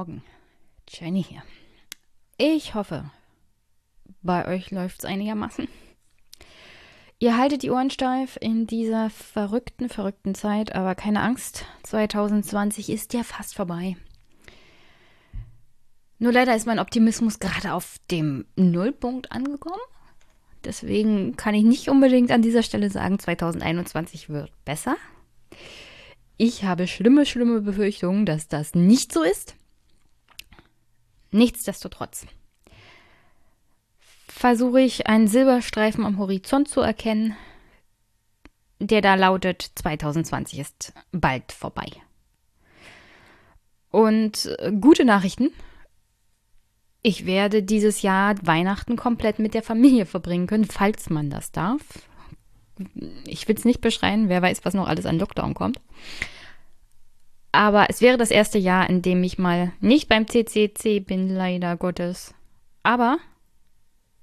Morgen, Jenny hier. Ich hoffe, bei euch läuft es einigermaßen. Ihr haltet die Ohren steif in dieser verrückten, verrückten Zeit, aber keine Angst, 2020 ist ja fast vorbei. Nur leider ist mein Optimismus gerade auf dem Nullpunkt angekommen. Deswegen kann ich nicht unbedingt an dieser Stelle sagen, 2021 wird besser. Ich habe schlimme, schlimme Befürchtungen, dass das nicht so ist. Nichtsdestotrotz versuche ich einen Silberstreifen am Horizont zu erkennen, der da lautet, 2020 ist bald vorbei. Und äh, gute Nachrichten. Ich werde dieses Jahr Weihnachten komplett mit der Familie verbringen können, falls man das darf ich will es nicht beschreien, wer weiß, was noch alles an Lockdown kommt. Aber es wäre das erste Jahr, in dem ich mal nicht beim CCC bin, leider Gottes. Aber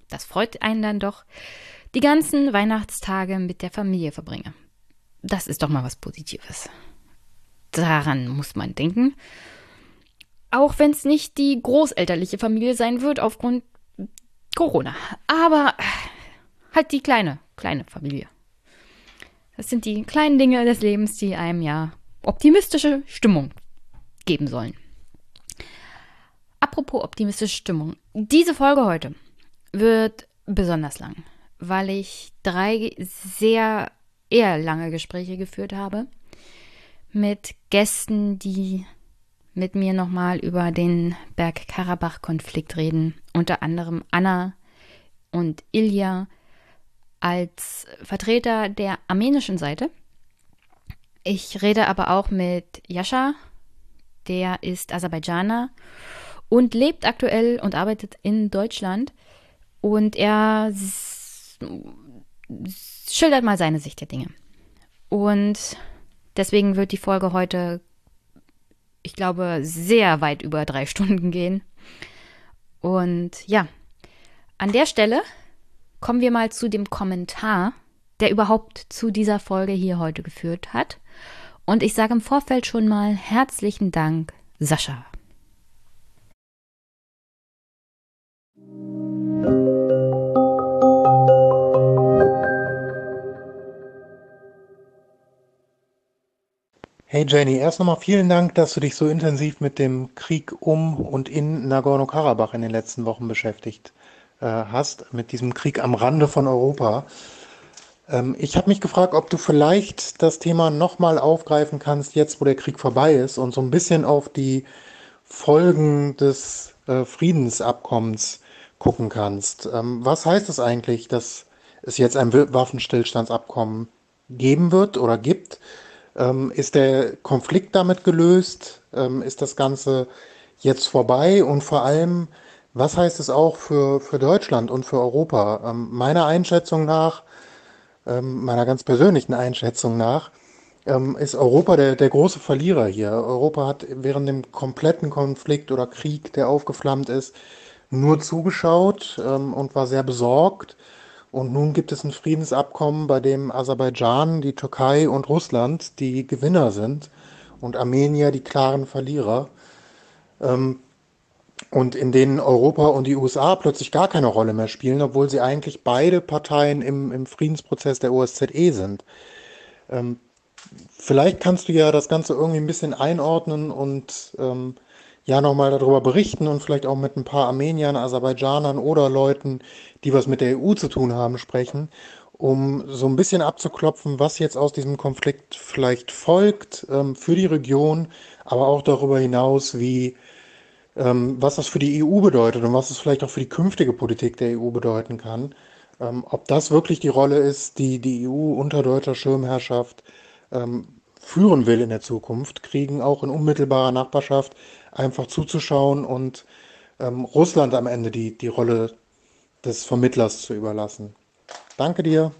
das freut einen dann doch, die ganzen Weihnachtstage mit der Familie verbringe. Das ist doch mal was Positives. Daran muss man denken. Auch wenn es nicht die großelterliche Familie sein wird aufgrund Corona. Aber halt die kleine, kleine Familie. Das sind die kleinen Dinge des Lebens, die einem ja optimistische Stimmung geben sollen. Apropos optimistische Stimmung. Diese Folge heute wird besonders lang, weil ich drei sehr eher lange Gespräche geführt habe mit Gästen, die mit mir nochmal über den Bergkarabach-Konflikt reden. Unter anderem Anna und Ilja, als Vertreter der armenischen Seite. Ich rede aber auch mit Yasha, der ist Aserbaidschaner und lebt aktuell und arbeitet in Deutschland. Und er schildert mal seine Sicht der Dinge. Und deswegen wird die Folge heute, ich glaube, sehr weit über drei Stunden gehen. Und ja, an der Stelle kommen wir mal zu dem Kommentar, der überhaupt zu dieser Folge hier heute geführt hat. Und ich sage im Vorfeld schon mal herzlichen Dank, Sascha. Hey Jenny, erst nochmal vielen Dank, dass du dich so intensiv mit dem Krieg um und in Nagorno-Karabach in den letzten Wochen beschäftigt äh, hast, mit diesem Krieg am Rande von Europa. Ähm, ich habe mich gefragt, ob du vielleicht das Thema nochmal aufgreifen kannst, jetzt wo der Krieg vorbei ist und so ein bisschen auf die Folgen des äh, Friedensabkommens gucken kannst. Ähm, was heißt es eigentlich, dass es jetzt ein Waffenstillstandsabkommen geben wird oder gibt? Ähm, ist der Konflikt damit gelöst? Ähm, ist das Ganze jetzt vorbei? Und vor allem, was heißt es auch für, für Deutschland und für Europa? Ähm, meiner Einschätzung nach, ähm, meiner ganz persönlichen Einschätzung nach, ähm, ist Europa der, der große Verlierer hier. Europa hat während dem kompletten Konflikt oder Krieg, der aufgeflammt ist, nur zugeschaut ähm, und war sehr besorgt. Und nun gibt es ein Friedensabkommen, bei dem Aserbaidschan, die Türkei und Russland die Gewinner sind und Armenier die klaren Verlierer. Ähm, und in denen Europa und die USA plötzlich gar keine Rolle mehr spielen, obwohl sie eigentlich beide Parteien im, im Friedensprozess der OSZE sind. Ähm, vielleicht kannst du ja das Ganze irgendwie ein bisschen einordnen und ähm, ja nochmal darüber berichten und vielleicht auch mit ein paar Armeniern, Aserbaidschanern oder Leuten, die was mit der EU zu tun haben, sprechen, um so ein bisschen abzuklopfen, was jetzt aus diesem Konflikt vielleicht folgt ähm, für die Region, aber auch darüber hinaus, wie was das für die EU bedeutet und was es vielleicht auch für die künftige Politik der EU bedeuten kann. Ähm, ob das wirklich die Rolle ist, die die EU unter deutscher Schirmherrschaft ähm, führen will in der Zukunft, kriegen auch in unmittelbarer Nachbarschaft einfach zuzuschauen und ähm, Russland am Ende die, die Rolle des Vermittlers zu überlassen. Danke dir.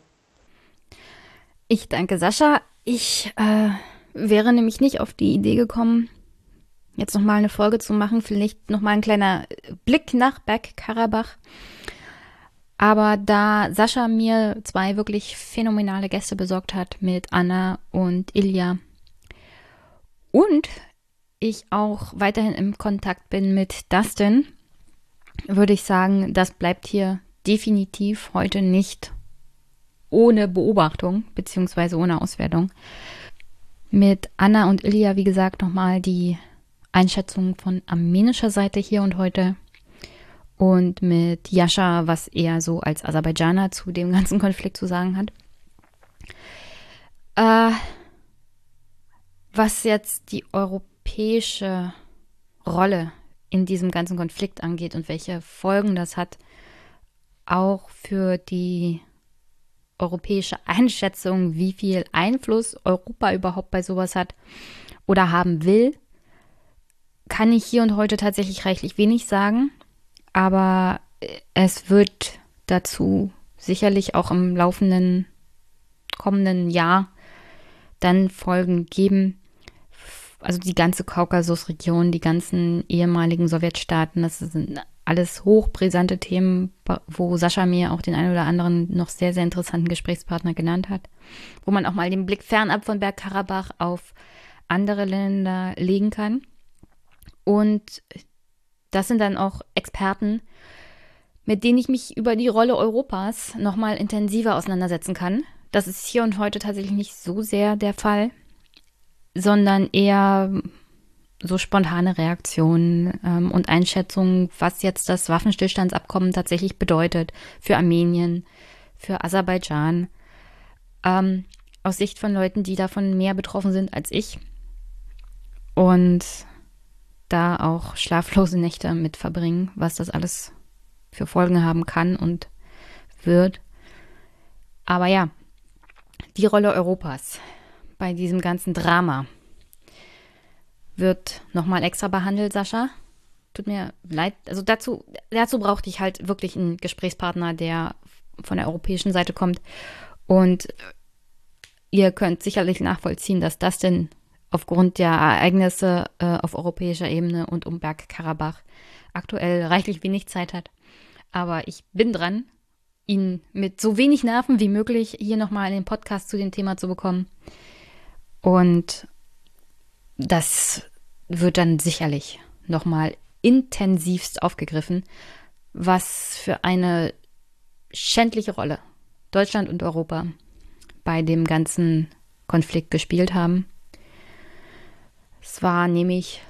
Ich danke Sascha. Ich äh, wäre nämlich nicht auf die Idee gekommen, jetzt nochmal eine Folge zu machen. Vielleicht nochmal ein kleiner Blick nach Bergkarabach. Aber da Sascha mir zwei wirklich phänomenale Gäste besorgt hat mit Anna und Ilja und ich auch weiterhin im Kontakt bin mit Dustin, würde ich sagen, das bleibt hier definitiv heute nicht ohne Beobachtung beziehungsweise ohne Auswertung. Mit Anna und Ilja, wie gesagt, nochmal die Einschätzung von armenischer Seite hier und heute. Und mit Jascha, was er so als Aserbaidschaner zu dem ganzen Konflikt zu sagen hat. Äh, was jetzt die europäische Rolle in diesem ganzen Konflikt angeht und welche Folgen das hat, auch für die europäische Einschätzung, wie viel Einfluss Europa überhaupt bei sowas hat oder haben will, kann ich hier und heute tatsächlich reichlich wenig sagen. Aber es wird dazu sicherlich auch im laufenden kommenden Jahr dann Folgen geben. Also die ganze Kaukasusregion, die ganzen ehemaligen Sowjetstaaten, das sind alles hochbrisante Themen, wo Sascha mir auch den einen oder anderen noch sehr, sehr interessanten Gesprächspartner genannt hat, wo man auch mal den Blick fernab von Bergkarabach auf andere Länder legen kann. Und das sind dann auch Experten, mit denen ich mich über die Rolle Europas nochmal intensiver auseinandersetzen kann. Das ist hier und heute tatsächlich nicht so sehr der Fall, sondern eher so spontane Reaktionen ähm, und Einschätzungen, was jetzt das Waffenstillstandsabkommen tatsächlich bedeutet für Armenien, für Aserbaidschan, ähm, aus Sicht von Leuten, die davon mehr betroffen sind als ich und da auch schlaflose Nächte mit verbringen, was das alles für Folgen haben kann und wird. Aber ja, die Rolle Europas bei diesem ganzen Drama wird nochmal extra behandelt, Sascha. Tut mir leid. Also dazu, dazu brauchte ich halt wirklich einen Gesprächspartner, der von der europäischen Seite kommt. Und ihr könnt sicherlich nachvollziehen, dass das denn aufgrund der Ereignisse äh, auf europäischer Ebene und um Bergkarabach aktuell reichlich wenig Zeit hat. Aber ich bin dran, ihn mit so wenig Nerven wie möglich hier nochmal in den Podcast zu dem Thema zu bekommen. Und das wird dann sicherlich nochmal intensivst aufgegriffen, was für eine schändliche Rolle Deutschland und Europa bei dem ganzen Konflikt gespielt haben. Es war nämlich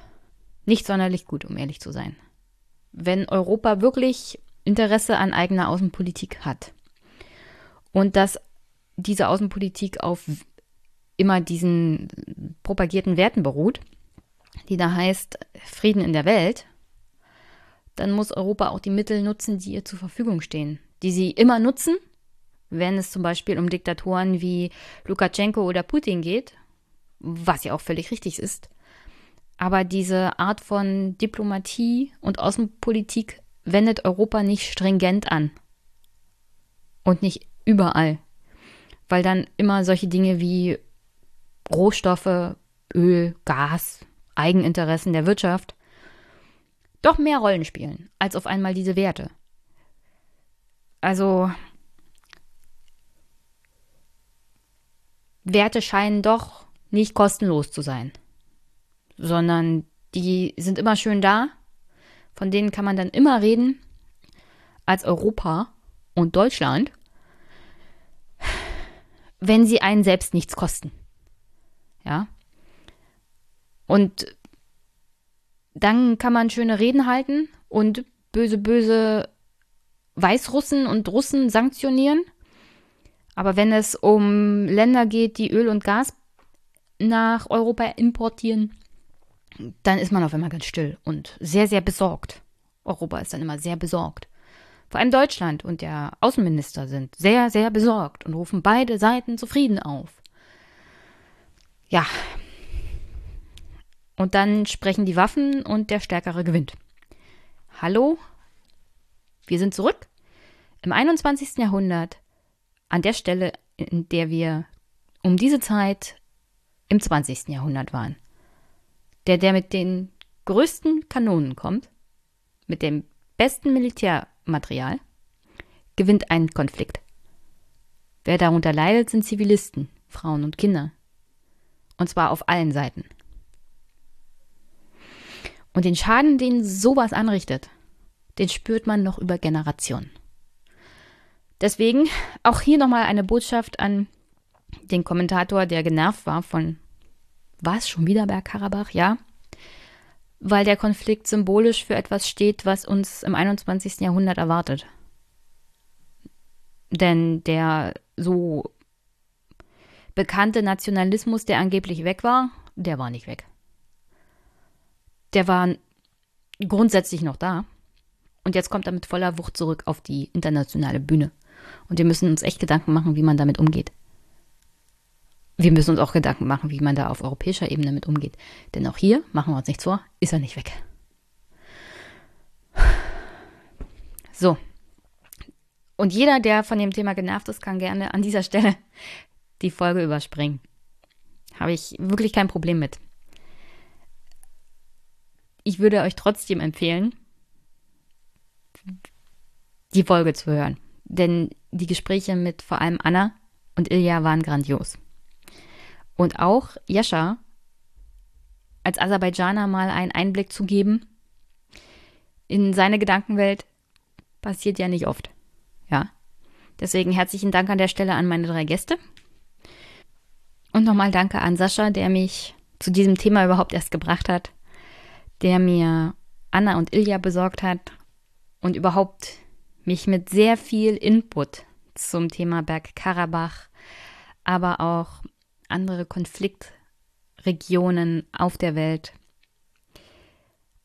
nicht sonderlich gut, um ehrlich zu sein. Wenn Europa wirklich Interesse an eigener Außenpolitik hat und dass diese Außenpolitik auf immer diesen propagierten Werten beruht, die da heißt Frieden in der Welt, dann muss Europa auch die Mittel nutzen, die ihr zur Verfügung stehen, die sie immer nutzen, wenn es zum Beispiel um Diktatoren wie Lukaschenko oder Putin geht, was ja auch völlig richtig ist. Aber diese Art von Diplomatie und Außenpolitik wendet Europa nicht stringent an. Und nicht überall. Weil dann immer solche Dinge wie Rohstoffe, Öl, Gas, Eigeninteressen der Wirtschaft doch mehr Rollen spielen als auf einmal diese Werte. Also Werte scheinen doch nicht kostenlos zu sein, sondern die sind immer schön da, von denen kann man dann immer reden als Europa und Deutschland, wenn sie einen selbst nichts kosten. Ja. Und dann kann man schöne Reden halten und böse, böse Weißrussen und Russen sanktionieren. Aber wenn es um Länder geht, die Öl und Gas nach Europa importieren, dann ist man auf einmal ganz still und sehr, sehr besorgt. Europa ist dann immer sehr besorgt. Vor allem Deutschland und der Außenminister sind sehr, sehr besorgt und rufen beide Seiten zufrieden auf. Ja. Und dann sprechen die Waffen und der Stärkere gewinnt. Hallo? Wir sind zurück im 21. Jahrhundert an der Stelle, in der wir um diese Zeit im 20. Jahrhundert waren. Der, der mit den größten Kanonen kommt, mit dem besten Militärmaterial, gewinnt einen Konflikt. Wer darunter leidet, sind Zivilisten, Frauen und Kinder. Und zwar auf allen Seiten. Und den Schaden, den sowas anrichtet, den spürt man noch über Generationen. Deswegen auch hier nochmal eine Botschaft an den Kommentator, der genervt war von, was, schon wieder Bergkarabach? Ja, weil der Konflikt symbolisch für etwas steht, was uns im 21. Jahrhundert erwartet. Denn der so bekannte Nationalismus, der angeblich weg war, der war nicht weg. Der war grundsätzlich noch da. Und jetzt kommt er mit voller Wucht zurück auf die internationale Bühne. Und wir müssen uns echt Gedanken machen, wie man damit umgeht. Wir müssen uns auch Gedanken machen, wie man da auf europäischer Ebene damit umgeht. Denn auch hier, machen wir uns nichts vor, ist er nicht weg. So. Und jeder, der von dem Thema genervt ist, kann gerne an dieser Stelle die Folge überspringen. Habe ich wirklich kein Problem mit. Ich würde euch trotzdem empfehlen, die Folge zu hören. Denn die Gespräche mit vor allem Anna und Ilja waren grandios. Und auch Yasha als Aserbaidschaner mal einen Einblick zu geben in seine Gedankenwelt passiert ja nicht oft. Ja. Deswegen herzlichen Dank an der Stelle an meine drei Gäste. Und nochmal danke an Sascha, der mich zu diesem Thema überhaupt erst gebracht hat, der mir Anna und Ilja besorgt hat und überhaupt mich mit sehr viel Input zum Thema Bergkarabach, aber auch andere Konfliktregionen auf der Welt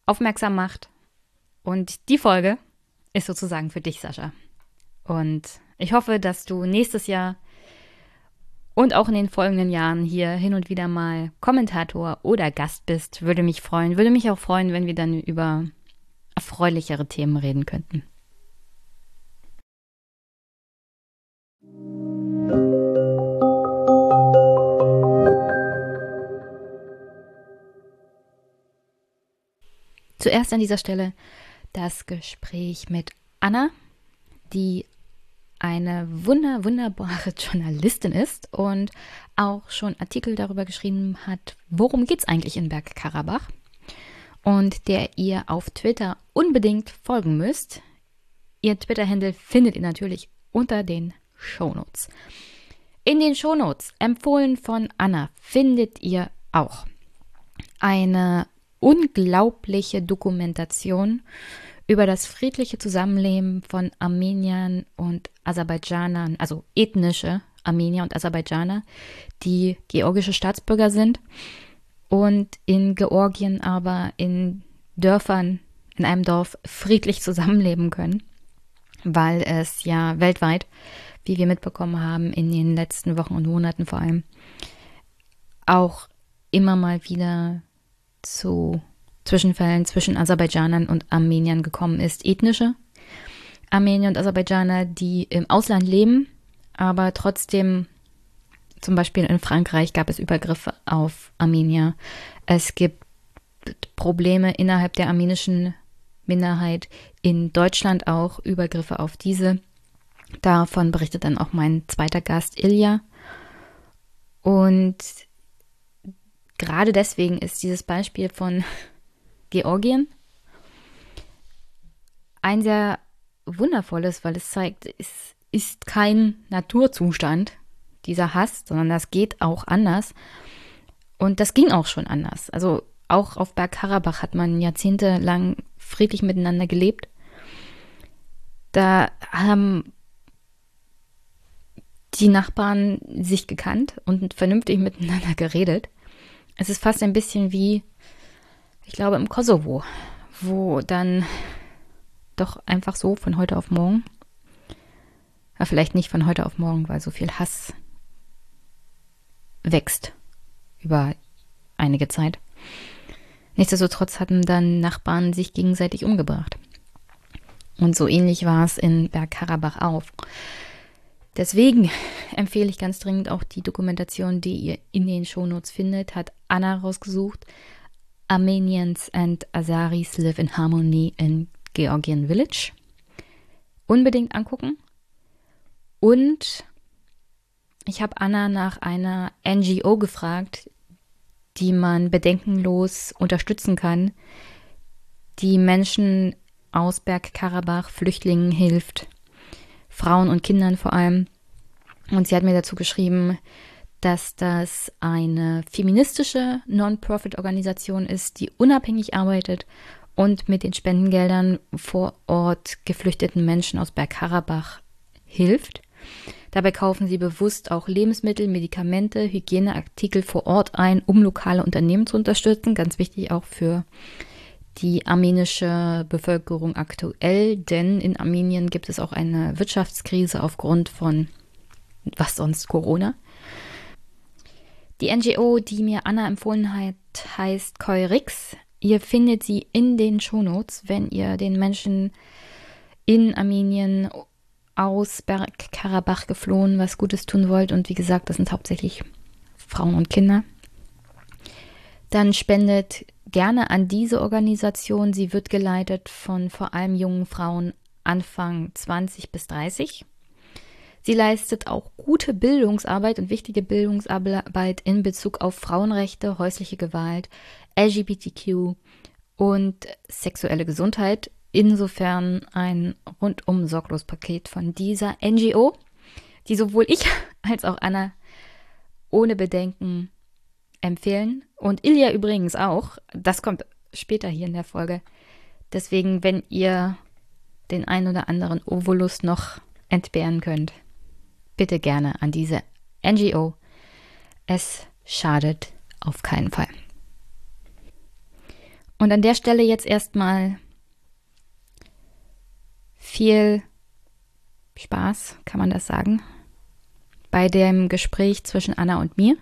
aufmerksam macht. Und die Folge ist sozusagen für dich, Sascha. Und ich hoffe, dass du nächstes Jahr und auch in den folgenden Jahren hier hin und wieder mal Kommentator oder Gast bist, würde mich freuen. Würde mich auch freuen, wenn wir dann über erfreulichere Themen reden könnten. Zuerst an dieser Stelle das Gespräch mit Anna, die eine wunder, wunderbare Journalistin ist und auch schon Artikel darüber geschrieben hat, worum geht es eigentlich in Bergkarabach und der ihr auf Twitter unbedingt folgen müsst. Ihr Twitter-Handle findet ihr natürlich unter den Shownotes. In den Shownotes, empfohlen von Anna, findet ihr auch eine unglaubliche Dokumentation über das friedliche Zusammenleben von Armeniern und Aserbaidschanern, also ethnische Armenier und Aserbaidschaner, die georgische Staatsbürger sind und in Georgien aber in Dörfern, in einem Dorf friedlich zusammenleben können, weil es ja weltweit, wie wir mitbekommen haben, in den letzten Wochen und Monaten vor allem, auch immer mal wieder zu Zwischenfällen zwischen Aserbaidschanern und Armeniern gekommen ist. Ethnische Armenier und Aserbaidschaner, die im Ausland leben, aber trotzdem, zum Beispiel in Frankreich gab es Übergriffe auf Armenier. Es gibt Probleme innerhalb der armenischen Minderheit, in Deutschland auch Übergriffe auf diese. Davon berichtet dann auch mein zweiter Gast Ilja. Und gerade deswegen ist dieses Beispiel von Georgien. Ein sehr wundervolles, weil es zeigt, es ist kein Naturzustand, dieser Hass, sondern das geht auch anders. Und das ging auch schon anders. Also auch auf Bergkarabach hat man jahrzehntelang friedlich miteinander gelebt. Da haben die Nachbarn sich gekannt und vernünftig miteinander geredet. Es ist fast ein bisschen wie ich glaube im Kosovo, wo dann doch einfach so von heute auf morgen, ja, vielleicht nicht von heute auf morgen, weil so viel Hass wächst über einige Zeit. Nichtsdestotrotz hatten dann Nachbarn sich gegenseitig umgebracht. Und so ähnlich war es in Bergkarabach auch. Deswegen empfehle ich ganz dringend auch die Dokumentation, die ihr in den Shownotes findet, hat Anna rausgesucht. Armenians and Azaris live in harmony in Georgian Village. Unbedingt angucken. Und ich habe Anna nach einer NGO gefragt, die man bedenkenlos unterstützen kann, die Menschen aus Bergkarabach, Flüchtlingen hilft, Frauen und Kindern vor allem. Und sie hat mir dazu geschrieben, dass das eine feministische Non-Profit-Organisation ist, die unabhängig arbeitet und mit den Spendengeldern vor Ort geflüchteten Menschen aus Bergkarabach hilft. Dabei kaufen sie bewusst auch Lebensmittel, Medikamente, Hygieneartikel vor Ort ein, um lokale Unternehmen zu unterstützen. Ganz wichtig auch für die armenische Bevölkerung aktuell, denn in Armenien gibt es auch eine Wirtschaftskrise aufgrund von was sonst Corona. Die NGO, die mir Anna empfohlen hat, heißt Koirix. Ihr findet sie in den Shownotes, wenn ihr den Menschen in Armenien aus Bergkarabach geflohen was Gutes tun wollt. Und wie gesagt, das sind hauptsächlich Frauen und Kinder. Dann spendet gerne an diese Organisation. Sie wird geleitet von vor allem jungen Frauen Anfang 20 bis 30. Sie leistet auch gute Bildungsarbeit und wichtige Bildungsarbeit in Bezug auf Frauenrechte, häusliche Gewalt, LGBTQ und sexuelle Gesundheit. Insofern ein rundum sorglos Paket von dieser NGO, die sowohl ich als auch Anna ohne Bedenken empfehlen. Und Ilja übrigens auch. Das kommt später hier in der Folge. Deswegen, wenn ihr den ein oder anderen Ovolus noch entbehren könnt, bitte gerne an diese NGO. Es schadet auf keinen Fall. Und an der Stelle jetzt erstmal viel Spaß, kann man das sagen, bei dem Gespräch zwischen Anna und mir.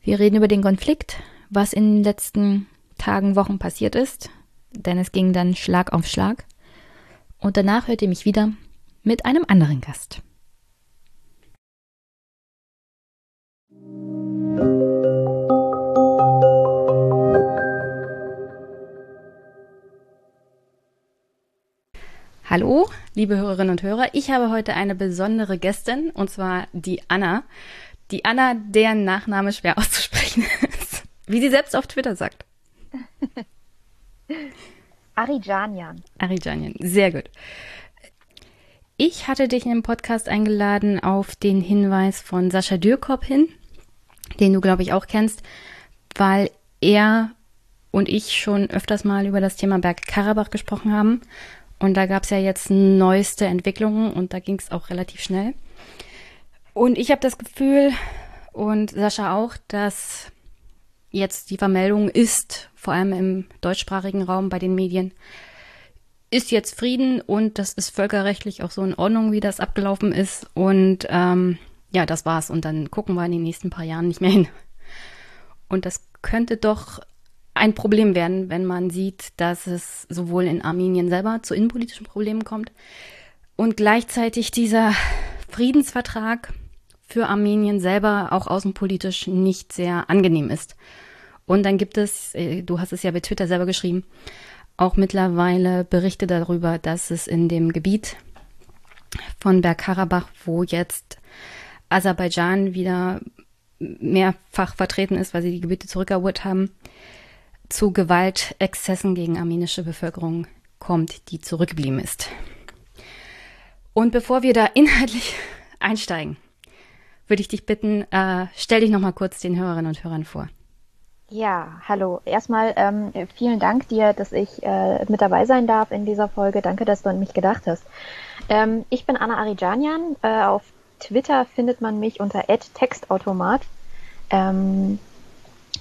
Wir reden über den Konflikt, was in den letzten Tagen, Wochen passiert ist, denn es ging dann Schlag auf Schlag. Und danach hört ihr mich wieder mit einem anderen Gast. Hallo, liebe Hörerinnen und Hörer. Ich habe heute eine besondere Gästin, und zwar die Anna. Die Anna, deren Nachname schwer auszusprechen ist. Wie sie selbst auf Twitter sagt. Arijanian. Arijanian, sehr gut. Ich hatte dich in den Podcast eingeladen auf den Hinweis von Sascha Dürkop hin, den du, glaube ich, auch kennst, weil er und ich schon öfters mal über das Thema Bergkarabach gesprochen haben. Und da gab es ja jetzt neueste Entwicklungen und da ging es auch relativ schnell. Und ich habe das Gefühl, und Sascha auch, dass jetzt die Vermeldung ist, vor allem im deutschsprachigen Raum bei den Medien, ist jetzt Frieden und das ist völkerrechtlich auch so in Ordnung, wie das abgelaufen ist. Und ähm, ja, das war's. Und dann gucken wir in den nächsten paar Jahren nicht mehr hin. Und das könnte doch ein Problem werden, wenn man sieht, dass es sowohl in Armenien selber zu innenpolitischen Problemen kommt und gleichzeitig dieser Friedensvertrag für Armenien selber auch außenpolitisch nicht sehr angenehm ist. Und dann gibt es, äh, du hast es ja bei Twitter selber geschrieben, auch mittlerweile Berichte darüber, dass es in dem Gebiet von Bergkarabach, wo jetzt Aserbaidschan wieder mehrfach vertreten ist, weil sie die Gebiete zurückerobert haben, zu Gewaltexzessen gegen armenische Bevölkerung kommt, die zurückgeblieben ist. Und bevor wir da inhaltlich einsteigen, würde ich dich bitten, äh, stell dich noch mal kurz den Hörerinnen und Hörern vor. Ja, hallo. Erstmal ähm, vielen Dank dir, dass ich äh, mit dabei sein darf in dieser Folge. Danke, dass du an mich gedacht hast. Ähm, ich bin Anna Arijanian. Äh, auf Twitter findet man mich unter @textautomat. Ähm,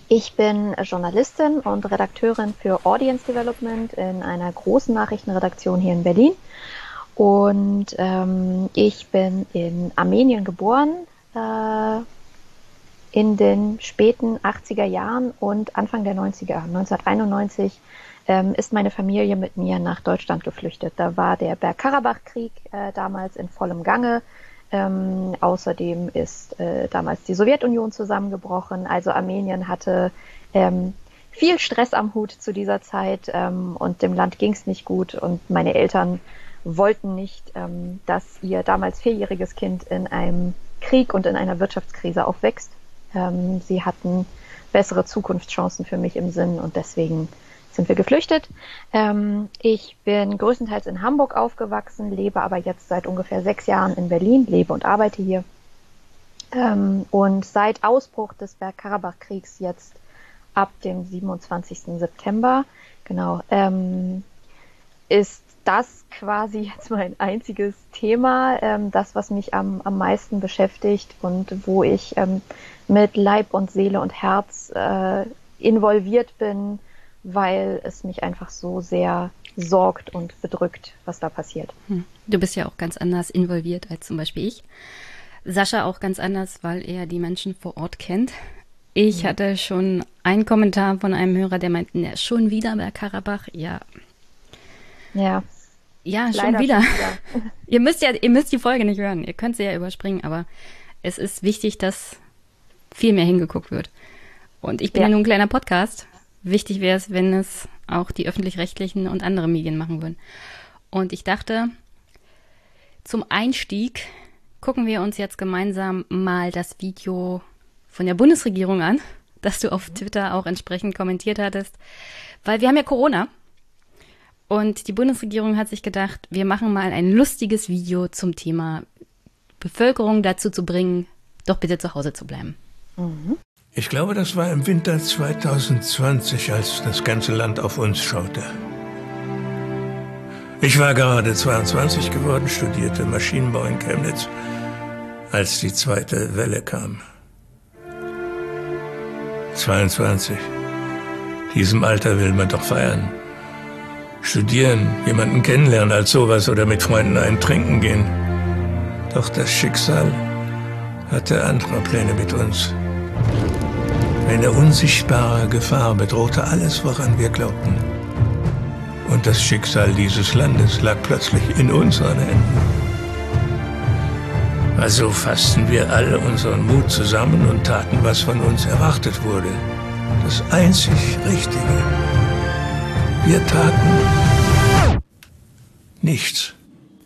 ich bin Journalistin und Redakteurin für Audience Development in einer großen Nachrichtenredaktion hier in Berlin. Und ähm, ich bin in Armenien geboren, äh, in den späten 80er Jahren und Anfang der 90er, 1991, ähm, ist meine Familie mit mir nach Deutschland geflüchtet. Da war der Bergkarabach-Krieg äh, damals in vollem Gange. Ähm, außerdem ist äh, damals die Sowjetunion zusammengebrochen. Also Armenien hatte ähm, viel Stress am Hut zu dieser Zeit ähm, und dem Land ging es nicht gut und meine Eltern wollten nicht, ähm, dass ihr damals vierjähriges Kind in einem Krieg und in einer Wirtschaftskrise aufwächst. Ähm, sie hatten bessere Zukunftschancen für mich im Sinn und deswegen sind wir geflüchtet. Ähm, ich bin größtenteils in Hamburg aufgewachsen, lebe aber jetzt seit ungefähr sechs Jahren in Berlin, lebe und arbeite hier. Ähm, und seit Ausbruch des Bergkarabach-Kriegs jetzt ab dem 27. September, genau, ähm, ist das quasi jetzt mein einziges Thema, ähm, das, was mich am, am meisten beschäftigt und wo ich ähm, mit Leib und Seele und Herz äh, involviert bin, weil es mich einfach so sehr sorgt und bedrückt, was da passiert. Hm. Du bist ja auch ganz anders involviert als zum Beispiel ich. Sascha auch ganz anders, weil er die Menschen vor Ort kennt. Ich hatte schon einen Kommentar von einem Hörer, der meinte, ja, schon wieder bei Karabach. Ja. Ja. Ja, schon wieder. Schon wieder. ihr müsst ja, ihr müsst die Folge nicht hören. Ihr könnt sie ja überspringen, aber es ist wichtig, dass viel mehr hingeguckt wird. Und ich bin ja, ja nur ein kleiner Podcast. Wichtig wäre es, wenn es auch die öffentlich-rechtlichen und andere Medien machen würden. Und ich dachte, zum Einstieg gucken wir uns jetzt gemeinsam mal das Video von der Bundesregierung an, das du auf Twitter auch entsprechend kommentiert hattest. Weil wir haben ja Corona und die Bundesregierung hat sich gedacht, wir machen mal ein lustiges Video zum Thema Bevölkerung dazu zu bringen, doch bitte zu Hause zu bleiben. Mhm. Ich glaube, das war im Winter 2020, als das ganze Land auf uns schaute. Ich war gerade 22 geworden, studierte Maschinenbau in Chemnitz, als die zweite Welle kam. 22. Diesem Alter will man doch feiern studieren, jemanden kennenlernen als sowas oder mit Freunden ein Trinken gehen. Doch das Schicksal hatte andere Pläne mit uns. Eine unsichtbare Gefahr bedrohte alles, woran wir glaubten. Und das Schicksal dieses Landes lag plötzlich in unseren Händen. Also fassten wir alle unseren Mut zusammen und taten, was von uns erwartet wurde. Das einzig Richtige. Wir taten nichts.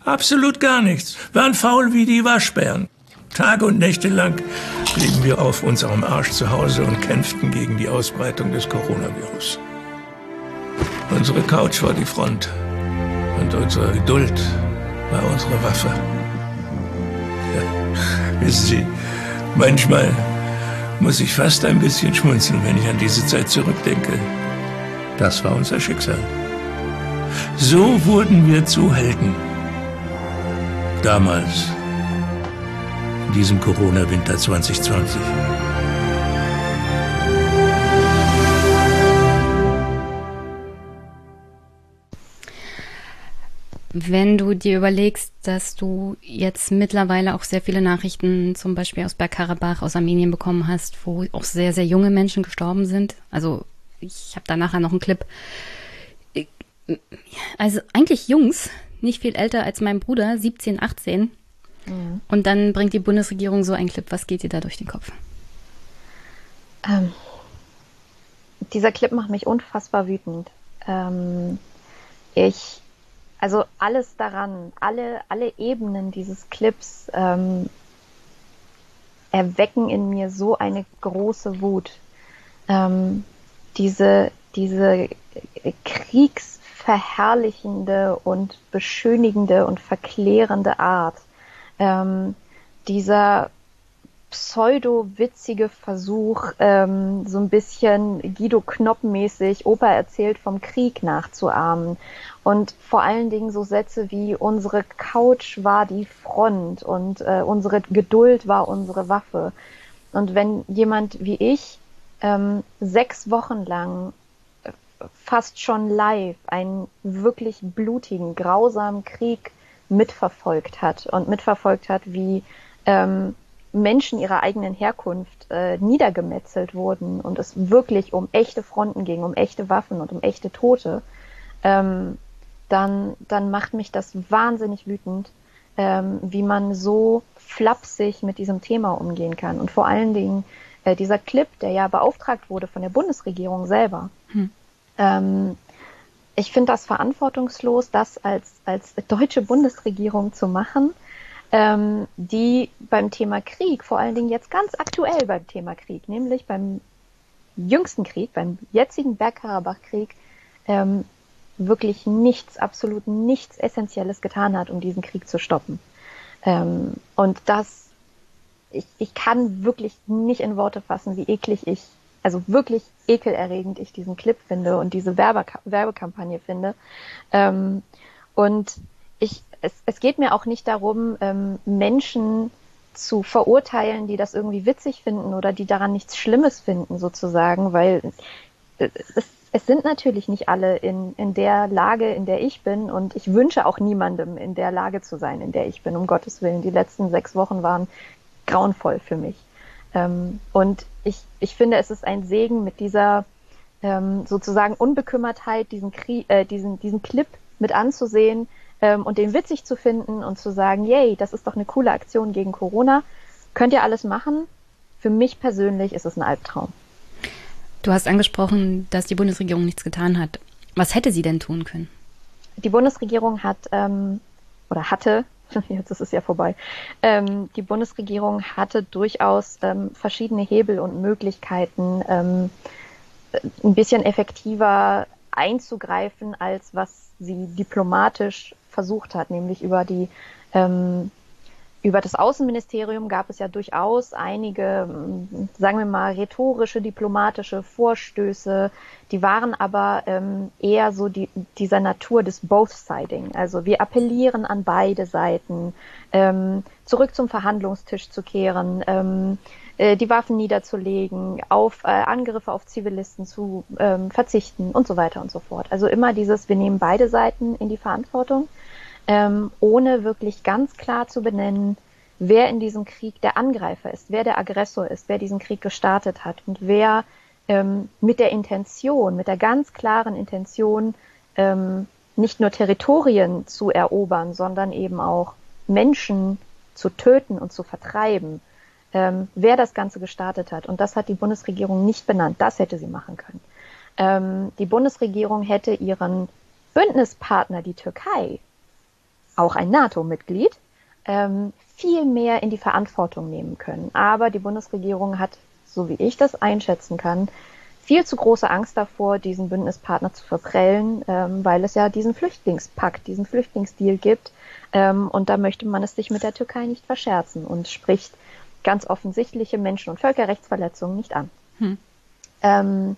Absolut gar nichts. Waren faul wie die Waschbären. Tage und Nächte lang blieben wir auf unserem Arsch zu Hause und kämpften gegen die Ausbreitung des Coronavirus. Unsere Couch war die Front und unsere Geduld war unsere Waffe. Ja, wissen Sie, manchmal muss ich fast ein bisschen schmunzeln, wenn ich an diese Zeit zurückdenke. Das war unser Schicksal. So wurden wir zu Helden. Damals, in diesem Corona-Winter 2020. Wenn du dir überlegst, dass du jetzt mittlerweile auch sehr viele Nachrichten zum Beispiel aus Bergkarabach, aus Armenien bekommen hast, wo auch sehr, sehr junge Menschen gestorben sind, also ich habe da nachher noch einen Clip. Also eigentlich Jungs, nicht viel älter als mein Bruder, 17, 18. Mhm. Und dann bringt die Bundesregierung so einen Clip. Was geht dir da durch den Kopf? Ähm, dieser Clip macht mich unfassbar wütend. Ähm, ich, also alles daran, alle, alle Ebenen dieses Clips ähm, erwecken in mir so eine große Wut. Ähm, diese, diese kriegsverherrlichende und beschönigende und verklärende Art, ähm, dieser pseudo-witzige Versuch, ähm, so ein bisschen Guido Knopp-mäßig Opa erzählt vom Krieg nachzuahmen. Und vor allen Dingen so Sätze wie unsere Couch war die Front und äh, unsere Geduld war unsere Waffe. Und wenn jemand wie ich ähm, sechs Wochen lang äh, fast schon live einen wirklich blutigen, grausamen Krieg mitverfolgt hat und mitverfolgt hat, wie ähm, Menschen ihrer eigenen Herkunft äh, niedergemetzelt wurden und es wirklich um echte Fronten ging, um echte Waffen und um echte Tote, ähm, dann, dann macht mich das wahnsinnig wütend, ähm, wie man so flapsig mit diesem Thema umgehen kann. Und vor allen Dingen, äh, dieser Clip, der ja beauftragt wurde von der Bundesregierung selber, hm. ähm, ich finde das verantwortungslos, das als, als deutsche Bundesregierung zu machen, ähm, die beim Thema Krieg, vor allen Dingen jetzt ganz aktuell beim Thema Krieg, nämlich beim jüngsten Krieg, beim jetzigen Bergkarabach-Krieg, ähm, wirklich nichts, absolut nichts Essentielles getan hat, um diesen Krieg zu stoppen. Ähm, und das, ich, ich kann wirklich nicht in Worte fassen, wie eklig ich, also wirklich ekelerregend ich diesen Clip finde und diese Werbe Werbekampagne finde. Ähm, und ich, es, es geht mir auch nicht darum, ähm, Menschen zu verurteilen, die das irgendwie witzig finden oder die daran nichts Schlimmes finden, sozusagen, weil es, es sind natürlich nicht alle in, in der Lage, in der ich bin und ich wünsche auch niemandem in der Lage zu sein, in der ich bin, um Gottes Willen. Die letzten sechs Wochen waren grauenvoll für mich. Ähm, und ich, ich finde, es ist ein Segen mit dieser ähm, sozusagen Unbekümmertheit, diesen, Krie äh, diesen, diesen Clip mit anzusehen ähm, und den witzig zu finden und zu sagen, yay, das ist doch eine coole Aktion gegen Corona. Könnt ihr alles machen? Für mich persönlich ist es ein Albtraum. Du hast angesprochen, dass die Bundesregierung nichts getan hat. Was hätte sie denn tun können? Die Bundesregierung hat ähm, oder hatte, jetzt ist es ja vorbei, ähm, die Bundesregierung hatte durchaus ähm, verschiedene Hebel und Möglichkeiten, ähm, ein bisschen effektiver einzugreifen, als was sie diplomatisch versucht hat, nämlich über die ähm, über das Außenministerium gab es ja durchaus einige, sagen wir mal, rhetorische, diplomatische Vorstöße. Die waren aber ähm, eher so die, dieser Natur des Both-Siding. Also wir appellieren an beide Seiten, ähm, zurück zum Verhandlungstisch zu kehren, ähm, äh, die Waffen niederzulegen, auf äh, Angriffe auf Zivilisten zu ähm, verzichten und so weiter und so fort. Also immer dieses, wir nehmen beide Seiten in die Verantwortung ähm, ohne wirklich ganz klar zu benennen, wer in diesem Krieg der Angreifer ist, wer der Aggressor ist, wer diesen Krieg gestartet hat und wer ähm, mit der Intention, mit der ganz klaren Intention, ähm, nicht nur Territorien zu erobern, sondern eben auch Menschen zu töten und zu vertreiben, ähm, wer das Ganze gestartet hat. Und das hat die Bundesregierung nicht benannt. Das hätte sie machen können. Ähm, die Bundesregierung hätte ihren Bündnispartner, die Türkei, auch ein NATO-Mitglied, ähm, viel mehr in die Verantwortung nehmen können. Aber die Bundesregierung hat, so wie ich das einschätzen kann, viel zu große Angst davor, diesen Bündnispartner zu verprellen, ähm, weil es ja diesen Flüchtlingspakt, diesen Flüchtlingsdeal gibt. Ähm, und da möchte man es sich mit der Türkei nicht verscherzen und spricht ganz offensichtliche Menschen- und Völkerrechtsverletzungen nicht an. Hm. Ähm,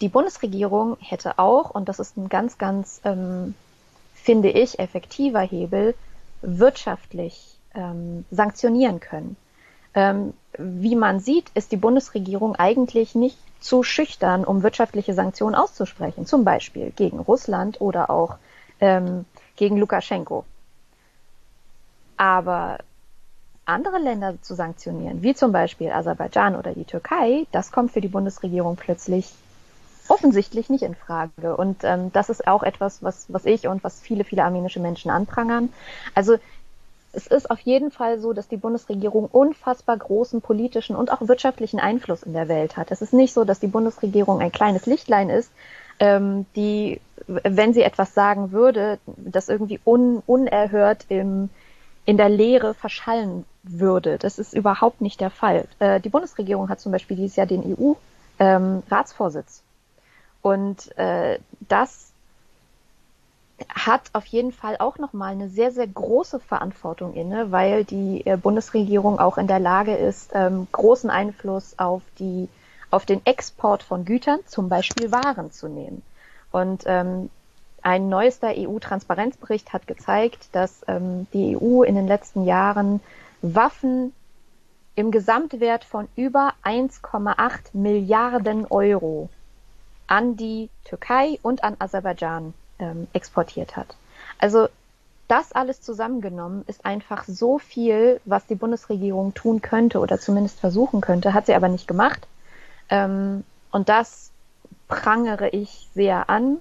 die Bundesregierung hätte auch, und das ist ein ganz, ganz ähm, finde ich, effektiver Hebel wirtschaftlich ähm, sanktionieren können. Ähm, wie man sieht, ist die Bundesregierung eigentlich nicht zu schüchtern, um wirtschaftliche Sanktionen auszusprechen, zum Beispiel gegen Russland oder auch ähm, gegen Lukaschenko. Aber andere Länder zu sanktionieren, wie zum Beispiel Aserbaidschan oder die Türkei, das kommt für die Bundesregierung plötzlich offensichtlich nicht in Frage. Und ähm, das ist auch etwas, was, was ich und was viele, viele armenische Menschen anprangern. Also es ist auf jeden Fall so, dass die Bundesregierung unfassbar großen politischen und auch wirtschaftlichen Einfluss in der Welt hat. Es ist nicht so, dass die Bundesregierung ein kleines Lichtlein ist, ähm, die, wenn sie etwas sagen würde, das irgendwie un, unerhört im, in der Leere verschallen würde. Das ist überhaupt nicht der Fall. Äh, die Bundesregierung hat zum Beispiel dieses Jahr den EU-Ratsvorsitz. Ähm, und äh, das hat auf jeden Fall auch nochmal eine sehr, sehr große Verantwortung inne, weil die äh, Bundesregierung auch in der Lage ist, ähm, großen Einfluss auf die, auf den Export von Gütern, zum Beispiel Waren zu nehmen. Und ähm, ein neuester EU-Transparenzbericht hat gezeigt, dass ähm, die EU in den letzten Jahren Waffen im Gesamtwert von über 1,8 Milliarden Euro an die Türkei und an Aserbaidschan ähm, exportiert hat. Also das alles zusammengenommen ist einfach so viel, was die Bundesregierung tun könnte oder zumindest versuchen könnte, hat sie aber nicht gemacht. Ähm, und das prangere ich sehr an.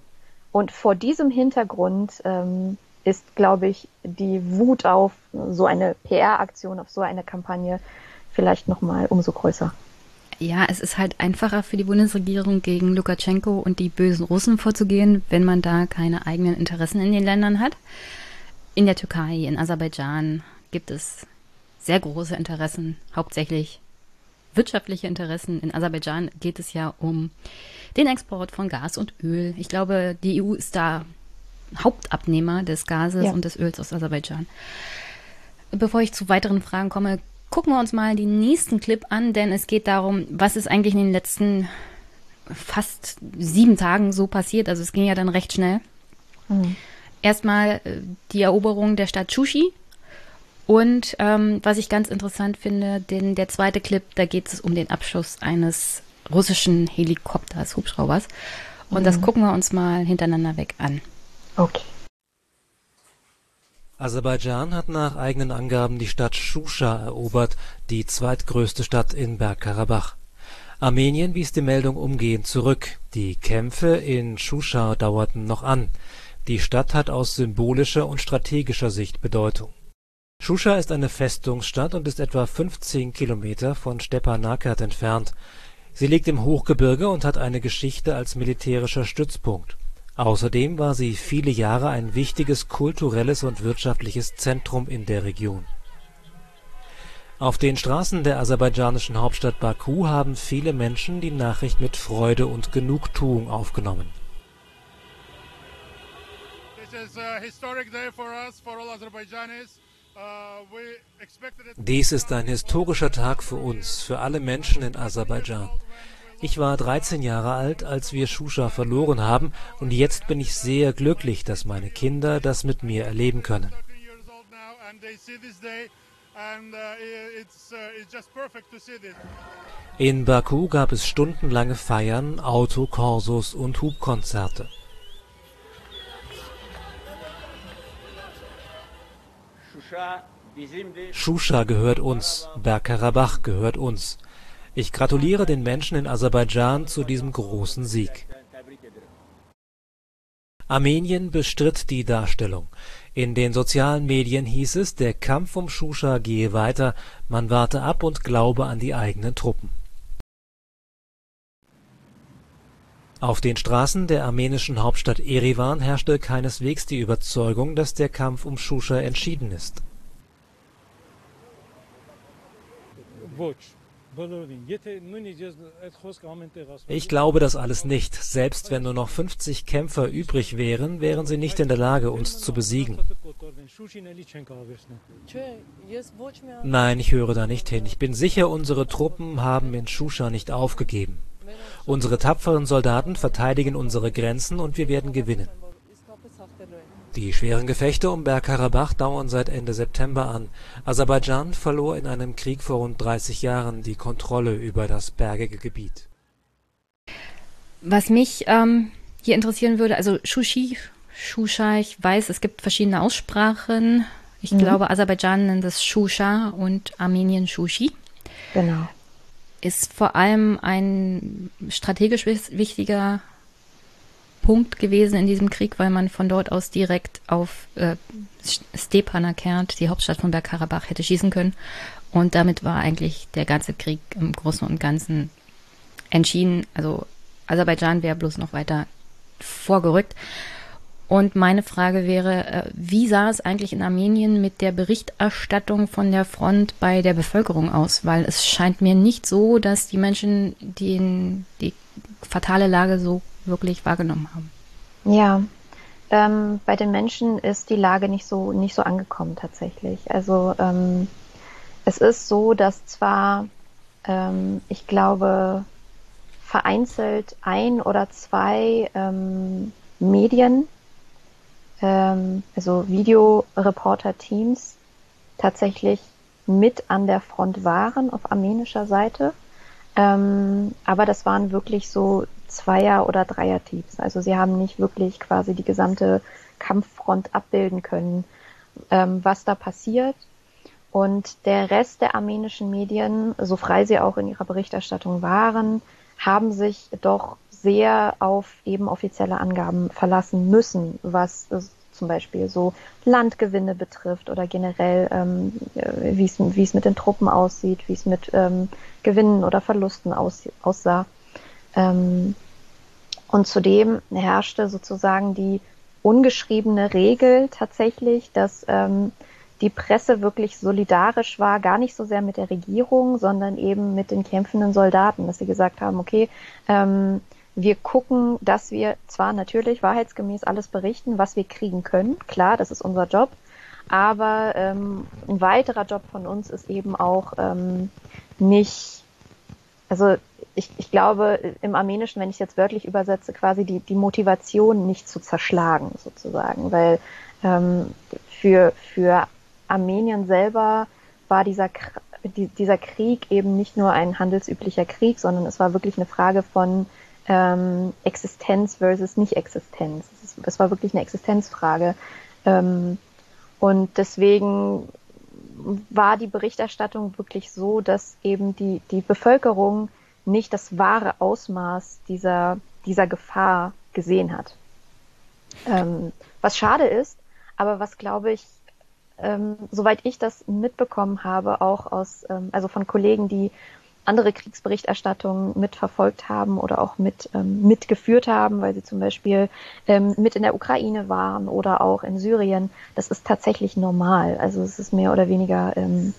Und vor diesem Hintergrund ähm, ist, glaube ich, die Wut auf so eine PR-Aktion, auf so eine Kampagne vielleicht nochmal umso größer. Ja, es ist halt einfacher für die Bundesregierung gegen Lukaschenko und die bösen Russen vorzugehen, wenn man da keine eigenen Interessen in den Ländern hat. In der Türkei, in Aserbaidschan gibt es sehr große Interessen, hauptsächlich wirtschaftliche Interessen. In Aserbaidschan geht es ja um den Export von Gas und Öl. Ich glaube, die EU ist da Hauptabnehmer des Gases ja. und des Öls aus Aserbaidschan. Bevor ich zu weiteren Fragen komme, gucken wir uns mal den nächsten Clip an, denn es geht darum, was ist eigentlich in den letzten fast sieben Tagen so passiert. Also es ging ja dann recht schnell. Mhm. Erstmal äh, die Eroberung der Stadt Chushi. Und ähm, was ich ganz interessant finde, denn der zweite Clip, da geht es um den Abschuss eines russischen Helikopters, Hubschraubers. Und mhm. das gucken wir uns mal hintereinander weg an. Okay. Aserbaidschan hat nach eigenen Angaben die Stadt Shusha erobert, die zweitgrößte Stadt in Bergkarabach. Armenien wies die Meldung umgehend zurück. Die Kämpfe in Shusha dauerten noch an. Die Stadt hat aus symbolischer und strategischer Sicht Bedeutung. Shusha ist eine Festungsstadt und ist etwa 15 Kilometer von Stepanakert entfernt. Sie liegt im Hochgebirge und hat eine Geschichte als militärischer Stützpunkt Außerdem war sie viele Jahre ein wichtiges kulturelles und wirtschaftliches Zentrum in der Region. Auf den Straßen der aserbaidschanischen Hauptstadt Baku haben viele Menschen die Nachricht mit Freude und Genugtuung aufgenommen. Dies ist ein historischer Tag für uns, für alle Menschen in Aserbaidschan. Ich war 13 Jahre alt, als wir Shusha verloren haben, und jetzt bin ich sehr glücklich, dass meine Kinder das mit mir erleben können. In Baku gab es stundenlange Feiern, Autokorsos und Hubkonzerte. Shusha gehört uns, Bergkarabach gehört uns. Ich gratuliere den Menschen in Aserbaidschan zu diesem großen Sieg. Armenien bestritt die Darstellung. In den sozialen Medien hieß es, der Kampf um Shusha gehe weiter, man warte ab und glaube an die eigenen Truppen. Auf den Straßen der armenischen Hauptstadt Erivan herrschte keineswegs die Überzeugung, dass der Kampf um Shusha entschieden ist. Ich glaube das alles nicht. Selbst wenn nur noch 50 Kämpfer übrig wären, wären sie nicht in der Lage, uns zu besiegen. Nein, ich höre da nicht hin. Ich bin sicher, unsere Truppen haben in Shusha nicht aufgegeben. Unsere tapferen Soldaten verteidigen unsere Grenzen und wir werden gewinnen. Die schweren Gefechte um Bergkarabach dauern seit Ende September an. Aserbaidschan verlor in einem Krieg vor rund 30 Jahren die Kontrolle über das bergige Gebiet. Was mich ähm, hier interessieren würde, also Shushi, Shusha, ich weiß, es gibt verschiedene Aussprachen. Ich mhm. glaube, Aserbaidschan nennt es Shusha und Armenien Shushi. Genau. Ist vor allem ein strategisch wichtiger Punkt gewesen in diesem Krieg, weil man von dort aus direkt auf äh, Stepanakert, die Hauptstadt von Bergkarabach, hätte schießen können. Und damit war eigentlich der ganze Krieg im Großen und Ganzen entschieden. Also Aserbaidschan wäre bloß noch weiter vorgerückt. Und meine Frage wäre, äh, wie sah es eigentlich in Armenien mit der Berichterstattung von der Front bei der Bevölkerung aus? Weil es scheint mir nicht so, dass die Menschen die, die fatale Lage so wirklich wahrgenommen haben. Ja, ähm, bei den Menschen ist die Lage nicht so nicht so angekommen tatsächlich. Also ähm, es ist so, dass zwar ähm, ich glaube vereinzelt ein oder zwei ähm, Medien, ähm, also Videoreporter-Teams tatsächlich mit an der Front waren auf armenischer Seite. Ähm, aber das waren wirklich so Zweier- oder Dreier-Teams. Also sie haben nicht wirklich quasi die gesamte Kampffront abbilden können, ähm, was da passiert. Und der Rest der armenischen Medien, so frei sie auch in ihrer Berichterstattung waren, haben sich doch sehr auf eben offizielle Angaben verlassen müssen, was zum Beispiel so Landgewinne betrifft oder generell, ähm, wie es mit den Truppen aussieht, wie es mit ähm, Gewinnen oder Verlusten aus, aussah. Ähm, und zudem herrschte sozusagen die ungeschriebene Regel tatsächlich, dass ähm, die Presse wirklich solidarisch war, gar nicht so sehr mit der Regierung, sondern eben mit den kämpfenden Soldaten, dass sie gesagt haben, okay, ähm, wir gucken, dass wir zwar natürlich wahrheitsgemäß alles berichten, was wir kriegen können, klar, das ist unser Job, aber ähm, ein weiterer Job von uns ist eben auch ähm, nicht, also ich, ich glaube, im Armenischen, wenn ich jetzt wörtlich übersetze, quasi die, die Motivation nicht zu zerschlagen, sozusagen, weil ähm, für, für Armenien selber war dieser, die, dieser Krieg eben nicht nur ein handelsüblicher Krieg, sondern es war wirklich eine Frage von ähm, Existenz versus Nicht-Existenz. Es, es, war wirklich eine Existenzfrage. Ähm, und deswegen war die Berichterstattung wirklich so, dass eben die, die Bevölkerung nicht das wahre Ausmaß dieser, dieser Gefahr gesehen hat. Ähm, was schade ist, aber was glaube ich, ähm, soweit ich das mitbekommen habe, auch aus, ähm, also von Kollegen, die andere Kriegsberichterstattungen mitverfolgt haben oder auch mit ähm, mitgeführt haben, weil sie zum Beispiel ähm, mit in der Ukraine waren oder auch in Syrien. Das ist tatsächlich normal. Also es ist mehr oder weniger ähm,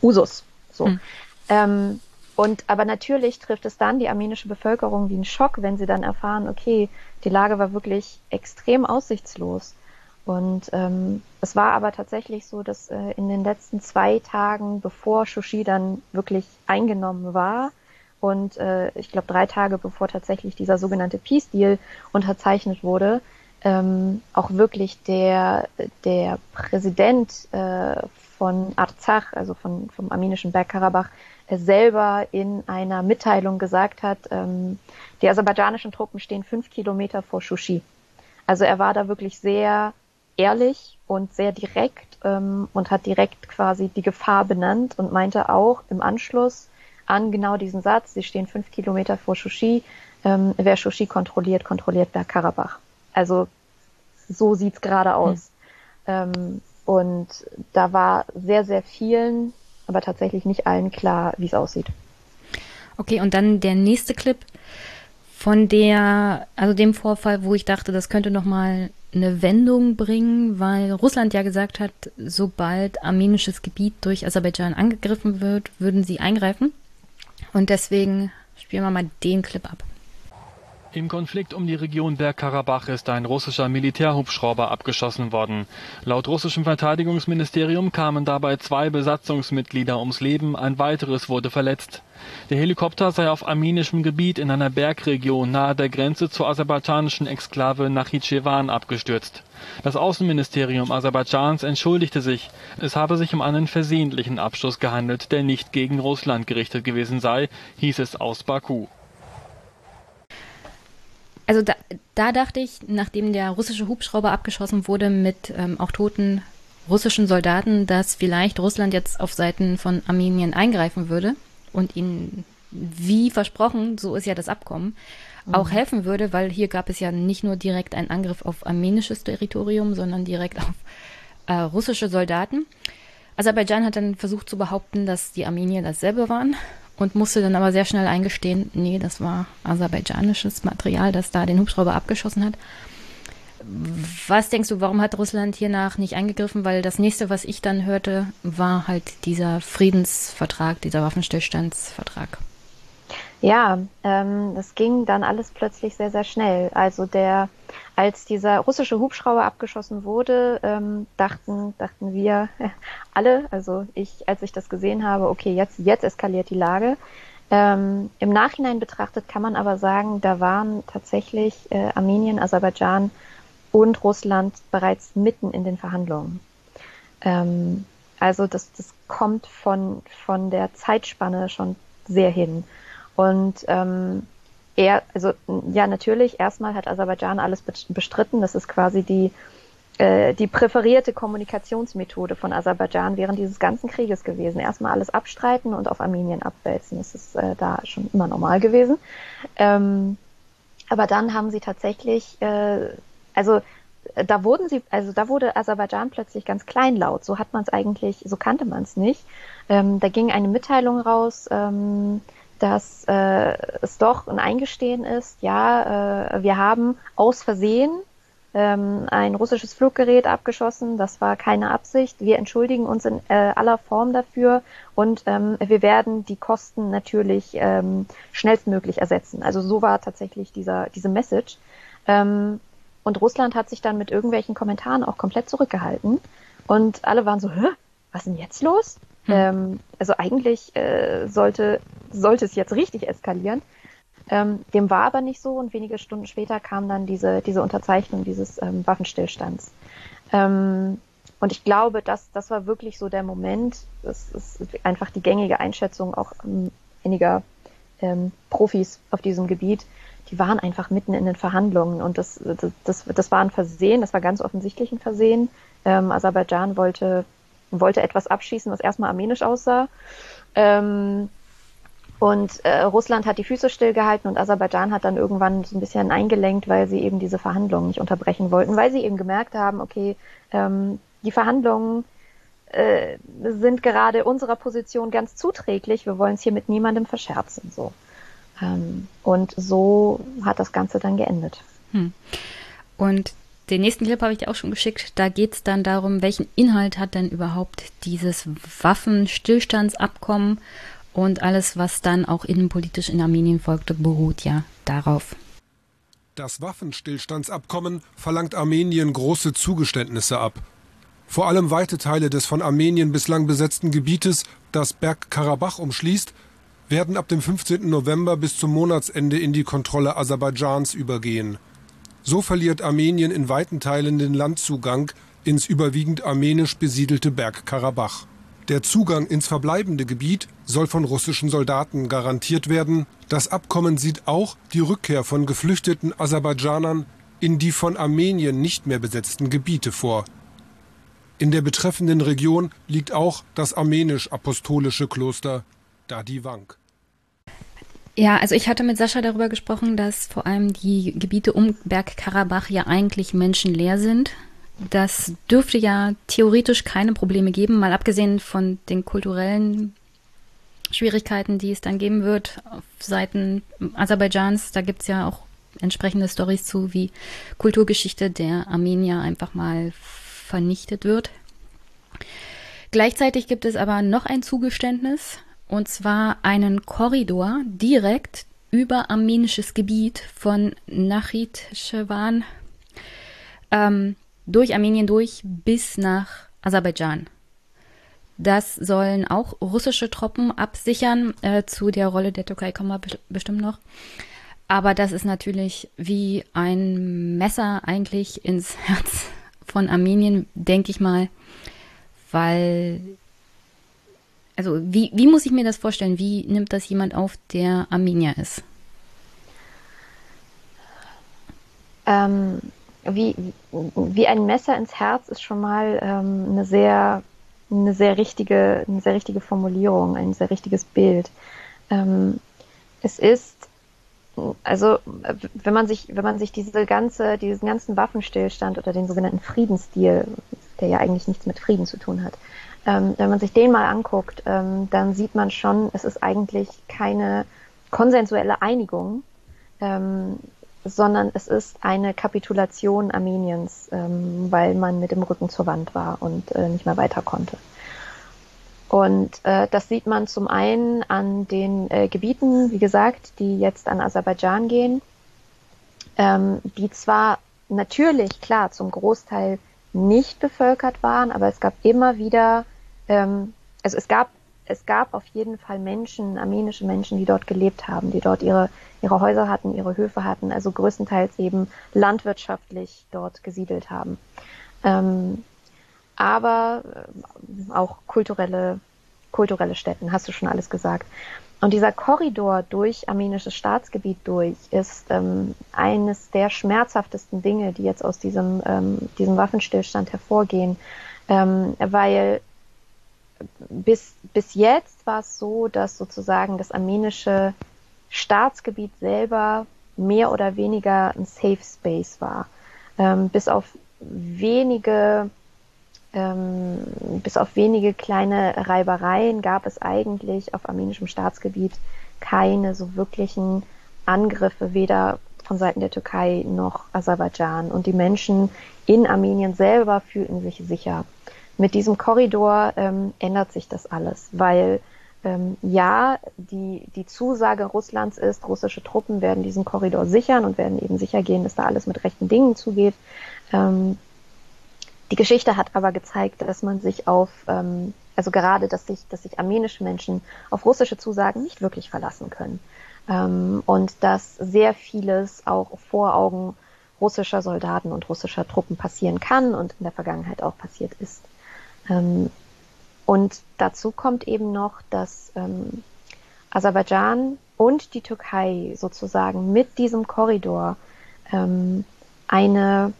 Usus. So. Hm. Ähm, und aber natürlich trifft es dann die armenische Bevölkerung wie einen Schock, wenn sie dann erfahren, okay, die Lage war wirklich extrem aussichtslos. Und ähm, es war aber tatsächlich so, dass äh, in den letzten zwei Tagen, bevor Shushi dann wirklich eingenommen war, und äh, ich glaube drei Tage bevor tatsächlich dieser sogenannte Peace Deal unterzeichnet wurde, ähm, auch wirklich der, der Präsident äh, von Arzach, also von, vom armenischen Bergkarabach, selber in einer Mitteilung gesagt hat, ähm, die aserbaidschanischen Truppen stehen fünf Kilometer vor Shushi. Also er war da wirklich sehr ehrlich und sehr direkt ähm, und hat direkt quasi die Gefahr benannt und meinte auch im Anschluss an genau diesen Satz, sie stehen fünf Kilometer vor Shushi, ähm, wer Shushi kontrolliert, kontrolliert Bergkarabach. Also so sieht's gerade aus. Hm. Ähm, und da war sehr, sehr vielen aber tatsächlich nicht allen klar, wie es aussieht. Okay, und dann der nächste Clip von der, also dem Vorfall, wo ich dachte, das könnte nochmal eine Wendung bringen, weil Russland ja gesagt hat, sobald armenisches Gebiet durch Aserbaidschan angegriffen wird, würden sie eingreifen. Und deswegen spielen wir mal den Clip ab. Im Konflikt um die Region Bergkarabach ist ein russischer Militärhubschrauber abgeschossen worden. Laut russischem Verteidigungsministerium kamen dabei zwei Besatzungsmitglieder ums Leben, ein weiteres wurde verletzt. Der Helikopter sei auf armenischem Gebiet in einer Bergregion nahe der Grenze zur aserbaidschanischen Exklave Nachitschewan abgestürzt. Das Außenministerium Aserbaidschans entschuldigte sich. Es habe sich um einen versehentlichen Abschuss gehandelt, der nicht gegen Russland gerichtet gewesen sei, hieß es aus Baku. Also da, da dachte ich, nachdem der russische Hubschrauber abgeschossen wurde mit ähm, auch toten russischen Soldaten, dass vielleicht Russland jetzt auf Seiten von Armenien eingreifen würde und ihnen, wie versprochen, so ist ja das Abkommen, mhm. auch helfen würde, weil hier gab es ja nicht nur direkt einen Angriff auf armenisches Territorium, sondern direkt auf äh, russische Soldaten. Aserbaidschan hat dann versucht zu behaupten, dass die Armenier dasselbe waren und musste dann aber sehr schnell eingestehen, nee, das war aserbaidschanisches Material, das da den Hubschrauber abgeschossen hat. Was denkst du, warum hat Russland hiernach nicht eingegriffen? Weil das nächste, was ich dann hörte, war halt dieser Friedensvertrag, dieser Waffenstillstandsvertrag. Ja, ähm, das ging dann alles plötzlich sehr, sehr schnell. Also der, als dieser russische Hubschrauber abgeschossen wurde, ähm, dachten, dachten wir alle, also ich, als ich das gesehen habe, okay, jetzt, jetzt eskaliert die Lage. Ähm, Im Nachhinein betrachtet kann man aber sagen, da waren tatsächlich äh, Armenien, Aserbaidschan und Russland bereits mitten in den Verhandlungen. Ähm, also das, das kommt von, von der Zeitspanne schon sehr hin. Und ähm, er, also ja, natürlich, erstmal hat Aserbaidschan alles bestritten. Das ist quasi die, äh, die präferierte Kommunikationsmethode von Aserbaidschan während dieses ganzen Krieges gewesen. Erstmal alles abstreiten und auf Armenien abwälzen. Das ist äh, da schon immer normal gewesen. Ähm, aber dann haben sie tatsächlich, äh, also da wurden sie, also da wurde Aserbaidschan plötzlich ganz kleinlaut. So hat man es eigentlich, so kannte man es nicht. Ähm, da ging eine Mitteilung raus. Ähm, dass äh, es doch ein Eingestehen ist, ja, äh, wir haben aus Versehen ähm, ein russisches Fluggerät abgeschossen. Das war keine Absicht. Wir entschuldigen uns in äh, aller Form dafür und ähm, wir werden die Kosten natürlich ähm, schnellstmöglich ersetzen. Also so war tatsächlich dieser, diese Message. Ähm, und Russland hat sich dann mit irgendwelchen Kommentaren auch komplett zurückgehalten. Und alle waren so, Hä, was ist denn jetzt los? Hm. Ähm, also eigentlich äh, sollte, sollte es jetzt richtig eskalieren. Ähm, dem war aber nicht so und wenige Stunden später kam dann diese, diese Unterzeichnung dieses ähm, Waffenstillstands. Ähm, und ich glaube, das, das war wirklich so der Moment, das ist einfach die gängige Einschätzung auch ähm, einiger ähm, Profis auf diesem Gebiet, die waren einfach mitten in den Verhandlungen und das, das, das, das war ein Versehen, das war ganz offensichtlich ein Versehen. Ähm, Aserbaidschan wollte, wollte etwas abschießen, was erstmal armenisch aussah. Ähm, und äh, Russland hat die Füße stillgehalten und Aserbaidschan hat dann irgendwann so ein bisschen eingelenkt, weil sie eben diese Verhandlungen nicht unterbrechen wollten, weil sie eben gemerkt haben, okay, ähm, die Verhandlungen äh, sind gerade unserer Position ganz zuträglich, wir wollen es hier mit niemandem verscherzen. So. Ähm, und so hat das Ganze dann geendet. Hm. Und den nächsten Clip habe ich dir auch schon geschickt. Da geht es dann darum, welchen Inhalt hat denn überhaupt dieses Waffenstillstandsabkommen und alles, was dann auch innenpolitisch in Armenien folgte, beruht ja darauf. Das Waffenstillstandsabkommen verlangt Armenien große Zugeständnisse ab. Vor allem weite Teile des von Armenien bislang besetzten Gebietes, das Bergkarabach umschließt, werden ab dem 15. November bis zum Monatsende in die Kontrolle Aserbaidschans übergehen. So verliert Armenien in weiten Teilen den Landzugang ins überwiegend armenisch besiedelte Bergkarabach. Der Zugang ins verbleibende Gebiet soll von russischen Soldaten garantiert werden. Das Abkommen sieht auch die Rückkehr von geflüchteten Aserbaidschanern in die von Armenien nicht mehr besetzten Gebiete vor. In der betreffenden Region liegt auch das armenisch-apostolische Kloster Dadivank. Ja, also ich hatte mit Sascha darüber gesprochen, dass vor allem die Gebiete um Bergkarabach ja eigentlich menschenleer sind. Das dürfte ja theoretisch keine Probleme geben, mal abgesehen von den kulturellen Schwierigkeiten, die es dann geben wird auf Seiten Aserbaidschans. Da gibt es ja auch entsprechende Stories zu, wie Kulturgeschichte der Armenier einfach mal vernichtet wird. Gleichzeitig gibt es aber noch ein Zugeständnis, und zwar einen Korridor direkt über armenisches Gebiet von Nachit Shevan ähm, durch Armenien durch bis nach Aserbaidschan. Das sollen auch russische Truppen absichern. Äh, zu der Rolle der Türkei kommen wir bestimmt noch. Aber das ist natürlich wie ein Messer eigentlich ins Herz von Armenien, denke ich mal, weil, also wie, wie muss ich mir das vorstellen? Wie nimmt das jemand auf, der Armenier ist? Ähm, wie, wie ein Messer ins Herz ist schon mal ähm, eine sehr eine sehr richtige eine sehr richtige Formulierung, ein sehr richtiges Bild. Ähm, es ist also wenn man sich wenn man sich diese ganze diesen ganzen Waffenstillstand oder den sogenannten Friedensdeal, der ja eigentlich nichts mit Frieden zu tun hat, ähm, wenn man sich den mal anguckt, ähm, dann sieht man schon, es ist eigentlich keine konsensuelle Einigung, ähm, sondern es ist eine Kapitulation Armeniens, ähm, weil man mit dem Rücken zur Wand war und äh, nicht mehr weiter konnte. Und äh, das sieht man zum einen an den äh, Gebieten, wie gesagt, die jetzt an Aserbaidschan gehen, ähm, die zwar natürlich, klar, zum Großteil nicht bevölkert waren, aber es gab immer wieder, ähm, also es gab es gab auf jeden Fall Menschen, armenische Menschen, die dort gelebt haben, die dort ihre, ihre Häuser hatten, ihre Höfe hatten, also größtenteils eben landwirtschaftlich dort gesiedelt haben. Ähm, aber äh, auch kulturelle, kulturelle Städten, hast du schon alles gesagt. Und dieser Korridor durch armenisches Staatsgebiet durch ist ähm, eines der schmerzhaftesten Dinge, die jetzt aus diesem, ähm, diesem Waffenstillstand hervorgehen, ähm, weil bis, bis jetzt war es so, dass sozusagen das armenische Staatsgebiet selber mehr oder weniger ein Safe Space war. Ähm, bis auf wenige ähm, bis auf wenige kleine Reibereien gab es eigentlich auf armenischem Staatsgebiet keine so wirklichen Angriffe, weder von Seiten der Türkei noch Aserbaidschan und die Menschen in Armenien selber fühlten sich sicher. Mit diesem Korridor ähm, ändert sich das alles, weil ähm, ja, die, die Zusage Russlands ist, russische Truppen werden diesen Korridor sichern und werden eben sicher gehen, dass da alles mit rechten Dingen zugeht. Ähm, die Geschichte hat aber gezeigt, dass man sich auf, ähm, also gerade, dass sich, dass sich armenische Menschen auf russische Zusagen nicht wirklich verlassen können. Ähm, und dass sehr vieles auch vor Augen russischer Soldaten und russischer Truppen passieren kann und in der Vergangenheit auch passiert ist. Ähm, und dazu kommt eben noch, dass ähm, Aserbaidschan und die Türkei sozusagen mit diesem Korridor ähm, eine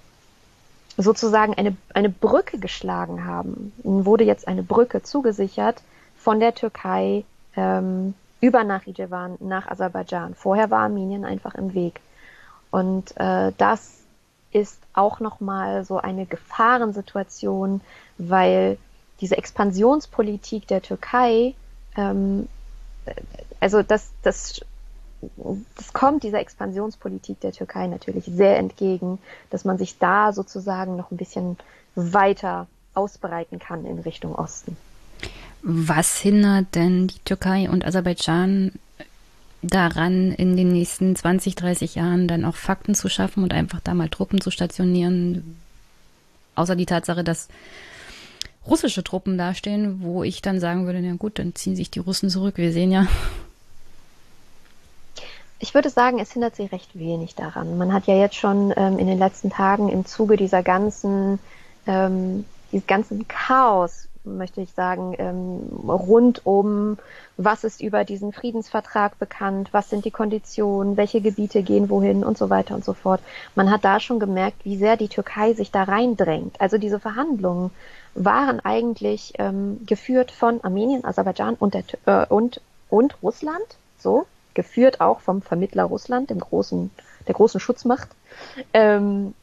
sozusagen eine, eine Brücke geschlagen haben. Ihnen wurde jetzt eine Brücke zugesichert von der Türkei ähm, über Nachidjewan nach Aserbaidschan. Vorher war Armenien einfach im Weg. Und äh, das ist auch nochmal so eine Gefahrensituation, weil diese Expansionspolitik der Türkei, ähm, also das, das, das kommt dieser Expansionspolitik der Türkei natürlich sehr entgegen, dass man sich da sozusagen noch ein bisschen weiter ausbreiten kann in Richtung Osten. Was hindert denn die Türkei und Aserbaidschan daran, in den nächsten 20, 30 Jahren dann auch Fakten zu schaffen und einfach da mal Truppen zu stationieren? Außer die Tatsache, dass russische Truppen dastehen, wo ich dann sagen würde, na gut, dann ziehen sich die Russen zurück. Wir sehen ja. Ich würde sagen, es hindert sie recht wenig daran. Man hat ja jetzt schon ähm, in den letzten Tagen im Zuge dieser ganzen, ähm, dieses ganzen Chaos möchte ich sagen, ähm, rund um, was ist über diesen Friedensvertrag bekannt, was sind die Konditionen, welche Gebiete gehen wohin und so weiter und so fort. Man hat da schon gemerkt, wie sehr die Türkei sich da reindrängt. Also diese Verhandlungen waren eigentlich ähm, geführt von Armenien, Aserbaidschan und, der, äh, und, und Russland, so, geführt auch vom Vermittler Russland, dem großen, der großen Schutzmacht. Ähm,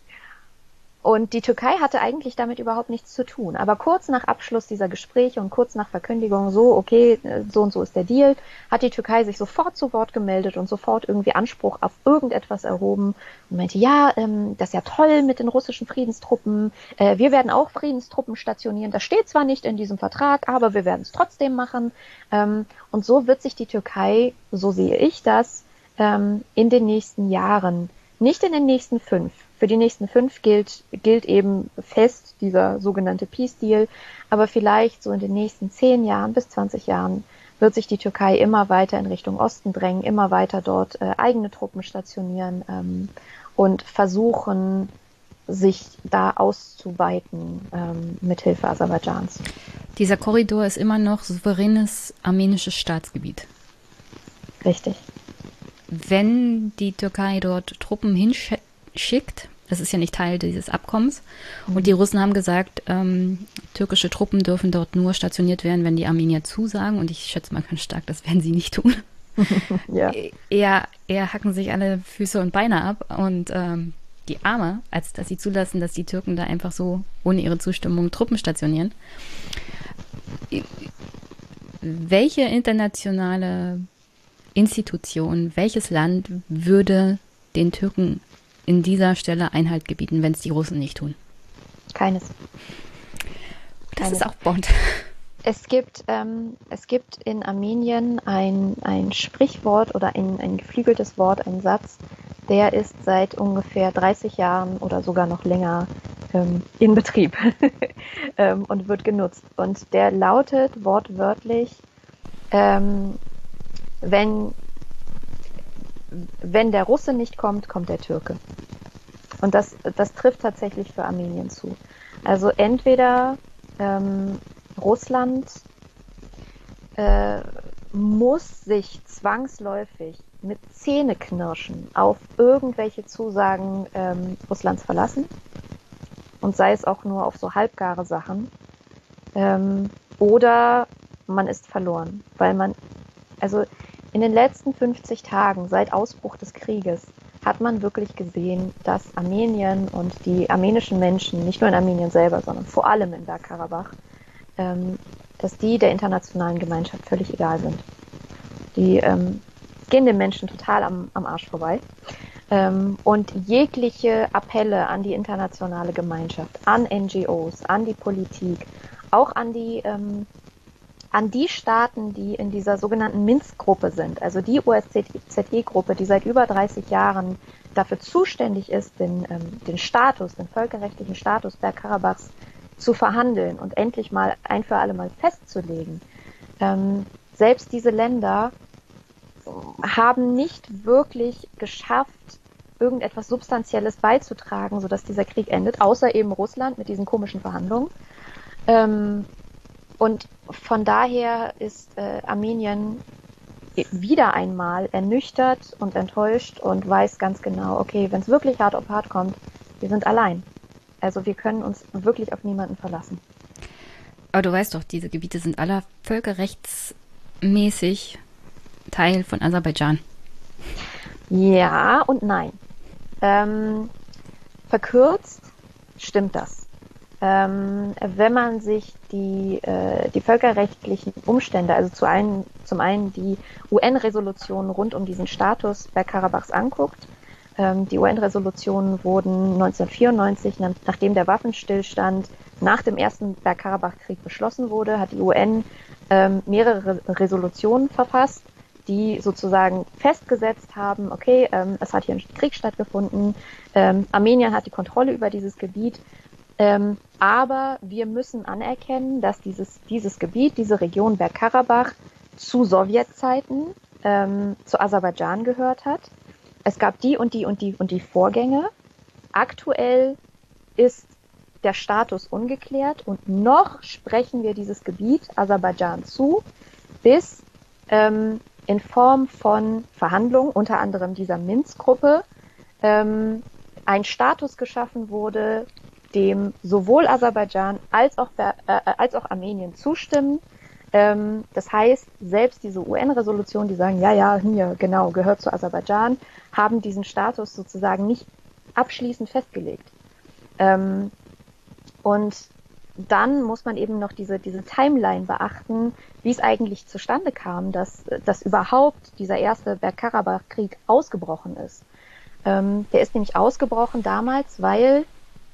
und die Türkei hatte eigentlich damit überhaupt nichts zu tun. Aber kurz nach Abschluss dieser Gespräche und kurz nach Verkündigung, so, okay, so und so ist der Deal, hat die Türkei sich sofort zu Wort gemeldet und sofort irgendwie Anspruch auf irgendetwas erhoben und meinte, ja, ähm, das ist ja toll mit den russischen Friedenstruppen. Äh, wir werden auch Friedenstruppen stationieren. Das steht zwar nicht in diesem Vertrag, aber wir werden es trotzdem machen. Ähm, und so wird sich die Türkei, so sehe ich das, ähm, in den nächsten Jahren, nicht in den nächsten fünf, für die nächsten fünf gilt, gilt eben fest dieser sogenannte Peace Deal. Aber vielleicht so in den nächsten zehn Jahren bis 20 Jahren wird sich die Türkei immer weiter in Richtung Osten drängen, immer weiter dort äh, eigene Truppen stationieren ähm, und versuchen, sich da auszuweiten ähm, mithilfe Aserbaidschans. Dieser Korridor ist immer noch souveränes armenisches Staatsgebiet. Richtig. Wenn die Türkei dort Truppen hinschickt, schickt. Das ist ja nicht Teil dieses Abkommens. Mhm. Und die Russen haben gesagt, ähm, türkische Truppen dürfen dort nur stationiert werden, wenn die Armenier zusagen. Und ich schätze mal ganz stark, das werden sie nicht tun. ja. eher, eher hacken sich alle Füße und Beine ab und ähm, die Arme, als dass sie zulassen, dass die Türken da einfach so ohne ihre Zustimmung Truppen stationieren. Welche internationale Institution, welches Land würde den Türken in dieser Stelle Einhalt gebieten, wenn es die Russen nicht tun? Keines. Das Keines. ist auch Bond. Es gibt, ähm, es gibt in Armenien ein, ein Sprichwort oder ein, ein geflügeltes Wort, ein Satz, der ist seit ungefähr 30 Jahren oder sogar noch länger ähm, in Betrieb ähm, und wird genutzt. Und der lautet wortwörtlich, ähm, wenn wenn der Russe nicht kommt, kommt der Türke. Und das, das trifft tatsächlich für Armenien zu. Also entweder ähm, Russland äh, muss sich zwangsläufig mit Zähneknirschen auf irgendwelche Zusagen ähm, Russlands verlassen und sei es auch nur auf so halbgare Sachen. Ähm, oder man ist verloren, weil man, also in den letzten 50 Tagen seit Ausbruch des Krieges hat man wirklich gesehen, dass Armenien und die armenischen Menschen, nicht nur in Armenien selber, sondern vor allem in Bergkarabach, ähm, dass die der internationalen Gemeinschaft völlig egal sind. Die ähm, gehen den Menschen total am, am Arsch vorbei. Ähm, und jegliche Appelle an die internationale Gemeinschaft, an NGOs, an die Politik, auch an die, ähm, an die Staaten, die in dieser sogenannten Minsk-Gruppe sind, also die OSZE-Gruppe, die seit über 30 Jahren dafür zuständig ist, den, ähm, den Status, den völkerrechtlichen Status Bergkarabachs zu verhandeln und endlich mal ein für alle Mal festzulegen. Ähm, selbst diese Länder haben nicht wirklich geschafft, irgendetwas Substanzielles beizutragen, sodass dieser Krieg endet, außer eben Russland mit diesen komischen Verhandlungen. Ähm, und von daher ist äh, Armenien wieder einmal ernüchtert und enttäuscht und weiß ganz genau, okay, wenn es wirklich hart auf hart kommt, wir sind allein. Also wir können uns wirklich auf niemanden verlassen. Aber du weißt doch, diese Gebiete sind aller völkerrechtsmäßig Teil von Aserbaidschan. Ja und nein. Ähm, verkürzt stimmt das. Ähm, wenn man sich die, äh, die völkerrechtlichen Umstände, also zu einen, zum einen die UN-Resolutionen rund um diesen Status Bergkarabachs anguckt, ähm, die UN-Resolutionen wurden 1994, nachdem der Waffenstillstand nach dem ersten Bergkarabach-Krieg beschlossen wurde, hat die UN ähm, mehrere Resolutionen verfasst, die sozusagen festgesetzt haben, okay, ähm, es hat hier ein Krieg stattgefunden, ähm, Armenien hat die Kontrolle über dieses Gebiet, ähm, aber wir müssen anerkennen, dass dieses, dieses Gebiet, diese Region Bergkarabach zu Sowjetzeiten ähm, zu Aserbaidschan gehört hat. Es gab die und die und die und die Vorgänge. Aktuell ist der Status ungeklärt und noch sprechen wir dieses Gebiet Aserbaidschan zu, bis ähm, in Form von Verhandlungen, unter anderem dieser Minsk-Gruppe, ähm, ein Status geschaffen wurde, dem sowohl Aserbaidschan als auch, äh, als auch Armenien zustimmen. Ähm, das heißt, selbst diese UN-Resolutionen, die sagen, ja, ja, hier, genau, gehört zu Aserbaidschan, haben diesen Status sozusagen nicht abschließend festgelegt. Ähm, und dann muss man eben noch diese, diese Timeline beachten, wie es eigentlich zustande kam, dass, dass überhaupt dieser erste Bergkarabach-Krieg ausgebrochen ist. Ähm, der ist nämlich ausgebrochen damals, weil,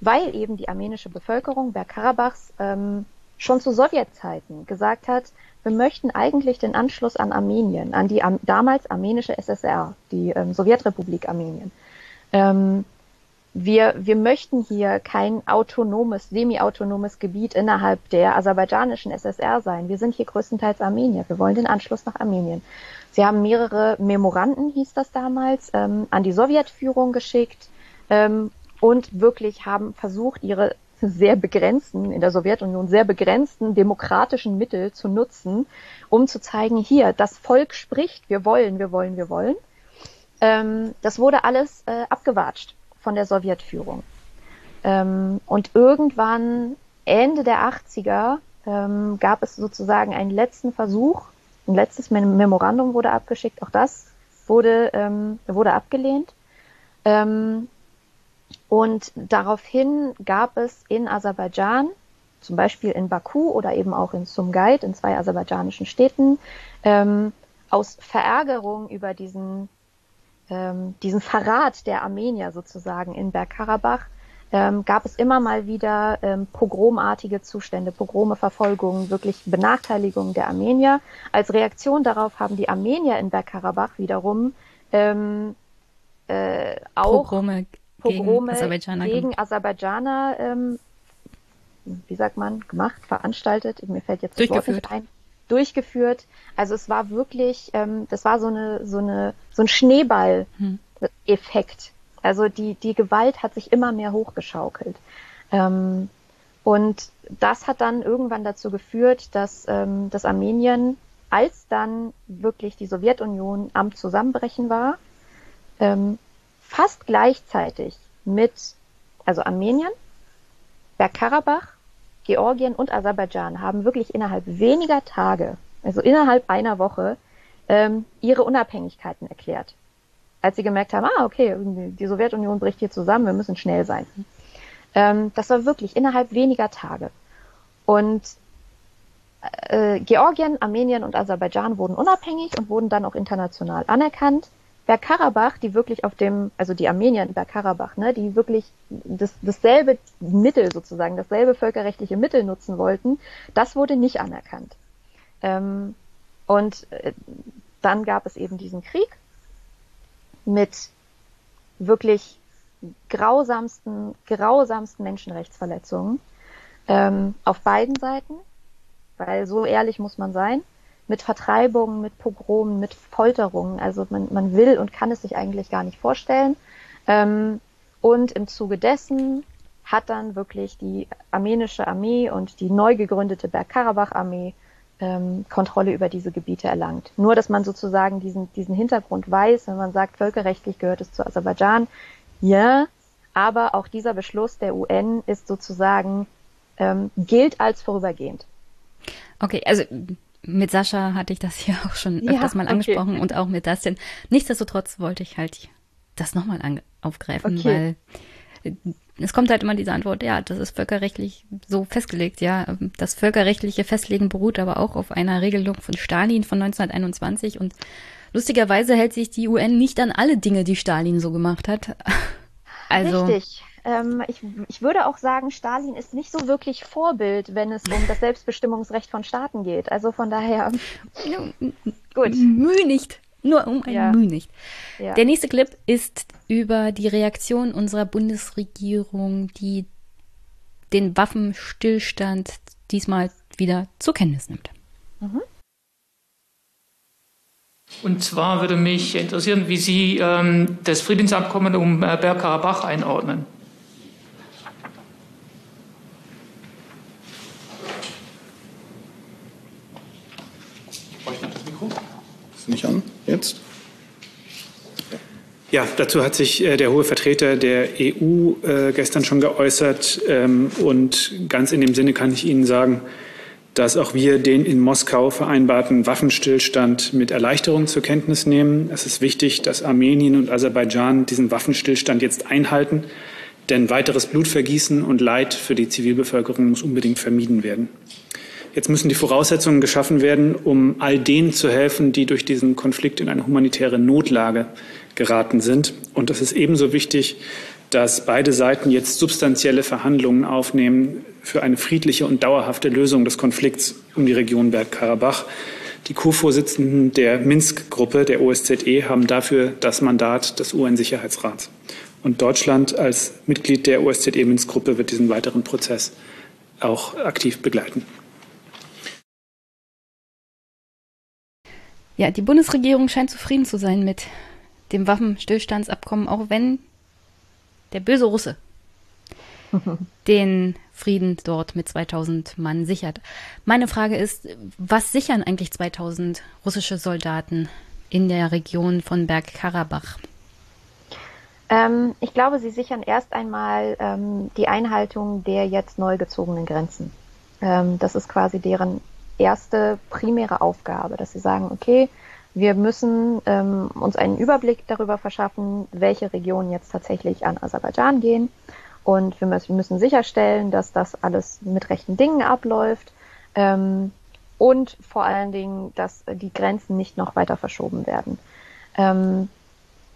weil eben die armenische Bevölkerung Bergkarabachs ähm, schon zu Sowjetzeiten gesagt hat, wir möchten eigentlich den Anschluss an Armenien, an die am, damals armenische SSR, die ähm, Sowjetrepublik Armenien. Ähm, wir, wir möchten hier kein autonomes, semi-autonomes Gebiet innerhalb der aserbaidschanischen SSR sein. Wir sind hier größtenteils Armenier. Wir wollen den Anschluss nach Armenien. Sie haben mehrere Memoranden, hieß das damals, ähm, an die Sowjetführung geschickt ähm, und wirklich haben versucht, ihre sehr begrenzten, in der Sowjetunion sehr begrenzten demokratischen Mittel zu nutzen, um zu zeigen, hier, das Volk spricht, wir wollen, wir wollen, wir wollen. Ähm, das wurde alles äh, abgewatscht von der Sowjetführung. Ähm, und irgendwann, Ende der 80er, ähm, gab es sozusagen einen letzten Versuch, ein letztes Memorandum wurde abgeschickt, auch das wurde, ähm, wurde abgelehnt. Und daraufhin gab es in Aserbaidschan, zum Beispiel in Baku oder eben auch in Sumgait, in zwei aserbaidschanischen Städten, ähm, aus Verärgerung über diesen ähm, diesen Verrat der Armenier sozusagen in Bergkarabach ähm, gab es immer mal wieder ähm, pogromartige Zustände, Pogrome, Verfolgungen, wirklich Benachteiligungen der Armenier. Als Reaktion darauf haben die Armenier in Bergkarabach wiederum ähm, äh, auch Pogrome, Pogrome gegen Aserbaidschaner, gegen Aserbaidschaner ähm, wie sagt man, gemacht, veranstaltet. Mir fällt jetzt das Wort nicht ein durchgeführt. Also es war wirklich, ähm, das war so eine, so eine, so ein Schneeball-Effekt. Also die, die Gewalt hat sich immer mehr hochgeschaukelt. Ähm, und das hat dann irgendwann dazu geführt, dass, ähm, dass Armenien, als dann wirklich die Sowjetunion am Zusammenbrechen war, ähm, fast gleichzeitig mit, also Armenien, Bergkarabach Georgien und Aserbaidschan haben wirklich innerhalb weniger Tage, also innerhalb einer Woche, ähm, ihre Unabhängigkeiten erklärt. Als sie gemerkt haben, ah, okay, die Sowjetunion bricht hier zusammen, wir müssen schnell sein. Ähm, das war wirklich innerhalb weniger Tage. Und äh, Georgien, Armenien und Aserbaidschan wurden unabhängig und wurden dann auch international anerkannt. Bergkarabach, die wirklich auf dem, also die Armenier in Bergkarabach, ne, die wirklich das, dasselbe Mittel sozusagen, dasselbe völkerrechtliche Mittel nutzen wollten, das wurde nicht anerkannt. Ähm, und äh, dann gab es eben diesen Krieg mit wirklich grausamsten, grausamsten Menschenrechtsverletzungen ähm, auf beiden Seiten, weil so ehrlich muss man sein, mit Vertreibungen, mit Pogromen, mit Folterungen. Also man, man will und kann es sich eigentlich gar nicht vorstellen. Ähm, und im Zuge dessen hat dann wirklich die armenische Armee und die neu gegründete Bergkarabach-Armee ähm, Kontrolle über diese Gebiete erlangt. Nur, dass man sozusagen diesen, diesen Hintergrund weiß, wenn man sagt, völkerrechtlich gehört es zu Aserbaidschan, ja, aber auch dieser Beschluss der UN ist sozusagen, ähm, gilt als vorübergehend. Okay, also mit Sascha hatte ich das hier auch schon öfters ja, mal angesprochen okay. und auch mit Dustin. Nichtsdestotrotz wollte ich halt das nochmal aufgreifen, okay. weil äh, es kommt halt immer diese Antwort, ja, das ist völkerrechtlich so festgelegt, ja. Das völkerrechtliche Festlegen beruht aber auch auf einer Regelung von Stalin von 1921 und lustigerweise hält sich die UN nicht an alle Dinge, die Stalin so gemacht hat. Also, Richtig. Ähm, ich, ich würde auch sagen, Stalin ist nicht so wirklich Vorbild, wenn es um das Selbstbestimmungsrecht von Staaten geht. Also von daher. gut. Mühe nicht. Nur um ein ja. Mühe nicht. Ja. Der nächste Clip ist über die Reaktion unserer Bundesregierung, die den Waffenstillstand diesmal wieder zur Kenntnis nimmt. Mhm. Und zwar würde mich interessieren, wie Sie ähm, das Friedensabkommen um äh, Bergkarabach einordnen. Nicht an jetzt? Ja, dazu hat sich äh, der hohe Vertreter der EU äh, gestern schon geäußert. Ähm, und ganz in dem Sinne kann ich Ihnen sagen, dass auch wir den in Moskau vereinbarten Waffenstillstand mit Erleichterung zur Kenntnis nehmen. Es ist wichtig, dass Armenien und Aserbaidschan diesen Waffenstillstand jetzt einhalten, denn weiteres Blutvergießen und Leid für die Zivilbevölkerung muss unbedingt vermieden werden. Jetzt müssen die Voraussetzungen geschaffen werden, um all denen zu helfen, die durch diesen Konflikt in eine humanitäre Notlage geraten sind. Und es ist ebenso wichtig, dass beide Seiten jetzt substanzielle Verhandlungen aufnehmen für eine friedliche und dauerhafte Lösung des Konflikts um die Region Bergkarabach. Die Co-Vorsitzenden der Minsk-Gruppe, der OSZE, haben dafür das Mandat des UN-Sicherheitsrats. Und Deutschland als Mitglied der OSZE-Minsk-Gruppe wird diesen weiteren Prozess auch aktiv begleiten. Ja, die Bundesregierung scheint zufrieden zu sein mit dem Waffenstillstandsabkommen, auch wenn der böse Russe den Frieden dort mit 2000 Mann sichert. Meine Frage ist, was sichern eigentlich 2000 russische Soldaten in der Region von Bergkarabach? Ähm, ich glaube, sie sichern erst einmal ähm, die Einhaltung der jetzt neu gezogenen Grenzen. Ähm, das ist quasi deren erste primäre Aufgabe, dass sie sagen, okay, wir müssen ähm, uns einen Überblick darüber verschaffen, welche Regionen jetzt tatsächlich an Aserbaidschan gehen. Und wir müssen sicherstellen, dass das alles mit rechten Dingen abläuft. Ähm, und vor allen Dingen, dass die Grenzen nicht noch weiter verschoben werden. Ähm,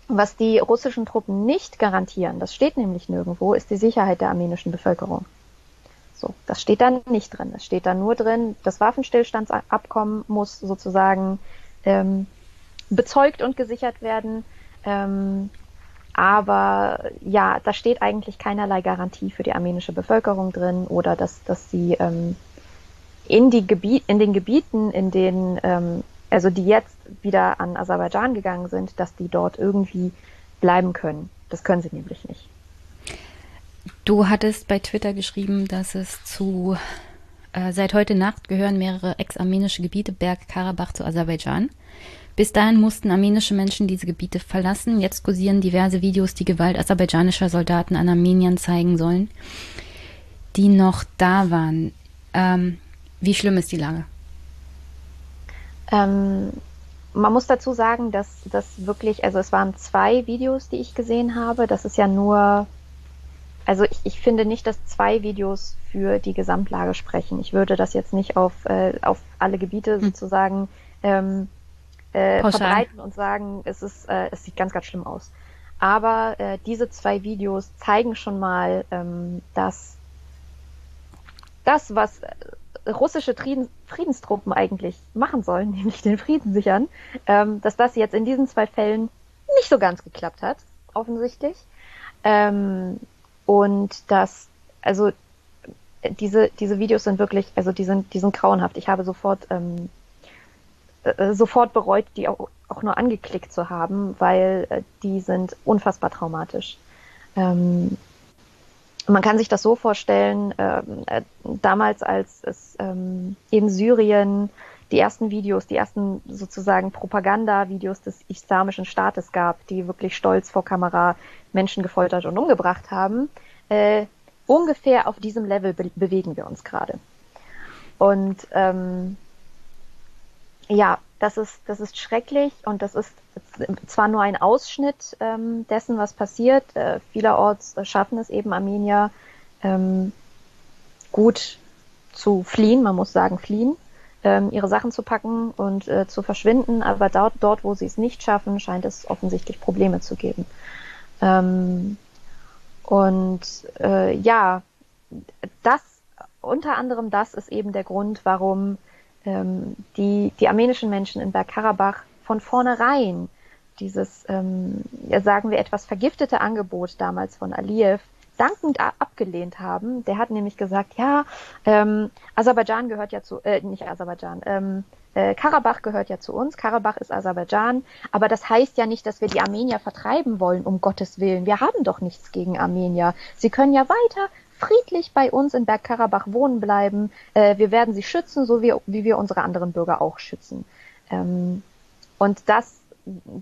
was die russischen Truppen nicht garantieren, das steht nämlich nirgendwo, ist die Sicherheit der armenischen Bevölkerung. So, das steht da nicht drin. Es steht da nur drin, das Waffenstillstandsabkommen muss sozusagen ähm, bezeugt und gesichert werden. Ähm, aber ja, da steht eigentlich keinerlei Garantie für die armenische Bevölkerung drin oder dass, dass sie ähm, in, die Gebiet, in den Gebieten, in denen, ähm, also die jetzt wieder an Aserbaidschan gegangen sind, dass die dort irgendwie bleiben können. Das können sie nämlich nicht. Du hattest bei Twitter geschrieben, dass es zu äh, seit heute Nacht gehören mehrere ex-armenische Gebiete Bergkarabach zu Aserbaidschan. Bis dahin mussten armenische Menschen diese Gebiete verlassen. Jetzt kursieren diverse Videos, die Gewalt aserbaidschanischer Soldaten an Armeniern zeigen sollen, die noch da waren. Ähm, wie schlimm ist die Lage? Ähm, man muss dazu sagen, dass das wirklich, also es waren zwei Videos, die ich gesehen habe. Das ist ja nur also ich, ich finde nicht, dass zwei Videos für die Gesamtlage sprechen. Ich würde das jetzt nicht auf, äh, auf alle Gebiete hm. sozusagen ähm, äh, verbreiten und sagen, es ist, äh, es sieht ganz, ganz schlimm aus. Aber äh, diese zwei Videos zeigen schon mal, ähm, dass das, was äh, russische Frieden, Friedenstruppen eigentlich machen sollen, nämlich den Frieden sichern, ähm, dass das jetzt in diesen zwei Fällen nicht so ganz geklappt hat, offensichtlich. Ähm, und dass, also diese, diese Videos sind wirklich, also die sind, die sind grauenhaft. Ich habe sofort, ähm, äh, sofort bereut, die auch, auch nur angeklickt zu haben, weil äh, die sind unfassbar traumatisch. Ähm, man kann sich das so vorstellen, ähm, äh, damals als es ähm, in Syrien die ersten Videos, die ersten sozusagen Propaganda-Videos des Islamischen Staates gab, die wirklich stolz vor Kamera Menschen gefoltert und umgebracht haben, äh, ungefähr auf diesem Level be bewegen wir uns gerade. Und ähm, ja, das ist, das ist schrecklich und das ist zwar nur ein Ausschnitt ähm, dessen, was passiert. Äh, vielerorts schaffen es eben Armenier ähm, gut zu fliehen, man muss sagen fliehen, ähm, ihre Sachen zu packen und äh, zu verschwinden, aber dort, dort, wo sie es nicht schaffen, scheint es offensichtlich Probleme zu geben. Ähm, und äh, ja, das, unter anderem das ist eben der Grund, warum ähm, die, die armenischen Menschen in Bergkarabach von vornherein dieses, ähm, sagen wir, etwas vergiftete Angebot damals von Aliyev dankend abgelehnt haben. Der hat nämlich gesagt, ja, ähm, Aserbaidschan gehört ja zu, äh, nicht Aserbaidschan, ähm, äh, Karabach gehört ja zu uns, Karabach ist Aserbaidschan, aber das heißt ja nicht, dass wir die Armenier vertreiben wollen, um Gottes Willen. Wir haben doch nichts gegen Armenier. Sie können ja weiter friedlich bei uns in Bergkarabach wohnen bleiben. Äh, wir werden sie schützen, so wie, wie wir unsere anderen Bürger auch schützen. Ähm, und das,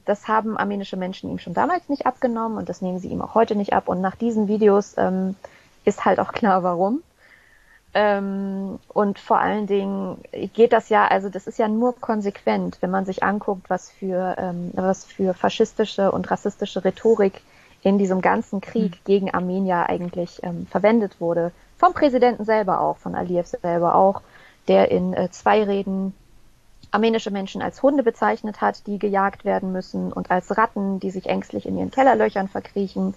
das haben armenische Menschen ihm schon damals nicht abgenommen und das nehmen sie ihm auch heute nicht ab. Und nach diesen Videos ähm, ist halt auch klar, warum. Ähm, und vor allen Dingen geht das ja, also das ist ja nur konsequent, wenn man sich anguckt, was für, ähm, was für faschistische und rassistische Rhetorik in diesem ganzen Krieg mhm. gegen Armenier eigentlich ähm, verwendet wurde. Vom Präsidenten selber auch, von Aliyev selber auch, der in äh, zwei Reden armenische Menschen als Hunde bezeichnet hat, die gejagt werden müssen und als Ratten, die sich ängstlich in ihren Kellerlöchern verkriechen.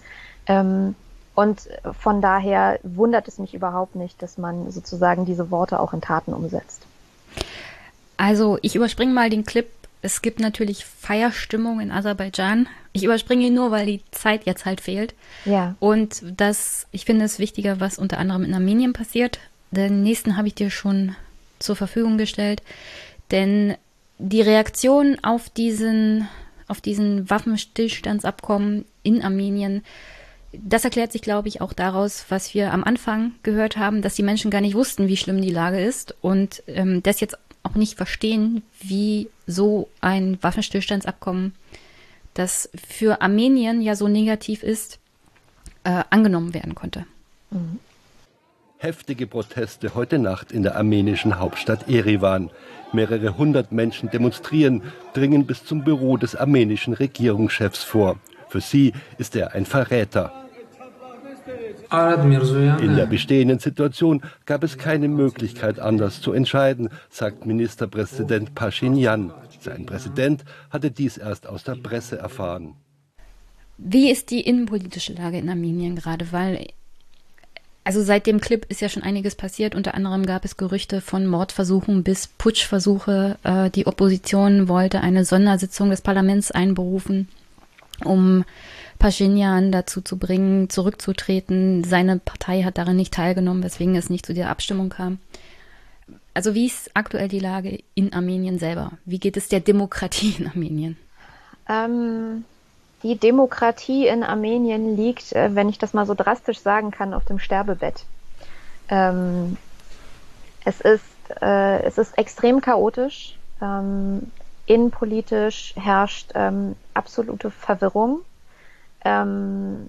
Ähm, und von daher wundert es mich überhaupt nicht, dass man sozusagen diese Worte auch in Taten umsetzt. Also ich überspringe mal den Clip es gibt natürlich Feierstimmung in Aserbaidschan. Ich überspringe ihn nur, weil die Zeit jetzt halt fehlt. Ja. Und das, ich finde es wichtiger, was unter anderem in Armenien passiert. Den nächsten habe ich dir schon zur Verfügung gestellt. Denn die Reaktion auf diesen, auf diesen Waffenstillstandsabkommen in Armenien, das erklärt sich, glaube ich, auch daraus, was wir am Anfang gehört haben, dass die Menschen gar nicht wussten, wie schlimm die Lage ist und ähm, das jetzt auch nicht verstehen, wie so ein Waffenstillstandsabkommen, das für Armenien ja so negativ ist, äh, angenommen werden konnte. Mhm. Heftige Proteste heute Nacht in der armenischen Hauptstadt Erivan. Mehrere hundert Menschen demonstrieren, dringen bis zum Büro des armenischen Regierungschefs vor. Für sie ist er ein Verräter. In der bestehenden Situation gab es keine Möglichkeit, anders zu entscheiden, sagt Ministerpräsident Pashinyan. Sein Präsident hatte dies erst aus der Presse erfahren. Wie ist die innenpolitische Lage in Armenien gerade? Weil, also seit dem Clip ist ja schon einiges passiert. Unter anderem gab es Gerüchte von Mordversuchen bis Putschversuche. Äh, die Opposition wollte eine Sondersitzung des Parlaments einberufen, um Pashinyan dazu zu bringen, zurückzutreten. Seine Partei hat daran nicht teilgenommen, weswegen es nicht zu der Abstimmung kam. Also wie ist aktuell die Lage in Armenien selber? Wie geht es der Demokratie in Armenien? Ähm, die Demokratie in Armenien liegt, äh, wenn ich das mal so drastisch sagen kann, auf dem Sterbebett. Ähm, es, ist, äh, es ist extrem chaotisch. Ähm, innenpolitisch herrscht ähm, absolute Verwirrung ähm,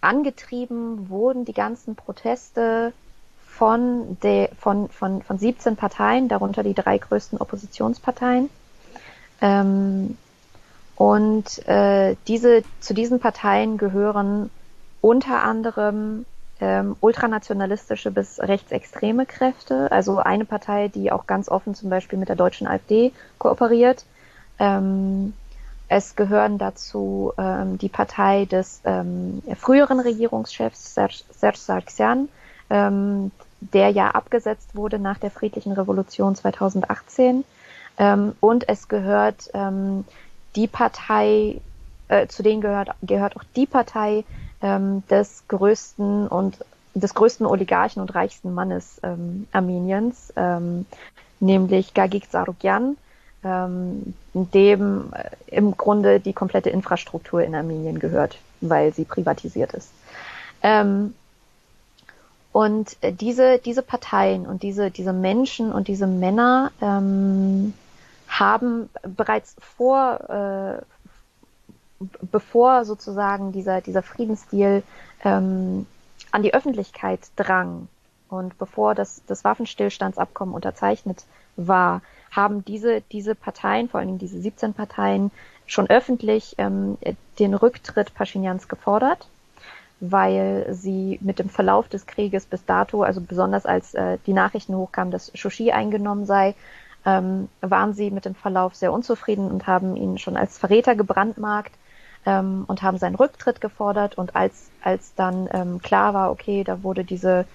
angetrieben wurden die ganzen Proteste von, de, von, von, von 17 Parteien, darunter die drei größten Oppositionsparteien. Ähm, und äh, diese, zu diesen Parteien gehören unter anderem ähm, ultranationalistische bis rechtsextreme Kräfte. Also eine Partei, die auch ganz offen zum Beispiel mit der deutschen AfD kooperiert. Ähm, es gehören dazu ähm, die Partei des ähm, früheren Regierungschefs Serge, Serge Sargsyan, ähm, der ja abgesetzt wurde nach der friedlichen Revolution 2018. Ähm, und es gehört ähm, die Partei, äh, zu denen gehört, gehört auch die Partei ähm, des größten und des größten Oligarchen und reichsten Mannes ähm, Armeniens, ähm, nämlich Gagik Sarugyan, ähm, dem äh, im Grunde die komplette Infrastruktur in Armenien gehört, weil sie privatisiert ist. Ähm, und äh, diese, diese Parteien und diese, diese Menschen und diese Männer ähm, haben bereits vor, äh, bevor sozusagen dieser, dieser Friedensdeal ähm, an die Öffentlichkeit drang und bevor das, das Waffenstillstandsabkommen unterzeichnet war, haben diese, diese Parteien, vor allen Dingen diese 17 Parteien, schon öffentlich ähm, den Rücktritt Paschinyans gefordert, weil sie mit dem Verlauf des Krieges bis dato, also besonders als äh, die Nachrichten hochkamen, dass Shushi eingenommen sei, ähm, waren sie mit dem Verlauf sehr unzufrieden und haben ihn schon als Verräter gebrandmarkt ähm, und haben seinen Rücktritt gefordert. Und als, als dann ähm, klar war, okay, da wurde diese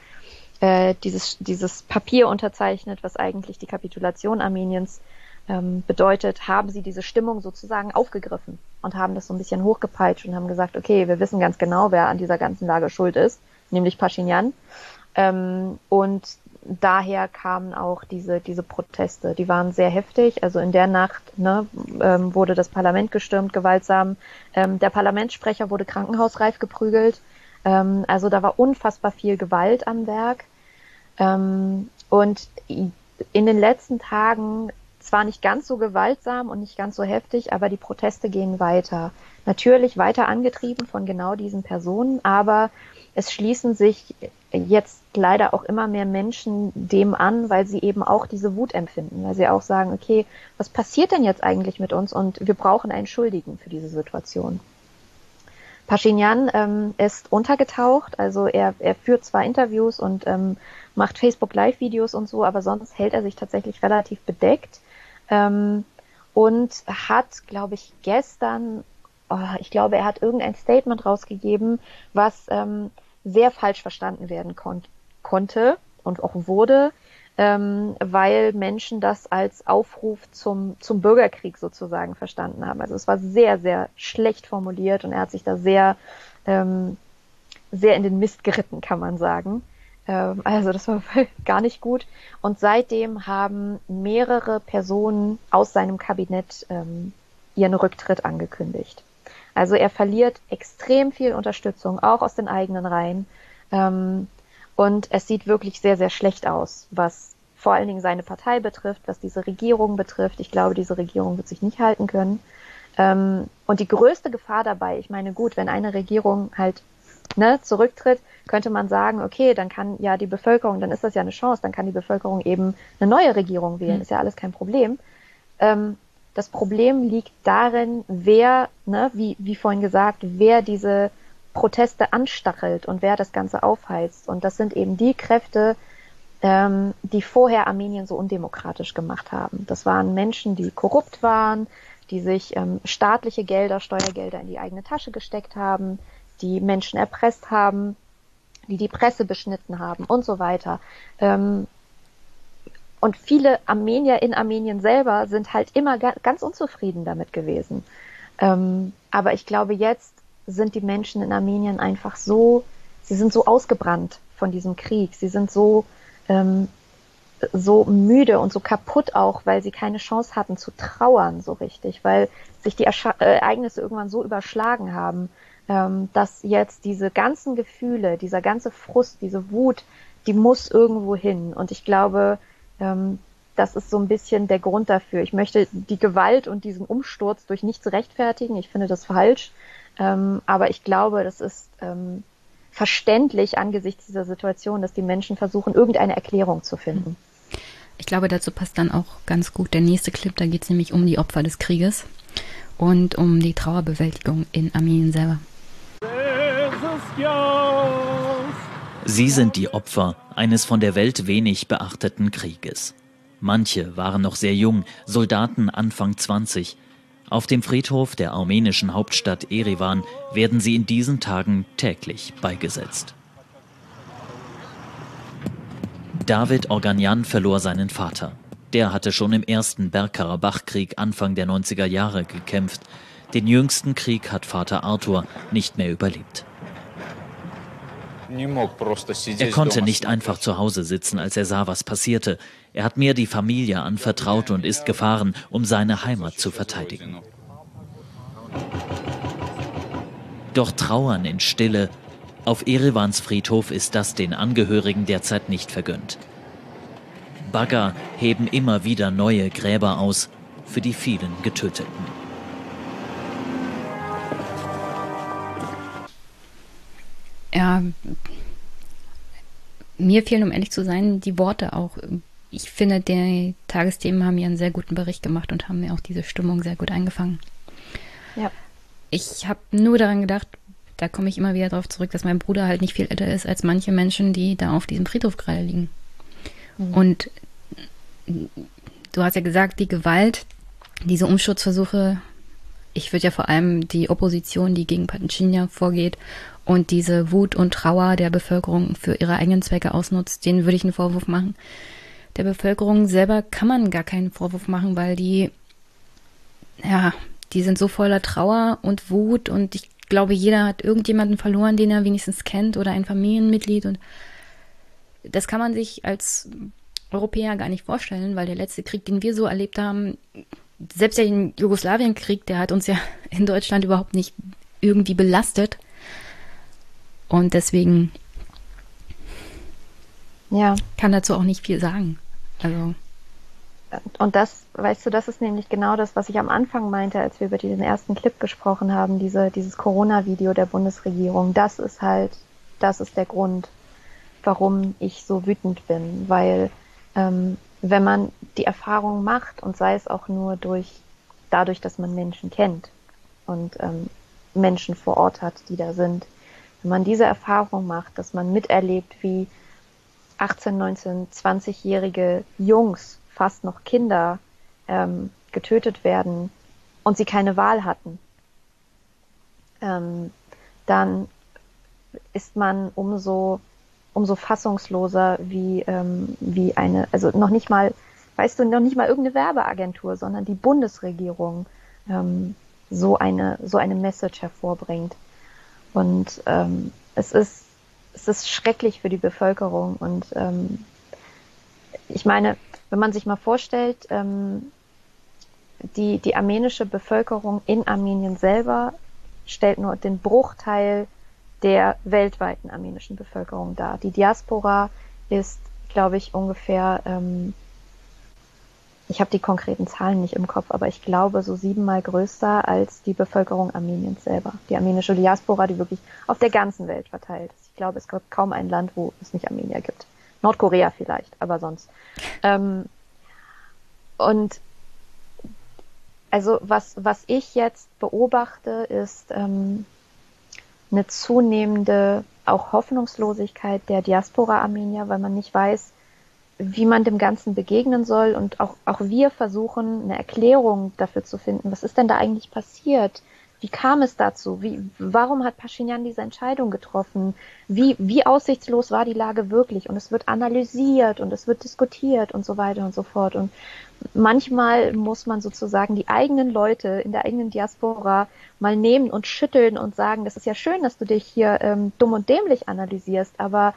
äh, dieses, dieses Papier unterzeichnet, was eigentlich die Kapitulation Armeniens ähm, bedeutet, haben sie diese Stimmung sozusagen aufgegriffen und haben das so ein bisschen hochgepeitscht und haben gesagt, okay, wir wissen ganz genau, wer an dieser ganzen Lage schuld ist, nämlich Pashinyan. Ähm, und daher kamen auch diese, diese Proteste. Die waren sehr heftig. Also in der Nacht ne, ähm, wurde das Parlament gestürmt, gewaltsam. Ähm, der Parlamentssprecher wurde krankenhausreif geprügelt. Ähm, also da war unfassbar viel Gewalt am Werk. Ähm, und in den letzten Tagen zwar nicht ganz so gewaltsam und nicht ganz so heftig, aber die Proteste gehen weiter. Natürlich weiter angetrieben von genau diesen Personen, aber es schließen sich jetzt leider auch immer mehr Menschen dem an, weil sie eben auch diese Wut empfinden, weil sie auch sagen, okay, was passiert denn jetzt eigentlich mit uns? Und wir brauchen einen Schuldigen für diese Situation. Pashinyan ähm, ist untergetaucht, also er, er führt zwar Interviews und ähm, macht Facebook Live-Videos und so, aber sonst hält er sich tatsächlich relativ bedeckt. Ähm, und hat, glaube ich, gestern, oh, ich glaube, er hat irgendein Statement rausgegeben, was ähm, sehr falsch verstanden werden kon konnte und auch wurde, ähm, weil Menschen das als Aufruf zum, zum Bürgerkrieg sozusagen verstanden haben. Also es war sehr, sehr schlecht formuliert und er hat sich da sehr, ähm, sehr in den Mist geritten, kann man sagen. Ähm, also das war gar nicht gut. Und seitdem haben mehrere Personen aus seinem Kabinett ähm, ihren Rücktritt angekündigt. Also er verliert extrem viel Unterstützung, auch aus den eigenen Reihen. Ähm, und es sieht wirklich sehr, sehr schlecht aus, was vor allen Dingen seine Partei betrifft, was diese Regierung betrifft. Ich glaube, diese Regierung wird sich nicht halten können. Ähm, und die größte Gefahr dabei, ich meine, gut, wenn eine Regierung halt ne, zurücktritt, könnte man sagen, okay, dann kann ja die Bevölkerung, dann ist das ja eine Chance, dann kann die Bevölkerung eben eine neue Regierung wählen, mhm. ist ja alles kein Problem. Ähm, das Problem liegt darin, wer, ne, wie, wie vorhin gesagt, wer diese Proteste anstachelt und wer das Ganze aufheizt. Und das sind eben die Kräfte, ähm, die vorher Armenien so undemokratisch gemacht haben. Das waren Menschen, die korrupt waren, die sich ähm, staatliche Gelder, Steuergelder in die eigene Tasche gesteckt haben, die Menschen erpresst haben, die die Presse beschnitten haben und so weiter. Ähm, und viele Armenier in Armenien selber sind halt immer ga ganz unzufrieden damit gewesen. Ähm, aber ich glaube, jetzt sind die Menschen in Armenien einfach so, sie sind so ausgebrannt von diesem Krieg, sie sind so, ähm, so müde und so kaputt auch, weil sie keine Chance hatten zu trauern so richtig, weil sich die Erscha äh, Ereignisse irgendwann so überschlagen haben, ähm, dass jetzt diese ganzen Gefühle, dieser ganze Frust, diese Wut, die muss irgendwo hin. Und ich glaube, ähm, das ist so ein bisschen der Grund dafür. Ich möchte die Gewalt und diesen Umsturz durch nichts rechtfertigen. Ich finde das falsch. Ähm, aber ich glaube, das ist ähm, verständlich angesichts dieser Situation, dass die Menschen versuchen, irgendeine Erklärung zu finden. Ich glaube, dazu passt dann auch ganz gut der nächste Clip. Da geht es nämlich um die Opfer des Krieges und um die Trauerbewältigung in Armenien selber. Sie sind die Opfer eines von der Welt wenig beachteten Krieges. Manche waren noch sehr jung, Soldaten Anfang 20. Auf dem Friedhof der armenischen Hauptstadt Erivan werden sie in diesen Tagen täglich beigesetzt. David Organyan verlor seinen Vater. Der hatte schon im ersten Bergkarabach-Krieg Anfang der 90er Jahre gekämpft. Den jüngsten Krieg hat Vater Arthur nicht mehr überlebt. Er konnte nicht einfach zu Hause sitzen, als er sah, was passierte. Er hat mir die Familie anvertraut und ist gefahren, um seine Heimat zu verteidigen. Doch Trauern in Stille auf Erevans Friedhof ist das den Angehörigen derzeit nicht vergönnt. Bagger heben immer wieder neue Gräber aus für die vielen Getöteten. Ja, mir fehlen, um ehrlich zu sein, die Worte auch. Ich finde, die Tagesthemen haben hier einen sehr guten Bericht gemacht und haben mir auch diese Stimmung sehr gut eingefangen. Ja. Ich habe nur daran gedacht, da komme ich immer wieder darauf zurück, dass mein Bruder halt nicht viel älter ist als manche Menschen, die da auf diesem Friedhof gerade liegen. Mhm. Und du hast ja gesagt, die Gewalt, diese Umschutzversuche, ich würde ja vor allem die Opposition, die gegen Pachinia vorgeht und diese Wut und Trauer der Bevölkerung für ihre eigenen Zwecke ausnutzt, denen würde ich einen Vorwurf machen. Der Bevölkerung selber kann man gar keinen Vorwurf machen, weil die, ja, die sind so voller Trauer und Wut und ich glaube, jeder hat irgendjemanden verloren, den er wenigstens kennt oder ein Familienmitglied und das kann man sich als Europäer gar nicht vorstellen, weil der letzte Krieg, den wir so erlebt haben, selbst der Jugoslawienkrieg, der hat uns ja in Deutschland überhaupt nicht irgendwie belastet. Und deswegen ja. kann dazu auch nicht viel sagen. Also. Und das, weißt du, das ist nämlich genau das, was ich am Anfang meinte, als wir über diesen ersten Clip gesprochen haben, diese, dieses Corona-Video der Bundesregierung. Das ist halt, das ist der Grund, warum ich so wütend bin, weil ähm, wenn man die Erfahrung macht und sei es auch nur durch dadurch, dass man Menschen kennt und ähm, Menschen vor Ort hat, die da sind, wenn man diese Erfahrung macht, dass man miterlebt, wie 18, 19, 20-jährige Jungs, fast noch Kinder, ähm, getötet werden und sie keine Wahl hatten, ähm, dann ist man umso umso fassungsloser wie, ähm, wie eine, also noch nicht mal, weißt du, noch nicht mal irgendeine Werbeagentur, sondern die Bundesregierung ähm, so eine, so eine Message hervorbringt. Und ähm, es ist, es ist schrecklich für die Bevölkerung. Und ähm, ich meine, wenn man sich mal vorstellt, ähm, die, die armenische Bevölkerung in Armenien selber stellt nur den Bruchteil der weltweiten armenischen Bevölkerung dar. Die Diaspora ist, glaube ich, ungefähr, ähm, ich habe die konkreten Zahlen nicht im Kopf, aber ich glaube so siebenmal größer als die Bevölkerung Armeniens selber. Die armenische Diaspora, die wirklich auf der ganzen Welt verteilt ist. Ich glaube, es gibt kaum ein Land, wo es nicht Armenier gibt. Nordkorea vielleicht, aber sonst. Ähm, und also was, was ich jetzt beobachte, ist, ähm, eine zunehmende auch Hoffnungslosigkeit der Diaspora-Armenier, weil man nicht weiß, wie man dem Ganzen begegnen soll. Und auch, auch wir versuchen, eine Erklärung dafür zu finden. Was ist denn da eigentlich passiert? Wie kam es dazu? Wie, warum hat Pashinyan diese Entscheidung getroffen? Wie, wie aussichtslos war die Lage wirklich? Und es wird analysiert und es wird diskutiert und so weiter und so fort. Und manchmal muss man sozusagen die eigenen Leute in der eigenen Diaspora mal nehmen und schütteln und sagen, das ist ja schön, dass du dich hier ähm, dumm und dämlich analysierst, aber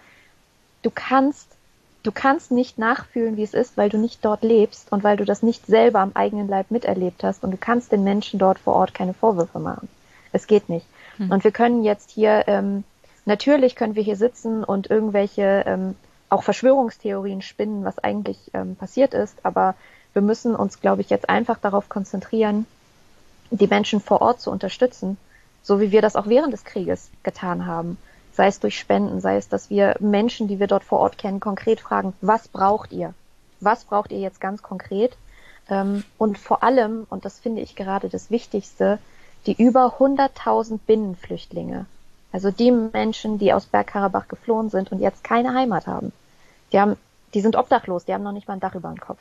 du kannst du kannst nicht nachfühlen, wie es ist, weil du nicht dort lebst und weil du das nicht selber am eigenen Leib miterlebt hast und du kannst den Menschen dort vor Ort keine Vorwürfe machen. Es geht nicht. Hm. Und wir können jetzt hier, ähm, natürlich können wir hier sitzen und irgendwelche ähm, auch Verschwörungstheorien spinnen, was eigentlich ähm, passiert ist, aber wir müssen uns, glaube ich, jetzt einfach darauf konzentrieren, die Menschen vor Ort zu unterstützen, so wie wir das auch während des Krieges getan haben. Sei es durch Spenden, sei es, dass wir Menschen, die wir dort vor Ort kennen, konkret fragen, was braucht ihr? Was braucht ihr jetzt ganz konkret? Ähm, und vor allem, und das finde ich gerade das Wichtigste, die über 100.000 Binnenflüchtlinge, Also die Menschen, die aus Bergkarabach geflohen sind und jetzt keine Heimat haben. Die haben, die sind obdachlos, die haben noch nicht mal ein Dach über dem Kopf.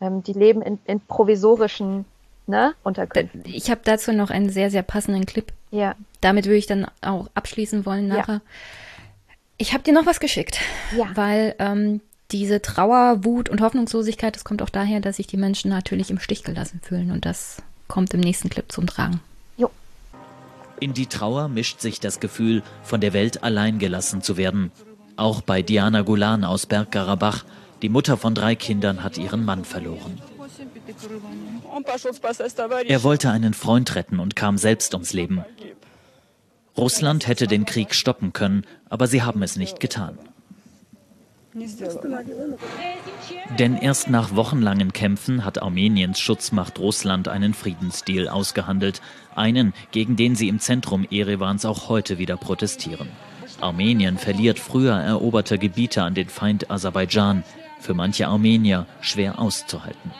Ähm, die leben in, in provisorischen ne, Unterkünften. Ich habe dazu noch einen sehr, sehr passenden Clip. Ja. Damit würde ich dann auch abschließen wollen nachher. Ja. Ich habe dir noch was geschickt. Ja. Weil ähm, diese Trauer, Wut und Hoffnungslosigkeit, das kommt auch daher, dass sich die Menschen natürlich im Stich gelassen fühlen. Und das kommt im nächsten Clip zum Tragen. Jo. In die Trauer mischt sich das Gefühl, von der Welt allein gelassen zu werden. Auch bei Diana Gulan aus Bergkarabach. Die Mutter von drei Kindern hat ihren Mann verloren. Er wollte einen Freund retten und kam selbst ums Leben. Russland hätte den Krieg stoppen können, aber sie haben es nicht getan. Denn erst nach wochenlangen Kämpfen hat Armeniens Schutzmacht Russland einen Friedensdeal ausgehandelt, einen, gegen den sie im Zentrum Erevans auch heute wieder protestieren. Armenien verliert früher eroberte Gebiete an den Feind Aserbaidschan, für manche Armenier schwer auszuhalten.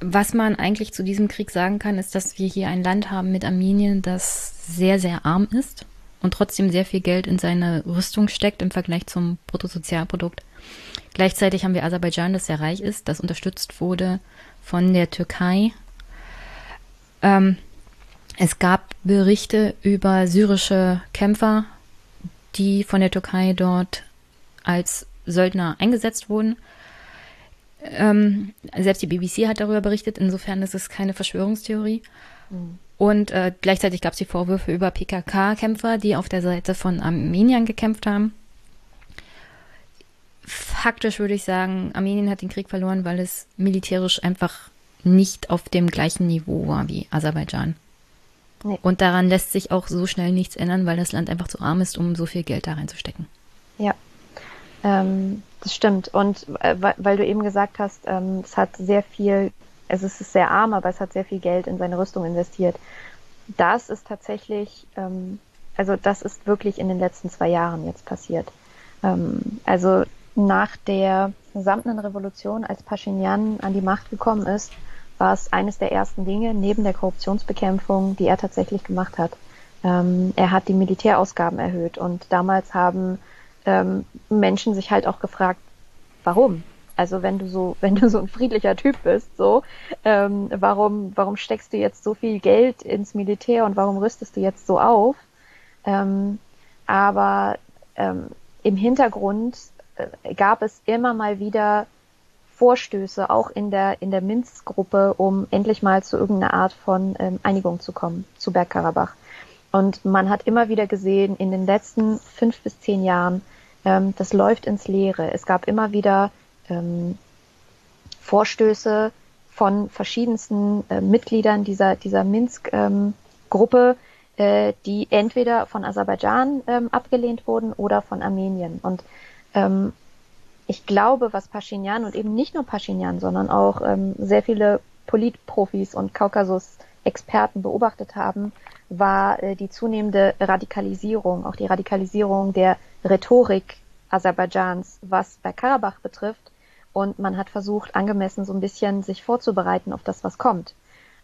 Was man eigentlich zu diesem Krieg sagen kann, ist, dass wir hier ein Land haben mit Armenien, das sehr, sehr arm ist und trotzdem sehr viel Geld in seine Rüstung steckt im Vergleich zum Bruttosozialprodukt. Gleichzeitig haben wir Aserbaidschan, das sehr reich ist, das unterstützt wurde von der Türkei. Ähm, es gab Berichte über syrische Kämpfer, die von der Türkei dort als Söldner eingesetzt wurden. Ähm, selbst die BBC hat darüber berichtet, insofern ist es keine Verschwörungstheorie. Mhm. Und äh, gleichzeitig gab es die Vorwürfe über PKK-Kämpfer, die auf der Seite von Armenien gekämpft haben. Faktisch würde ich sagen, Armenien hat den Krieg verloren, weil es militärisch einfach nicht auf dem gleichen Niveau war wie Aserbaidschan. Nee. Und daran lässt sich auch so schnell nichts ändern, weil das Land einfach zu arm ist, um so viel Geld da reinzustecken. Ja, ähm, das stimmt. Und äh, weil du eben gesagt hast, ähm, es hat sehr viel, also es ist sehr arm, aber es hat sehr viel Geld in seine Rüstung investiert. Das ist tatsächlich, ähm, also das ist wirklich in den letzten zwei Jahren jetzt passiert. Ähm, also nach der samtenen Revolution, als Pashinyan an die Macht gekommen ist, war es eines der ersten Dinge neben der Korruptionsbekämpfung, die er tatsächlich gemacht hat. Ähm, er hat die Militärausgaben erhöht und damals haben ähm, Menschen sich halt auch gefragt, warum? Also wenn du so, wenn du so ein friedlicher Typ bist, so, ähm, warum, warum steckst du jetzt so viel Geld ins Militär und warum rüstest du jetzt so auf? Ähm, aber ähm, im Hintergrund äh, gab es immer mal wieder Vorstöße, auch in der, in der Minsk-Gruppe, um endlich mal zu irgendeiner Art von ähm, Einigung zu kommen, zu Bergkarabach. Und man hat immer wieder gesehen, in den letzten fünf bis zehn Jahren, ähm, das läuft ins Leere. Es gab immer wieder ähm, Vorstöße von verschiedensten äh, Mitgliedern dieser, dieser Minsk-Gruppe, ähm, äh, die entweder von Aserbaidschan ähm, abgelehnt wurden oder von Armenien. Und ähm, ich glaube, was Pashinyan und eben nicht nur Pashinyan, sondern auch ähm, sehr viele Politprofis und Kaukasus-Experten beobachtet haben, war äh, die zunehmende Radikalisierung, auch die Radikalisierung der Rhetorik Aserbaidschans, was Bergkarabach betrifft. Und man hat versucht, angemessen so ein bisschen sich vorzubereiten auf das, was kommt.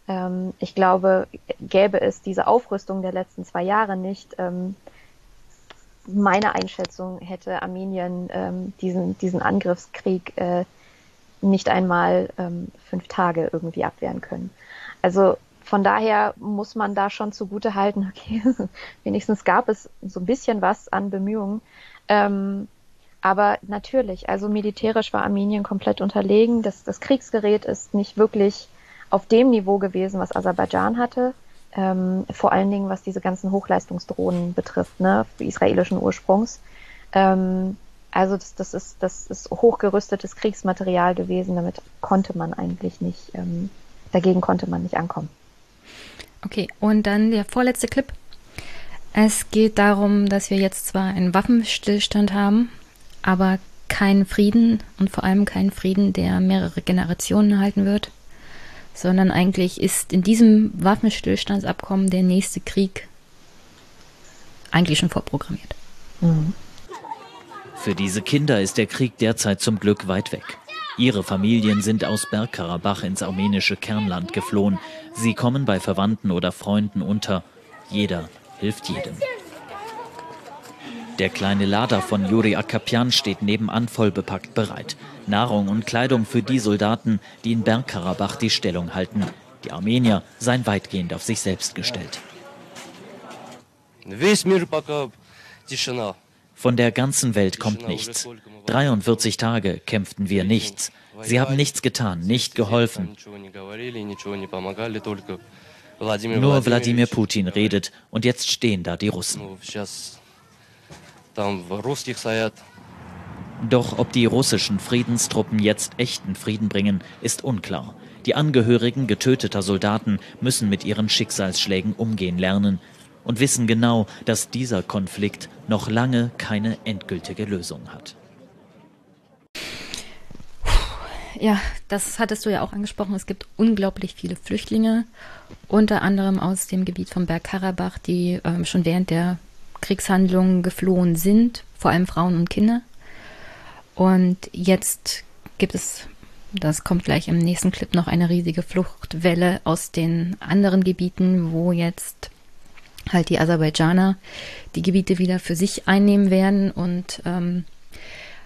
Ähm, ich glaube, gäbe es diese Aufrüstung der letzten zwei Jahre nicht, ähm, meine Einschätzung hätte Armenien ähm, diesen, diesen Angriffskrieg äh, nicht einmal ähm, fünf Tage irgendwie abwehren können. Also von daher muss man da schon zugute halten, okay, wenigstens gab es so ein bisschen was an Bemühungen. Ähm, aber natürlich, also militärisch war Armenien komplett unterlegen. Das, das Kriegsgerät ist nicht wirklich auf dem Niveau gewesen, was Aserbaidschan hatte. Ähm, vor allen Dingen, was diese ganzen Hochleistungsdrohnen betrifft, ne, israelischen Ursprungs. Ähm, also das, das, ist, das ist hochgerüstetes Kriegsmaterial gewesen. Damit konnte man eigentlich nicht, ähm, dagegen konnte man nicht ankommen. Okay, und dann der vorletzte Clip. Es geht darum, dass wir jetzt zwar einen Waffenstillstand haben, aber keinen Frieden und vor allem keinen Frieden, der mehrere Generationen halten wird, sondern eigentlich ist in diesem Waffenstillstandsabkommen der nächste Krieg eigentlich schon vorprogrammiert. Mhm. Für diese Kinder ist der Krieg derzeit zum Glück weit weg. Ihre Familien sind aus Bergkarabach ins armenische Kernland geflohen. Sie kommen bei Verwandten oder Freunden unter. Jeder hilft jedem. Der kleine Lader von Juri Akapian steht nebenan vollbepackt bereit. Nahrung und Kleidung für die Soldaten, die in Bergkarabach die Stellung halten. Die Armenier seien weitgehend auf sich selbst gestellt. Von der ganzen Welt kommt nichts. 43 Tage kämpften wir nichts. Sie haben nichts getan, nicht geholfen. Nur Wladimir Putin redet und jetzt stehen da die Russen. Doch ob die russischen Friedenstruppen jetzt echten Frieden bringen, ist unklar. Die Angehörigen getöteter Soldaten müssen mit ihren Schicksalsschlägen umgehen lernen und wissen genau, dass dieser Konflikt noch lange keine endgültige Lösung hat. Ja, das hattest du ja auch angesprochen. Es gibt unglaublich viele Flüchtlinge, unter anderem aus dem Gebiet von Bergkarabach, die ähm, schon während der Kriegshandlungen geflohen sind, vor allem Frauen und Kinder. Und jetzt gibt es, das kommt gleich im nächsten Clip, noch eine riesige Fluchtwelle aus den anderen Gebieten, wo jetzt halt die Aserbaidschaner die Gebiete wieder für sich einnehmen werden. Und ähm,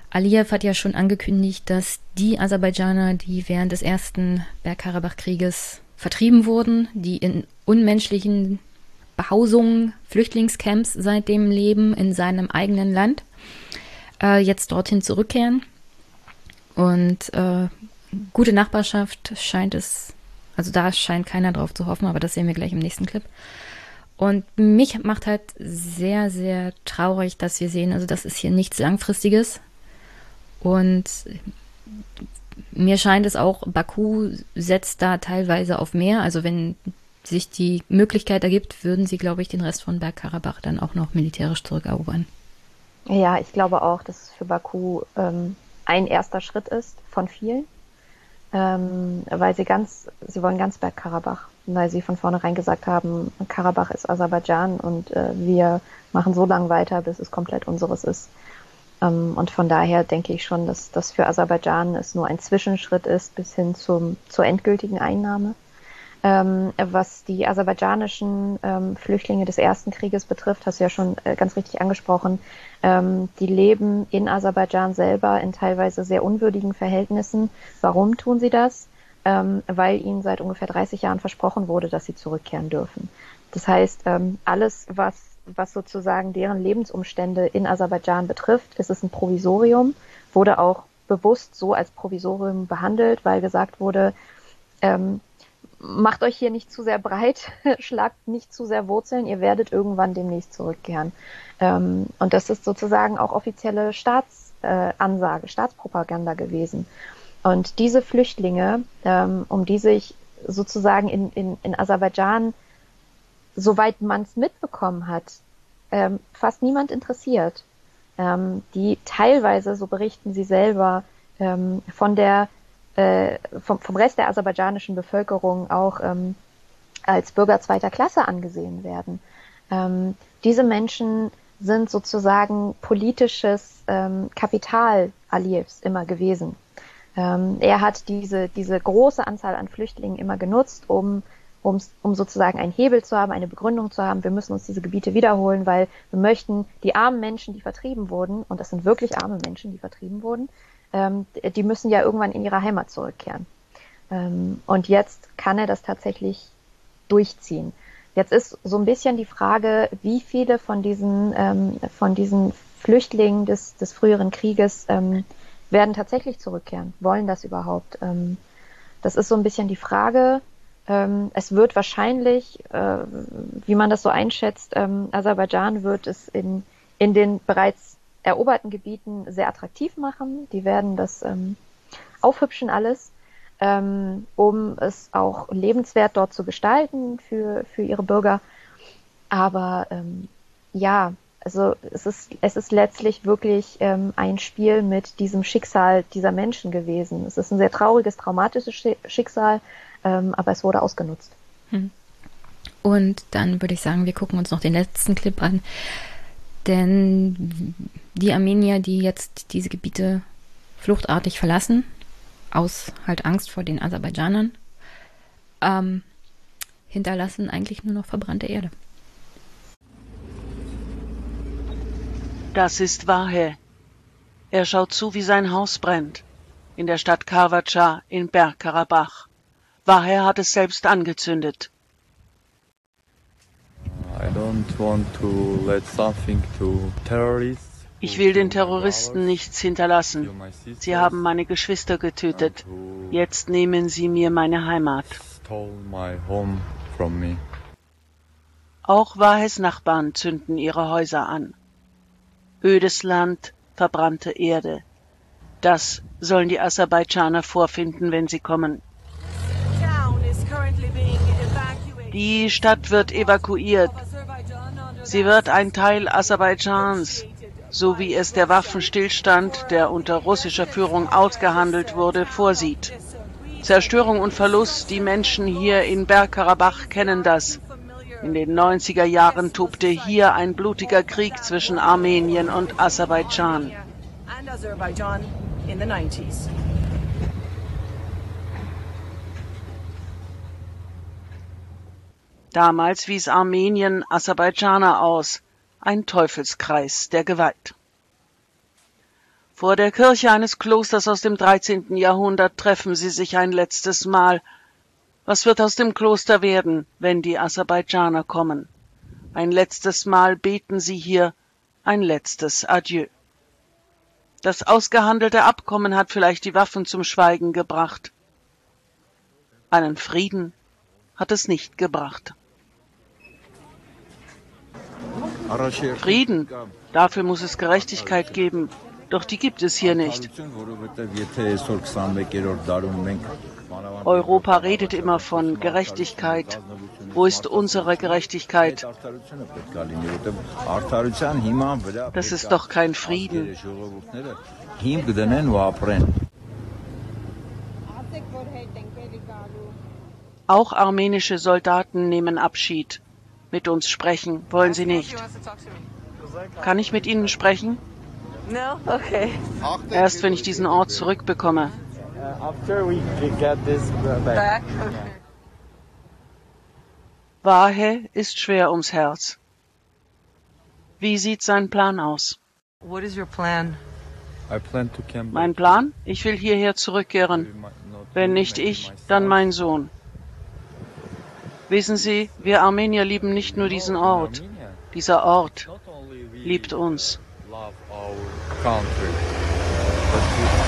Aliyev hat ja schon angekündigt, dass die Aserbaidschaner, die während des ersten Bergkarabach-Krieges vertrieben wurden, die in unmenschlichen Behausungen, Flüchtlingscamps seitdem leben in seinem eigenen Land, äh, jetzt dorthin zurückkehren. Und äh, gute Nachbarschaft scheint es, also da scheint keiner drauf zu hoffen, aber das sehen wir gleich im nächsten Clip. Und mich macht halt sehr, sehr traurig, dass wir sehen, also das ist hier nichts Langfristiges. Und mir scheint es auch, Baku setzt da teilweise auf mehr. Also wenn sich die Möglichkeit ergibt, würden sie, glaube ich, den Rest von Bergkarabach dann auch noch militärisch zurückerobern. Ja, ich glaube auch, dass es für Baku ähm, ein erster Schritt ist von vielen, ähm, weil sie ganz, sie wollen ganz Bergkarabach, weil sie von vornherein gesagt haben, Karabach ist Aserbaidschan und äh, wir machen so lange weiter, bis es komplett unseres ist. Ähm, und von daher denke ich schon, dass das für Aserbaidschan es nur ein Zwischenschritt ist bis hin zum, zur endgültigen Einnahme. Ähm, was die aserbaidschanischen ähm, Flüchtlinge des ersten Krieges betrifft, hast du ja schon äh, ganz richtig angesprochen, ähm, die leben in Aserbaidschan selber in teilweise sehr unwürdigen Verhältnissen. Warum tun sie das? Ähm, weil ihnen seit ungefähr 30 Jahren versprochen wurde, dass sie zurückkehren dürfen. Das heißt, ähm, alles, was, was sozusagen deren Lebensumstände in Aserbaidschan betrifft, ist es ein Provisorium, wurde auch bewusst so als Provisorium behandelt, weil gesagt wurde, ähm, macht euch hier nicht zu sehr breit, schlagt nicht zu sehr Wurzeln, ihr werdet irgendwann demnächst zurückkehren. Ähm, und das ist sozusagen auch offizielle Staatsansage, äh, Staatspropaganda gewesen. Und diese Flüchtlinge, ähm, um die sich sozusagen in, in, in Aserbaidschan, soweit man es mitbekommen hat, ähm, fast niemand interessiert, ähm, die teilweise, so berichten sie selber, ähm, von der äh, vom, vom Rest der aserbaidschanischen Bevölkerung auch ähm, als Bürger zweiter Klasse angesehen werden. Ähm, diese Menschen sind sozusagen politisches ähm, Kapital Aliyevs immer gewesen. Ähm, er hat diese, diese große Anzahl an Flüchtlingen immer genutzt, um, um, um sozusagen einen Hebel zu haben, eine Begründung zu haben, wir müssen uns diese Gebiete wiederholen, weil wir möchten die armen Menschen, die vertrieben wurden, und das sind wirklich arme Menschen, die vertrieben wurden, ähm, die müssen ja irgendwann in ihre Heimat zurückkehren. Ähm, und jetzt kann er das tatsächlich durchziehen. Jetzt ist so ein bisschen die Frage, wie viele von diesen, ähm, von diesen Flüchtlingen des, des früheren Krieges ähm, werden tatsächlich zurückkehren, wollen das überhaupt? Ähm, das ist so ein bisschen die Frage. Ähm, es wird wahrscheinlich, äh, wie man das so einschätzt, ähm, Aserbaidschan wird es in, in den bereits eroberten Gebieten sehr attraktiv machen. Die werden das ähm, aufhübschen alles, ähm, um es auch lebenswert dort zu gestalten für, für ihre Bürger. Aber ähm, ja, also es ist, es ist letztlich wirklich ähm, ein Spiel mit diesem Schicksal dieser Menschen gewesen. Es ist ein sehr trauriges, traumatisches Schicksal, ähm, aber es wurde ausgenutzt. Hm. Und dann würde ich sagen, wir gucken uns noch den letzten Clip an. Denn die Armenier, die jetzt diese Gebiete fluchtartig verlassen, aus halt Angst vor den Das ist Wahe. Er schaut zu, wie sein Haus brennt. In der Stadt Karvacha in Bergkarabach. Wahe hat es selbst angezündet. Ich will den Terroristen nichts hinterlassen. Sie haben meine Geschwister getötet. Jetzt nehmen sie mir meine Heimat. Auch Wahes Nachbarn zünden ihre Häuser an. Ödes Land, verbrannte Erde. Das sollen die Aserbaidschaner vorfinden, wenn sie kommen. Die Stadt wird evakuiert. Sie wird ein Teil Aserbaidschans, so wie es der Waffenstillstand, der unter russischer Führung ausgehandelt wurde, vorsieht. Zerstörung und Verlust, die Menschen hier in Bergkarabach kennen das. In den 90er Jahren tobte hier ein blutiger Krieg zwischen Armenien und Aserbaidschan. Damals wies Armenien Aserbaidschaner aus, ein Teufelskreis der Gewalt. Vor der Kirche eines Klosters aus dem 13. Jahrhundert treffen sie sich ein letztes Mal was wird aus dem Kloster werden, wenn die Aserbaidschaner kommen? Ein letztes Mal beten sie hier, ein letztes Adieu. Das ausgehandelte Abkommen hat vielleicht die Waffen zum Schweigen gebracht. Einen Frieden hat es nicht gebracht. Frieden, dafür muss es Gerechtigkeit geben, doch die gibt es hier nicht. Europa redet immer von Gerechtigkeit. Wo ist unsere Gerechtigkeit? Das ist doch kein Frieden. Auch armenische Soldaten nehmen Abschied. Mit uns sprechen wollen sie nicht. Kann ich mit ihnen sprechen? Erst wenn ich diesen Ort zurückbekomme. Wahe ist schwer ums Herz. Wie sieht sein Plan aus? Mein Plan? Ich will hierher zurückkehren. Wenn nicht ich, dann mein Sohn. Wissen Sie, wir Armenier lieben nicht nur diesen Ort. Dieser Ort liebt uns.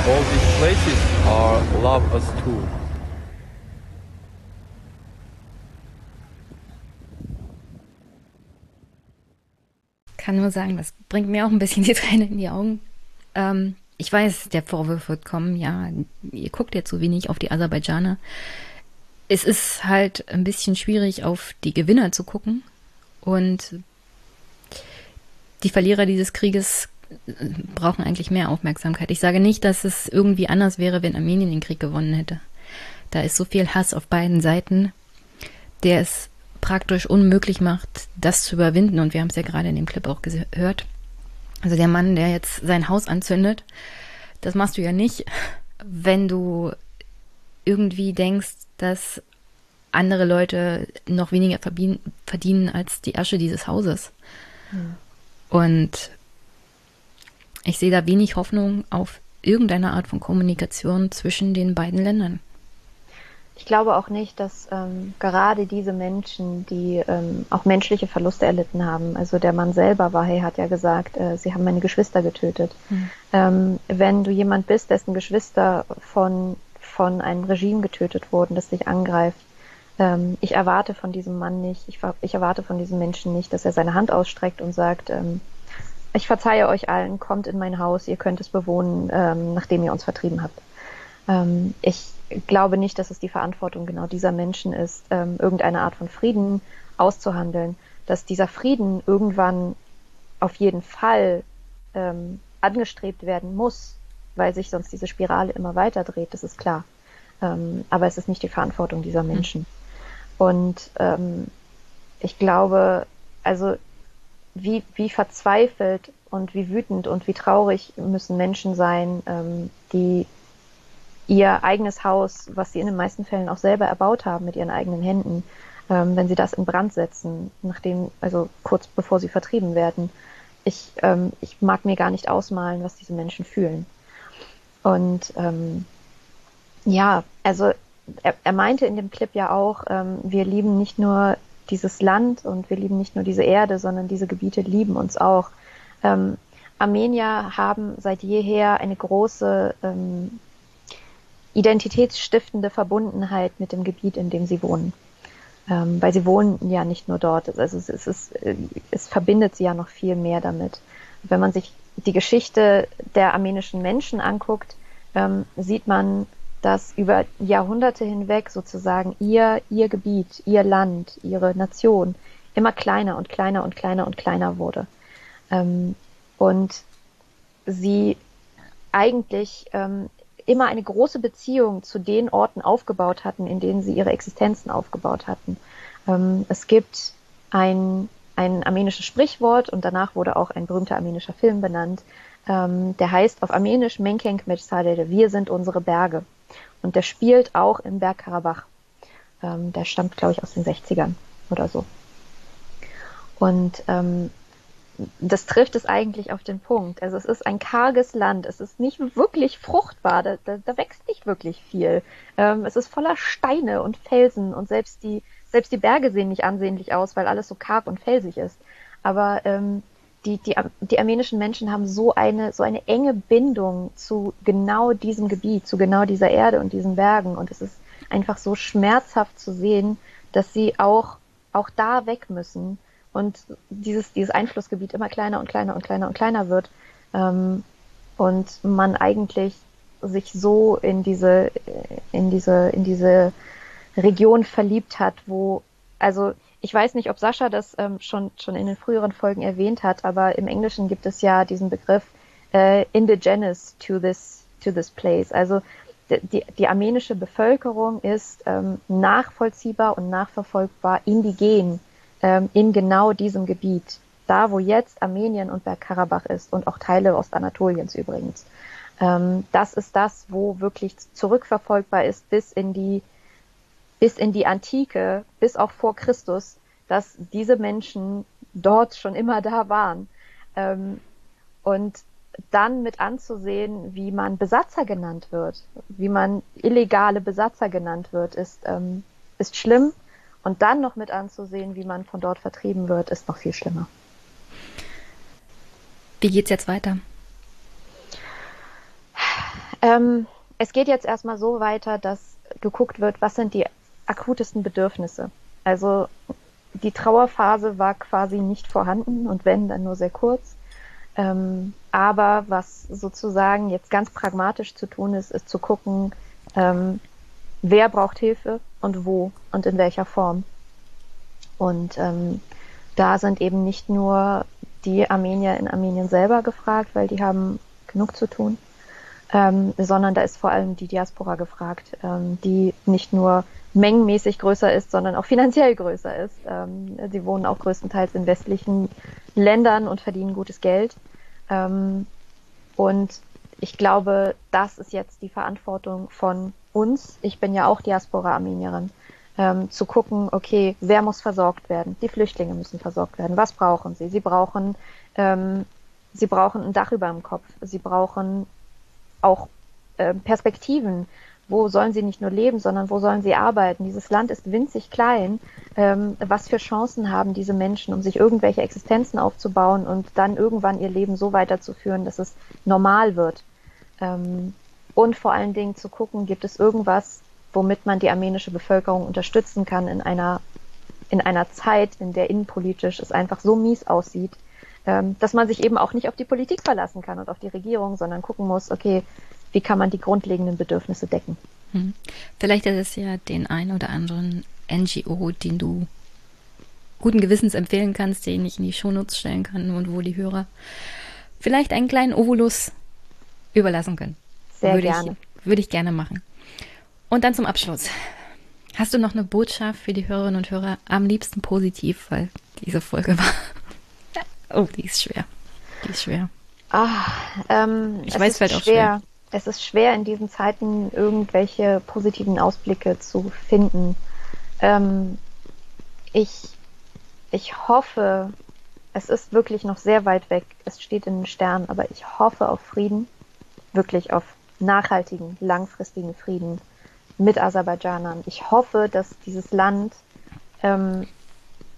All these places are love us too. Kann nur sagen, das bringt mir auch ein bisschen die Tränen in die Augen. Ähm, ich weiß, der Vorwurf wird kommen, ja, ihr guckt ja zu wenig auf die Aserbaidschaner. Es ist halt ein bisschen schwierig, auf die Gewinner zu gucken. Und die Verlierer dieses Krieges brauchen eigentlich mehr Aufmerksamkeit. Ich sage nicht, dass es irgendwie anders wäre, wenn Armenien den Krieg gewonnen hätte. Da ist so viel Hass auf beiden Seiten, der es praktisch unmöglich macht, das zu überwinden. Und wir haben es ja gerade in dem Clip auch gehört. Also der Mann, der jetzt sein Haus anzündet, das machst du ja nicht, wenn du irgendwie denkst, dass andere Leute noch weniger verdienen als die Asche dieses Hauses. Mhm. Und ich sehe da wenig Hoffnung auf irgendeine Art von Kommunikation zwischen den beiden Ländern. Ich glaube auch nicht, dass ähm, gerade diese Menschen, die ähm, auch menschliche Verluste erlitten haben, also der Mann selber, Wahe hat ja gesagt, äh, sie haben meine Geschwister getötet. Mhm. Ähm, wenn du jemand bist, dessen Geschwister von, von einem Regime getötet wurden, das dich angreift, ähm, ich erwarte von diesem Mann nicht, ich, ich, erwarte von diesem Menschen nicht, dass er seine Hand ausstreckt und sagt, ähm, ich verzeihe euch allen, kommt in mein Haus, ihr könnt es bewohnen, ähm, nachdem ihr uns vertrieben habt. Ähm, ich glaube nicht, dass es die Verantwortung genau dieser Menschen ist, ähm, irgendeine Art von Frieden auszuhandeln, dass dieser Frieden irgendwann auf jeden Fall ähm, angestrebt werden muss, weil sich sonst diese Spirale immer weiter dreht, das ist klar. Ähm, aber es ist nicht die Verantwortung dieser Menschen. Mhm. Und ähm, ich glaube, also wie, wie verzweifelt und wie wütend und wie traurig müssen Menschen sein, ähm, die ihr eigenes Haus, was sie in den meisten Fällen auch selber erbaut haben mit ihren eigenen Händen, ähm, wenn sie das in Brand setzen, nachdem, also kurz bevor sie vertrieben werden, ich, ähm, ich mag mir gar nicht ausmalen, was diese Menschen fühlen. Und ähm, ja, also er, er meinte in dem Clip ja auch, ähm, wir lieben nicht nur dieses Land und wir lieben nicht nur diese Erde, sondern diese Gebiete lieben uns auch. Ähm, Armenier haben seit jeher eine große ähm, identitätsstiftende Verbundenheit mit dem Gebiet, in dem sie wohnen. Ähm, weil sie wohnen ja nicht nur dort. Also es, es, ist, es verbindet sie ja noch viel mehr damit. Wenn man sich die Geschichte der armenischen Menschen anguckt, ähm, sieht man, dass über Jahrhunderte hinweg sozusagen ihr, ihr Gebiet, ihr Land, ihre Nation immer kleiner und kleiner und kleiner und kleiner wurde. Ähm, und sie eigentlich ähm, immer eine große Beziehung zu den Orten aufgebaut hatten, in denen sie ihre Existenzen aufgebaut hatten. Ähm, es gibt ein, ein armenisches Sprichwort und danach wurde auch ein berühmter armenischer Film benannt, ähm, der heißt auf Armenisch Menkenk Mecsadere, wir sind unsere Berge. Und der spielt auch im Berg Karabach. Ähm, der stammt, glaube ich, aus den 60ern oder so. Und ähm, das trifft es eigentlich auf den Punkt. Also es ist ein karges Land, es ist nicht wirklich fruchtbar, da, da, da wächst nicht wirklich viel. Ähm, es ist voller Steine und Felsen und selbst die, selbst die Berge sehen nicht ansehnlich aus, weil alles so karg und felsig ist. Aber ähm, die, die, die armenischen Menschen haben so eine, so eine enge Bindung zu genau diesem Gebiet, zu genau dieser Erde und diesen Bergen. Und es ist einfach so schmerzhaft zu sehen, dass sie auch, auch da weg müssen und dieses, dieses Einflussgebiet immer kleiner und kleiner und kleiner und kleiner wird. Ähm, und man eigentlich sich so in diese, in diese, in diese Region verliebt hat, wo, also ich weiß nicht, ob Sascha das ähm, schon, schon in den früheren Folgen erwähnt hat, aber im Englischen gibt es ja diesen Begriff äh, indigenous to this, to this place. Also die, die armenische Bevölkerung ist ähm, nachvollziehbar und nachverfolgbar indigen ähm, in genau diesem Gebiet. Da, wo jetzt Armenien und Bergkarabach ist und auch Teile Ostanatoliens übrigens. Ähm, das ist das, wo wirklich zurückverfolgbar ist bis in die bis in die Antike, bis auch vor Christus, dass diese Menschen dort schon immer da waren. Ähm, und dann mit anzusehen, wie man Besatzer genannt wird, wie man illegale Besatzer genannt wird, ist, ähm, ist schlimm. Und dann noch mit anzusehen, wie man von dort vertrieben wird, ist noch viel schlimmer. Wie geht's jetzt weiter? Ähm, es geht jetzt erstmal so weiter, dass geguckt wird, was sind die akutesten Bedürfnisse. Also die Trauerphase war quasi nicht vorhanden und wenn, dann nur sehr kurz. Ähm, aber was sozusagen jetzt ganz pragmatisch zu tun ist, ist zu gucken, ähm, wer braucht Hilfe und wo und in welcher Form. Und ähm, da sind eben nicht nur die Armenier in Armenien selber gefragt, weil die haben genug zu tun, ähm, sondern da ist vor allem die Diaspora gefragt, ähm, die nicht nur mengenmäßig größer ist, sondern auch finanziell größer ist. Ähm, sie wohnen auch größtenteils in westlichen Ländern und verdienen gutes Geld. Ähm, und ich glaube, das ist jetzt die Verantwortung von uns. Ich bin ja auch Diaspora-Armenierin. Ähm, zu gucken, okay, wer muss versorgt werden? Die Flüchtlinge müssen versorgt werden. Was brauchen sie? Sie brauchen, ähm, sie brauchen ein Dach über dem Kopf. Sie brauchen auch äh, Perspektiven wo sollen sie nicht nur leben, sondern wo sollen sie arbeiten. Dieses Land ist winzig klein. Ähm, was für Chancen haben diese Menschen, um sich irgendwelche Existenzen aufzubauen und dann irgendwann ihr Leben so weiterzuführen, dass es normal wird. Ähm, und vor allen Dingen zu gucken, gibt es irgendwas, womit man die armenische Bevölkerung unterstützen kann in einer, in einer Zeit, in der innenpolitisch es einfach so mies aussieht, ähm, dass man sich eben auch nicht auf die Politik verlassen kann und auf die Regierung, sondern gucken muss, okay, wie kann man die grundlegenden Bedürfnisse decken. Hm. Vielleicht ist es ja den einen oder anderen NGO, den du guten Gewissens empfehlen kannst, den ich in die Shownotes stellen kann und wo die Hörer vielleicht einen kleinen Ovolus überlassen können. Sehr würde gerne. Ich, würde ich gerne machen. Und dann zum Abschluss. Hast du noch eine Botschaft für die Hörerinnen und Hörer? Am liebsten positiv, weil diese Folge war. oh, die ist schwer. Die ist schwer. Ah, ähm, ich weiß, es fällt auch schwer es ist schwer in diesen Zeiten irgendwelche positiven Ausblicke zu finden. Ähm, ich, ich hoffe, es ist wirklich noch sehr weit weg. Es steht in den Sternen, aber ich hoffe auf Frieden, wirklich auf nachhaltigen, langfristigen Frieden mit Aserbaidschanern. Ich hoffe, dass dieses Land ähm,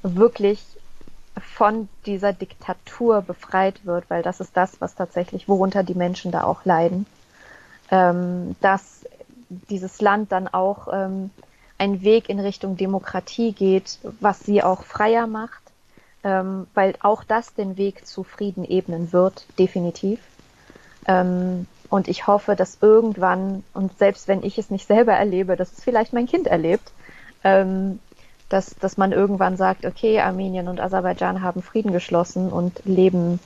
wirklich von dieser Diktatur befreit wird, weil das ist das, was tatsächlich, worunter die Menschen da auch leiden. Ähm, dass dieses Land dann auch ähm, einen Weg in Richtung Demokratie geht, was sie auch freier macht, ähm, weil auch das den Weg zu Frieden ebnen wird, definitiv. Ähm, und ich hoffe, dass irgendwann, und selbst wenn ich es nicht selber erlebe, dass es vielleicht mein Kind erlebt, ähm, dass, dass man irgendwann sagt, okay, Armenien und Aserbaidschan haben Frieden geschlossen und leben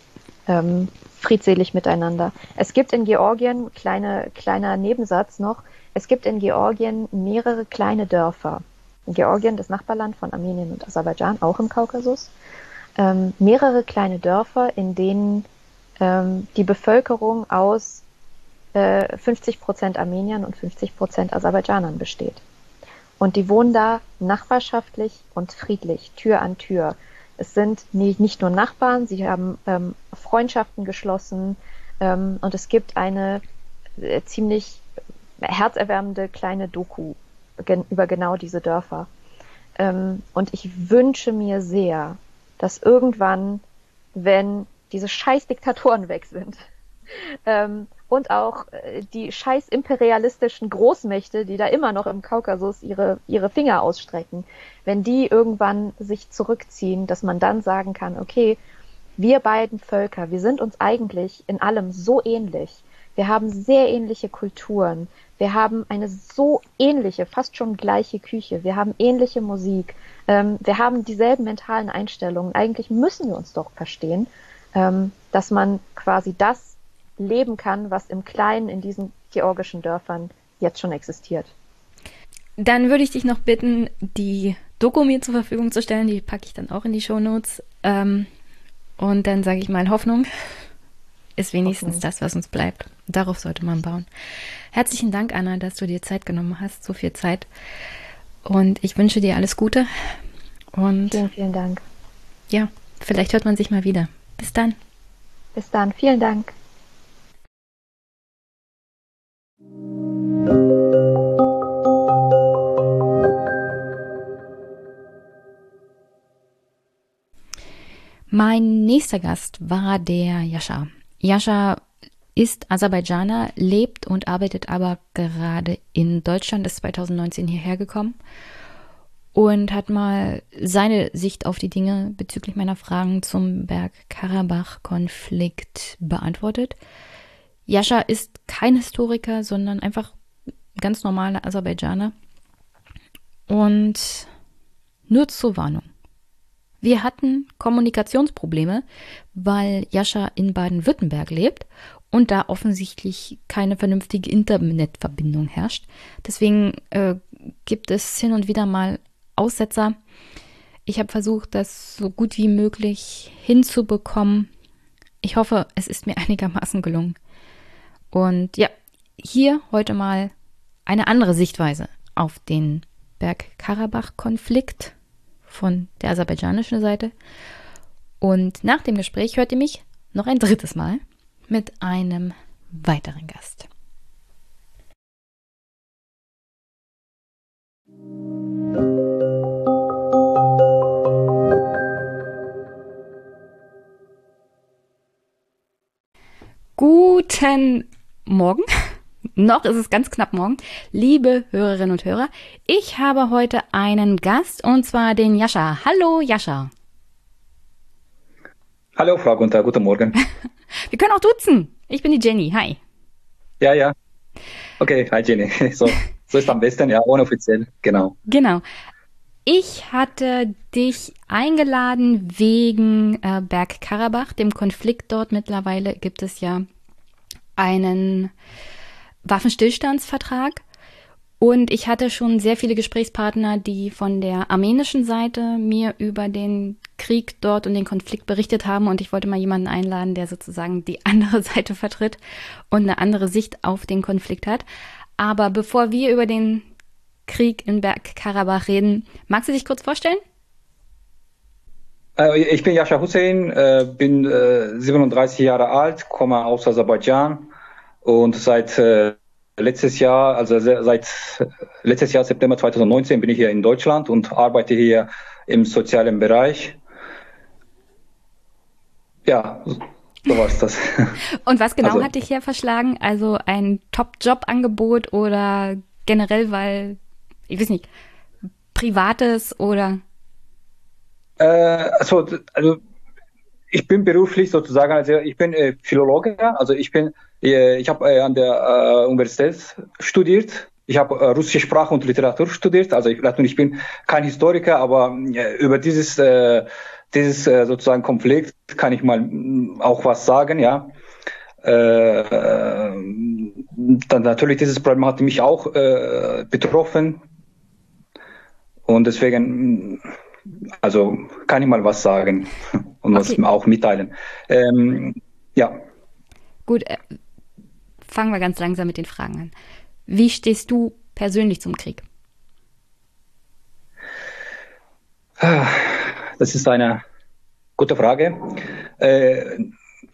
ähm, friedselig miteinander. Es gibt in Georgien, kleine, kleiner Nebensatz noch, es gibt in Georgien mehrere kleine Dörfer. In Georgien, das Nachbarland von Armenien und Aserbaidschan, auch im Kaukasus, ähm, mehrere kleine Dörfer, in denen ähm, die Bevölkerung aus äh, 50 Prozent Armeniern und 50 Prozent Aserbaidschanern besteht. Und die wohnen da nachbarschaftlich und friedlich, Tür an Tür. Es sind nicht, nur Nachbarn, sie haben ähm, Freundschaften geschlossen ähm, und es gibt eine äh, ziemlich herzerwärmende kleine Doku gen über genau diese Dörfer. Ähm, und ich wünsche mir sehr, dass irgendwann, wenn diese scheiß Diktatoren weg sind, ähm, und auch äh, die scheiß imperialistischen Großmächte, die da immer noch im Kaukasus ihre, ihre Finger ausstrecken, wenn die irgendwann sich zurückziehen, dass man dann sagen kann, okay, wir beiden Völker, wir sind uns eigentlich in allem so ähnlich. Wir haben sehr ähnliche Kulturen. Wir haben eine so ähnliche, fast schon gleiche Küche. Wir haben ähnliche Musik. Ähm, wir haben dieselben mentalen Einstellungen. Eigentlich müssen wir uns doch verstehen, ähm, dass man quasi das leben kann, was im Kleinen in diesen georgischen Dörfern jetzt schon existiert. Dann würde ich dich noch bitten, die Doku mir zur Verfügung zu stellen. Die packe ich dann auch in die Shownotes. Ähm, und dann sage ich mal, Hoffnung ist wenigstens Hoffnung. das, was uns bleibt. Darauf sollte man bauen. Herzlichen Dank, Anna, dass du dir Zeit genommen hast, so viel Zeit. Und ich wünsche dir alles Gute. Und vielen, vielen Dank. Ja, vielleicht hört man sich mal wieder. Bis dann. Bis dann. Vielen Dank. Mein nächster Gast war der Jascha. Jascha ist Aserbaidschaner, lebt und arbeitet aber gerade in Deutschland, ist 2019 hierher gekommen und hat mal seine Sicht auf die Dinge bezüglich meiner Fragen zum Bergkarabach-Konflikt beantwortet. Jascha ist kein Historiker, sondern einfach ganz normaler Aserbaidschaner. Und nur zur Warnung. Wir hatten Kommunikationsprobleme, weil Jascha in Baden-Württemberg lebt und da offensichtlich keine vernünftige Internetverbindung herrscht. Deswegen äh, gibt es hin und wieder mal Aussetzer. Ich habe versucht, das so gut wie möglich hinzubekommen. Ich hoffe, es ist mir einigermaßen gelungen. Und ja, hier heute mal eine andere Sichtweise auf den Bergkarabach-Konflikt von der aserbaidschanischen Seite. Und nach dem Gespräch hört ihr mich noch ein drittes Mal mit einem weiteren Gast. Guten Morgen. Noch ist es ganz knapp morgen. Liebe Hörerinnen und Hörer, ich habe heute einen Gast und zwar den Jascha. Hallo Jascha. Hallo Frau Gunther, guten Morgen. Wir können auch duzen. Ich bin die Jenny. Hi. Ja, ja. Okay, hi Jenny. So, so ist am besten, ja, unoffiziell, genau. Genau. Ich hatte dich eingeladen wegen äh, Bergkarabach, dem Konflikt dort. Mittlerweile gibt es ja einen Waffenstillstandsvertrag. Und ich hatte schon sehr viele Gesprächspartner, die von der armenischen Seite mir über den Krieg dort und den Konflikt berichtet haben. Und ich wollte mal jemanden einladen, der sozusagen die andere Seite vertritt und eine andere Sicht auf den Konflikt hat. Aber bevor wir über den Krieg in Bergkarabach reden, magst du dich kurz vorstellen? Äh, ich bin Yasha Hussein, äh, bin äh, 37 Jahre alt, komme aus Aserbaidschan und seit äh, letztes Jahr, also seit letztes Jahr September 2019 bin ich hier in Deutschland und arbeite hier im sozialen Bereich. Ja, so war es das. Und was genau Also- hat dich hier verschlagen? Also ein Top-Job-Angebot oder generell, weil, ich weiß nicht, privates oder Äh, also, also ich bin beruflich sozusagen, also ich bin äh, Philologe, also ich bin, äh, ich habe äh, an der äh, Universität studiert. Ich habe äh, russische Sprache und Literatur studiert. Also ich, ich bin kein Historiker, aber äh, über dieses äh, dieses äh, sozusagen Konflikt kann ich mal mh, auch was sagen, ja. Äh, äh, dann natürlich dieses Problem hat mich auch äh, betroffen und deswegen mh, also kann ich mal was sagen und was Okay. auch mitteilen. Ähm, ja, gut, äh, fangen wir ganz langsam mit den Fragen an. Wie stehst du persönlich zum Krieg? das ist eine gute Frage. Äh,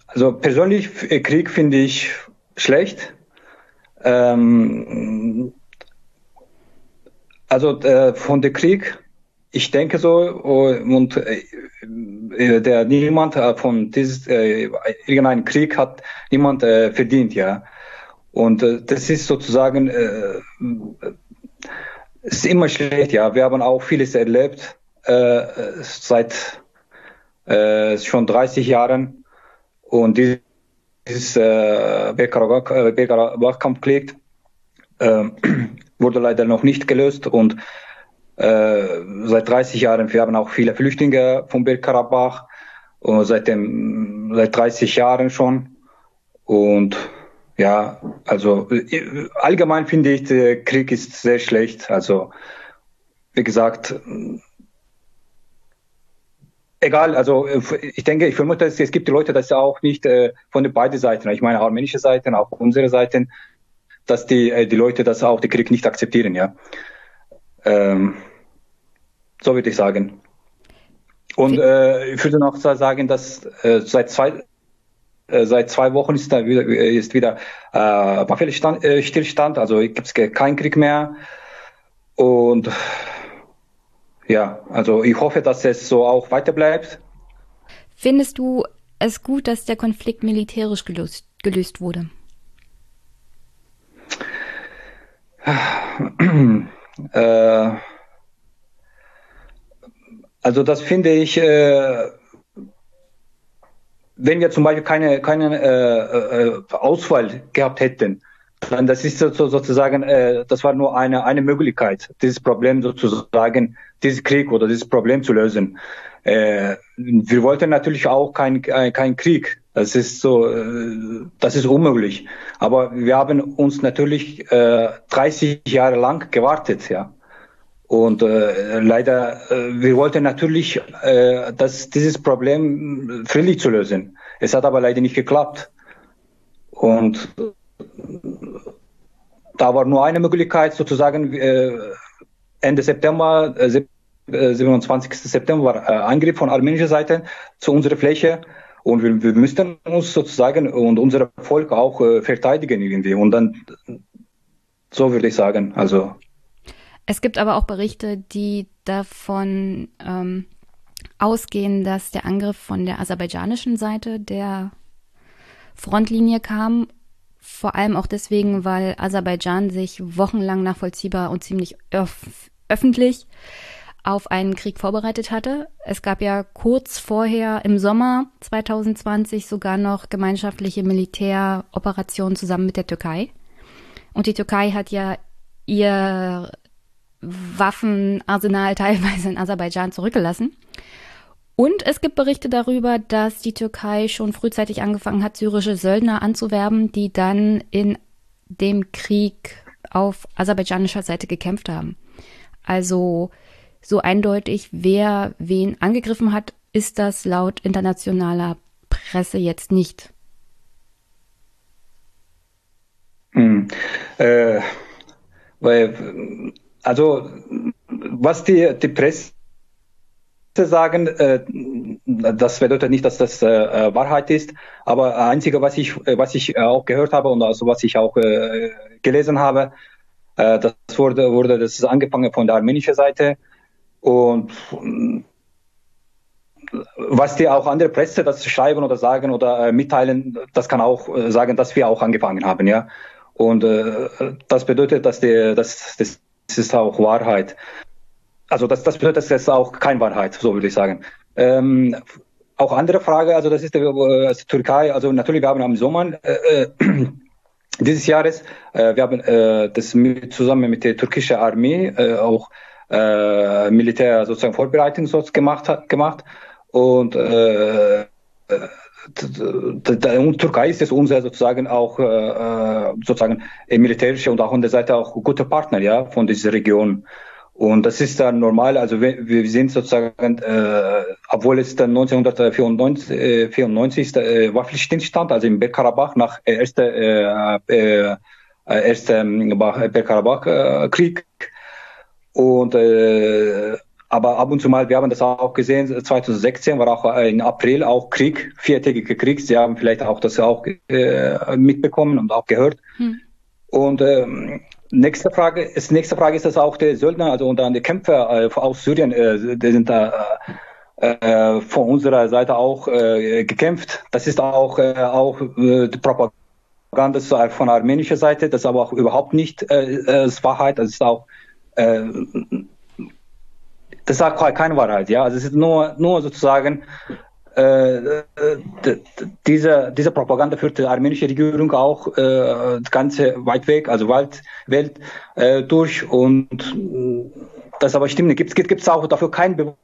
also persönlich äh, Krieg finde ich schlecht. Ähm, also äh, von der Krieg, ich denke so oh, und äh, äh, der niemand äh, von dieses äh, irgendeinen Krieg hat niemand äh, verdient, ja. Und äh, das ist sozusagen äh, es ist immer schlecht, ja. Wir haben auch vieles erlebt äh, seit äh, schon 30 Jahren und dieses äh, Bergkarabach- äh, Bergkarabach-Konflikt äh, wurde leider noch nicht gelöst und äh, seit 30 Jahren, wir haben auch viele Flüchtlinge vom Bergkarabach seit dem, seit 30 Jahren schon und ja, also äh, allgemein finde ich, der Krieg ist sehr schlecht. Also wie gesagt, egal, also äh, ich denke, ich vermute, es gibt Leute, das ist auch nicht äh, von den beiden Seiten, ich meine armenische Seiten, auch unsere Seiten, dass die, äh, die Leute das auch, den Krieg nicht akzeptieren, ja. Ähm, so würde ich sagen. Und äh, ich würde noch sagen, dass äh, seit zwei äh, seit zwei Wochen ist da wieder ist wieder äh, Waffenstillstand, äh, also gibt es keinen Krieg mehr. Und ja, also ich hoffe, dass es so auch weiter bleibt. Findest du es gut, dass der Konflikt militärisch gelöst, gelöst wurde? äh, also das finde ich, äh, wenn wir zum Beispiel keine, keine äh, äh, Auswahl gehabt hätten, dann das ist so, so- sozusagen, äh, das war nur eine, eine Möglichkeit, dieses Problem sozusagen, dieses Krieg oder dieses Problem zu lösen. Äh, wir wollten natürlich auch kein, kein Krieg. Das ist so, äh, das ist unmöglich. Aber wir haben uns natürlich äh, 30 Jahre lang gewartet, ja. Und äh, leider, äh, wir wollten natürlich, äh, dass dieses Problem friedlich zu lösen. Es hat aber leider nicht geklappt. Und da war nur eine Möglichkeit, sozusagen äh, Ende September, äh, äh, 27. September war äh, Angriff von armenischer Seite zu unserer Fläche. Und wir, wir müssten uns sozusagen und unser Volk auch äh, verteidigen irgendwie. Und dann, so würde ich sagen, also Es gibt aber auch Berichte, die davon ähm, ausgehen, dass der Angriff von der aserbaidschanischen Seite der Frontlinie kam. Vor allem auch deswegen, weil Aserbaidschan sich wochenlang nachvollziehbar und ziemlich öff öffentlich auf einen Krieg vorbereitet hatte. Es gab ja kurz vorher im Sommer 2020 sogar noch gemeinschaftliche Militäroperationen zusammen mit der Türkei. Und die Türkei hat ja ihr Waffenarsenal teilweise in Aserbaidschan zurückgelassen. Und es gibt Berichte darüber, dass die Türkei schon frühzeitig angefangen hat, syrische Söldner anzuwerben, die dann in dem Krieg auf aserbaidschanischer Seite gekämpft haben. Also so eindeutig, wer wen angegriffen hat, ist das laut internationaler Presse jetzt nicht. Hm. Äh, weil, also, was die, die Presse sagen, äh, das bedeutet nicht, dass das äh, Wahrheit ist. Aber einzige, was ich, was ich auch gehört habe und also was ich auch äh, gelesen habe, äh, das wurde, wurde, das angefangen von der armenischen Seite und was die auch andere Presse das schreiben oder sagen oder äh, mitteilen, das kann auch äh, sagen, dass wir auch angefangen haben, ja. Und äh, das bedeutet, dass die, das, das ist auch Wahrheit. Also das, das bedeutet, das ist auch keine Wahrheit, so würde ich sagen. Ähm, auch andere Frage, also das ist äh, also Türkei, also natürlich wir haben am Sommer äh, äh dieses Jahres, äh, wir haben äh, das mit, zusammen mit der türkischen Armee auch äh, Militär sozusagen Vorbereitung gemacht, gemacht. Und äh, äh und Türkei ist es unser sozusagen auch äh, äh, sozusagen militärische und auch an der Seite auch gute Partner ja von dieser Region. Und das ist dann normal. Also wir, wir sind sozusagen äh, obwohl es dann 1994 äh, 94 äh, Waffenstillstand also im Bergkarabach nach äh, erster äh, äh, erster ähm, Bergkarabach äh, Krieg und äh, aber ab und zu mal, wir haben das auch gesehen, 2016 war auch im April auch Krieg, viertägiger Krieg. Sie haben vielleicht auch das auch äh, mitbekommen und auch gehört. Hm. Und ähm, nächste Frage, ist, nächste Frage ist das auch der Söldner, also und dann die Kämpfer äh, aus Syrien, äh, die sind da äh, von unserer Seite auch äh, gekämpft. Das ist auch äh, auch äh, die Propaganda von armenischer Seite, das ist aber auch überhaupt nicht äh, äh, Wahrheit. Das ist auch äh, das sagt keine Wahrheit, ja. Also es ist nur, nur sozusagen äh, diese, diese Propaganda führt die armenische Regierung auch äh, das ganze weit weg, also Welt, Welt äh, durch und das aber stimmt. Gibt es gibt's auch dafür keinen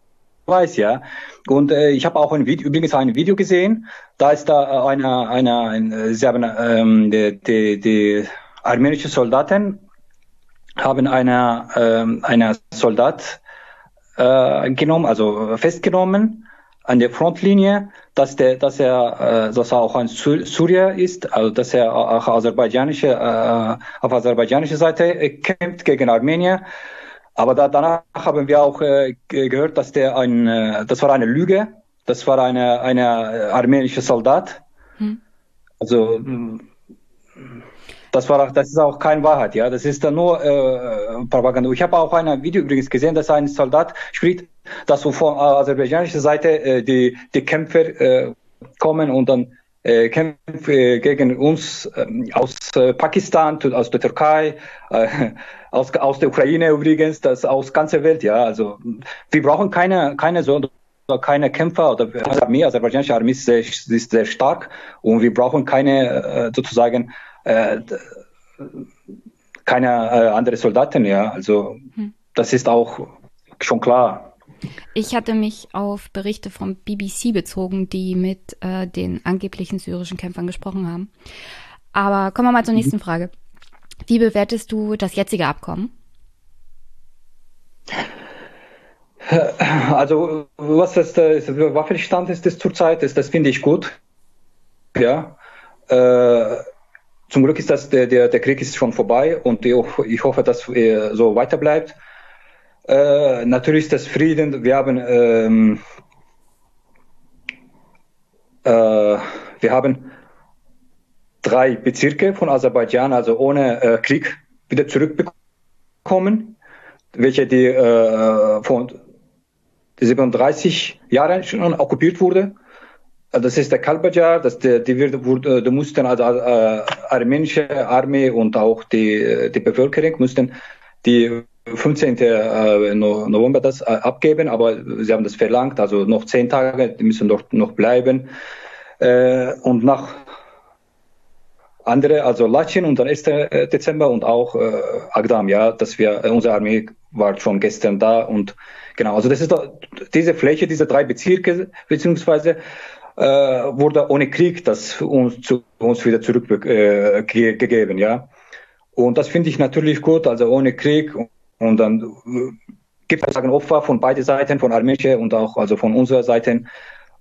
Beweis, ja. Und äh, ich habe auch ein Video, übrigens ein Video gesehen, da ist da einer, einer, ein, sie haben ähm, die, die, die armenische Soldaten haben einer, ähm, einer Soldat äh, genommen, also festgenommen an der Frontlinie, dass der, dass er, äh, dass er auch ein Syrier ist, also dass er auch aserbaidschanische, äh, auf aserbaidschanischer Seite kämpft gegen Armenier. Aber da, danach haben wir auch äh, gehört, dass der ein, äh, das war eine Lüge, das war eine, eine armenische Soldat. Hm. Also das war, das ist auch keine Wahrheit, ja. Das ist dann nur äh, Propaganda. Ich habe auch ein Video übrigens gesehen, dass ein Soldat spricht, dass von aserbaidschanischer Seite äh, die die Kämpfer äh, kommen und dann äh, kämpfen äh, gegen uns äh, aus äh, Pakistan, aus der Türkei, äh, aus aus der Ukraine übrigens, das aus ganzer Welt, ja. Also wir brauchen keine keine so keine Kämpfer oder Armee, aserbaidschanische Armee ist sehr, ist sehr stark und wir brauchen keine äh, sozusagen äh, keine äh, andere Soldaten, ja. Also hm. das ist auch schon klar. Ich hatte mich auf Berichte vom BBC bezogen, die mit äh, den angeblichen syrischen Kämpfern gesprochen haben. Aber kommen wir mal zur nächsten mhm. Frage. Wie bewertest du das jetzige Abkommen? Also, was das, das Waffenstand ist, das zurzeit ist, das finde ich gut. Ja. Äh, zum Glück ist das, der, der, der Krieg ist schon vorbei und ich, hoffe, dass er so weiter bleibt. Äh, natürlich ist das Frieden. Wir haben, ähm, äh, wir haben drei Bezirke von Aserbaidschan, also ohne äh, Krieg, wieder zurückbekommen, welche die äh, von 37 Jahren schon okkupiert wurde. Also das ist der Kalbajar, das der, die wird, wurde, die mussten also äh, armenische Armee und auch die die Bevölkerung mussten die 15. Äh, November das äh, abgeben, aber sie haben das verlangt, also noch zehn Tage, die müssen dort noch bleiben. Äh, und nach andere, also Lachin und dann 1. Dezember und auch äh, Agdam, ja, dass wir, unsere Armee war schon gestern da und genau, also das ist diese Fläche, diese drei Bezirke, beziehungsweise äh, wurde ohne Krieg das uns, zu, uns wieder zurückgegeben, äh, ja. Und das finde ich natürlich gut, also ohne Krieg. Und dann äh, gibt es sagen Opfer von beiden Seiten, von armenischer und auch also von unserer Seite.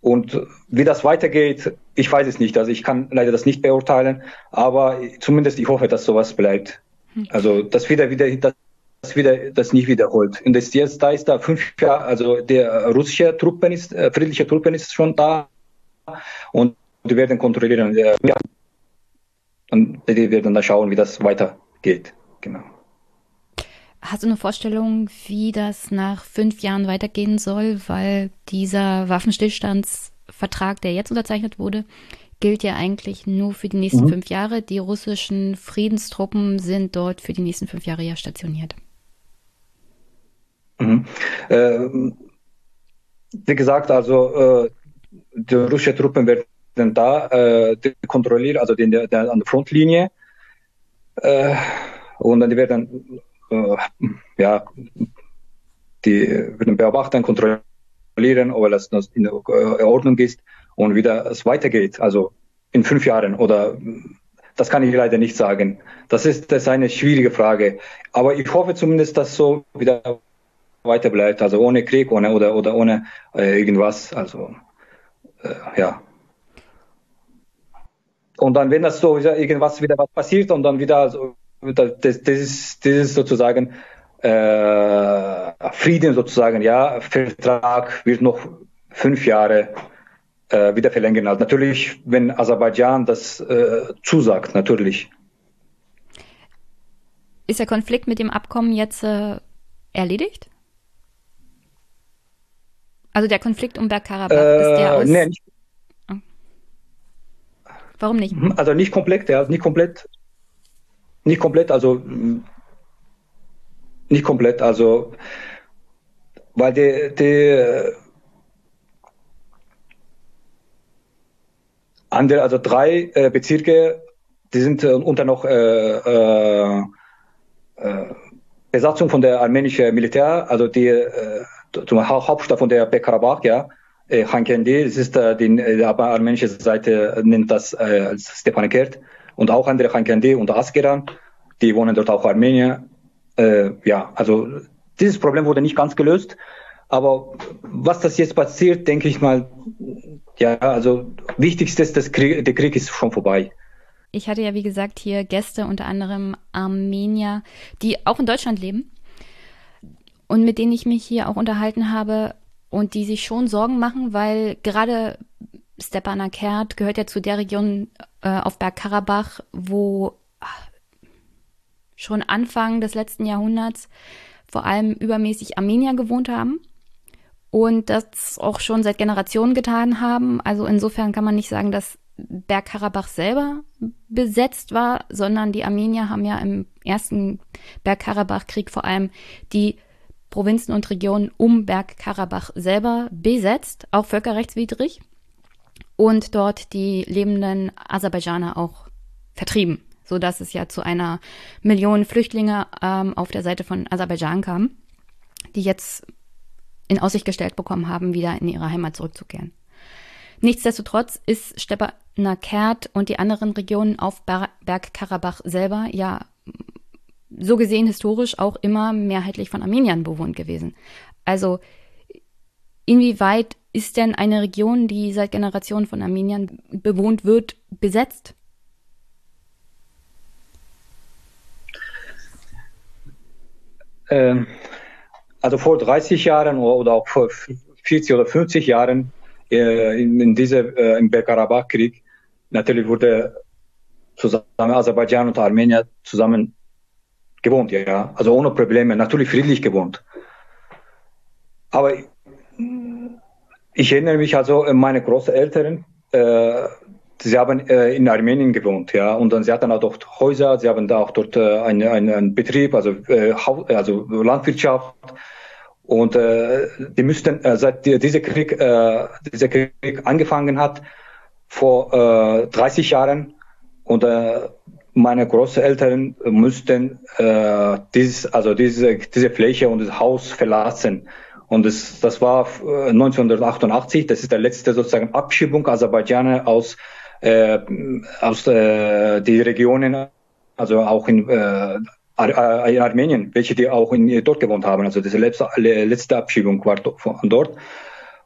Und wie das weitergeht, ich weiß es nicht. Also ich kann leider das nicht beurteilen, aber zumindest ich hoffe, dass sowas bleibt. Hm. Also dass wieder wieder dass wieder, das nicht wiederholt. Und das jetzt, da ist da fünf Jahre, also der russische Truppen ist, äh, friedliche Truppen ist schon da und die werden kontrollieren. Ja, und die werden dann schauen, wie das weitergeht. Genau. Hast du eine Vorstellung, wie das nach fünf Jahren weitergehen soll? Weil dieser Waffenstillstandsvertrag, der jetzt unterzeichnet wurde, gilt ja eigentlich nur für die nächsten mhm. fünf Jahre. Die russischen Friedenstruppen sind dort für die nächsten fünf Jahre ja stationiert. Mhm. Äh, wie gesagt, also äh, die russischen Truppen werden da äh, kontrollieren, also der, der, an der Frontlinie. Äh, und dann die werden äh, ja, die werden beobachten, kontrollieren, ob alles in Ordnung ist und wie es weitergeht. Also in fünf Jahren oder das kann ich leider nicht sagen. Das ist, das ist eine schwierige Frage. Aber ich hoffe zumindest, dass so wieder weiter bleibt. Also ohne Krieg ohne, oder, oder ohne äh, irgendwas. Also äh, ja. Und dann, wenn das so irgendwas wieder was passiert und dann wieder so das, das, ist, das ist sozusagen äh, Frieden sozusagen, ja, Vertrag wird noch fünf Jahre äh, wieder verlängern. Also natürlich, wenn Aserbaidschan das äh, zusagt, natürlich. Ist der Konflikt mit dem Abkommen jetzt äh, erledigt? Also der Konflikt um Bergkarabach, ist der äh, aus... Nee, nicht. Oh. Warum nicht? Also nicht komplett, ja, nicht komplett. Nicht komplett, also nicht komplett, also weil die, die andere, also drei äh, Bezirke, die sind äh, unter noch äh, äh, äh, Besatzung von der armenischen Militär, also die äh, zum Hauptstadt von der Bekarabach, ja, äh, Hankendi, das ist äh, die, die armenische Seite nennt das äh, Stepanakert und auch andere Hankendi und Askeran, die wohnen dort auch Armenier. Äh, ja, also dieses Problem wurde nicht ganz gelöst. Aber was das jetzt passiert, denke ich mal, ja, also wichtigstes, das Krieg, der Krieg ist schon vorbei. Ich hatte ja, wie gesagt, hier Gäste, unter anderem Armenier, die auch in Deutschland leben und mit denen ich mich hier auch unterhalten habe und die sich schon Sorgen machen, weil gerade Stepanakert gehört ja zu der Region äh, auf Bergkarabach, wo schon Anfang des letzten Jahrhunderts vor allem übermäßig Armenier gewohnt haben und das auch schon seit Generationen getan haben. Also insofern kann man nicht sagen, dass Bergkarabach selber besetzt war, sondern die Armenier haben ja im ersten Bergkarabach-Krieg vor allem die Provinzen und Regionen um Bergkarabach selber besetzt, auch völkerrechtswidrig, und dort die lebenden Aserbaidschaner auch vertrieben so dass es ja zu einer Million Flüchtlinge ähm, auf der Seite von Aserbaidschan kam, die jetzt in Aussicht gestellt bekommen haben, wieder in ihre Heimat zurückzukehren. Nichtsdestotrotz ist Stepanakert und die anderen Regionen auf Bergkarabach selber ja so gesehen historisch auch immer mehrheitlich von Armeniern bewohnt gewesen. Also inwieweit ist denn eine Region, die seit Generationen von Armeniern bewohnt wird, besetzt? Ähm, also vor 30 Jahren oder auch vor 40 oder 50 Jahren äh, in, in diese, äh, im Bergkarabach-Krieg, natürlich wurde zusammen Aserbaidschan und Armenien zusammen gewohnt, ja, also ohne Probleme, natürlich friedlich gewohnt. Aber ich erinnere mich also, meine Großeltern, äh, sie haben äh, in Armenien gewohnt, ja, und dann sie hatten auch dort Häuser, sie haben da auch dort äh, einen, einen Betrieb, also, äh, also Landwirtschaft. Und äh, die müssten, äh, seit die, dieser Krieg, äh, dieser Krieg angefangen hat, vor äh, 30 Jahren, und äh, meine Großeltern müssten äh, dieses, also diese, diese Fläche und das Haus verlassen. Und das, das war 1988, äh, das ist der letzte sozusagen Abschiebung Aserbaidschaner aus äh, aus äh, die Regionen, also auch in, äh, in Armenien, welche die auch in, dort gewohnt haben. Also diese letzte, letzte Abschiebung war dort.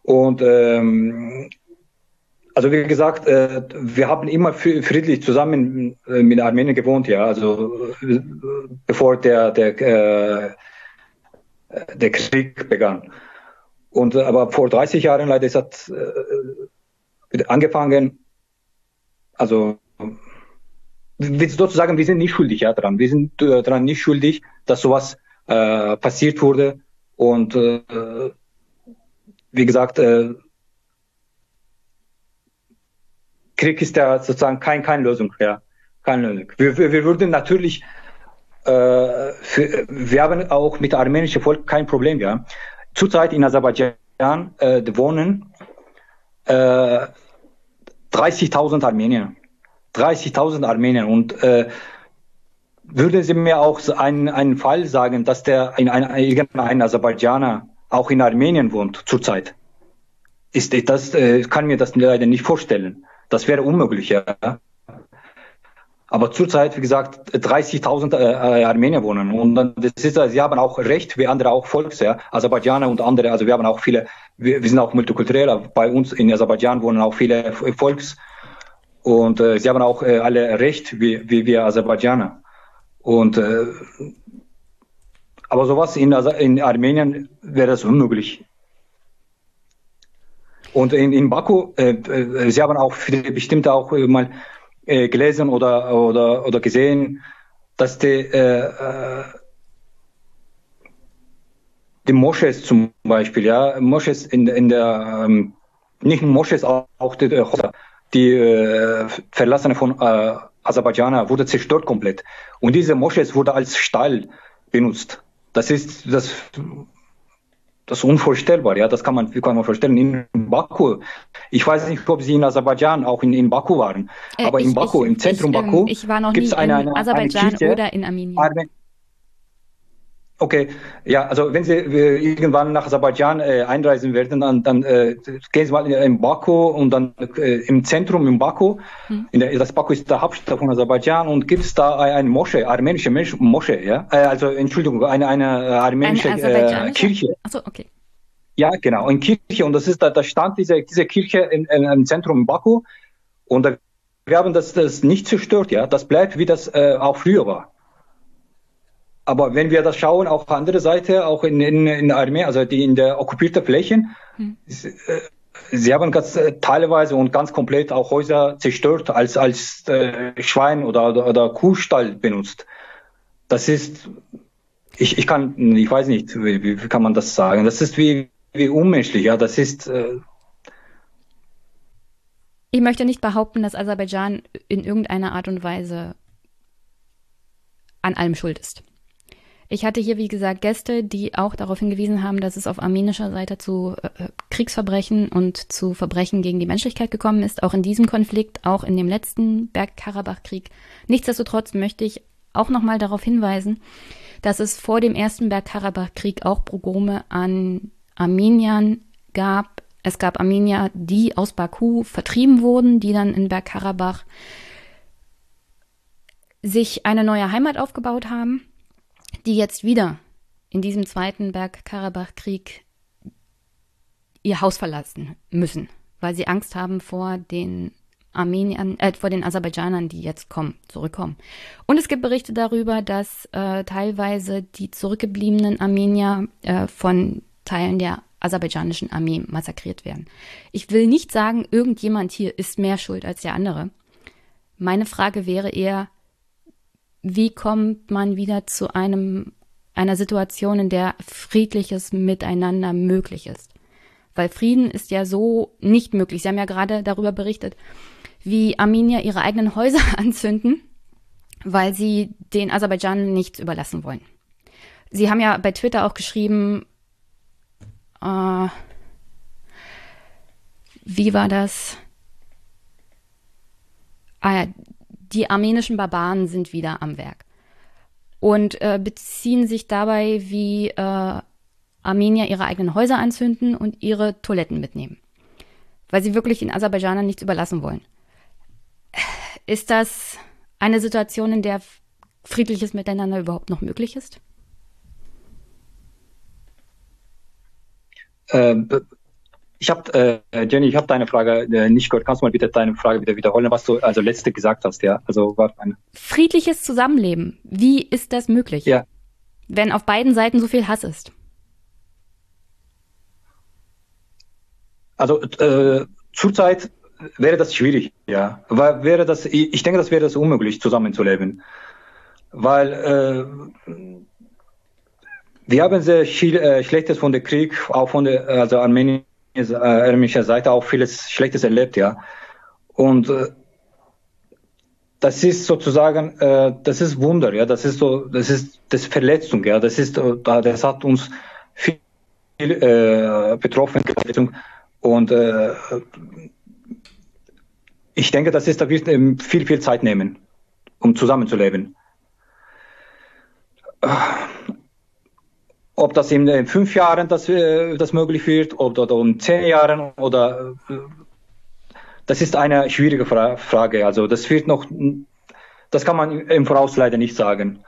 Und ähm, also wie gesagt, äh, wir haben immer friedlich zusammen äh, mit Armenien gewohnt, ja. Also äh, bevor der der der Krieg begann. Und aber vor 30 Jahren leider das äh, angefangen. Also sozusagen, wir sind nicht schuldig ja, dran. Wir sind daran nicht schuldig, dass sowas passiert wurde. Und wie gesagt, Krieg ist ja sozusagen kein, keine Lösung. Ja. Keine Lösung. Wir, wir, wir würden natürlich, äh, für, wir haben auch mit armenischen Volk kein Problem. Ja. Zurzeit in Aserbaidschan äh, wohnen äh, 30.000 Armenier. 30.000 Armenier. Und äh, würden Sie mir auch einen, einen Fall sagen, dass der in ein, irgendein Aserbaidschaner auch in Armenien wohnt zurzeit? Ist das äh, kann mir das leider nicht vorstellen. Das wäre unmöglich, ja. Aber zurzeit, wie gesagt, 30.000 äh, Armenier wohnen. Und dann, das ist, sie haben auch Recht, wie andere auch Volks, ja. Aserbaidschaner und andere, also wir haben auch viele, wir, wir sind auch multikulturell. Bei uns in Aserbaidschan wohnen auch viele Volks. Und äh, sie haben auch äh, alle Recht, wie, wie wir Aserbaidschaner. Und äh, aber sowas in, in Armenien wäre das unmöglich. Und in, in Baku, äh, äh, Sie haben auch bestimmt auch mal äh, gelesen oder, oder, oder gesehen, dass die, äh, äh, die Mosches zum Beispiel, ja, Mosches in, in der, ähm, nicht Mosches, auch, die, die äh, Verlassene von äh, Aserbaidschan wurde zerstört komplett. Und diese Mosches wurde als Stall benutzt. Das ist, das das ist unvorstellbar, ja, das kann man, wie kann man vorstellen. In Baku, ich weiß nicht, ob Sie in Aserbaidschan auch in, in Baku waren, äh, aber ich, in Baku, ich, im Zentrum ich, Baku, ich war noch nie in eine, Aserbaidschan eine oder in Armenien. Arme Okay, ja, also wenn Sie äh, irgendwann nach Aserbaidschan äh, einreisen werden, dann, dann äh, gehen Sie mal in, Baku und dann äh, im Zentrum in Baku. Hm. In der, das Baku ist der Hauptstadt von Aserbaidschan und gibt es da eine Moschee, armenische Moschee, ja? Äh, also Entschuldigung, eine, eine armenische eine äh, Kirche. Achso, okay. Ja, genau, eine Kirche und das ist da, da stand diese, diese Kirche in, in, im Zentrum in Baku und da, wir haben das, das nicht zerstört, ja. Das bleibt, wie das äh, auch früher war. Aber wenn wir das schauen, auf der anderen Seite, auch in, in, in der Armee, also die in der okkupierten Flächen, hm. Äh, sie haben ganz äh, teilweise und ganz komplett auch Häuser zerstört, als, als äh, Schwein oder, oder, oder Kuhstall benutzt. Das ist, ich, ich kann, ich weiß nicht, wie, wie kann man das sagen? Das ist wie, wie unmenschlich, ja, das ist, äh, ich möchte nicht behaupten, dass Aserbaidschan in irgendeiner Art und Weise an allem schuld ist. Ich hatte hier, wie gesagt, Gäste, die auch darauf hingewiesen haben, dass es auf armenischer Seite zu äh, Kriegsverbrechen und zu Verbrechen gegen die Menschlichkeit gekommen ist, auch in diesem Konflikt, auch in dem letzten Bergkarabach-Krieg. Nichtsdestotrotz möchte ich auch nochmal darauf hinweisen, dass es vor dem ersten Bergkarabach-Krieg auch Pogrome an Armeniern gab. Es gab Armenier, die aus Baku vertrieben wurden, die dann in Bergkarabach sich eine neue Heimat aufgebaut haben die jetzt wieder in diesem zweiten Bergkarabach-Krieg ihr Haus verlassen müssen, weil sie Angst haben vor den Armeniern, äh, vor den Aserbaidschanern, die jetzt kommen, zurückkommen. Und es gibt Berichte darüber, dass äh, teilweise die zurückgebliebenen Armenier äh, von Teilen der aserbaidschanischen Armee massakriert werden. Ich will nicht sagen, irgendjemand hier ist mehr schuld als der andere. Meine Frage wäre eher, wie kommt man wieder zu einem, einer Situation, in der friedliches Miteinander möglich ist? Weil Frieden ist ja so nicht möglich. Sie haben ja gerade darüber berichtet, wie Armenier ihre eigenen Häuser anzünden, weil sie den Aserbaidschanern nichts überlassen wollen. Sie haben ja bei Twitter auch geschrieben, äh, wie war das? Ah ja, die armenischen Barbaren sind wieder am Werk und äh, beziehen sich dabei, wie äh, Armenier ihre eigenen Häuser anzünden und ihre Toiletten mitnehmen, weil sie wirklich den Aserbaidschanern nichts überlassen wollen. Ist das eine Situation, in der friedliches Miteinander überhaupt noch möglich ist? Ähm, ich habe, äh, Jenny, ich habe deine Frage äh, nicht gehört. Kannst du mal bitte deine Frage wieder wiederholen, was du also letzte gesagt hast, ja? Also war eine. Friedliches Zusammenleben. Wie ist das möglich? Ja. Wenn auf beiden Seiten so viel Hass ist. Also äh, zurzeit wäre das schwierig, ja. Weil wäre das, ich denke, das wäre das unmöglich, zusammenzuleben. Weil äh, wir haben sehr viel äh, Schlechtes von dem Krieg, auch von der also armenischer äh, armenischer Seite auch vieles Schlechtes erlebt, ja. Und äh, das ist sozusagen, äh, das ist Wunder, ja. Das ist so, das ist das Verletzung, ja. Das ist, äh, das hat uns viel äh, betroffen und äh, ich denke, das ist, da wird ähm, viel, viel Zeit nehmen, um zusammenzuleben. Ob das in fünf Jahren das, äh, das möglich wird oder, oder in zehn Jahren oder äh, das ist eine schwierige Fra Frage. Also das wird noch, das kann man im Voraus leider nicht sagen.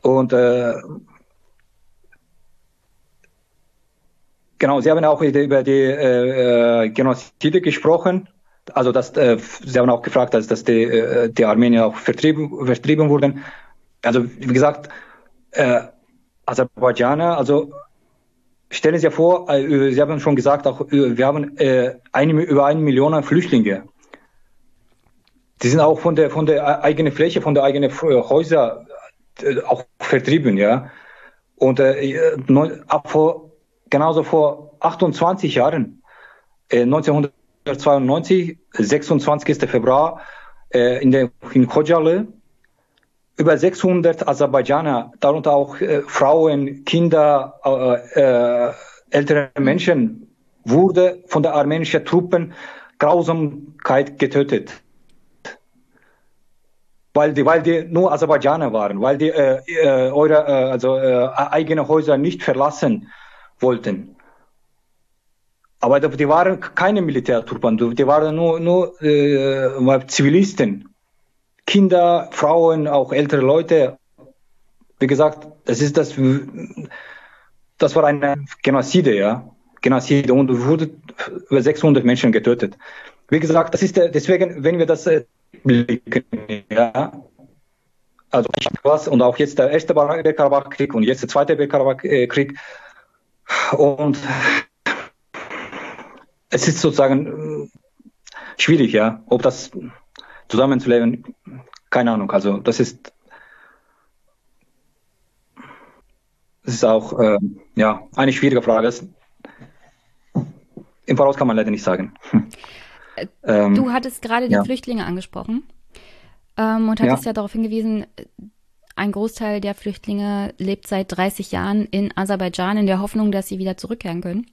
Und äh, genau, Sie haben auch über die äh, äh, Genozide gesprochen. Also dass, äh, Sie haben auch gefragt, dass, dass die, äh, die Armenier auch vertrieben, vertrieben wurden. Also wie gesagt, äh, Aserbaidschaner, also stellen Sie sich vor, äh, Sie haben schon gesagt, auch äh, wir haben äh, eine, über eine Million Flüchtlinge. Die sind auch von der von der eigenen Fläche, von der eigenen Häuser auch vertrieben, ja. Und äh, ab vor genauso vor 28 Jahren, äh, 1992, 26. Februar, äh, in der in Khojaly, über 600 Aserbaidschaner, darunter auch äh, Frauen, Kinder, äh, äh, ältere Menschen, wurde von der armenischen Truppen Grausamkeit getötet. Weil die, weil die nur Aserbaidschaner waren, weil die äh, äh, eure äh, also äh, eigene Häuser nicht verlassen wollten. Aber die waren keine Militärtruppen, die waren nur, nur äh, Zivilisten. Kinder, Frauen, auch ältere Leute. Wie gesagt, das ist das, das war eine Genozide, ja. Genozide und wurde über 600 Menschen getötet. Wie gesagt, das ist deswegen, wenn wir das äh, blicken, ja, also was und auch jetzt der erste Bergkarabach-Krieg und jetzt der zweite Bergkarabach-Krieg und es ist sozusagen schwierig, ja, ob das zusammenzuleben, keine Ahnung. Also das ist das ist auch äh, ja eine schwierige Frage. Das, Im Voraus kann man leider nicht sagen. Äh, ähm, du hattest gerade die ja. Flüchtlinge angesprochen ähm, und hattest ja. ja darauf hingewiesen, ein Großteil der Flüchtlinge lebt seit 30 Jahren in Aserbaidschan in der Hoffnung, dass sie wieder zurückkehren können.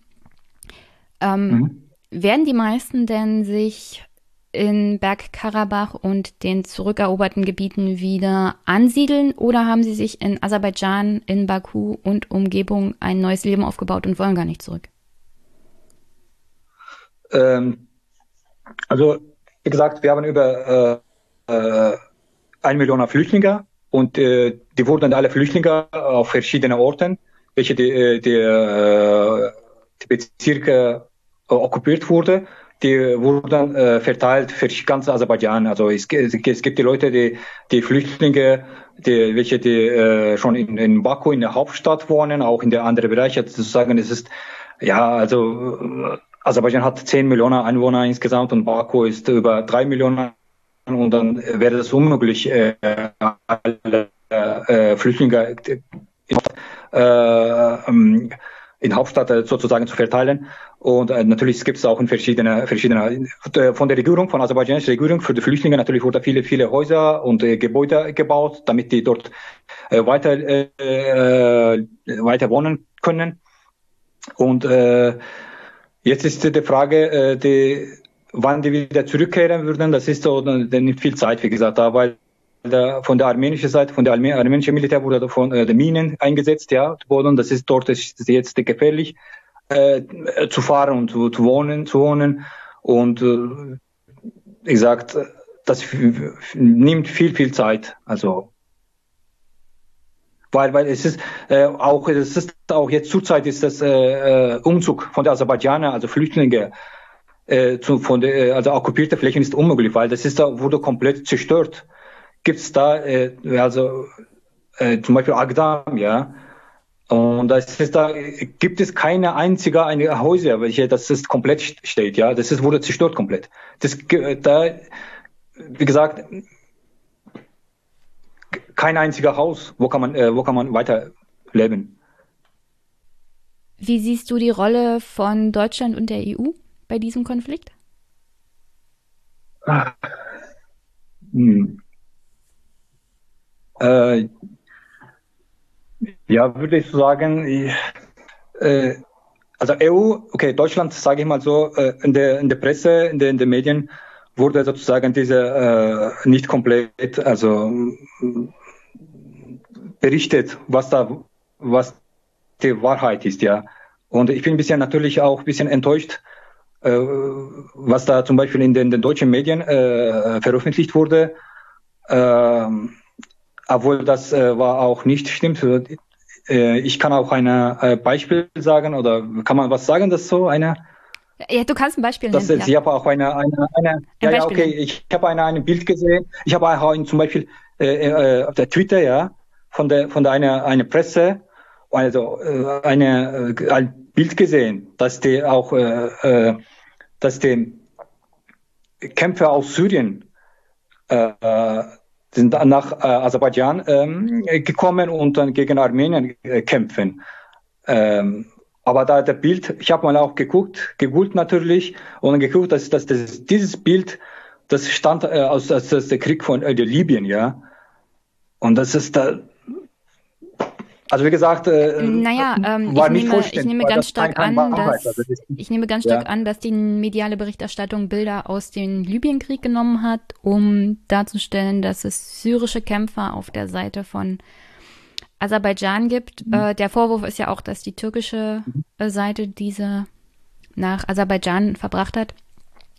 Ähm, mhm. Werden die meisten denn sich in Bergkarabach und den zurückeroberten Gebieten wieder ansiedeln oder haben sie sich in Aserbaidschan, in Baku und Umgebung ein neues Leben aufgebaut und wollen gar nicht zurück? Ähm, also, wie gesagt, wir haben über äh, äh, eine Million Flüchtlinge und äh, die wurden alle Flüchtlinge auf verschiedenen Orten, welche die, äh, die, äh, die Bezirke äh, okkupiert wurden die wurden äh, verteilt für ganz Aserbaidschan. Also es, es, gibt die Leute, die, die Flüchtlinge, die, welche die äh, schon in, in Baku, in der Hauptstadt wohnen, auch in der anderen Bereiche. Sozusagen, es ist, ja, also äh, Aserbaidschan hat 10 Millionen Einwohner insgesamt und Baku ist über 3 Millionen und dann wäre es unmöglich, äh, alle äh, Flüchtlinge äh, ähm, in Hauptstadt äh, sozusagen zu verteilen. Und äh, natürlich gibt es auch in verschiedene, verschiedene äh, von der Regierung, von aserbaidschanischer Regierung für die Flüchtlinge natürlich wurden viele, viele Häuser und äh, Gebäude gebaut, damit die dort äh, weiter, äh, äh, weiter wohnen können. Und äh, jetzt ist die Frage, äh, die, wann die wieder zurückkehren würden. Das ist so, nimmt viel Zeit, wie gesagt, da, weil der, von der armenischen Seite, von der armenischen Militär wurde von äh, der Minen eingesetzt, ja, worden. Das ist dort ist jetzt gefährlich äh, zu fahren und zu, zu wohnen, zu wohnen. Und äh, wie gesagt, das nimmt viel, viel Zeit. Also weil weil es ist äh, auch es ist auch jetzt zurzeit ist das äh, Umzug von der Aserbaidschaner also Flüchtlinge äh, zu, von der also okkupierte Flächen ist unmöglich weil das ist da wurde komplett zerstört gibt's da äh, also äh, zum Beispiel Agdam ja und das ist da gibt es keine einzige eine Häuser welche das ist komplett steht ja das ist wurde zerstört komplett das da wie gesagt kein einziger Haus. Wo kann man, äh, wo kann man weiter leben? Wie siehst du die Rolle von Deutschland und der EU bei diesem Konflikt? Hm. Äh, ja, würde ich sagen, ich, äh, also EU, okay, Deutschland, sage ich mal so, äh, in, der, in der Presse, in, der, in den Medien wurde sozusagen diese äh, nicht komplett, also berichtet, was da, was die Wahrheit ist, ja. Und ich bin ein bisschen natürlich auch ein bisschen enttäuscht, äh, was da zum Beispiel in den, den deutschen Medien äh, veröffentlicht wurde. Äh, obwohl das äh, war auch nicht stimmt. Äh, ich kann auch ein äh, Beispiel sagen oder kann man was sagen, das so eine ja, du kannst ein Beispiel nennen. Das, ja. Ich habe auch eine, eine, eine ein ja, ja, okay, ich habe eine, ein Bild gesehen. Ich habe auch ein, zum Beispiel äh, äh, auf der Twitter, ja, von der von der einer eine Presse also äh, eine äh, ein Bild gesehen, dass die auch äh, äh, dass die Kämpfer aus Syrien äh, sind nach äh, Aserbaidschan ähm, gekommen und dann gegen Armenien äh, kämpfen. Ähm, aber da der Bild, ich habe mal auch geguckt, gegoogelt natürlich und geguckt, dass, dass das, dieses Bild, das stammt äh, aus, aus, aus der Krieg von äh, Libyen, ja. Und das ist da, also wie gesagt, äh, naja, ähm, ich, nehme, ich nehme ganz stark an, dass also ich nehme ganz stark ja. an, dass die mediale Berichterstattung Bilder aus dem Libyenkrieg genommen hat, um darzustellen, dass es syrische Kämpfer auf der Seite von Aserbaidschan gibt. Mhm. Äh, der Vorwurf ist ja auch, dass die türkische äh, Seite diese nach Aserbaidschan verbracht hat,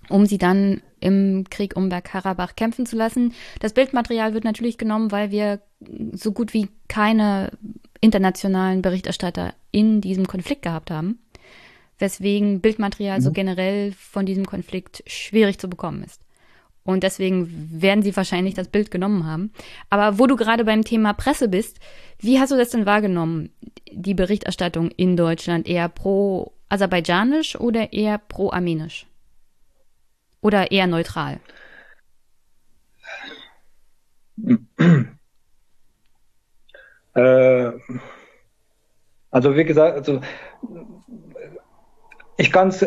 um sie dann im Krieg um Bergkarabach kämpfen zu lassen. Das Bildmaterial wird natürlich genommen, weil wir so gut wie keine internationalen Berichterstatter in diesem Konflikt gehabt haben, weswegen Bildmaterial mhm. so generell von diesem Konflikt schwierig zu bekommen ist. Und deswegen werden sie wahrscheinlich das Bild genommen haben. Aber wo du gerade beim Thema Presse bist, wie hast du das denn wahrgenommen? Die Berichterstattung in Deutschland eher pro aserbaidschanisch oder eher pro armenisch? Oder eher neutral? Äh, also wie gesagt, also ich, kann's,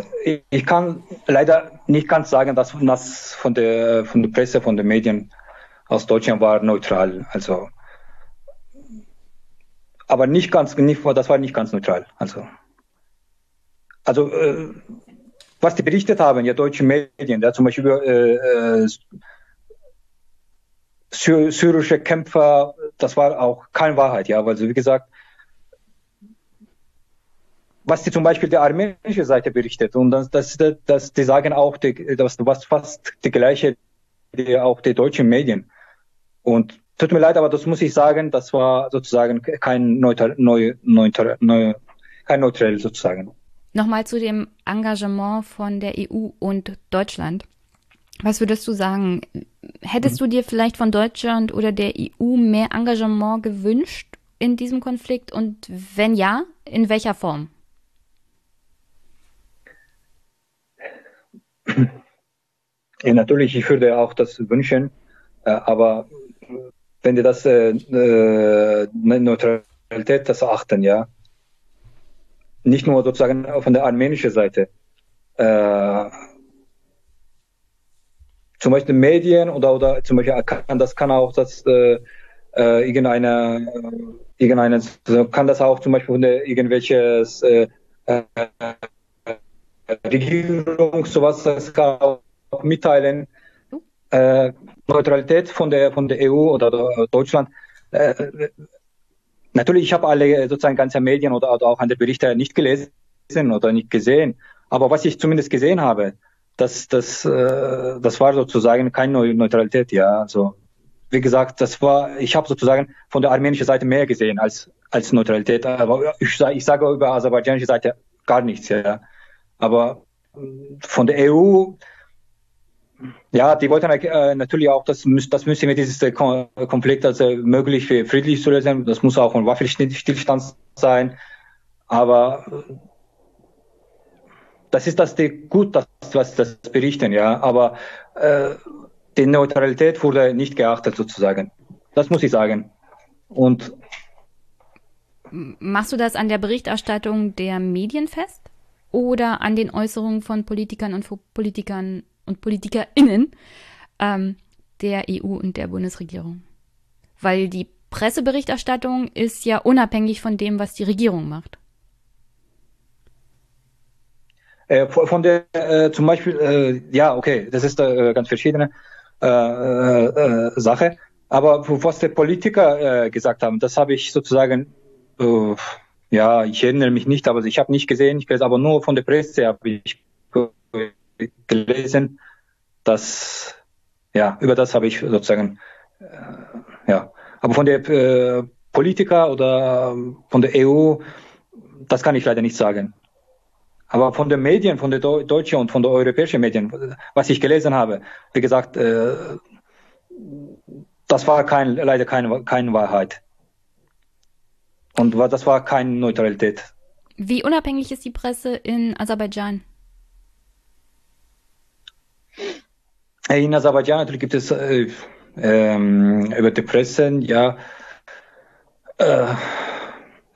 ich kann leider nicht ganz sagen, dass das von der, von der Presse, von den Medien aus Deutschland war neutral. Also, aber nicht ganz, nicht, das war nicht ganz neutral. Also, also äh, was die berichtet haben, ja, deutsche Medien, ja, zum Beispiel über äh, äh syrische Kämpfer, das war auch keine Wahrheit, ja, weil, so wie gesagt, was die zum Beispiel der armenische Seite berichtet und das, das, das die sagen auch, die, das was fast die gleiche, die auch die deutschen Medien. Und tut mir leid, aber das muss ich sagen, das war sozusagen kein neutral, neu, neutral, neu, kein neutral sozusagen. Nochmal zu dem Engagement von der EU und Deutschland. Was würdest du sagen? Hättest du dir vielleicht von Deutschland oder der EU mehr Engagement gewünscht in diesem Konflikt? Und wenn ja, in welcher Form? Ja, natürlich, ich würde auch das wünschen, äh, aber wenn die das äh, äh, Neutralität das achten, ja, nicht nur sozusagen von der armenischen Seite, äh, zum Beispiel Medien oder oder zum Beispiel kann das kann auch das äh, äh, irgendeine irgendeine kann das auch zum Beispiel von der irgendwelches äh, äh, Regierung sowas das kann auch mitteilen. Äh, Neutralität von der von der EU oder Deutschland. Äh, natürlich ich habe alle sozusagen ganze Medien oder, oder auch an der Berichte nicht gelesen oder nicht gesehen. Aber was ich zumindest gesehen habe das, das, äh, das war sozusagen keine Neutralität, ja. Also wie gesagt, das war, ich habe sozusagen von der armenischen Seite mehr gesehen als als Neutralität. Aber ich, ich sage über aserbaidschanische Seite gar nichts, ja. Aber von der EU, ja, die wollten äh, natürlich auch, das, das müsste mit diesem Konflikt also möglich friedlich zu lösen. Das muss auch ein Waffenstillstand sein. Aber das ist das die, gut, das, was das berichten, ja. Aber äh, die Neutralität wurde nicht geachtet sozusagen. Das muss ich sagen. Und machst du das an der Berichterstattung der Medien fest oder an den Äußerungen von Politikern und Politikern und PolitikerInnen ähm, der EU und der Bundesregierung? Weil die Presseberichterstattung ist ja unabhängig von dem, was die Regierung macht. Äh, von der, äh, zum Beispiel, äh, ja, okay, das ist äh, ganz verschiedene äh, äh, Sache. Aber was die Politiker gesagt haben, das habe ich sozusagen, ja, ich erinnere mich nicht, aber ich habe nicht gesehen, ich weiß aber nur von der Presse habe ich gelesen, dass, ja, über das habe ich sozusagen, ja, aber von der Politiker oder von der EU, das kann ich leider nicht sagen. Aber von den Medien, von der deutschen und von der europäischen Medien, was ich gelesen habe, wie gesagt, äh, das war kein, leider keine, keine Wahrheit. Und das war keine Neutralität. Wie unabhängig ist die Presse in Aserbaidschan? In Aserbaidschan natürlich gibt es äh, ähm, über die Presse, ja, äh,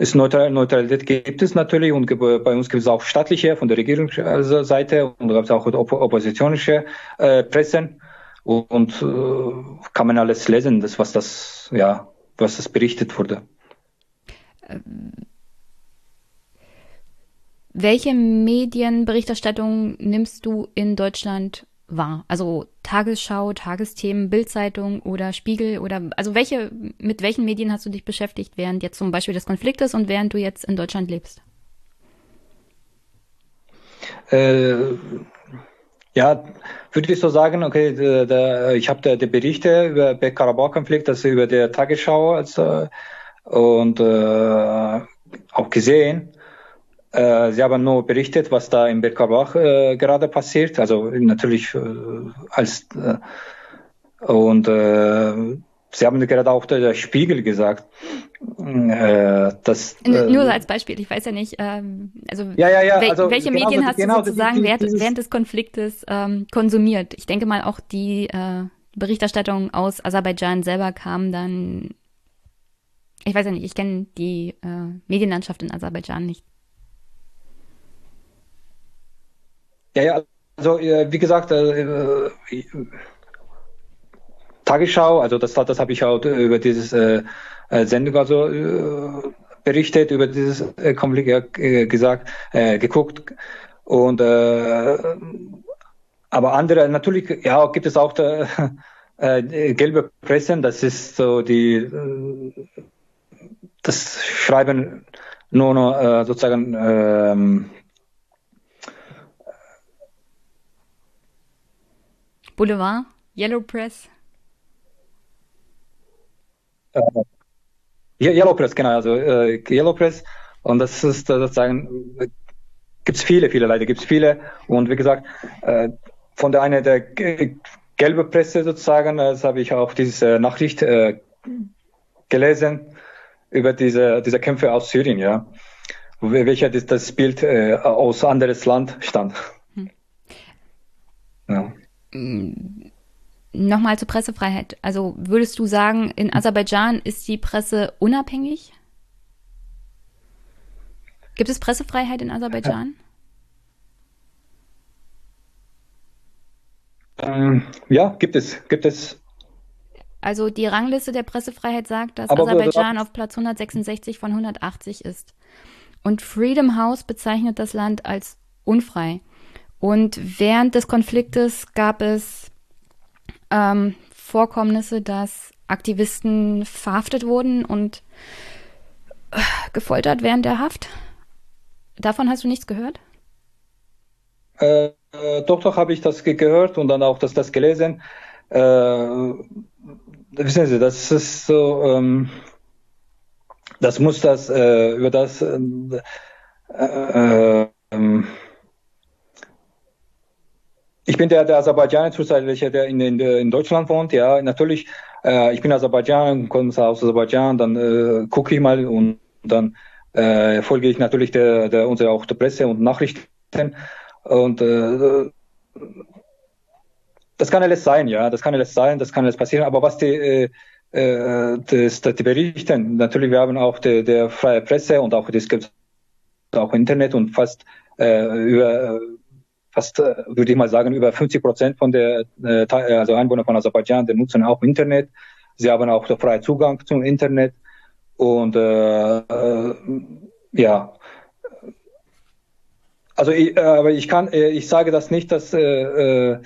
ist Neutralität gibt es natürlich und bei uns gibt es auch staatliche von der Regierungsseite und da gibt es auch oppositionische äh, Pressen und, äh, kann man alles lesen, das was das ja was das berichtet wurde. Welche Medienberichterstattung nimmst du in Deutschland war. Also Tagesschau, Tagesthemen, Bildzeitung oder Spiegel oder also welche, mit welchen Medien hast du dich beschäftigt während jetzt zum Beispiel des Konfliktes und während du jetzt in Deutschland lebst? Äh, ja, würde ich so sagen, okay, der, der, ich habe die Berichte über den Karabach-Konflikt, also über der Tagesschau also, und äh, auch gesehen. Äh, sie haben nur berichtet, was da in Bergkarabach äh, gerade passiert. Also natürlich äh, als äh, und äh, Sie haben gerade auch der, Spiegel gesagt, äh, dass nur als Beispiel. Ich weiß ja nicht, ähm, also, ja, ja, ja, also welche genau, Medien hast genau, du sozusagen die, die, während, während des Konfliktes ähm, konsumiert? Ich denke mal auch die Berichterstattung aus Aserbaidschan selber kam dann. Ich weiß ja nicht, ich kenne die Medienlandschaft in Aserbaidschan nicht. Ja, ja, also äh, wie gesagt, äh, äh, Tagesschau, also das, das habe ich auch über dieses äh, Sendung also äh, berichtet, über dieses äh, Konflikt äh, gesagt, äh, geguckt. Und äh, aber andere natürlich, ja, gibt es auch äh, gelbe Pressen, das ist so die, äh, das schreiben nur noch äh, sozusagen Boulevard, Yellow Press. Äh, Yellow Press, genau, also äh, Yellow Press. Und das ist äh, sozusagen, äh, gibt es viele, viele Leute, gibt es viele. Und wie gesagt, äh, von der eine der gelbe Presse sozusagen, das habe ich auch diese Nachricht äh, gelesen über diese, diese Kämpfe aus Syrien, ja. Welcher das, das Bild äh, aus anderes Land stand. Hm. Ja. Nochmal zur Pressefreiheit. Also würdest du sagen, in Aserbaidschan ist die Presse unabhängig? Gibt es Pressefreiheit in Aserbaidschan? Ähm, ja, gibt es, gibt es. Also die Rangliste der Pressefreiheit sagt, dass Aber Aserbaidschan auf Platz 166 von 180 ist. Und Freedom House bezeichnet das Land als unfrei. Und während des Konfliktes gab es ähm, Vorkommnisse, dass Aktivisten verhaftet wurden und äh, gefoltert während der Haft. Davon hast du nichts gehört? Äh, äh, doch, doch habe ich das gehört und dann auch das, das gelesen. Äh, wissen Sie, das ist so, ähm, das muss das äh, über das äh, äh, ähm, ich bin der, der Aserbaidschaner welcher der in, in, in Deutschland wohnt. Ja, natürlich. Äh, ich bin Aserbaidschaner, komme aus Aserbaidschan. Dann äh, gucke ich mal und dann äh, folge ich natürlich der, der unsere auch der Presse und Nachrichten. Und äh, das kann alles sein, ja, das kann alles sein, das kann alles passieren. Aber was die äh, äh, das, die berichten, natürlich wir haben auch die, der freie Presse und auch das gibt auch Internet und fast äh, über fast äh, würde ich mal sagen über 50 Prozent von der äh, also Einwohner von Aserbaidschan, die nutzen auch Internet. Sie haben auch den freien Zugang zum Internet und äh, äh, ja. Also ich, äh, aber ich kann, äh, ich sage das nicht, dass äh, äh,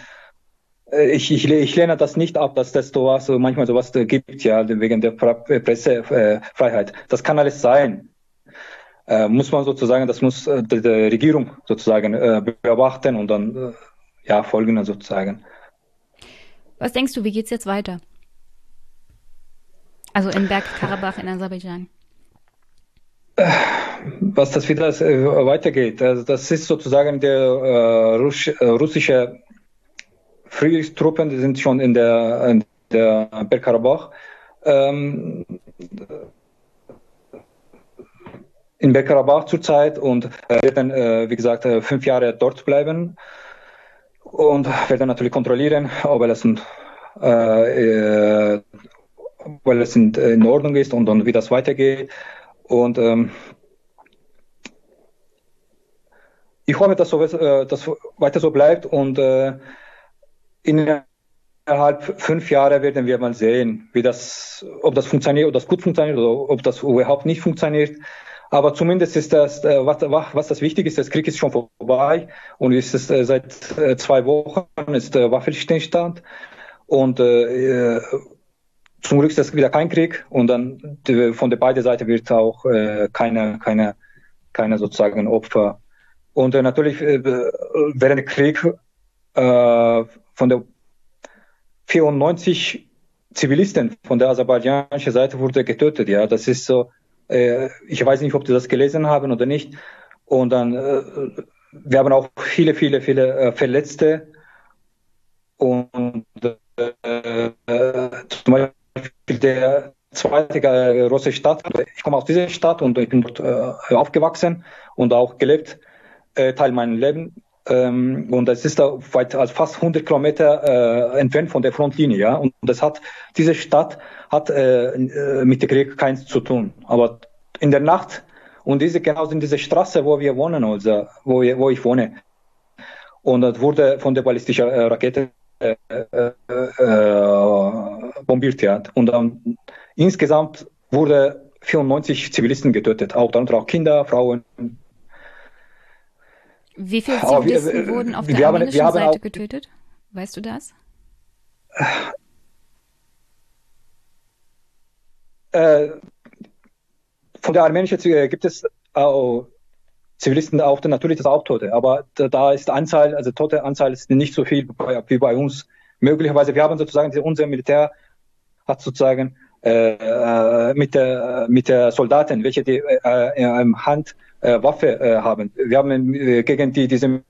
ich, ich, ich lehne das nicht ab, dass das sowas, manchmal sowas gibt, ja, wegen der Pressefreiheit. Das kann alles sein äh, muss man sozusagen, das muss äh, die, die, Regierung sozusagen äh, beobachten und dann äh, ja folgen sozusagen. Was denkst du, wie geht's jetzt weiter? Also in Bergkarabach in Aserbaidschan. Äh, was das wieder äh, weitergeht, also das ist sozusagen der Russ russische Frühlingstruppen, die sind schon in der, in der Bergkarabach. Ähm, in Bergkarabach zurzeit und äh, werden, äh, wie gesagt, äh, fünf Jahre dort bleiben und werden natürlich kontrollieren, ob alles, äh, ob alles in, in, Ordnung ist und, und wie das weitergeht. Und ähm, ich hoffe, dass so äh, dass weiter so bleibt und äh, innerhalb fünf Jahre werden wir mal sehen, wie das, ob das funktioniert, ob das gut funktioniert oder ob das überhaupt nicht funktioniert. Aber zumindest ist das, äh, was, was das Wichtige ist, der Krieg ist schon vorbei und ist es äh, seit äh, zwei Wochen ist der Waffenstillstand und äh, zum Glück ist das wieder kein Krieg und dann von der beiden Seiten wird auch äh, keine, keine, keine sozusagen Opfer. Und äh, natürlich äh, während der Krieg äh, von der 94 Zivilisten von der aserbaidschanischen Seite wurde getötet. Ja, das ist so äh, ich weiß nicht, ob Sie das gelesen haben oder nicht. Und dann, äh, wir haben auch viele, viele, viele äh, Verletzte. Und äh, zum Beispiel der zweite große Stadt, ich komme aus dieser Stadt und ich bin dort äh, aufgewachsen und auch gelebt, äh, Teil meines Lebens. Ähm, und es ist da weit, also fast 100 Kilometer äh, entfernt von der Frontlinie, ja. Und das hat, diese Stadt hat äh, äh, mit dem Krieg keins zu tun. Aber in der Nacht und diese genau in dieser Straße, wo wir wohnen, also wo, wir, wo ich wohne, und das wurde von der ballistischen äh, Rakete äh, äh, äh, bombiert, ja. Und dann insgesamt wurde 94 Zivilisten getötet, auch darunter auch Kinder, Frauen, wie viele Zivilisten wir, wurden auf der armenischen haben, Seite auch, getötet? Weißt du das? Äh, von der armenischen Seite gibt es auch Zivilisten auch natürlich das auch Tote, aber da, da ist Anzahl, also tote Anzahl ist nicht so viel wie bei uns. Möglicherweise, wir haben sozusagen unser Militär hat sozusagen äh, äh mit der mit der Soldaten, welche die äh, Hand äh, Waffe äh, haben. Wir haben äh, gegen die, diese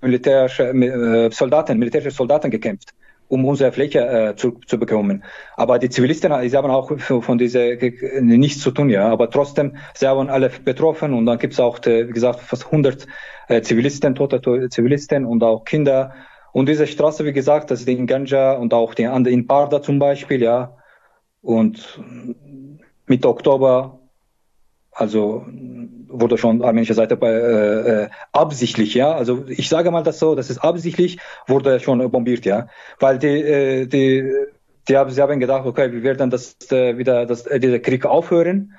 militärische äh, Soldaten, militärische Soldaten gekämpft, um unsere Fläche äh, zu, zu bekommen. Aber die Zivilisten, sie haben auch von dieser nichts zu tun, ja. Aber trotzdem, sie haben alle betroffen und dann gibt es auch, wie gesagt, fast 100 äh, Zivilisten, tote Zivilisten und auch Kinder. Und diese Straße, wie gesagt, das ist in Ganja und auch die andere in Parda zum Beispiel, ja. Und Mitte Oktober, also wurde schon armenische Seite bei, äh, äh, absichtlich, ja. Also ich sage mal das so, das ist absichtlich, wurde schon bombiert, ja. Weil die, äh, die, die haben, sie haben gedacht, okay, wir werden das äh, wieder, das, äh, dieser Krieg aufhören.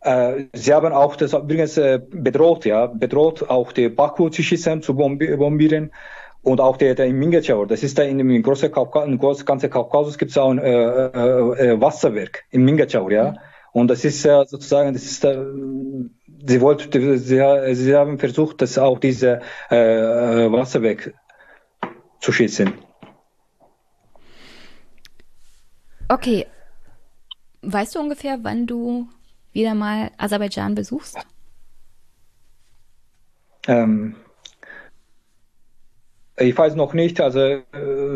Äh, sie haben auch das übrigens äh, bedroht, ja, bedroht auch die Baku zu schießen, zu bombieren und auch der, der in Mingachau, das ist da in dem großen Kaukasus, in großen ganzen Kaukasus gibt es auch ein äh, äh, äh, Wasserwerk in Mingachau, ja. Und das ist ja sozusagen, das ist da, sie wollte, sie, sie haben versucht, dass auch diese äh, Wasser weg zu schießen. Okay. Weißt du ungefähr, wann du wieder mal Aserbaidschan besuchst? Ähm, ich weiß noch nicht, also äh,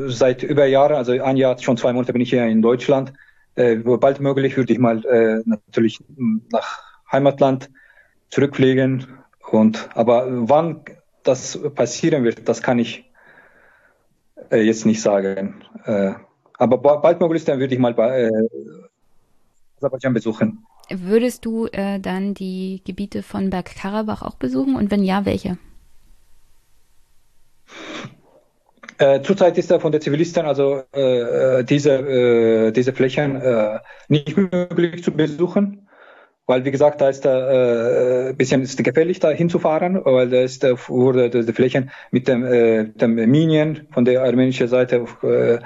seit über Jahren, also ein Jahr, schon zwei Monate bin ich hier in Deutschland. Äh, bald möglich würde ich mal äh, natürlich nach Heimatland zurückfliegen. Und aber wann das passieren wird, das kann ich äh, jetzt nicht sagen. Äh, aber bald möglich, dann würde ich mal bei äh, Aserbaidschan besuchen. Würdest du äh, dann die Gebiete von Bergkarabach auch besuchen und wenn ja, welche? Äh, zurzeit ist da von den Zivilisten also äh, diese, äh, diese Flächen äh, nicht möglich zu besuchen, weil wie gesagt, da ist äh, bisschen ist gefährlich da hinzufahren, weil da ist wurde die Flächen mit dem, äh, dem Minien von der armenischen Seite äh,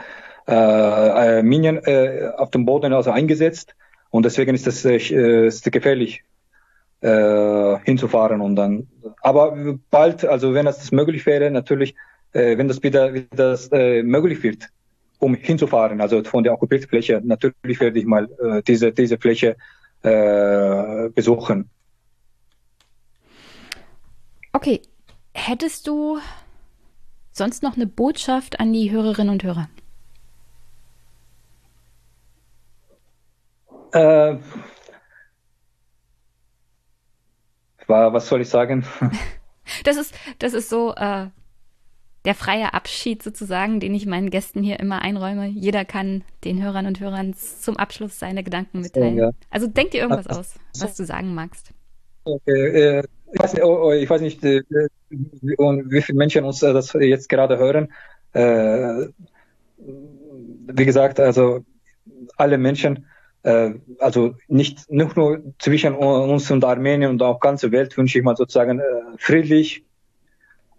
äh, Minien äh, auf dem Boden also eingesetzt und deswegen ist das äh, ist gefährlich äh, hinzufahren und dann. Aber bald, also wenn das möglich wäre, natürlich, äh, wenn das wieder, wieder das, äh, möglich wird, um hinzufahren, also von der okkupierten Fläche, natürlich werde ich mal äh, diese diese Fläche äh, besuchen. Okay, hättest du sonst noch eine Botschaft an die Hörerinnen und Hörer? Äh, was soll ich sagen? Das ist, das ist so äh, der freie Abschied sozusagen, den ich meinen Gästen hier immer einräume. Jeder kann den Hörern und Hörern zum Abschluss seine Gedanken mitteilen. Ja. Also denk dir irgendwas aus, was du sagen magst. Okay, äh, ich weiß nicht, oh, oh, ich weiß nicht äh, wie, wie viele Menschen uns äh, das jetzt gerade hören. Äh, wie gesagt, also alle Menschen äh, also nicht, nicht nur zwischen uns und Armenien und auch ganze Welt wünsche ich mal sozusagen äh, friedlich.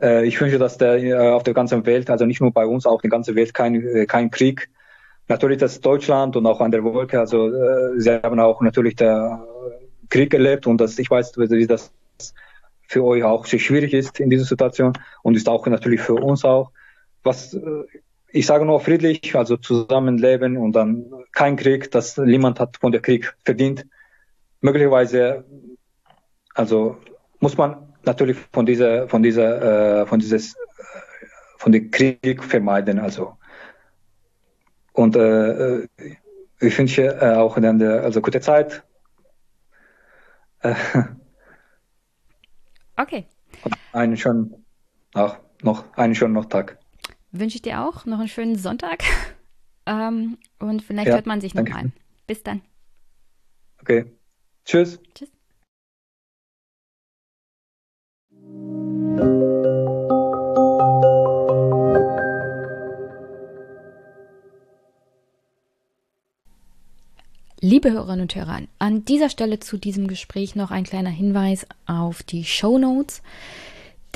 Äh, ich wünsche, dass der äh, auf der ganzen Welt, also nicht nur bei uns, auch die ganze Welt kein, äh, kein Krieg. Natürlich das Deutschland und auch an der Wolke, also äh, sie haben auch natürlich der Krieg erlebt und das, ich weiß, wie das für euch auch sehr schwierig ist in dieser Situation und ist auch natürlich für uns auch. Was äh, ich sage nur friedlich, also zusammenleben und dann kein Krieg, dass niemand hat von der Krieg verdient. Möglicherweise, also muss man natürlich von dieser, von dieser, äh, von dieses, äh, von dem Krieg vermeiden, also. Und äh, äh ich wünsche äh, auch dann der, also gute Zeit. Äh, okay. Einen schönen, auch noch einen schönen noch Tag wünsche ich dir auch noch einen schönen Sonntag. Ähm, und vielleicht ja, hört man sich nochmal. Bis dann. Okay. Tschüss. Tschüss. Liebe Hörerinnen und Hörer, an dieser Stelle zu diesem Gespräch noch ein kleiner Hinweis auf die Show Notes.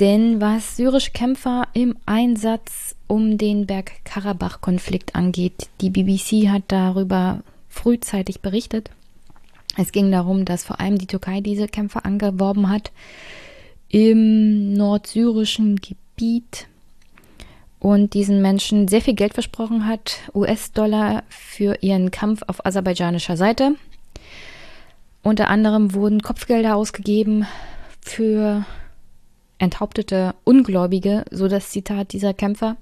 Denn was syrische Kämpfer im Einsatz um den Bergkarabach-Konflikt angeht, die BBC hat darüber frühzeitig berichtet. Es ging darum, dass vor allem die Türkei diese Kämpfer angeworben hat im nordsyrischen Gebiet und diesen Menschen sehr viel Geld versprochen hat, US-Dollar für ihren Kampf auf aserbaidschanischer Seite. Unter anderem wurden Kopfgelder ausgegeben für enthauptete Ungläubige, so das Zitat dieser Kämpfer.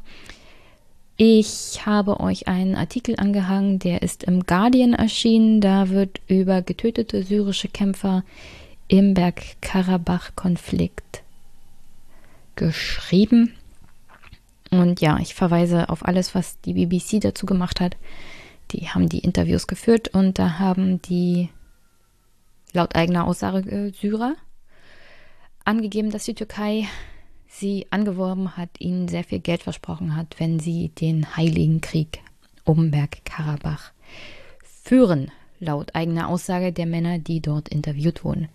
Ich habe euch einen Artikel angehangen, der ist im Guardian erschienen. Da wird über getötete syrische Kämpfer im Bergkarabach-Konflikt geschrieben. Und ja, ich verweise auf alles, was die BBC dazu gemacht hat. Die haben die Interviews geführt und da haben die laut eigener Aussage Syrer angegeben, dass die Türkei sie angeworben hat, ihnen sehr viel Geld versprochen hat, wenn sie den Heiligen Krieg um Bergkarabach führen, laut eigener Aussage der Männer, die dort interviewt wurden.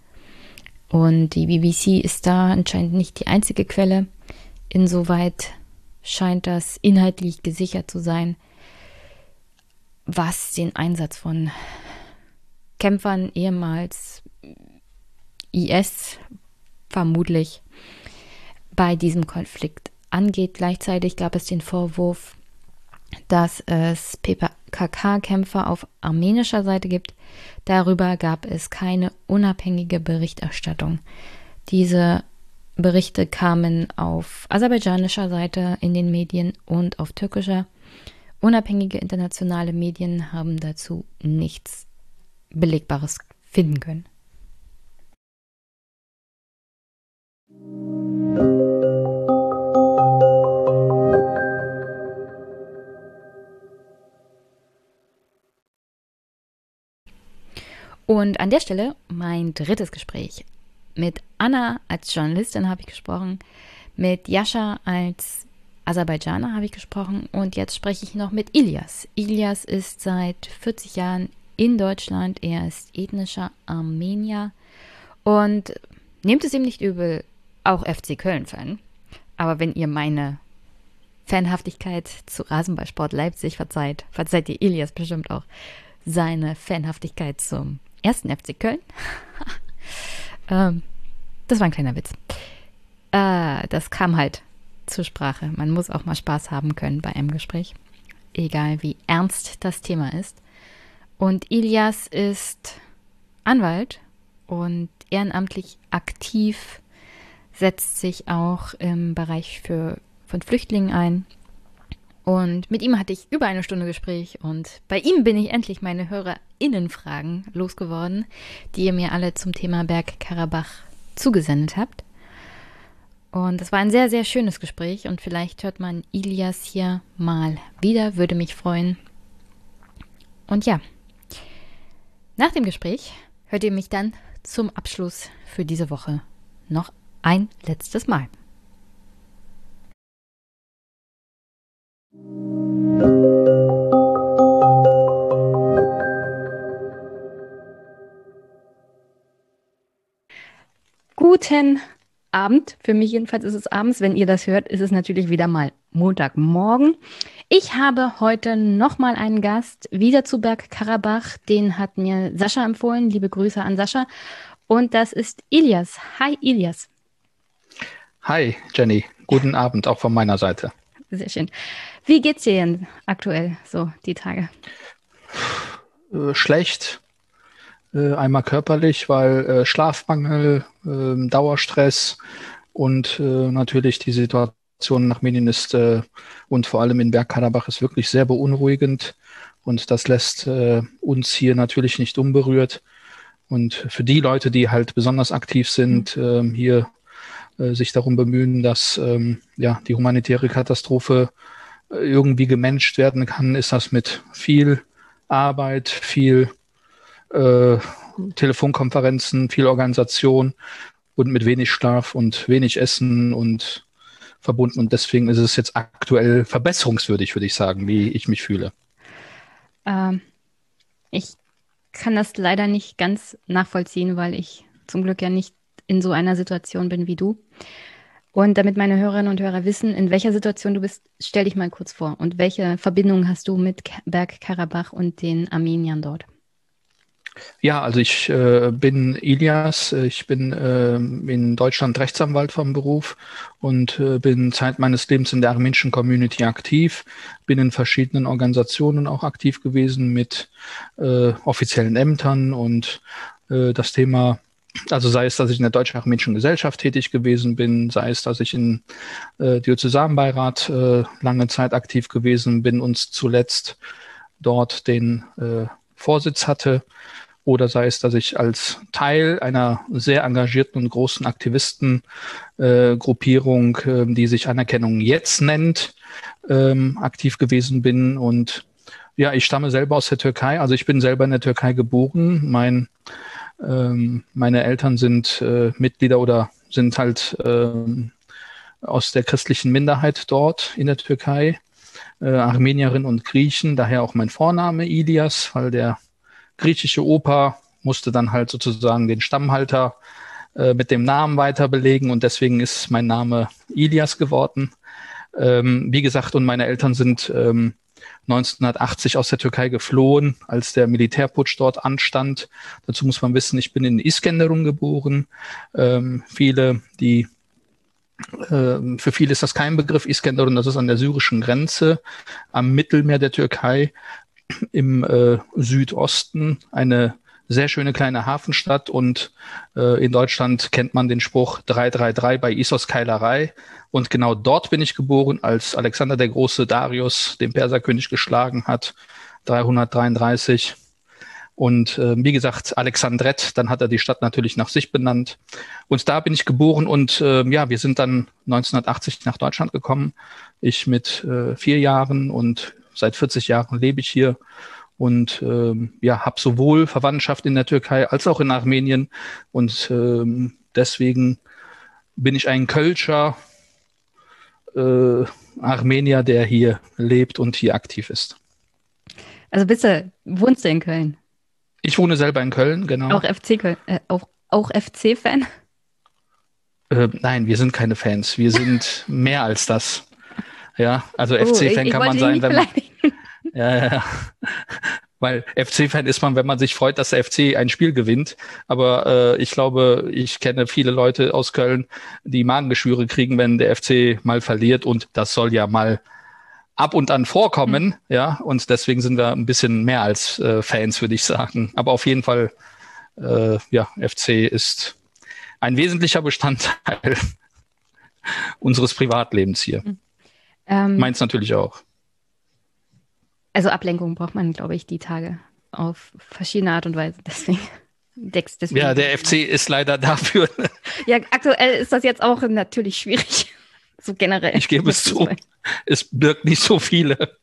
Und die BBC ist da anscheinend nicht die einzige Quelle. Insoweit scheint das inhaltlich gesichert zu sein, was den Einsatz von Kämpfern ehemals IS vermutlich bei diesem Konflikt angeht. Gleichzeitig gab es den Vorwurf, dass es PKK-Kämpfer auf armenischer Seite gibt. Darüber gab es keine unabhängige Berichterstattung. Diese Berichte kamen auf aserbaidschanischer Seite in den Medien und auf türkischer. Unabhängige internationale Medien haben dazu nichts Belegbares finden können. Und an der Stelle mein drittes Gespräch. Mit Anna als Journalistin habe ich gesprochen, mit Jascha als Aserbaidschaner habe ich gesprochen und jetzt spreche ich noch mit Ilias. Ilias ist seit 40 Jahren in Deutschland. Er ist ethnischer Armenier und nehmt es ihm nicht übel, auch FC Köln-Fan. Aber wenn ihr meine Fanhaftigkeit zu Rasenballsport Leipzig verzeiht, verzeiht ihr Ilias bestimmt auch seine Fanhaftigkeit zum ersten FC Köln. ähm, das war ein kleiner Witz. Äh, das kam halt zur Sprache. Man muss auch mal Spaß haben können bei einem Gespräch, egal wie ernst das Thema ist. Und Ilias ist Anwalt und ehrenamtlich aktiv, setzt sich auch im Bereich für, von Flüchtlingen ein und mit ihm hatte ich über eine Stunde Gespräch und bei ihm bin ich endlich meine HörerInnenfragen losgeworden, die ihr mir alle zum Thema Bergkarabach zugesendet habt. Und es war ein sehr, sehr schönes Gespräch und vielleicht hört man Ilias hier mal wieder, würde mich freuen. Und ja, nach dem Gespräch hört ihr mich dann zum Abschluss für diese Woche noch ein letztes Mal. Guten Abend. Für mich jedenfalls ist es abends. Wenn ihr das hört, ist es natürlich wieder mal Montagmorgen. Ich habe heute nochmal einen Gast, wieder zu Berg Karabach. Den hat mir Sascha empfohlen. Liebe Grüße an Sascha. Und das ist Ilias. Hi, Ilias. Hi, Jenny. Guten Abend auch von meiner Seite. Sehr schön. Wie geht's dir denn aktuell so die Tage? Äh, schlecht. Äh, einmal körperlich, weil äh, Schlafmangel, ähm, Dauerstress und natürlich die Situation nach Medien ist und vor allem in Bergkarabach ist wirklich sehr beunruhigend und das lässt uns hier natürlich nicht unberührt. Und für die Leute, die halt besonders aktiv sind, mhm. hier sich darum bemühen, dass ähm, ja, die humanitäre Katastrophe irgendwie gemanagt werden kann, ist das mit viel Arbeit, viel äh, Telefonkonferenzen, viel Organisation und mit wenig Schlaf und wenig Essen und verbunden. Und deswegen ist es jetzt aktuell verbesserungswürdig, würde ich sagen, wie ich mich fühle. Ähm, ich kann das leider nicht ganz nachvollziehen, weil ich zum Glück ja nicht in so einer Situation bin wie du. Und damit meine Hörerinnen und Hörer wissen, in welcher Situation du bist, stell dich mal kurz vor. Und welche Verbindung hast du mit Bergkarabach und den Armeniern dort? Ja, also ich äh, bin Ilias, ich bin äh, in Deutschland Rechtsanwalt vom Beruf und äh, bin Zeit meines Lebens in der armenischen Community aktiv, bin in verschiedenen Organisationen auch aktiv gewesen mit äh, offiziellen Ämtern und äh, das Thema also sei es, dass ich in der Deutsch-Armenischen Gesellschaft tätig gewesen bin, sei es, dass ich in äh, Diözesanbeirat äh, lange Zeit aktiv gewesen bin und zuletzt dort den äh, Vorsitz hatte, oder sei es, dass ich als Teil einer sehr engagierten und großen Aktivistengruppierung, äh, äh, die sich Anerkennung jetzt nennt, ähm, aktiv gewesen bin. Und ja, ich stamme selber aus der Türkei, also ich bin selber in der Türkei geboren. Mein ähm, meine Eltern sind äh, Mitglieder oder sind halt ähm, aus der christlichen Minderheit dort in der Türkei, äh, Armenierinnen und Griechen, daher auch mein Vorname Ilias, weil der griechische Opa musste dann halt sozusagen den Stammhalter äh, mit dem Namen weiter belegen und deswegen ist mein Name Ilias geworden. Ähm, wie gesagt, und meine Eltern sind ähm, 1980 aus der Türkei geflohen, als der Militärputsch dort anstand. Dazu muss man wissen, ich bin in Iskenderun geboren. Ähm, viele, die äh, für viele ist das kein Begriff. Iskenderun, das ist an der syrischen Grenze am Mittelmeer der Türkei im äh, Südosten eine sehr schöne kleine Hafenstadt und äh, in Deutschland kennt man den Spruch 333 bei Isos Keilerei und genau dort bin ich geboren, als Alexander der Große Darius den Perserkönig geschlagen hat, 333 und äh, wie gesagt, Alexandret, dann hat er die Stadt natürlich nach sich benannt. Und da bin ich geboren und äh, ja, wir sind dann 1980 nach Deutschland gekommen. Ich mit äh, vier Jahren und seit 40 Jahren lebe ich hier und ähm, ja, habe sowohl Verwandtschaft in der Türkei als auch in Armenien und ähm, deswegen bin ich ein Kölscher äh, Armenier, der hier lebt und hier aktiv ist. Also bitte, wohnst du in Köln? Ich wohne selber in Köln, genau. Auch FC äh, auch, auch FC-Fan? Äh, nein, wir sind keine Fans. Wir sind mehr als das. Ja, also oh, FC-Fan kann man sein, wenn man. Ja, ja. Weil FC-Fan ist man, wenn man sich freut, dass der FC ein Spiel gewinnt. Aber äh, ich glaube, ich kenne viele Leute aus Köln, die Magengeschwüre kriegen, wenn der FC mal verliert. Und das soll ja mal ab und an vorkommen, mhm. ja, und deswegen sind wir ein bisschen mehr als äh, Fans, würde ich sagen. Aber auf jeden Fall, äh, ja, FC ist ein wesentlicher Bestandteil unseres Privatlebens hier. Mhm. Ähm, Meins natürlich auch. Also Ablenkung braucht man, glaube ich, die Tage auf verschiedene Art und Weise. Deswegen. Deswegen. Ja, der FC ist leider dafür. ja, aktuell ist das jetzt auch natürlich schwierig. So generell. Ich gebe es zu. Es birgt nicht so viele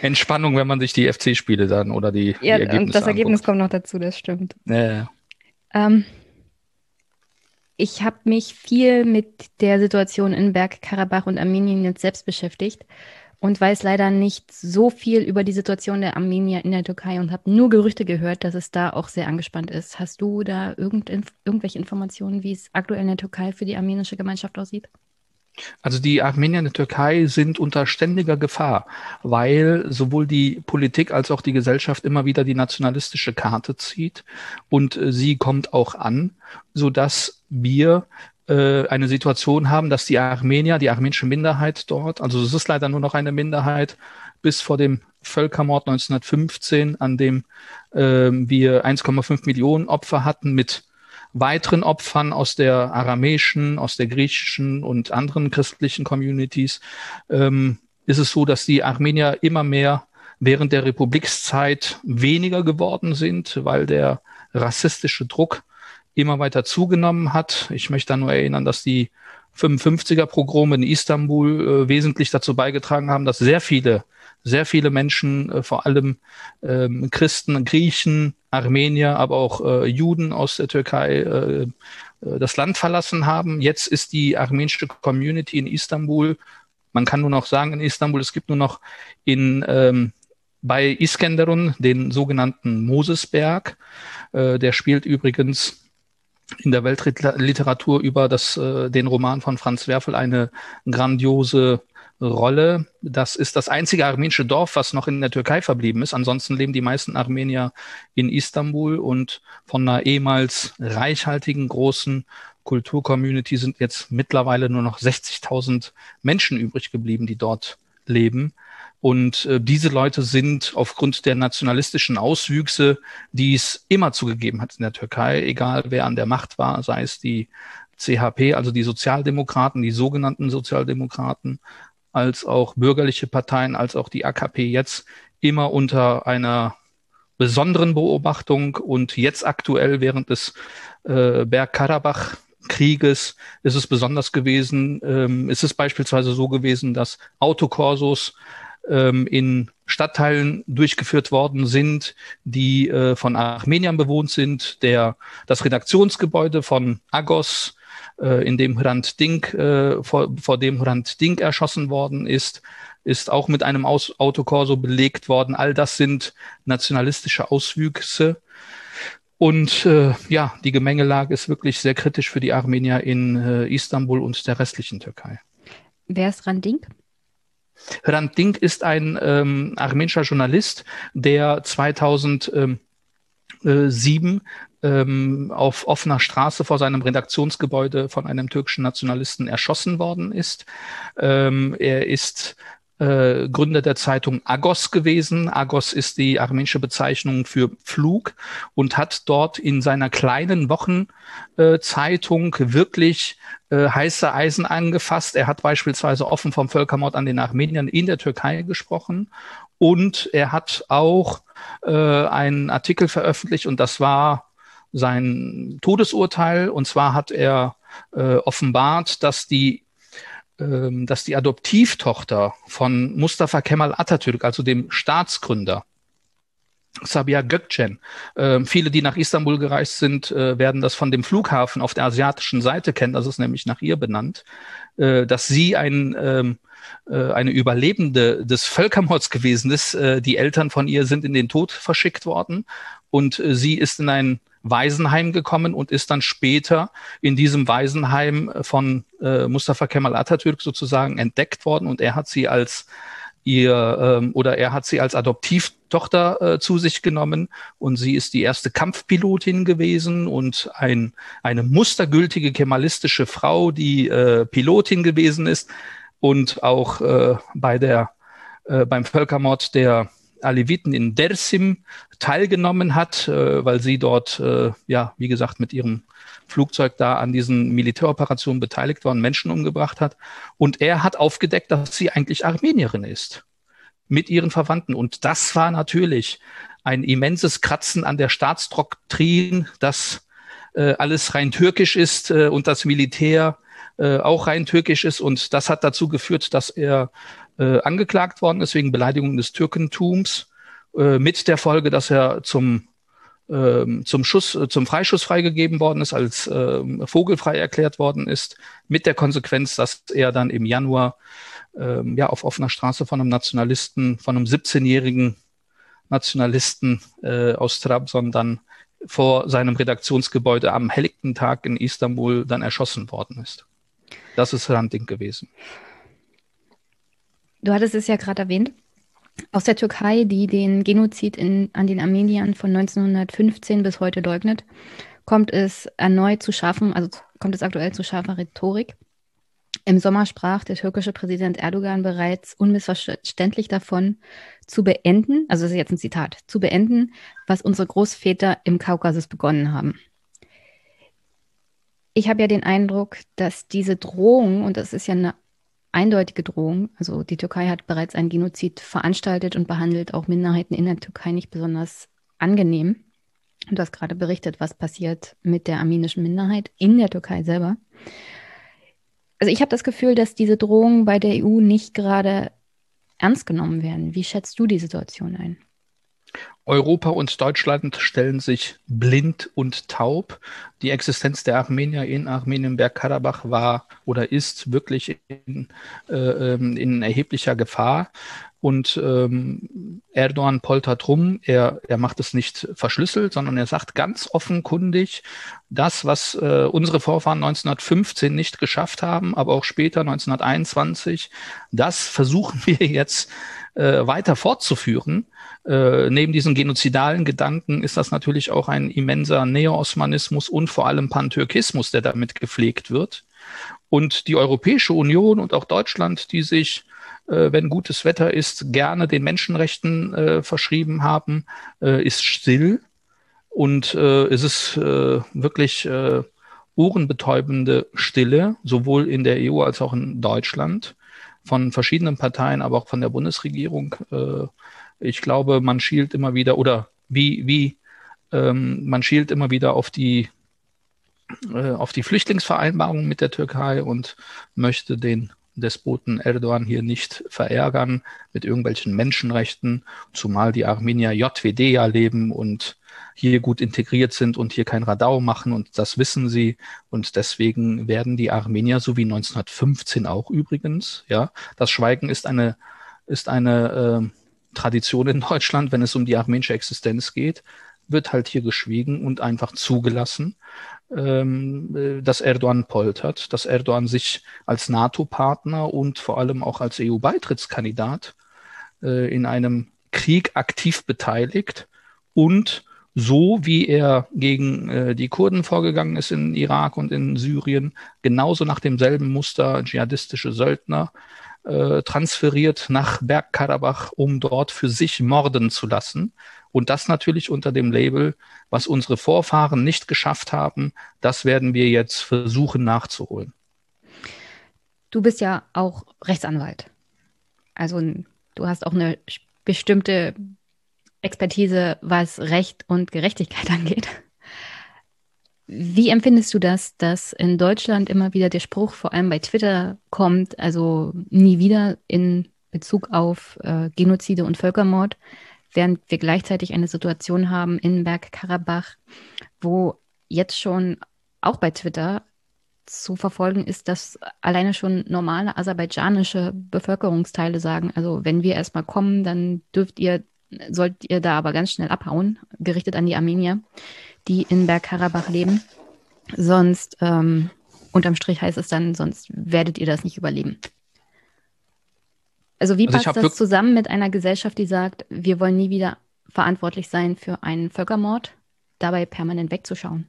Entspannung, wenn man sich die FC-Spiele dann oder die, ja, die Ergebnisse das Ergebnis kommt noch dazu, das stimmt. Ja. Ähm, ich habe mich viel mit der Situation in Bergkarabach und Armenien jetzt selbst beschäftigt und weiß leider nicht so viel über die Situation der Armenier in der Türkei und habe nur Gerüchte gehört, dass es da auch sehr angespannt ist. Hast du da irgend, irgendwelche Informationen, wie es aktuell in der Türkei für die armenische Gemeinschaft aussieht? Also die Armenier in der Türkei sind unter ständiger Gefahr, weil sowohl die Politik als auch die Gesellschaft immer wieder die nationalistische Karte zieht und äh, sie kommt auch an, so dass wir äh, eine Situation haben, dass die Armenier, die armenische Minderheit dort, also es ist leider nur noch eine Minderheit, bis vor dem Völkermord 1915, an dem äh, wir 1,5 Millionen Opfer hatten mit weiteren Opfern aus der aramäischen, aus der griechischen und anderen christlichen Communities ähm, ist es so, dass die Armenier immer mehr während der Republikszeit weniger geworden sind, weil der rassistische Druck immer weiter zugenommen hat. Ich möchte da nur erinnern, dass die 55er Progrome in Istanbul äh, wesentlich dazu beigetragen haben, dass sehr viele, sehr viele Menschen, äh, vor allem ähm, Christen, Griechen, Armenier, aber auch äh, Juden aus der Türkei äh, äh, das Land verlassen haben. Jetzt ist die armenische Community in Istanbul, man kann nur noch sagen in Istanbul, es gibt nur noch in ähm, bei Iskenderun den sogenannten Mosesberg. Äh, der spielt übrigens in der Weltliteratur über das, äh, den Roman von Franz Werfel eine grandiose Rolle. Das ist das einzige armenische Dorf, was noch in der Türkei verblieben ist. Ansonsten leben die meisten Armenier in Istanbul und von einer ehemals reichhaltigen großen Kulturcommunity sind jetzt mittlerweile nur noch 60.000 Menschen übrig geblieben, die dort leben. Und äh, diese Leute sind aufgrund der nationalistischen Auswüchse, die es immer zugegeben hat in der Türkei, egal wer an der Macht war, sei es die CHP, also die Sozialdemokraten, die sogenannten Sozialdemokraten, als auch bürgerliche Parteien, als auch die AKP jetzt immer unter einer besonderen Beobachtung und jetzt aktuell während des äh, Bergkarabach Krieges ist es besonders gewesen. Ähm, ist es beispielsweise so gewesen, dass Autokorsos ähm, in Stadtteilen durchgeführt worden sind, die äh, von Armeniern bewohnt sind. Der, das Redaktionsgebäude von Agos, äh, in dem Hrant Dink, äh, vor, vor dem Hrant Dink erschossen worden ist, ist auch mit einem Aus Autokorso belegt worden. All das sind nationalistische Auswüchse. Und äh, ja, die Gemengelage ist wirklich sehr kritisch für die Armenier in äh, Istanbul und der restlichen Türkei. Wer ist Randink? Hrant Dink ist ein ähm, armenischer Journalist, der 2000 ähm, äh, ähm, auf offener Straße vor seinem Redaktionsgebäude von einem türkischen Nationalisten erschossen worden ist. Ähm, er ist äh, Gründer der Zeitung Agos gewesen. Agos ist die armenische Bezeichnung für Flug und hat dort in seiner kleinen Wochenzeitung äh, wirklich äh, heiße Eisen angefasst. Er hat beispielsweise offen vom Völkermord an den Armeniern in der Türkei gesprochen und er hat auch äh, einen Artikel veröffentlicht und das war sein Todesurteil. Und zwar hat er äh, offenbart, dass die dass die Adoptivtochter von Mustafa Kemal Atatürk, also dem Staatsgründer, Sabia Gökçen. Äh, viele, die nach Istanbul gereist sind, äh, werden das von dem Flughafen auf der asiatischen Seite kennen. Das ist nämlich nach ihr benannt, äh, dass sie ein, ähm, äh, eine Überlebende des Völkermords gewesen ist. Äh, die Eltern von ihr sind in den Tod verschickt worden und äh, sie ist in ein Waisenheim gekommen und ist dann später in diesem Waisenheim von äh, Mustafa Kemal Atatürk sozusagen entdeckt worden. Und er hat sie als ihr ähm, oder er hat sie als Adoptivtochter äh, zu sich genommen. Und sie ist die erste Kampfpilotin gewesen und ein, eine mustergültige kemalistische Frau, die äh, Pilotin gewesen ist. Und auch äh, bei der äh, beim Völkermord der Aleviten in Dersim teilgenommen hat, äh, weil sie dort, äh, ja, wie gesagt, mit ihrem Flugzeug da an diesen Militäroperationen beteiligt war Menschen umgebracht hat. Und er hat aufgedeckt, dass sie eigentlich Armenierin ist mit ihren Verwandten. Und das war natürlich ein immenses Kratzen an der Staatsdoktrin, dass äh, alles rein türkisch ist äh, und das Militär äh, auch rein türkisch ist. Und das hat dazu geführt, dass er äh, angeklagt worden ist wegen Beleidigung des Türkentums, äh, mit der Folge, dass er zum ähm, zum Schuss, äh, zum Freischuss freigegeben worden ist, als äh, vogelfrei erklärt worden ist, mit der Konsequenz, dass er dann im Januar äh, ja auf offener Straße von einem Nationalisten, von einem 17-jährigen Nationalisten äh, aus Trabzon dann vor seinem Redaktionsgebäude am helllichten Tag in Istanbul dann erschossen worden ist. Das ist Randding gewesen. Du hattest es ja gerade erwähnt. Aus der Türkei, die den Genozid in, an den Armeniern von 1915 bis heute leugnet, kommt es erneut zu scharfen, also kommt es aktuell zu scharfer Rhetorik. Im Sommer sprach der türkische Präsident Erdogan bereits unmissverständlich davon, zu beenden, also das ist jetzt ein Zitat, zu beenden, was unsere Großväter im Kaukasus begonnen haben. Ich habe ja den Eindruck, dass diese Drohung, und das ist ja eine eindeutige Drohung. Also die Türkei hat bereits einen Genozid veranstaltet und behandelt auch Minderheiten in der Türkei nicht besonders angenehm. Du hast gerade berichtet, was passiert mit der armenischen Minderheit in der Türkei selber. Also ich habe das Gefühl, dass diese Drohungen bei der EU nicht gerade ernst genommen werden. Wie schätzt du die Situation ein? Europa und Deutschland stellen sich blind und taub. Die Existenz der Armenier in Armenien-Bergkarabach war oder ist wirklich in, äh, ähm, in erheblicher Gefahr. Und ähm, Erdogan poltert rum. Er, er macht es nicht verschlüsselt, sondern er sagt ganz offenkundig, das, was äh, unsere Vorfahren 1915 nicht geschafft haben, aber auch später 1921, das versuchen wir jetzt äh, weiter fortzuführen. Äh, neben diesen genozidalen Gedanken ist das natürlich auch ein immenser Neo-Osmanismus und vor allem Pantürkismus, der damit gepflegt wird. Und die Europäische Union und auch Deutschland, die sich, äh, wenn gutes Wetter ist, gerne den Menschenrechten äh, verschrieben haben, äh, ist still. Und äh, es ist wirklich ohrenbetäubende Stille, sowohl in der EU als auch in Deutschland, von verschiedenen Parteien, aber auch von der Bundesregierung. Ich glaube, man schielt immer wieder oder wie, wie ähm, man schielt immer wieder auf die äh, auf die Flüchtlingsvereinbarung mit der Türkei und möchte den Despoten Erdogan hier nicht verärgern mit irgendwelchen Menschenrechten, zumal die Armenier JWD ja leben und hier gut integriert sind und hier kein Radau machen und das wissen sie. Und deswegen werden die Armenier, so wie 1915 auch übrigens, ja, das Schweigen ist eine, ist eine äh, Tradition in Deutschland, wenn es um die armenische Existenz geht, wird halt hier geschwiegen und einfach zugelassen, ähm, äh, dass Erdogan poltert, dass Erdogan sich als NATO-Partner und vor allem auch als EU-Beitrittskandidat äh, in einem Krieg aktiv beteiligt und so wie er gegen äh, die Kurden vorgegangen ist in Irak und in Syrien, genauso nach demselben Muster dschihadistische Söldner äh, transferiert nach Bergkarabach, um dort für sich morden zu lassen. Und das natürlich unter dem Label, was unsere Vorfahren nicht geschafft haben, das werden wir jetzt versuchen nachzuholen. Du bist ja auch Rechtsanwalt. Also du hast auch eine bestimmte Expertise, was Recht und Gerechtigkeit angeht. Wie empfindest du das, dass in Deutschland immer wieder der Spruch, vor allem bei Twitter, kommt, also nie wieder in Bezug auf äh, Genozide und Völkermord, während wir gleichzeitig eine Situation haben in Bergkarabach, wo jetzt schon auch bei Twitter zu verfolgen ist, dass alleine schon normale aserbaidschanische Bevölkerungsteile sagen, also wenn wir erstmal kommen, dann dürft ihr, sollt ihr da aber ganz schnell abhauen, gerichtet an die Armenier, die in Bergkarabach leben. Sonst, ähm, unterm Strich heißt es dann, sonst werdet ihr das nicht überleben. Also wie also passt das zusammen mit einer Gesellschaft, die sagt, wir wollen nie wieder verantwortlich sein für einen Völkermord, dabei permanent wegzuschauen?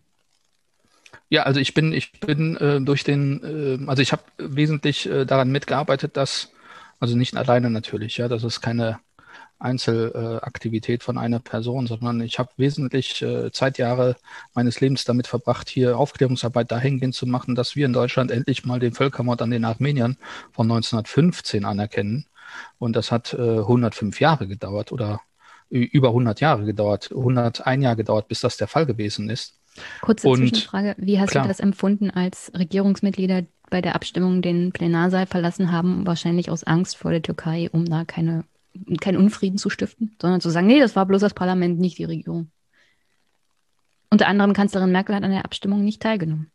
Ja, also ich bin, ich bin äh, durch den, äh, also ich habe wesentlich äh, daran mitgearbeitet, dass, also nicht alleine natürlich, ja, das ist keine Einzelaktivität von einer Person, sondern ich habe wesentlich äh, Zeitjahre meines Lebens damit verbracht, hier Aufklärungsarbeit dahingehend zu machen, dass wir in Deutschland endlich mal den Völkermord an den Armeniern von 1915 anerkennen. Und das hat äh, 105 Jahre gedauert oder über 100 Jahre gedauert, 101 Jahre gedauert, bis das der Fall gewesen ist. Kurze und, Zwischenfrage. Wie hast klar. du das empfunden, als Regierungsmitglieder bei der Abstimmung den Plenarsaal verlassen haben, wahrscheinlich aus Angst vor der Türkei, um da keine, keinen Unfrieden zu stiften, sondern zu sagen, nee, das war bloß das Parlament, nicht die Regierung. Unter anderem Kanzlerin Merkel hat an der Abstimmung nicht teilgenommen.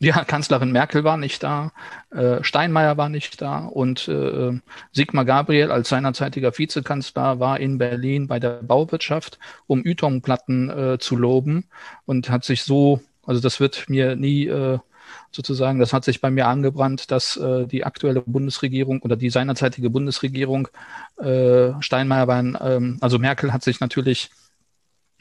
Ja, Kanzlerin Merkel war nicht da, äh, Steinmeier war nicht da und äh, Sigmar Gabriel als seinerzeitiger Vizekanzler war in Berlin bei der Bauwirtschaft, um Ytongplatten äh, zu loben und hat sich so, also das wird mir nie äh, sozusagen, das hat sich bei mir angebrannt, dass äh, die aktuelle Bundesregierung oder die seinerzeitige Bundesregierung äh, Steinmeier waren, ähm, also Merkel hat sich natürlich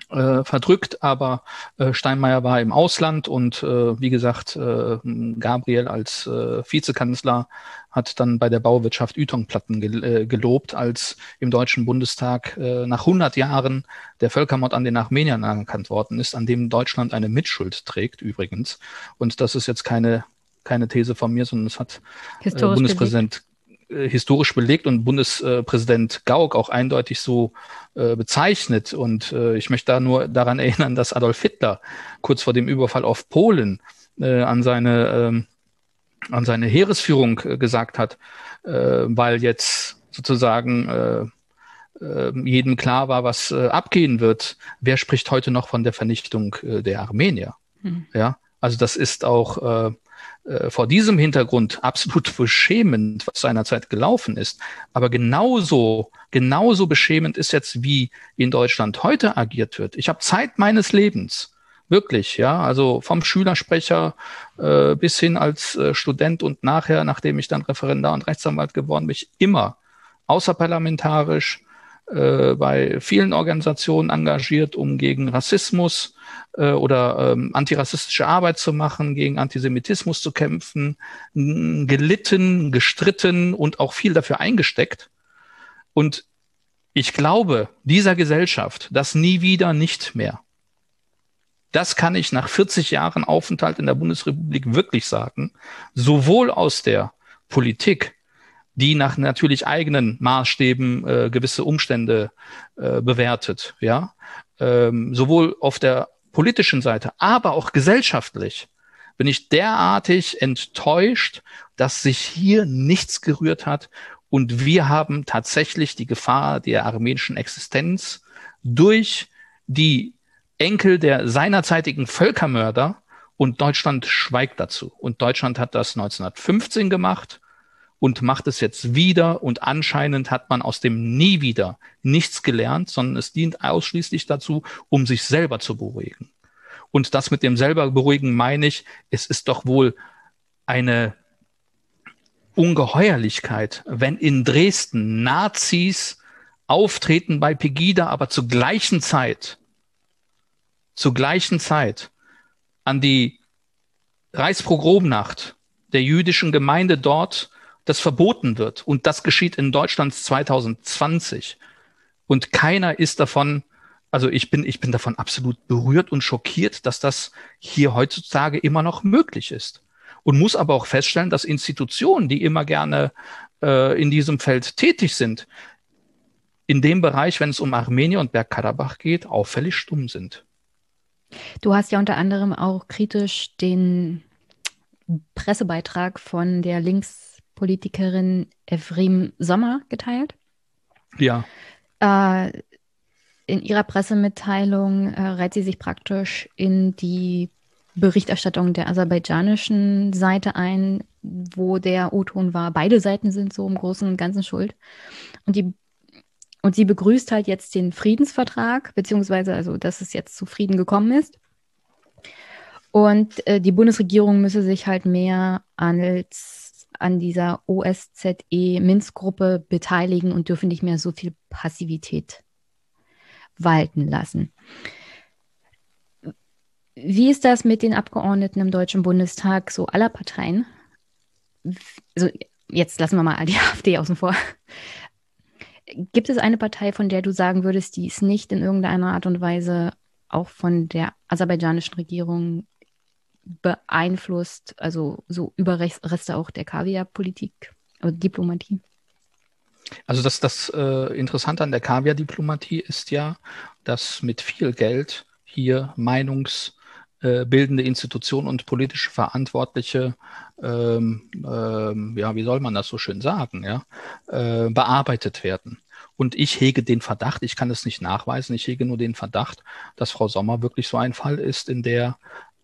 äh, verdrückt, aber äh, Steinmeier war im Ausland und äh, wie gesagt, äh, Gabriel als äh, Vizekanzler hat dann bei der Bauwirtschaft Ytongplatten gel äh, gelobt, als im Deutschen Bundestag äh, nach 100 Jahren der Völkermord an den Armeniern anerkannt worden ist, an dem Deutschland eine Mitschuld trägt übrigens. Und das ist jetzt keine keine These von mir, sondern es hat äh, Bundespräsident äh, historisch belegt und Bundespräsident Gauck auch eindeutig so äh, bezeichnet. Und äh, ich möchte da nur daran erinnern, dass Adolf Hitler kurz vor dem Überfall auf Polen äh, an seine ähm, an seine Heeresführung äh, gesagt hat, äh, weil jetzt sozusagen äh, äh, jedem klar war, was äh, abgehen wird. Wer spricht heute noch von der Vernichtung äh, der Armenier? Hm. Ja, also das ist auch vor diesem Hintergrund absolut beschämend, was seinerzeit gelaufen ist. Aber genauso, genauso beschämend ist jetzt, wie in Deutschland heute agiert wird. Ich habe Zeit meines Lebens, wirklich, ja, also vom Schülersprecher äh, bis hin als äh, Student und nachher, nachdem ich dann Referendar und Rechtsanwalt geworden bin, immer außerparlamentarisch äh, bei vielen Organisationen engagiert, um gegen Rassismus äh, oder ähm, antirassistische Arbeit zu machen, gegen Antisemitismus zu kämpfen, gelitten, gestritten und auch viel dafür eingesteckt. Und ich glaube, dieser Gesellschaft, das nie wieder nicht mehr. Das kann ich nach 40 Jahren Aufenthalt in der Bundesrepublik wirklich sagen, sowohl aus der Politik die nach natürlich eigenen Maßstäben äh, gewisse Umstände äh, bewertet, ja, ähm, sowohl auf der politischen Seite, aber auch gesellschaftlich bin ich derartig enttäuscht, dass sich hier nichts gerührt hat. Und wir haben tatsächlich die Gefahr der armenischen Existenz durch die Enkel der seinerzeitigen Völkermörder und Deutschland schweigt dazu. Und Deutschland hat das 1915 gemacht und macht es jetzt wieder und anscheinend hat man aus dem nie wieder nichts gelernt, sondern es dient ausschließlich dazu, um sich selber zu beruhigen. Und das mit dem selber beruhigen meine ich, es ist doch wohl eine Ungeheuerlichkeit, wenn in Dresden Nazis auftreten bei Pegida, aber zur gleichen Zeit zur gleichen Zeit an die Reichspogromnacht der jüdischen Gemeinde dort das verboten wird. Und das geschieht in Deutschland 2020. Und keiner ist davon, also ich bin, ich bin davon absolut berührt und schockiert, dass das hier heutzutage immer noch möglich ist. Und muss aber auch feststellen, dass Institutionen, die immer gerne äh, in diesem Feld tätig sind, in dem Bereich, wenn es um Armenier und Bergkarabach geht, auffällig stumm sind. Du hast ja unter anderem auch kritisch den Pressebeitrag von der Linkspolitikerin Evrim Sommer geteilt. Ja. Äh, in ihrer Pressemitteilung äh, reiht sie sich praktisch in die Berichterstattung der aserbaidschanischen Seite ein, wo der O-Ton war, beide Seiten sind so im Großen und Ganzen schuld. Und die und sie begrüßt halt jetzt den Friedensvertrag, beziehungsweise also, dass es jetzt zu Frieden gekommen ist. Und äh, die Bundesregierung müsse sich halt mehr als an dieser OSZE-Minsk-Gruppe beteiligen und dürfe nicht mehr so viel Passivität walten lassen. Wie ist das mit den Abgeordneten im Deutschen Bundestag, so aller Parteien? Also jetzt lassen wir mal die AfD außen vor. Gibt es eine Partei, von der du sagen würdest, die ist nicht in irgendeiner Art und Weise auch von der aserbaidschanischen Regierung beeinflusst, also so Überreste auch der Kaviar-Politik oder Diplomatie? Also das, das äh, Interessante an der Kaviar-Diplomatie ist ja, dass mit viel Geld hier meinungsbildende äh, Institutionen und politische Verantwortliche, ähm, ähm, ja, wie soll man das so schön sagen, ja, äh, bearbeitet werden. Und ich hege den Verdacht, ich kann es nicht nachweisen, ich hege nur den Verdacht, dass Frau Sommer wirklich so ein Fall ist, in der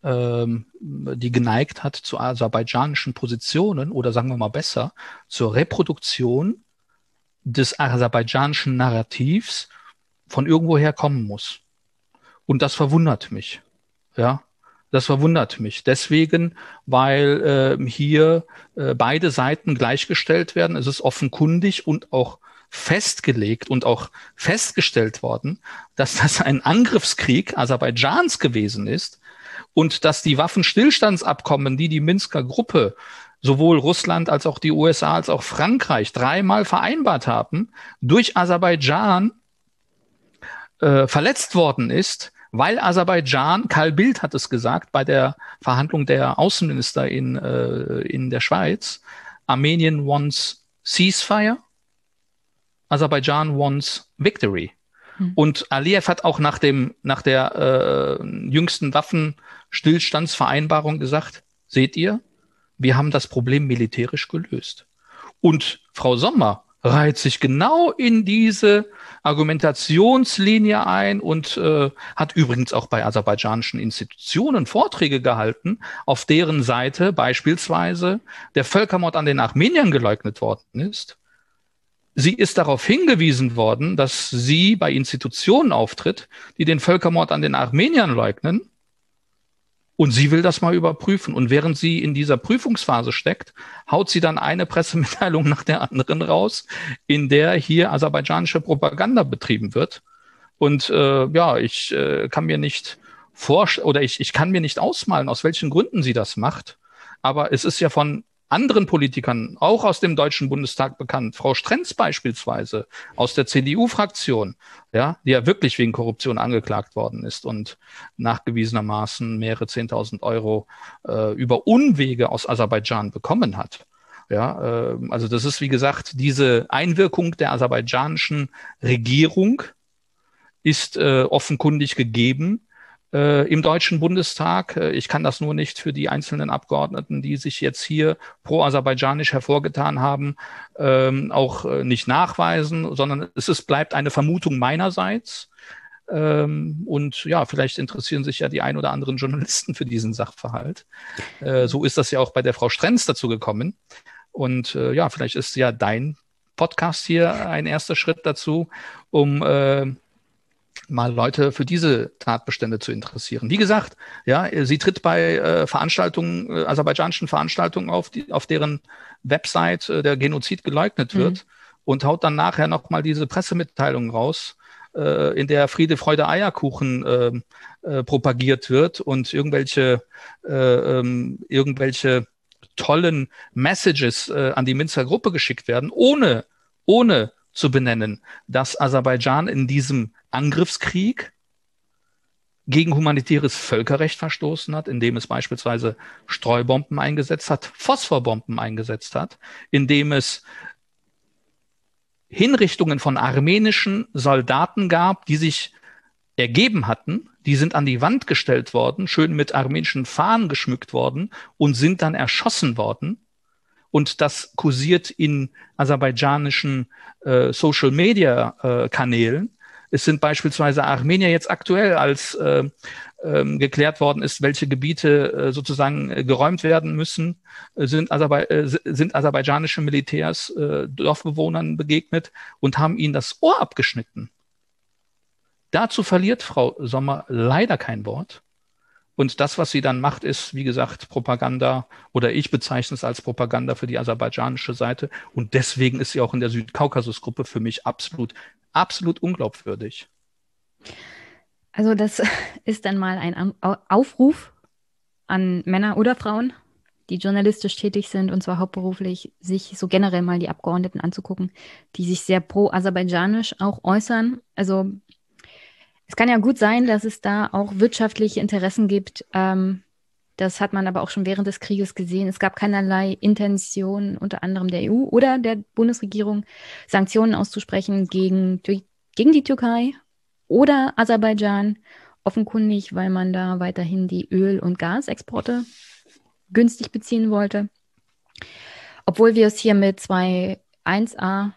ähm, die geneigt hat zu aserbaidschanischen Positionen oder sagen wir mal besser zur Reproduktion des aserbaidschanischen Narrativs von irgendwoher kommen muss. Und das verwundert mich. Ja, das verwundert mich. Deswegen, weil äh, hier äh, beide Seiten gleichgestellt werden. Es ist offenkundig und auch festgelegt und auch festgestellt worden, dass das ein Angriffskrieg Aserbaidschans gewesen ist und dass die Waffenstillstandsabkommen, die die Minsker Gruppe sowohl Russland als auch die USA als auch Frankreich dreimal vereinbart haben, durch Aserbaidschan äh, verletzt worden ist, weil Aserbaidschan, Karl Bildt hat es gesagt bei der Verhandlung der Außenminister in, äh, in der Schweiz, Armenien wants ceasefire, Aserbaidschan wants victory. Hm. Und Aliyev hat auch nach dem, nach der äh, jüngsten Waffenstillstandsvereinbarung gesagt, seht ihr, wir haben das Problem militärisch gelöst. Und Frau Sommer reiht sich genau in diese Argumentationslinie ein und äh, hat übrigens auch bei aserbaidschanischen Institutionen Vorträge gehalten, auf deren Seite beispielsweise der Völkermord an den Armeniern geleugnet worden ist Sie ist darauf hingewiesen worden, dass sie bei Institutionen auftritt, die den Völkermord an den Armeniern leugnen. Und sie will das mal überprüfen. Und während sie in dieser Prüfungsphase steckt, haut sie dann eine Pressemitteilung nach der anderen raus, in der hier aserbaidschanische Propaganda betrieben wird. Und äh, ja, ich äh, kann mir nicht vorstellen oder ich, ich kann mir nicht ausmalen, aus welchen Gründen sie das macht. Aber es ist ja von anderen Politikern, auch aus dem Deutschen Bundestag bekannt, Frau Strenz beispielsweise aus der CDU-Fraktion, ja, die ja wirklich wegen Korruption angeklagt worden ist und nachgewiesenermaßen mehrere Zehntausend Euro äh, über Unwege aus Aserbaidschan bekommen hat. Ja, äh, also das ist wie gesagt diese Einwirkung der aserbaidschanischen Regierung ist äh, offenkundig gegeben äh, im Deutschen Bundestag. Äh, ich kann das nur nicht für die einzelnen Abgeordneten, die sich jetzt hier pro-aserbaidschanisch hervorgetan haben, ähm, auch äh, nicht nachweisen, sondern es ist, bleibt eine Vermutung meinerseits. Ähm, und ja, vielleicht interessieren sich ja die ein oder anderen Journalisten für diesen Sachverhalt. So ist das ja auch bei der Frau Strenz dazu gekommen. Und ja, vielleicht ist ja dein Podcast hier ein erster Schritt dazu, um mal Leute für diese Tatbestände zu interessieren. Wie gesagt, ja, sie tritt bei äh, Veranstaltungen, äh, aserbaidschanischen Veranstaltungen auf, die, auf deren Website äh, der Genozid geleugnet mhm. wird mhm. und haut dann nachher nochmal diese Pressemitteilung raus, äh, in der Friede, Freude, Eierkuchen äh, äh, propagiert wird und irgendwelche, äh, ähm, irgendwelche tollen Messages äh, an die Minsker Gruppe geschickt werden, ohne, ohne zu benennen, dass Aserbaidschan in diesem Angriffskrieg gegen humanitäres Völkerrecht verstoßen hat, indem es beispielsweise Streubomben eingesetzt hat, Phosphorbomben eingesetzt hat, indem es Hinrichtungen von armenischen Soldaten gab, die sich ergeben hatten, die sind an die Wand gestellt worden, schön mit armenischen Fahnen geschmückt worden und sind dann erschossen worden. Und das kursiert in aserbaidschanischen äh, Social-Media-Kanälen. Äh, es sind beispielsweise Armenier jetzt aktuell, als äh, ähm, geklärt worden ist, welche Gebiete äh, sozusagen äh, geräumt werden müssen, äh, sind, Aserba äh, sind aserbaidschanische Militärs äh, Dorfbewohnern begegnet und haben ihnen das Ohr abgeschnitten. Dazu verliert Frau Sommer leider kein Wort. Und das, was sie dann macht, ist, wie gesagt, Propaganda oder ich bezeichne es als Propaganda für die aserbaidschanische Seite. Und deswegen ist sie auch in der Südkaukasus-Gruppe für mich absolut, absolut unglaubwürdig. Also das ist dann mal ein Aufruf an Männer oder Frauen, die journalistisch tätig sind und zwar hauptberuflich, sich so generell mal die Abgeordneten anzugucken, die sich sehr pro-aserbaidschanisch auch äußern. Also es kann ja gut sein, dass es da auch wirtschaftliche Interessen gibt. Ähm, das hat man aber auch schon während des Krieges gesehen. Es gab keinerlei Intention, unter anderem der EU oder der Bundesregierung, Sanktionen auszusprechen gegen, gegen die Türkei oder Aserbaidschan. Offenkundig, weil man da weiterhin die Öl- und Gasexporte günstig beziehen wollte. Obwohl wir es hier mit zwei 1A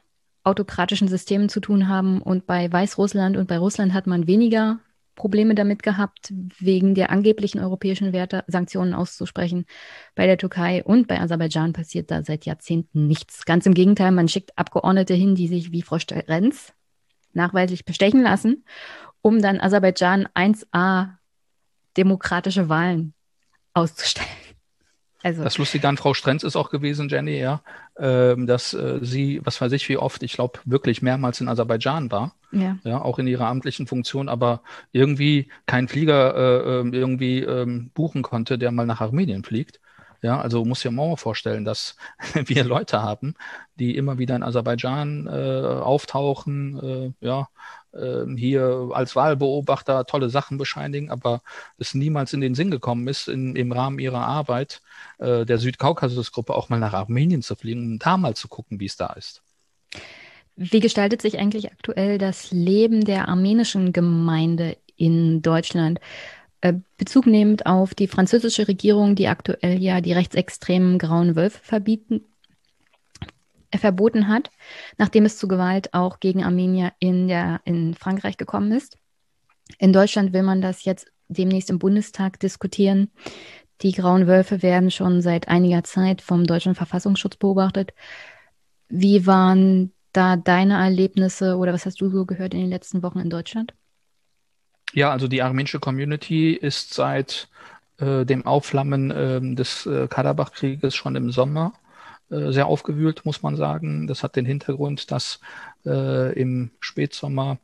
autokratischen Systemen zu tun haben. Und bei Weißrussland und bei Russland hat man weniger Probleme damit gehabt, wegen der angeblichen europäischen Werte Sanktionen auszusprechen. Bei der Türkei und bei Aserbaidschan passiert da seit Jahrzehnten nichts. Ganz im Gegenteil, man schickt Abgeordnete hin, die sich wie Frau Renz nachweislich bestechen lassen, um dann Aserbaidschan 1a demokratische Wahlen auszustellen. Also. Das Lustige an Frau Strenz ist auch gewesen, Jenny, ja, äh, dass äh, sie, was weiß ich, wie oft, ich glaube, wirklich mehrmals in Aserbaidschan war. Ja. ja. Auch in ihrer amtlichen Funktion, aber irgendwie keinen Flieger äh, ähm, irgendwie ähm, buchen konnte, der mal nach Armenien fliegt. Ja, also muss ja mal vorstellen, dass wir Leute haben, die immer wieder in Aserbaidschan äh, auftauchen, äh, ja, hier als Wahlbeobachter tolle Sachen bescheinigen, aber es niemals in den Sinn gekommen ist, in, im Rahmen ihrer Arbeit äh, der Südkaukasusgruppe auch mal nach Armenien zu fliegen und da mal zu gucken, wie es da ist. Wie gestaltet sich eigentlich aktuell das Leben der armenischen Gemeinde in Deutschland? Äh, Bezug nehmend auf die französische Regierung, die aktuell ja die rechtsextremen grauen Wölfe verbieten, verboten hat, nachdem es zu Gewalt auch gegen Armenier in, der, in Frankreich gekommen ist. In Deutschland will man das jetzt demnächst im Bundestag diskutieren. Die grauen Wölfe werden schon seit einiger Zeit vom deutschen Verfassungsschutz beobachtet. Wie waren da deine Erlebnisse oder was hast du so gehört in den letzten Wochen in Deutschland? Ja, also die armenische Community ist seit äh, dem Aufflammen äh, des äh, Karabach-Krieges schon im Sommer äh, sehr aufgewühlt, muss man sagen. Das hat den Hintergrund, dass äh, im Spätsommer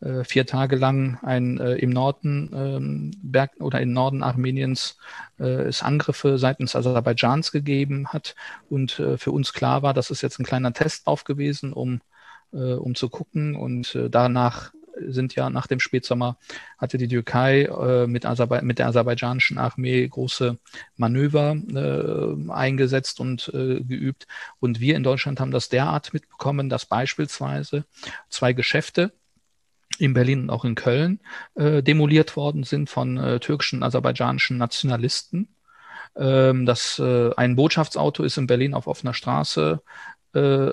äh, vier Tage lang ein äh, im Norden ähm, Berg oder im Norden Armeniens äh, es Angriffe seitens Aserbaidschans gegeben hat und äh, für uns klar war, das ist jetzt ein kleiner Testlauf gewesen, um äh, um zu gucken und äh, danach sind ja nach dem Spätsommer hatte die Türkei äh, mit, mit der aserbaidschanischen Armee große Manöver äh, eingesetzt und äh, geübt. Und wir in Deutschland haben das derart mitbekommen, dass beispielsweise zwei Geschäfte in Berlin und auch in Köln äh, demoliert worden sind von äh, türkischen, aserbaidschanischen Nationalisten. Ähm, das äh, ein Botschaftsauto ist in Berlin auf offener Straße äh,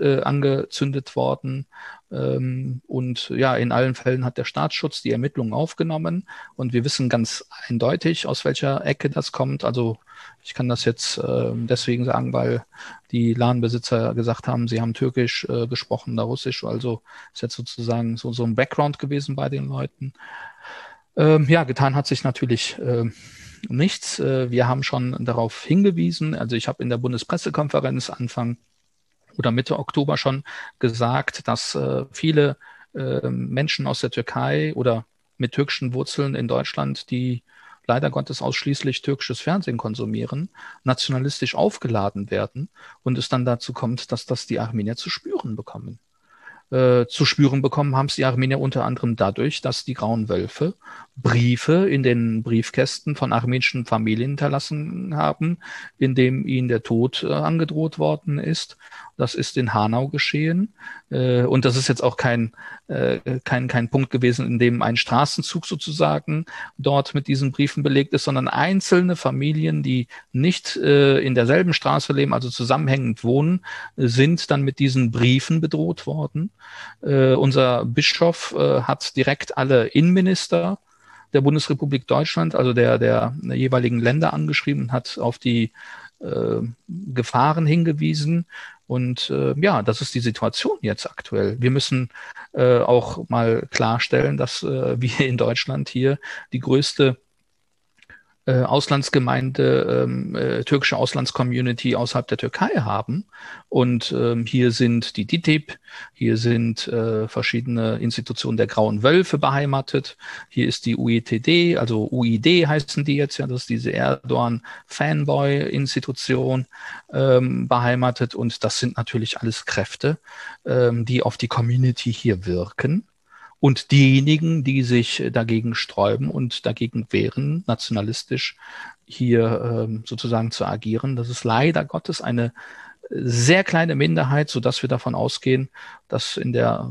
äh, angezündet worden. Ähm, und ja, in allen Fällen hat der Staatsschutz die Ermittlungen aufgenommen. Und wir wissen ganz eindeutig, aus welcher Ecke das kommt. Also ich kann das jetzt äh, deswegen sagen, weil die Ladenbesitzer gesagt haben, sie haben Türkisch äh, gesprochen, da Russisch. Also ist jetzt sozusagen so, so ein Background gewesen bei den Leuten. Ähm, ja, getan hat sich natürlich äh, nichts. Wir haben schon darauf hingewiesen. Also ich habe in der Bundespressekonferenz Anfang oder Mitte Oktober schon gesagt, dass äh, viele äh, Menschen aus der Türkei oder mit türkischen Wurzeln in Deutschland, die leider Gottes ausschließlich türkisches Fernsehen konsumieren, nationalistisch aufgeladen werden und es dann dazu kommt, dass das die Armenier zu spüren bekommen. Äh, zu spüren bekommen haben es die Armenier unter anderem dadurch, dass die Grauen Wölfe Briefe in den Briefkästen von armenischen Familien hinterlassen haben, in dem ihnen der Tod äh, angedroht worden ist. Das ist in Hanau geschehen. Äh, und das ist jetzt auch kein, äh, kein, kein Punkt gewesen, in dem ein Straßenzug sozusagen dort mit diesen Briefen belegt ist, sondern einzelne Familien, die nicht äh, in derselben Straße leben, also zusammenhängend wohnen, sind dann mit diesen Briefen bedroht worden. Unser Bischof hat direkt alle Innenminister der Bundesrepublik Deutschland, also der, der jeweiligen Länder angeschrieben hat auf die Gefahren hingewiesen. Und äh, ja, das ist die Situation jetzt aktuell. Wir müssen äh, auch mal klarstellen, dass äh, wir in Deutschland hier die größte äh, Auslandsgemeinde, ähm, äh, türkische Auslandscommunity außerhalb der Türkei haben. Und ähm, hier sind die DITIB, hier sind äh, verschiedene Institutionen der Grauen Wölfe beheimatet. Hier ist die UITD, also UID heißen die jetzt ja, das ist diese Erdogan-Fanboy-Institution ähm, beheimatet. Und das sind natürlich alles Kräfte, ähm, die auf die Community hier wirken und diejenigen, die sich dagegen sträuben und dagegen wehren, nationalistisch hier ähm, sozusagen zu agieren. Das ist leider Gottes eine sehr kleine Minderheit, so dass wir davon ausgehen, dass in der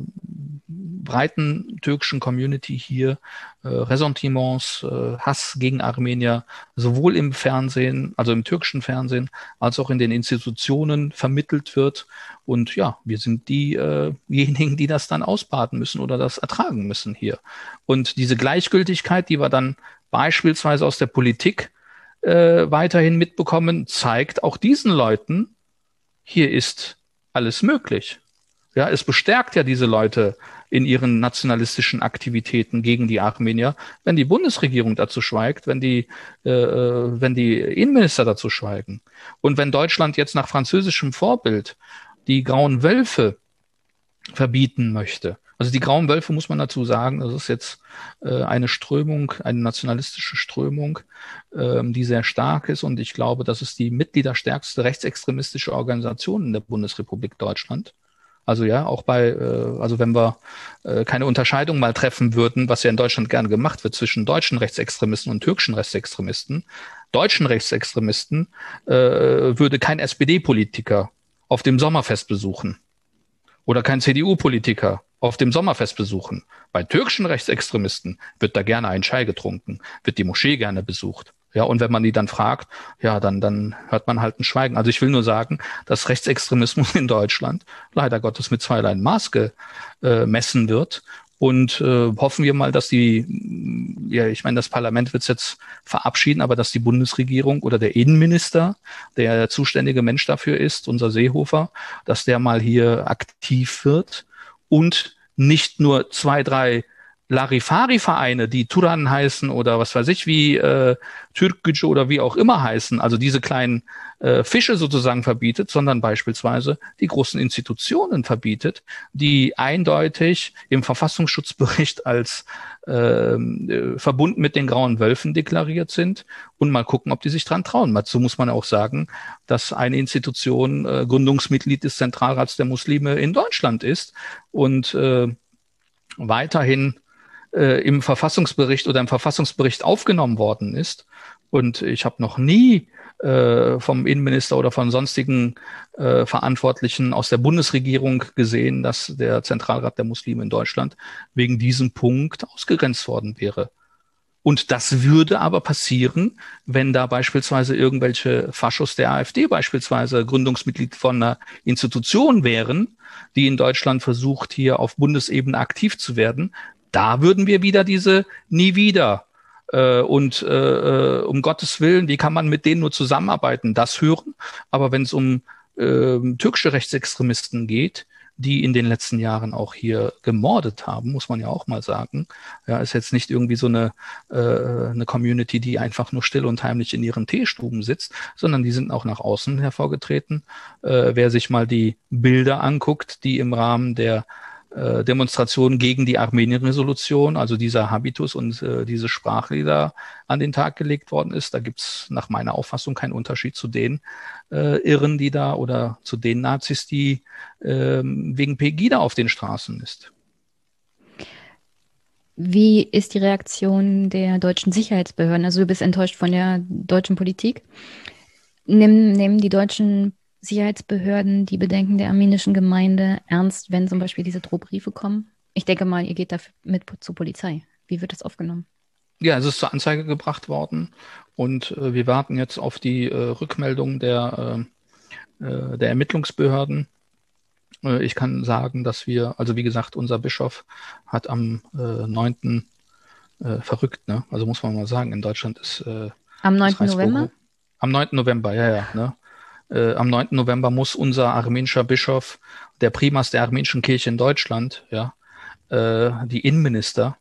breiten türkischen Community hier äh, Ressentiments, äh, Hass gegen Armenier sowohl im Fernsehen, also im türkischen Fernsehen, als auch in den Institutionen vermittelt wird. Und ja, wir sind diejenigen, äh die das dann ausbaden müssen oder das ertragen müssen hier. Und diese Gleichgültigkeit, die wir dann beispielsweise aus der Politik äh, weiterhin mitbekommen, zeigt auch diesen Leuten, hier ist alles möglich. Ja, es bestärkt ja diese Leute in ihren nationalistischen Aktivitäten gegen die Armenier, wenn die Bundesregierung dazu schweigt, wenn die, äh, äh, wenn die Innenminister dazu schweigen. Und wenn Deutschland jetzt nach französischem Vorbild die grauen Wölfe verbieten möchte, also die grauen Wölfe muss man dazu sagen, das ist jetzt äh, eine Strömung, eine nationalistische Strömung, ähm, die sehr stark ist. Und ich glaube, das ist die mitgliederstärkste rechtsextremistische Organisation in der Bundesrepublik Deutschland. Also ja, auch bei, äh, also wenn wir äh, keine Unterscheidung mal treffen würden, was ja in Deutschland gerne gemacht wird zwischen deutschen Rechtsextremisten und türkischen Rechtsextremisten, deutschen Rechtsextremisten äh, würde kein SPD-Politiker auf dem Sommerfest besuchen oder kein CDU-Politiker auf dem Sommerfest besuchen. Bei türkischen Rechtsextremisten wird da gerne ein Chai getrunken, wird die Moschee gerne besucht. Ja, und wenn man die dann fragt, ja, dann, dann hört man halt ein Schweigen. Also ich will nur sagen, dass Rechtsextremismus in Deutschland leider Gottes mit zweierlei Maß gemessen wird. Und äh, hoffen wir mal, dass die, ja, ich meine, das Parlament wird es jetzt verabschieden, aber dass die Bundesregierung oder der Innenminister, der zuständige Mensch dafür ist, unser Seehofer, dass der mal hier aktiv wird und nicht nur zwei, drei Larifari-Vereine, die Turan heißen oder was weiß ich, wie äh, Türkgücü oder wie auch immer heißen, also diese kleinen äh, Fische sozusagen verbietet, sondern beispielsweise die großen Institutionen verbietet, die eindeutig im Verfassungsschutzbericht als ähm, äh, verbunden mit den grauen Wölfen deklariert sind und mal gucken, ob die sich dran trauen. Dazu muss man auch sagen, dass eine Institution äh, Gründungsmitglied des Zentralrats der Muslime in Deutschland ist und äh, weiterhin äh, im Verfassungsbericht oder im Verfassungsbericht aufgenommen worden ist. Und ich habe noch nie äh, vom Innenminister oder von sonstigen äh, Verantwortlichen aus der Bundesregierung gesehen, dass der Zentralrat der Muslime in Deutschland wegen diesem Punkt ausgegrenzt worden wäre. Und das würde aber passieren, wenn da beispielsweise irgendwelche Faschos der AfD beispielsweise Gründungsmitglied von einer Institution wären, die in Deutschland versucht, hier auf Bundesebene aktiv zu werden, da würden wir wieder diese nie wieder äh, und äh, äh, um Gottes Willen, wie kann man mit denen nur zusammenarbeiten, das hören. Aber wenn es um äh, türkische Rechtsextremisten geht, die in den letzten Jahren auch hier gemordet haben, muss man ja auch mal sagen. Ja, ist jetzt nicht irgendwie so eine, äh, eine Community, die einfach nur still und heimlich in ihren Teestuben sitzt, sondern die sind auch nach außen hervorgetreten. Äh, wer sich mal die Bilder anguckt, die im Rahmen der äh, Demonstrationen gegen die Armenien-Resolution, also dieser Habitus und äh, diese Sprache, die da an den Tag gelegt worden ist. Da gibt's nach meiner Auffassung keinen Unterschied zu den äh, Irren, die da oder zu den Nazis, die äh, wegen Pegida auf den Straßen ist. Wie ist die Reaktion der deutschen Sicherheitsbehörden? Also du bist enttäuscht von der deutschen Politik. Nehmen, nehmen die deutschen Sicherheitsbehörden die Bedenken der armenischen Gemeinde ernst, wenn zum Beispiel diese Drohbriefe kommen? Ich denke mal, ihr geht da mit zur Polizei. Wie wird das aufgenommen? Ja, es ist zur Anzeige gebracht worden und äh, wir warten jetzt auf die äh, Rückmeldung der, äh, äh der Ermittlungsbehörden. Äh, ich kann sagen, dass wir, also wie gesagt, unser Bischof hat am äh, 9. Äh, verrückt, ne? Also muss man mal sagen, in Deutschland ist am 9. November? Am 9. November, ja, ja. Ne? Äh, am 9. November muss unser armenischer Bischof, der Primas der armenischen Kirche in Deutschland, ja, äh, die Innenminister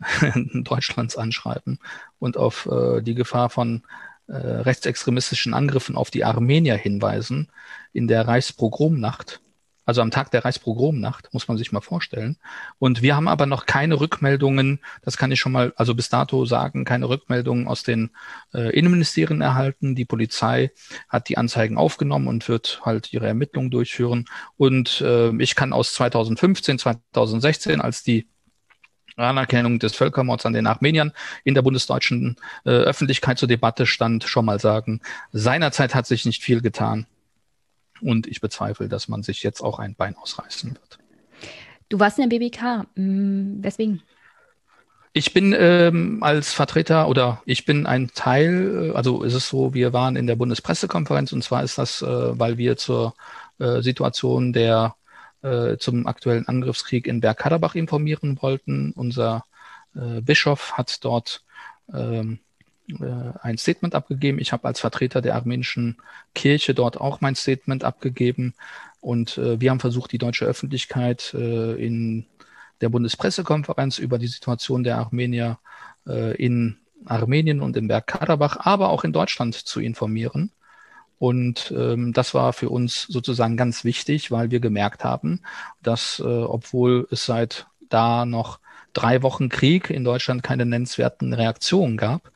Deutschlands anschreiben und auf äh, die Gefahr von äh, rechtsextremistischen Angriffen auf die Armenier hinweisen in der Reichspogromnacht also am Tag der Reichspogromnacht, muss man sich mal vorstellen. Und wir haben aber noch keine Rückmeldungen, das kann ich schon mal, also bis dato sagen, keine Rückmeldungen aus den äh, Innenministerien erhalten. Die Polizei hat die Anzeigen aufgenommen und wird halt ihre Ermittlungen durchführen. Und äh, ich kann aus 2015, 2016, als die Anerkennung des Völkermords an den Armeniern in der bundesdeutschen äh, Öffentlichkeit zur Debatte stand, schon mal sagen, seinerzeit hat sich nicht viel getan. Und ich bezweifle, dass man sich jetzt auch ein Bein ausreißen wird. Du warst in der BBK. Hm, weswegen? Ich bin ähm, als Vertreter oder ich bin ein Teil, äh, also ist es so, wir waren in der Bundespressekonferenz und zwar ist das, äh, weil wir zur äh, Situation der äh, zum aktuellen Angriffskrieg in Bergkarabach informieren wollten. Unser äh, Bischof hat dort ähm, äh, ein Statement abgegeben. Ich habe als Vertreter der armenischen Kirche dort auch mein Statement abgegeben. Und äh, wir haben versucht, die deutsche Öffentlichkeit äh, in der Bundespressekonferenz über die Situation der Armenier äh, in Armenien und im Bergkarabach, aber auch in Deutschland zu informieren. Und ähm, das war für uns sozusagen ganz wichtig, weil wir gemerkt haben, dass äh, obwohl es seit da noch drei Wochen Krieg in Deutschland keine nennenswerten Reaktionen gab,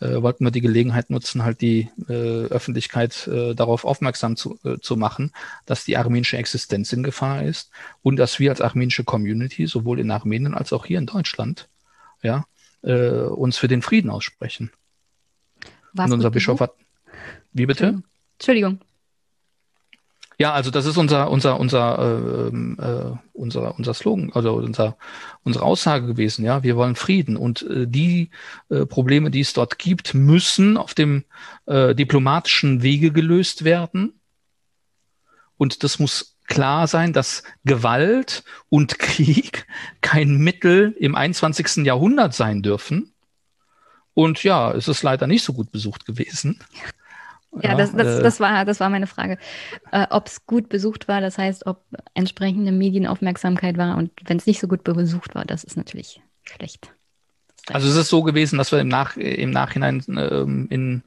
äh, wollten wir die Gelegenheit nutzen, halt die äh, Öffentlichkeit äh, darauf aufmerksam zu, äh, zu machen, dass die armenische Existenz in Gefahr ist und dass wir als armenische Community sowohl in Armenien als auch hier in Deutschland ja, äh, uns für den Frieden aussprechen. Was und unser Bischof hat. Wie bitte? Entschuldigung. Ja, also das ist unser unser unser ähm, äh, unser unser Slogan, also unser unsere Aussage gewesen. Ja, wir wollen Frieden und äh, die äh, Probleme, die es dort gibt, müssen auf dem äh, diplomatischen Wege gelöst werden. Und das muss klar sein, dass Gewalt und Krieg kein Mittel im 21. Jahrhundert sein dürfen. Und ja, es ist leider nicht so gut besucht gewesen. ja das, das, äh, das, war, das war meine Frage. Äh, ob es gut besucht war, das heißt, ob entsprechende Medienaufmerksamkeit war und wenn es nicht so gut besucht war, das ist natürlich schlecht. Also es ist so gewesen, dass wir im, Nach im Nachhinein ähm, in,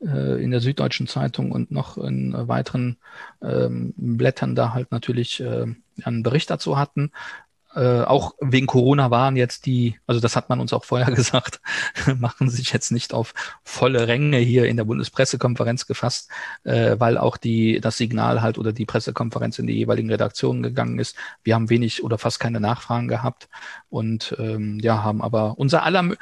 äh, in der Süddeutschen Zeitung und noch in weiteren ähm, Blättern da halt natürlich äh, einen Bericht dazu hatten. Äh, auch wegen Corona waren jetzt die, also das hat man uns auch vorher gesagt, machen sich jetzt nicht auf volle Ränge hier in der Bundespressekonferenz gefasst, äh, weil auch die das Signal halt oder die Pressekonferenz in die jeweiligen Redaktionen gegangen ist. Wir haben wenig oder fast keine Nachfragen gehabt und ähm, ja haben aber unser aller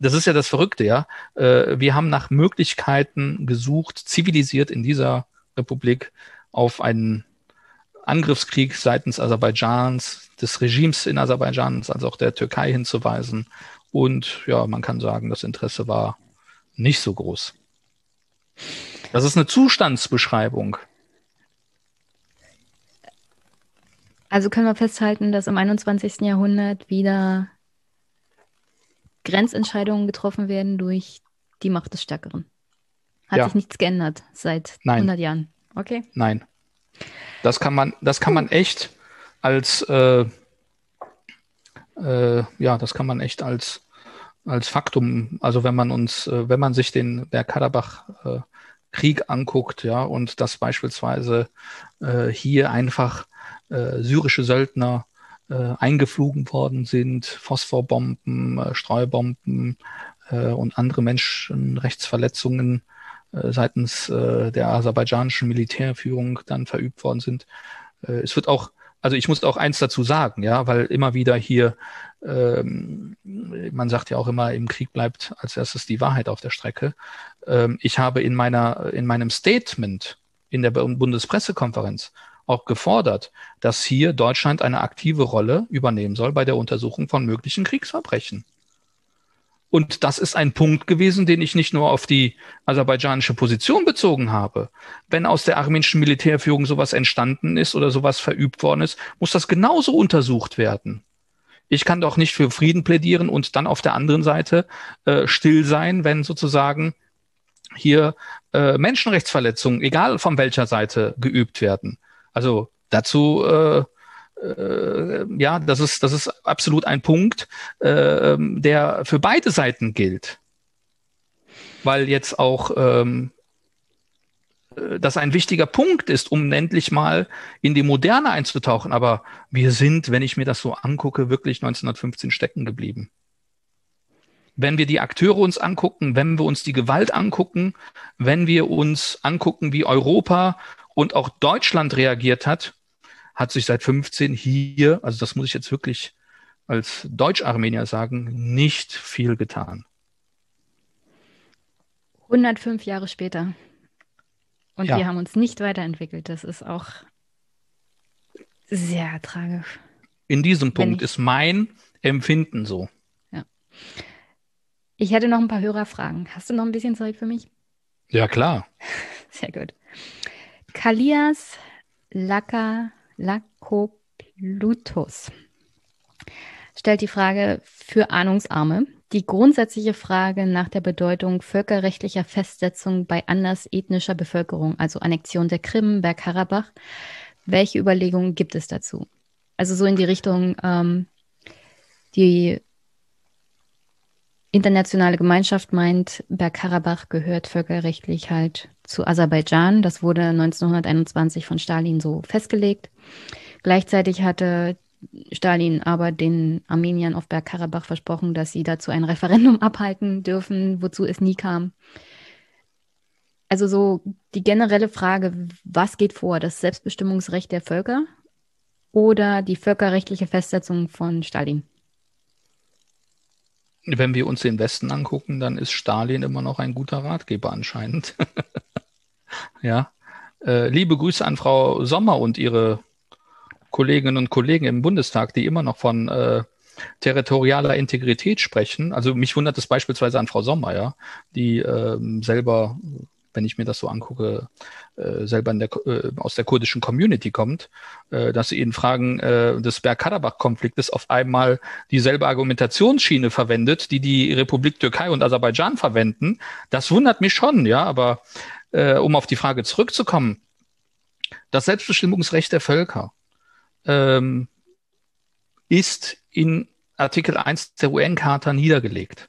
das ist ja das Verrückte, ja. Äh, wir haben nach Möglichkeiten gesucht, zivilisiert in dieser Republik auf einen Angriffskrieg seitens Aserbaidschans, des Regimes in Aserbaidschan, als auch der Türkei hinzuweisen. Und ja, man kann sagen, das Interesse war nicht so groß. Das ist eine Zustandsbeschreibung. Also können wir festhalten, dass im 21. Jahrhundert wieder Grenzentscheidungen getroffen werden durch die Macht des Stärkeren. Hat ja. sich nichts geändert seit Nein. 100 Jahren. Okay? Nein. Das kann man, das kann man echt als, äh, äh, ja, das kann man echt als, als Faktum, also wenn man uns, äh, wenn man sich den Bergkarabach-Krieg anguckt, ja, und dass beispielsweise äh, hier einfach äh, syrische Söldner äh, eingeflogen worden sind, Phosphorbomben, äh, Streubomben äh, und andere Menschenrechtsverletzungen äh, seitens äh, der aserbaidschanischen Militärführung dann verübt worden sind. Äh, es wird auch, also ich muss auch eins dazu sagen, ja, weil immer wieder hier, ähm, man sagt ja auch immer, im Krieg bleibt als erstes die Wahrheit auf der Strecke. Ähm, ich habe in meiner, in meinem Statement in der Bundespressekonferenz auch gefordert, dass hier Deutschland eine aktive Rolle übernehmen soll bei der Untersuchung von möglichen Kriegsverbrechen. Und das ist ein Punkt gewesen, den ich nicht nur auf die aserbaidschanische Position bezogen habe. Wenn aus der armenischen Militärführung sowas entstanden ist oder sowas verübt worden ist, muss das genauso untersucht werden. Ich kann doch nicht für Frieden plädieren und dann auf der anderen Seite äh, still sein, wenn sozusagen hier äh, Menschenrechtsverletzungen, egal von welcher Seite, geübt werden. Also dazu äh, äh, ja, das ist, das ist absolut ein Punkt, äh, der für beide Seiten gilt. Weil jetzt auch ähm, äh, das ein wichtiger Punkt ist, um endlich mal in die Moderne einzutauchen. Aber wir sind, wenn ich mir das so angucke, wirklich 1915 stecken geblieben. Wenn wir die Akteure uns angucken, wenn wir uns die Gewalt angucken, wenn wir uns angucken, wie Europa und auch Deutschland reagiert hat, hat sich seit 15 hier, also das muss ich jetzt wirklich als Deutsch-Armenier sagen, nicht viel getan. 105 Jahre später. Und Ja. wir haben uns nicht weiterentwickelt. Das ist auch sehr tragisch. In diesem Punkt ist mein Empfinden so. Ich hätte noch ein paar Hörerfragen. Hast du noch ein bisschen Zeit für mich? Ja, klar. Sehr gut. Kalias Laka Lakoplutus stellt die Frage für Ahnungsarme. Die grundsätzliche Frage nach der Bedeutung völkerrechtlicher Festsetzung bei anders ethnischer Bevölkerung, also Annexion der Krim, Bergkarabach, welche Überlegungen gibt es dazu? Also so in die Richtung, ähm, die internationale Gemeinschaft meint, Bergkarabach gehört völkerrechtlich halt zu Aserbaidschan. Das wurde 1921 von Stalin so festgelegt. Gleichzeitig hatte Stalin aber den Armeniern auf Bergkarabach versprochen, dass sie dazu ein Referendum abhalten dürfen, wozu es nie kam. Also so die generelle Frage, was geht vor? Das Selbstbestimmungsrecht der Völker oder die völkerrechtliche Festsetzung von Stalin? Wenn wir uns den Westen angucken, dann ist Stalin immer noch ein guter Ratgeber anscheinend. ja. Äh, liebe Grüße an Frau Sommer und ihre Kolleginnen und Kollegen im Bundestag, die immer noch von äh, territorialer Integrität sprechen. Also mich wundert es beispielsweise an Frau Sommer, ja, die ähm, selber, wenn ich mir das so angucke, äh, selber in der, äh, aus der kurdischen Community kommt, äh, dass sie in Fragen äh, des Bergkarabach-Konfliktes auf einmal dieselbe Argumentationsschiene verwendet, die die Republik Türkei und Aserbaidschan verwenden. Das wundert mich schon, ja, aber äh, um auf die Frage zurückzukommen, das Selbstbestimmungsrecht der Völker ähm, ist in Artikel 1 der UN-Charta niedergelegt,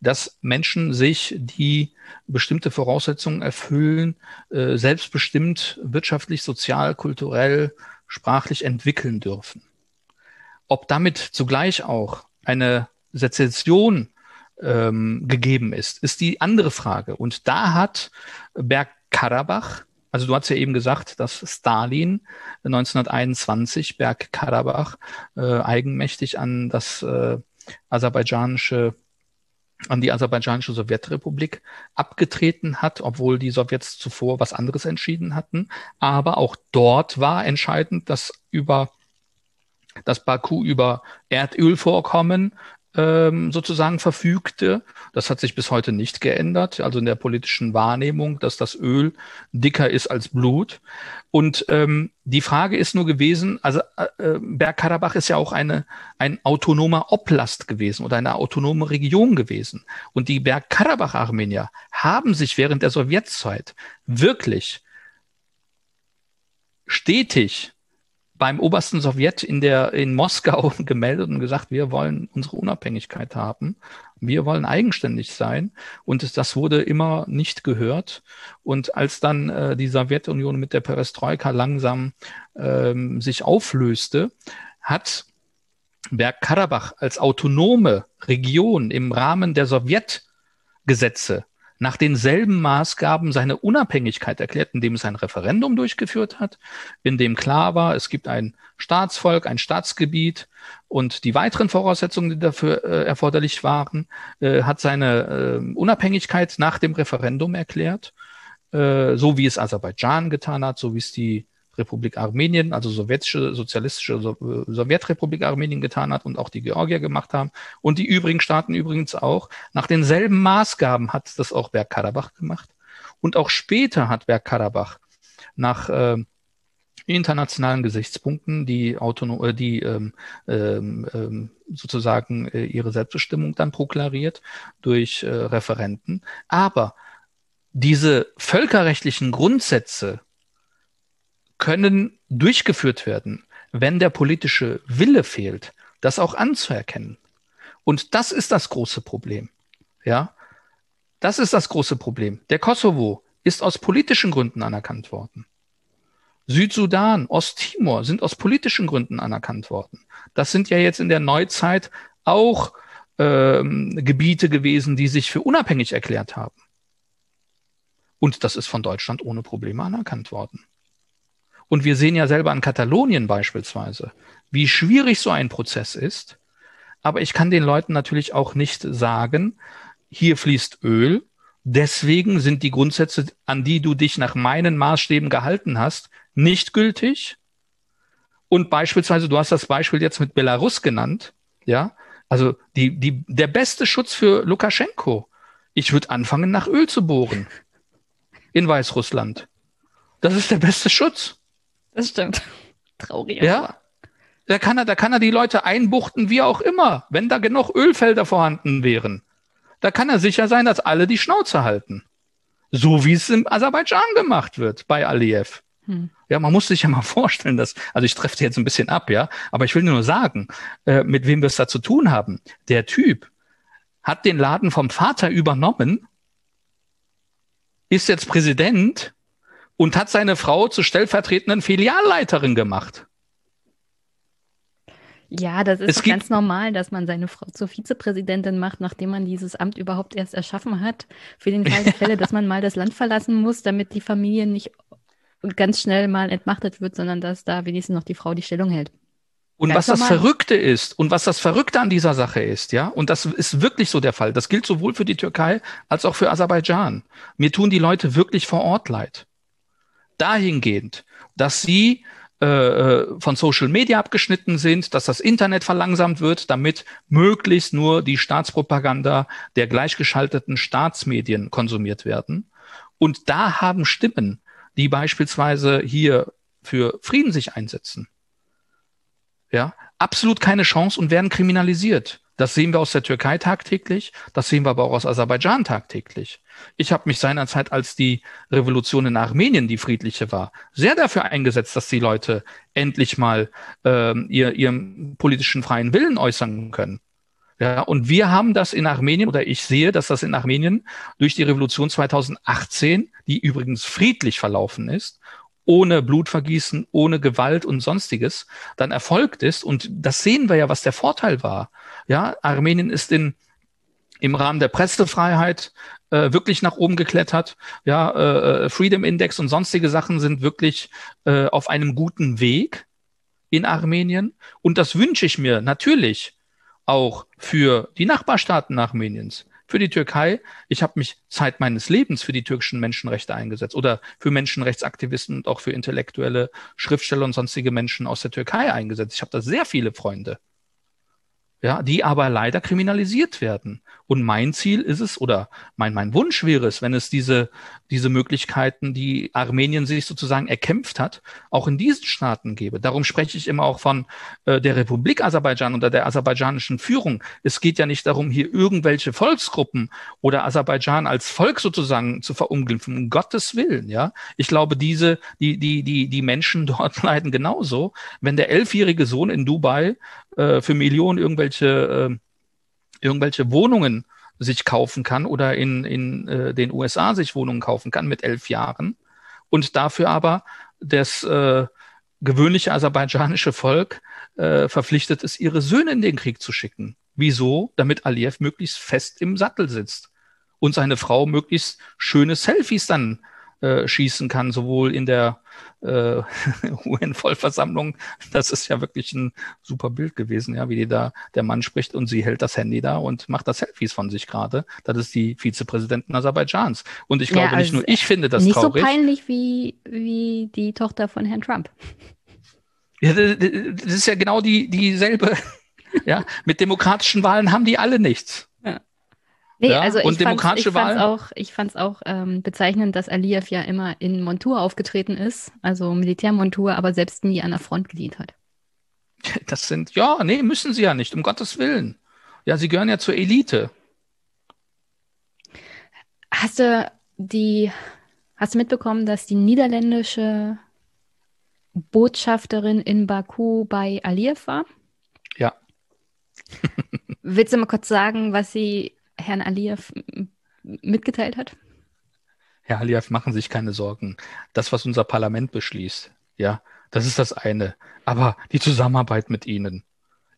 dass Menschen sich, die bestimmte Voraussetzungen erfüllen, äh, selbstbestimmt wirtschaftlich, sozial, kulturell, sprachlich entwickeln dürfen. Ob damit zugleich auch eine Sezession ähm, gegeben ist, ist die andere Frage. Und da hat Bergkarabach, also du hast ja eben gesagt, dass Stalin 1921 Bergkarabach äh, eigenmächtig an das äh, aserbaidschanische an die aserbaidschanische Sowjetrepublik abgetreten hat, obwohl die Sowjets zuvor was anderes entschieden hatten. Aber auch dort war entscheidend, dass über dass Baku über Erdölvorkommen ähm, sozusagen verfügte. Das hat sich bis heute nicht geändert, also in der politischen Wahrnehmung, dass das Öl dicker ist als Blut. Und ähm, die Frage ist nur gewesen, also äh, Bergkarabach ist ja auch eine, ein autonomer Oblast gewesen oder eine autonome Region gewesen. Und die Bergkarabach-Armenier haben sich während der Sowjetzeit wirklich stetig beim obersten Sowjet in der in Moskau gemeldet und gesagt, wir wollen unsere Unabhängigkeit haben, wir wollen eigenständig sein. Und das wurde immer nicht gehört. Und als dann äh, die Sowjetunion mit der Perestroika langsam ähm, sich auflöste, hat Bergkarabach als autonome Region im Rahmen der Sowjetgesetze nach denselben Maßgaben seine Unabhängigkeit erklärt, indem es ein Referendum durchgeführt hat, in dem klar war, es gibt ein Staatsvolk, ein Staatsgebiet und die weiteren Voraussetzungen, die dafür äh, erforderlich waren, äh, hat seine äh, Unabhängigkeit nach dem Referendum erklärt, äh, so wie es Aserbaidschan getan hat, so wie es die Republik Armenien, also sowjetische, sozialistische so äh, Sowjetrepublik Armenien getan hat und auch die Georgier gemacht haben und die übrigen Staaten übrigens auch. Nach denselben Maßgaben hat das auch Bergkarabach gemacht. Und auch später hat Bergkarabach nach äh, internationalen Gesichtspunkten die Autonom äh, die ähm, ähm, ähm, sozusagen äh, ihre Selbstbestimmung dann proklariert durch äh, Referenten. Aber diese völkerrechtlichen Grundsätze können durchgeführt werden, wenn der politische Wille fehlt, das auch anzuerkennen. Und das ist das große Problem. Ja, das ist das große Problem. Der Kosovo ist aus politischen Gründen anerkannt worden. Südsudan, Osttimor sind aus politischen Gründen anerkannt worden. Das sind ja jetzt in der Neuzeit auch ähm, Gebiete gewesen, die sich für unabhängig erklärt haben. Und das ist von Deutschland ohne Probleme anerkannt worden. Und wir sehen ja selber an Katalonien beispielsweise, wie schwierig so ein Prozess ist. Aber ich kann den Leuten natürlich auch nicht sagen, hier fließt Öl, deswegen sind die Grundsätze, an die du dich nach meinen Maßstäben gehalten hast, nicht gültig. Und beispielsweise, du hast das Beispiel jetzt mit Belarus genannt, ja, also die, die, der beste Schutz für Lukaschenko. Ich würde anfangen, nach Öl zu bohren in Weißrussland. Das ist der beste Schutz. Das stimmt. Traurig. Ja. Da kann er, da kann er die Leute einbuchten, wie auch immer, wenn da genug Ölfelder vorhanden wären. Da kann er sicher sein, dass alle die Schnauze halten. So wie es in Aserbaidschan gemacht wird bei Aliyev. Hm. Ja, man muss sich ja mal vorstellen, dass, also ich treffe jetzt ein bisschen ab, ja, aber ich will nur sagen, äh, mit wem wir es da zu tun haben. Der Typ hat den Laden vom Vater übernommen, ist jetzt Präsident und hat seine Frau zur stellvertretenden Filialleiterin gemacht. Ja, das ist ganz normal, dass man seine Frau zur Vizepräsidentin macht, nachdem man dieses Amt überhaupt erst erschaffen hat. Für den Fall der Fälle, dass man mal das Land verlassen muss, damit die Familie nicht ganz schnell mal entmachtet wird, sondern dass da wenigstens noch die Frau die Stellung hält. Und Ganz was normal. das Verrückte ist und was das Verrückte an dieser Sache ist, ja, und das ist wirklich so der Fall. Das gilt sowohl für die Türkei als auch für Aserbaidschan. Mir tun die Leute wirklich vor Ort leid dahingehend, dass sie äh, äh, von Social Media abgeschnitten sind, dass das Internet verlangsamt wird, damit möglichst nur die Staatspropaganda der gleichgeschalteten Staatsmedien konsumiert werden. Und da haben Stimmen, die beispielsweise hier für Frieden sich einsetzen, ja, absolut keine Chance und werden kriminalisiert. Das sehen wir aus der Türkei tagtäglich, das sehen wir aber auch aus Aserbaidschan tagtäglich. Ich habe mich seinerzeit, als die Revolution in Armenien die friedliche war, sehr dafür eingesetzt, dass die Leute endlich mal ähm, ihr, ihren politischen freien Willen äußern können. Ja, und wir haben das in Armenien, oder ich sehe, dass das in Armenien durch die Revolution 2018, die übrigens friedlich verlaufen ist, ohne Blutvergießen, ohne Gewalt und sonstiges, dann erfolgt ist. Und das sehen wir ja, was der Vorteil war. Ja, Armenien ist in, im Rahmen der Pressefreiheit äh, wirklich nach oben geklettert. Ja, äh, äh, Freedom Index und sonstige Sachen sind wirklich äh, auf einem guten Weg in Armenien. Und das wünsche ich mir natürlich auch für die Nachbarstaaten Armeniens für die Türkei. Ich habe mich Zeit meines Lebens für die türkischen Menschenrechte eingesetzt oder für Menschenrechtsaktivisten und auch für intellektuelle Schriftsteller und sonstige Menschen aus der Türkei eingesetzt. Ich habe da sehr viele Freunde ja, die aber leider kriminalisiert werden. Und mein Ziel ist es, oder mein, mein Wunsch wäre es, wenn es diese, diese Möglichkeiten, die Armenien sich sozusagen erkämpft hat, auch in diesen Staaten gäbe. Darum spreche ich immer auch von äh, der Republik Aserbaidschan oder der aserbaidschanischen Führung. Es geht ja nicht darum, hier irgendwelche Volksgruppen oder Aserbaidschan als Volk sozusagen zu verunglimpfen. Um Gottes Willen, ja. Ich glaube, diese, die, die, die, die Menschen dort leiden genauso. Wenn der elfjährige Sohn in Dubai äh, für Millionen irgendwelche, äh, irgendwelche Wohnungen sich kaufen kann oder in, in äh, den USA sich Wohnungen kaufen kann mit elf Jahren und dafür aber das, äh, gewöhnliche aserbaidschanische Volk äh, verpflichtet ist, ihre Söhne in den Krieg zu schicken. Wieso? Damit Aliyev möglichst fest im Sattel sitzt und seine Frau möglichst schöne Selfies dann äh, schießen kann, sowohl in der äh, UN-Vollversammlung. Das ist ja wirklich ein super Bild gewesen, ja, wie die da der Mann spricht und sie hält das Handy da und macht da Selfies von sich gerade. Das ist die Vizepräsidentin Aserbaidschans. Und ich glaube, ja, also nicht nur ich finde das nicht traurig. Nicht so peinlich wie, wie die Tochter von Herrn Trump. Ja, das ist ja genau die, dieselbe. Ja, mit demokratischen Wahlen haben die alle nichts. Nee, ja? also und ich demokratische fand's, ich fand's auch, ich fand es auch ähm, bezeichnend, dass Aliyev ja immer in Montur aufgetreten ist, also Militärmontur, aber selbst nie an der Front gedient hat. Das sind, ja, nee, müssen sie ja nicht, um Gottes Willen. Ja, sie gehören ja zur Elite. Hast du die, hast du mitbekommen, dass die niederländische Botschafterin in Baku bei Aliyev war? Ja. Willst du mal kurz sagen, was sie Herrn Aliyev mitgeteilt hat? Herr Aliyev, machen Sie sich keine Sorgen. Das, was unser Parlament beschließt, ja, das ist das eine. Aber die Zusammenarbeit mit Ihnen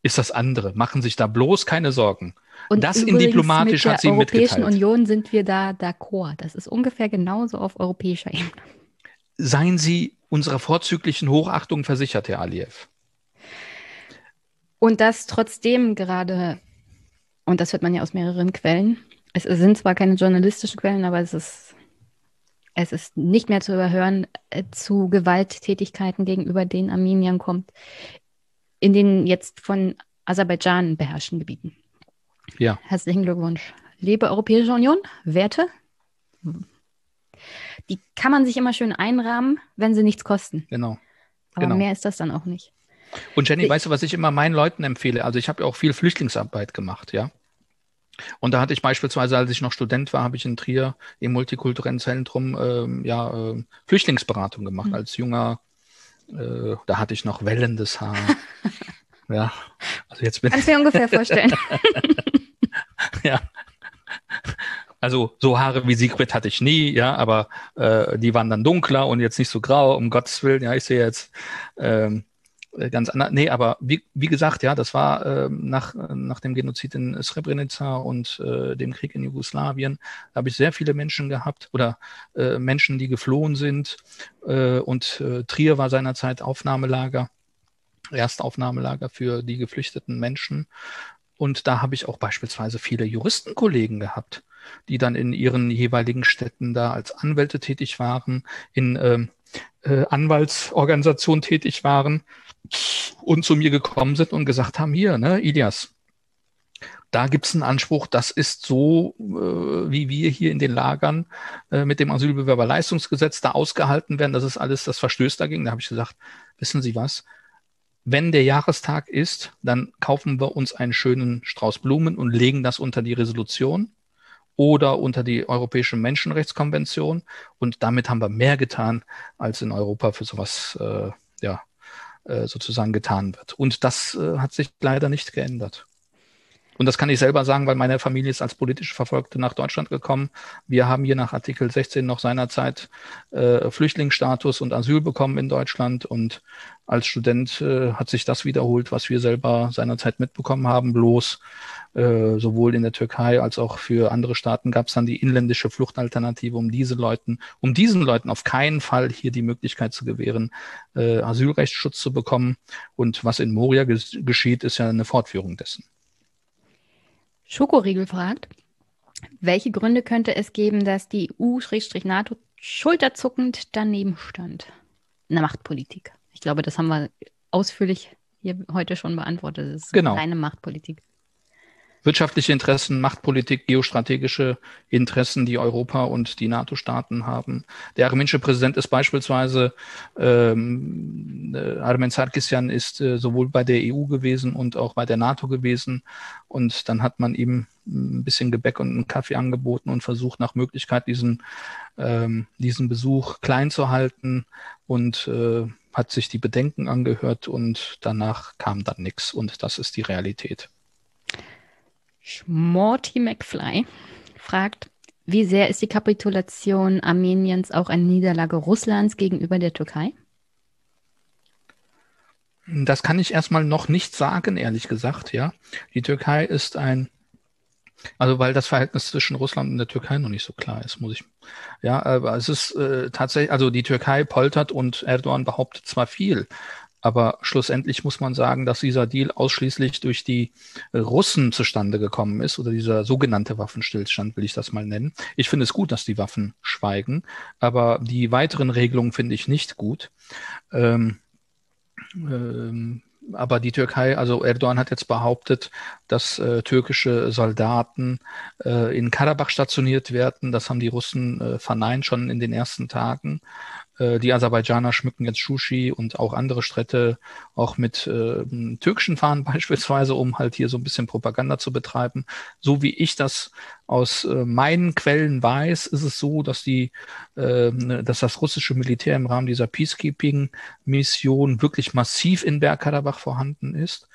ist das andere. Machen Sie sich da bloß keine Sorgen. Und das in diplomatisch hat sie ihm mitgeteilt. Mit der Europäischen Union sind wir da d'accord. Das ist ungefähr genauso auf europäischer Ebene. Seien Sie unserer vorzüglichen Hochachtung versichert, Herr Aliyev. Und das trotzdem gerade und das hört man ja aus mehreren Quellen. Es sind zwar keine journalistischen Quellen, aber es ist, es ist nicht mehr zu überhören, äh, zu Gewalttätigkeiten gegenüber den Armeniern kommt, in den jetzt von Aserbaidschan beherrschten Gebieten. Ja. Herzlichen Glückwunsch. Liebe Europäische Union, Werte, die kann man sich immer schön einrahmen, wenn sie nichts kosten. Genau. Aber genau. mehr ist das dann auch nicht. Und Jenny, ich, weißt du, was ich immer meinen Leuten empfehle? Also ich habe ja auch viel Flüchtlingsarbeit gemacht, ja. Und da hatte ich beispielsweise, als ich noch Student war, habe ich in Trier im multikulturellen Zentrum ähm, ja, äh, Flüchtlingsberatung gemacht mhm. als junger. Äh, da hatte ich noch wellendes Haar. ja, also jetzt bin Kannst du mir ungefähr vorstellen. ja. Also so Haare wie Sigrid hatte ich nie, ja, aber äh, die waren dann dunkler und jetzt nicht so grau, um Gottes Willen. Ja, ich sehe jetzt ähm, äh, ganz anders. Nee, aber wie, wie gesagt, ja, das war äh, nach, nach dem Genozid in Srebrenica und äh, dem Krieg in Jugoslawien. Da habe ich sehr viele Menschen gehabt oder äh, Menschen, die geflohen sind. Äh, und äh, Trier war seinerzeit Aufnahmelager, Erstaufnahmelager für die geflüchteten Menschen. Und da habe ich auch beispielsweise viele Juristenkollegen gehabt, die dann in ihren jeweiligen Städten da als Anwälte tätig waren, in äh, äh, Anwaltsorganisationen tätig waren und zu mir gekommen sind und gesagt haben, hier, ne, Ilias, da gibt's einen Anspruch, das ist so, äh, wie wir hier in den Lagern äh, mit dem Asylbewerberleistungsgesetz da ausgehalten werden, das ist alles, das verstößt dagegen. Da habe ich gesagt, wissen Sie was, wenn der Jahrestag ist, dann kaufen wir uns einen schönen Strauß Blumen und legen das unter die Resolution oder unter die Europäische Menschenrechtskonvention. Und damit haben wir mehr getan, als in Europa für sowas äh, ja, sozusagen getan wird. Und das äh, hat sich leider nicht geändert. Und das kann ich selber sagen, weil meine Familie ist als politisch Verfolgte nach Deutschland gekommen. Wir haben hier nach Artikel 16 noch seinerzeit äh, Flüchtlingsstatus und Asyl bekommen in Deutschland. Und als Student äh, hat sich das wiederholt, was wir selber seinerzeit mitbekommen haben. Bloß äh, sowohl in der Türkei als auch für andere Staaten gab es dann die inländische Fluchtalternative, um diese Leuten, um diesen Leuten auf keinen Fall hier die Möglichkeit zu gewähren, äh, Asylrechtsschutz zu bekommen. Und was in Moria ges geschieht, ist ja eine Fortführung dessen. Schokoriegel fragt, welche Gründe könnte es geben, dass die EU-NATO schulterzuckend daneben stand? Eine Machtpolitik. Ich glaube, das haben wir ausführlich hier heute schon beantwortet. Das ist genau. reine Machtpolitik wirtschaftliche Interessen, Machtpolitik, geostrategische Interessen, die Europa und die NATO-Staaten haben. Der armenische Präsident ist beispielsweise, ähm, äh, Armen Sarkisyan ist äh, sowohl bei der EU gewesen und auch bei der NATO gewesen. Und dann hat man ihm ein bisschen Gebäck und einen Kaffee angeboten und versucht nach Möglichkeit diesen, ähm, diesen Besuch klein zu halten und äh, hat sich die Bedenken angehört und danach kam dann nichts und das ist die Realität. Morty McFly fragt, wie sehr ist die Kapitulation Armeniens auch eine Niederlage Russlands gegenüber der Türkei? Das kann ich erstmal noch nicht sagen, ehrlich gesagt, ja. Die Türkei ist ein, also weil das Verhältnis zwischen Russland und der Türkei noch nicht so klar ist, muss ich. Ja, aber es ist äh, tatsächlich, also die Türkei poltert und Erdogan behauptet zwar viel, aber schlussendlich muss man sagen, dass dieser Deal ausschließlich durch die Russen zustande gekommen ist oder dieser sogenannte Waffenstillstand, will ich das mal nennen. Ich finde es gut, dass die Waffen schweigen, aber die weiteren Regelungen finde ich nicht gut. Ähm, ähm, aber die Türkei, also Erdogan hat jetzt behauptet, dass äh, türkische Soldaten äh, in Karabach stationiert werden. Das haben die Russen äh, verneint schon in den ersten Tagen. Äh, die Aserbaidschaner schmücken jetzt Shushi und auch andere Städte auch mit äh, türkischen Fahnen beispielsweise, um halt hier so ein bisschen Propaganda zu betreiben. So wie ich das aus äh, meinen Quellen weiß, ist es so, dass die, äh, dass das russische Militär im Rahmen dieser Peacekeeping-Mission wirklich massiv in Bergkarabach vorhanden ist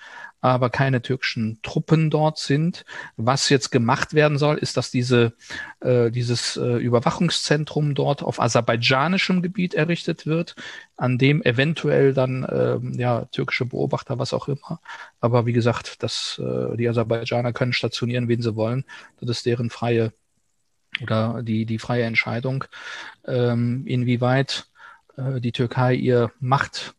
aber keine türkischen Truppen dort sind. Was jetzt gemacht werden soll, ist, dass diese, äh, dieses äh, Überwachungszentrum dort auf aserbaidschanischem Gebiet errichtet wird, an dem eventuell dann äh, ja türkische Beobachter, was auch immer. Aber wie gesagt, dass äh, die Aserbaidschaner können stationieren, wen sie wollen. Das ist deren freie oder die die freie Entscheidung, ähm, inwieweit äh, die Türkei ihr Macht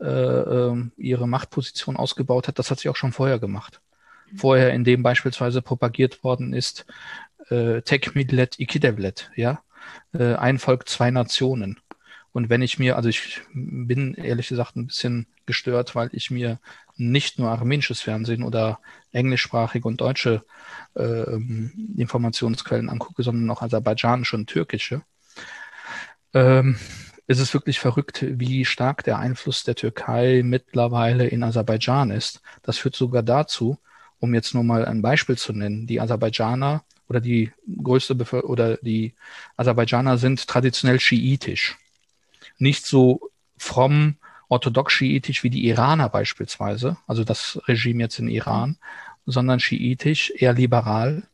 ihre Machtposition ausgebaut hat, das hat sie auch schon vorher gemacht. Vorher, indem beispielsweise propagiert worden ist, äh, Tek Midlet Ikidevlet, ja, äh, ein Volk, zwei Nationen. Und wenn ich mir, also ich bin ehrlich gesagt ein bisschen gestört, weil ich mir nicht nur armenisches Fernsehen oder englischsprachige und deutsche äh, Informationsquellen angucke, sondern auch aserbaidschanische und türkische. Ähm, es ist wirklich verrückt, wie stark der Einfluss der Türkei mittlerweile in Aserbaidschan ist. Das führt sogar dazu, um jetzt nur mal ein Beispiel zu nennen, die Aserbaidschaner oder die größte Bevölkerung oder die Aserbaidschaner sind traditionell schiitisch. Nicht so fromm orthodox schiitisch wie die Iraner beispielsweise, also das Regime jetzt in Iran, sondern schiitisch, eher liberal,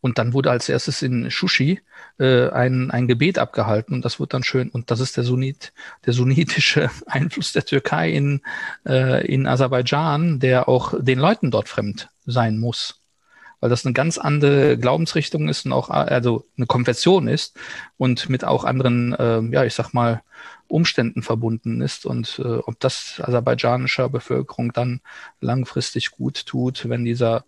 und dann wurde als erstes in Shushi äh, ein, ein Gebet abgehalten und das wird dann schön, und das ist der Sunnit, der sunnitische Einfluss der Türkei in, äh, in Aserbaidschan, der auch den Leuten dort fremd sein muss. Weil das eine ganz andere Glaubensrichtung ist und auch also eine Konfession ist und mit auch anderen, äh, ja, ich sag mal, Umständen verbunden ist und äh, ob das aserbaidschanischer Bevölkerung dann langfristig gut tut, wenn dieser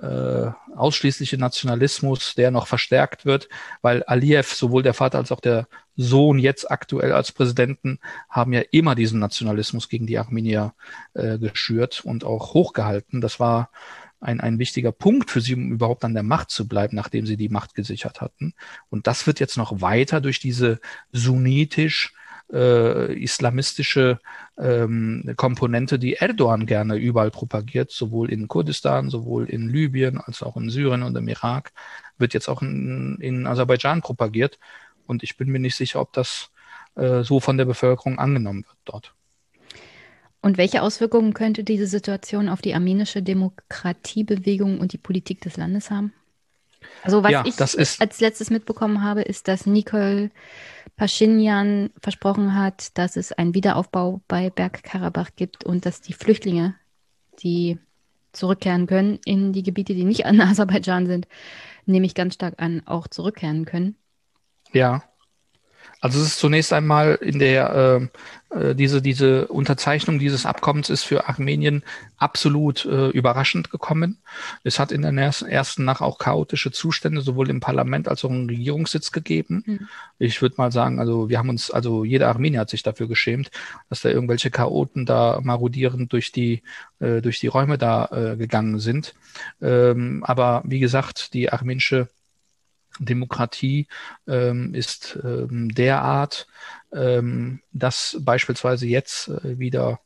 äh, ausschließliche Nationalismus, der noch verstärkt wird, weil Aliyev, sowohl der Vater als auch der Sohn jetzt aktuell als Präsidenten, haben ja immer diesen Nationalismus gegen die Armenier äh, geschürt und auch hochgehalten. Das war ein, ein wichtiger Punkt für sie, um überhaupt an der Macht zu bleiben, nachdem sie die Macht gesichert hatten. Und das wird jetzt noch weiter durch diese sunnitisch äh, islamistische ähm, Komponente, die Erdogan gerne überall propagiert, sowohl in Kurdistan, sowohl in Libyen als auch in Syrien und im Irak, wird jetzt auch in, in Aserbaidschan propagiert. Und ich bin mir nicht sicher, ob das äh, so von der Bevölkerung angenommen wird dort. Und welche Auswirkungen könnte diese Situation auf die armenische Demokratiebewegung und die Politik des Landes haben? Also was ja, ich als letztes mitbekommen habe, ist, dass Nicole Pashinyan versprochen hat, dass es einen Wiederaufbau bei Bergkarabach gibt und dass die Flüchtlinge, die zurückkehren können in die Gebiete, die nicht an Aserbaidschan sind, nehme ich ganz stark an, auch zurückkehren können. Ja. Also es ist zunächst einmal in der äh, äh, diese diese Unterzeichnung dieses Abkommens ist für Armenien absolut äh, überraschend gekommen. Es hat in der ersten Nacht auch chaotische Zustände sowohl im Parlament als auch im Regierungssitz gegeben. Mhm. Ich würde mal sagen, also wir haben uns, also jeder Armenier hat sich dafür geschämt, dass da irgendwelche Chaoten da marodierend durch die äh, durch die Räume da äh, gegangen sind. Ähm, aber wie gesagt, die armenische Demokratie ähm, ist ähm, derart, ähm, dass beispielsweise jetzt äh, wieder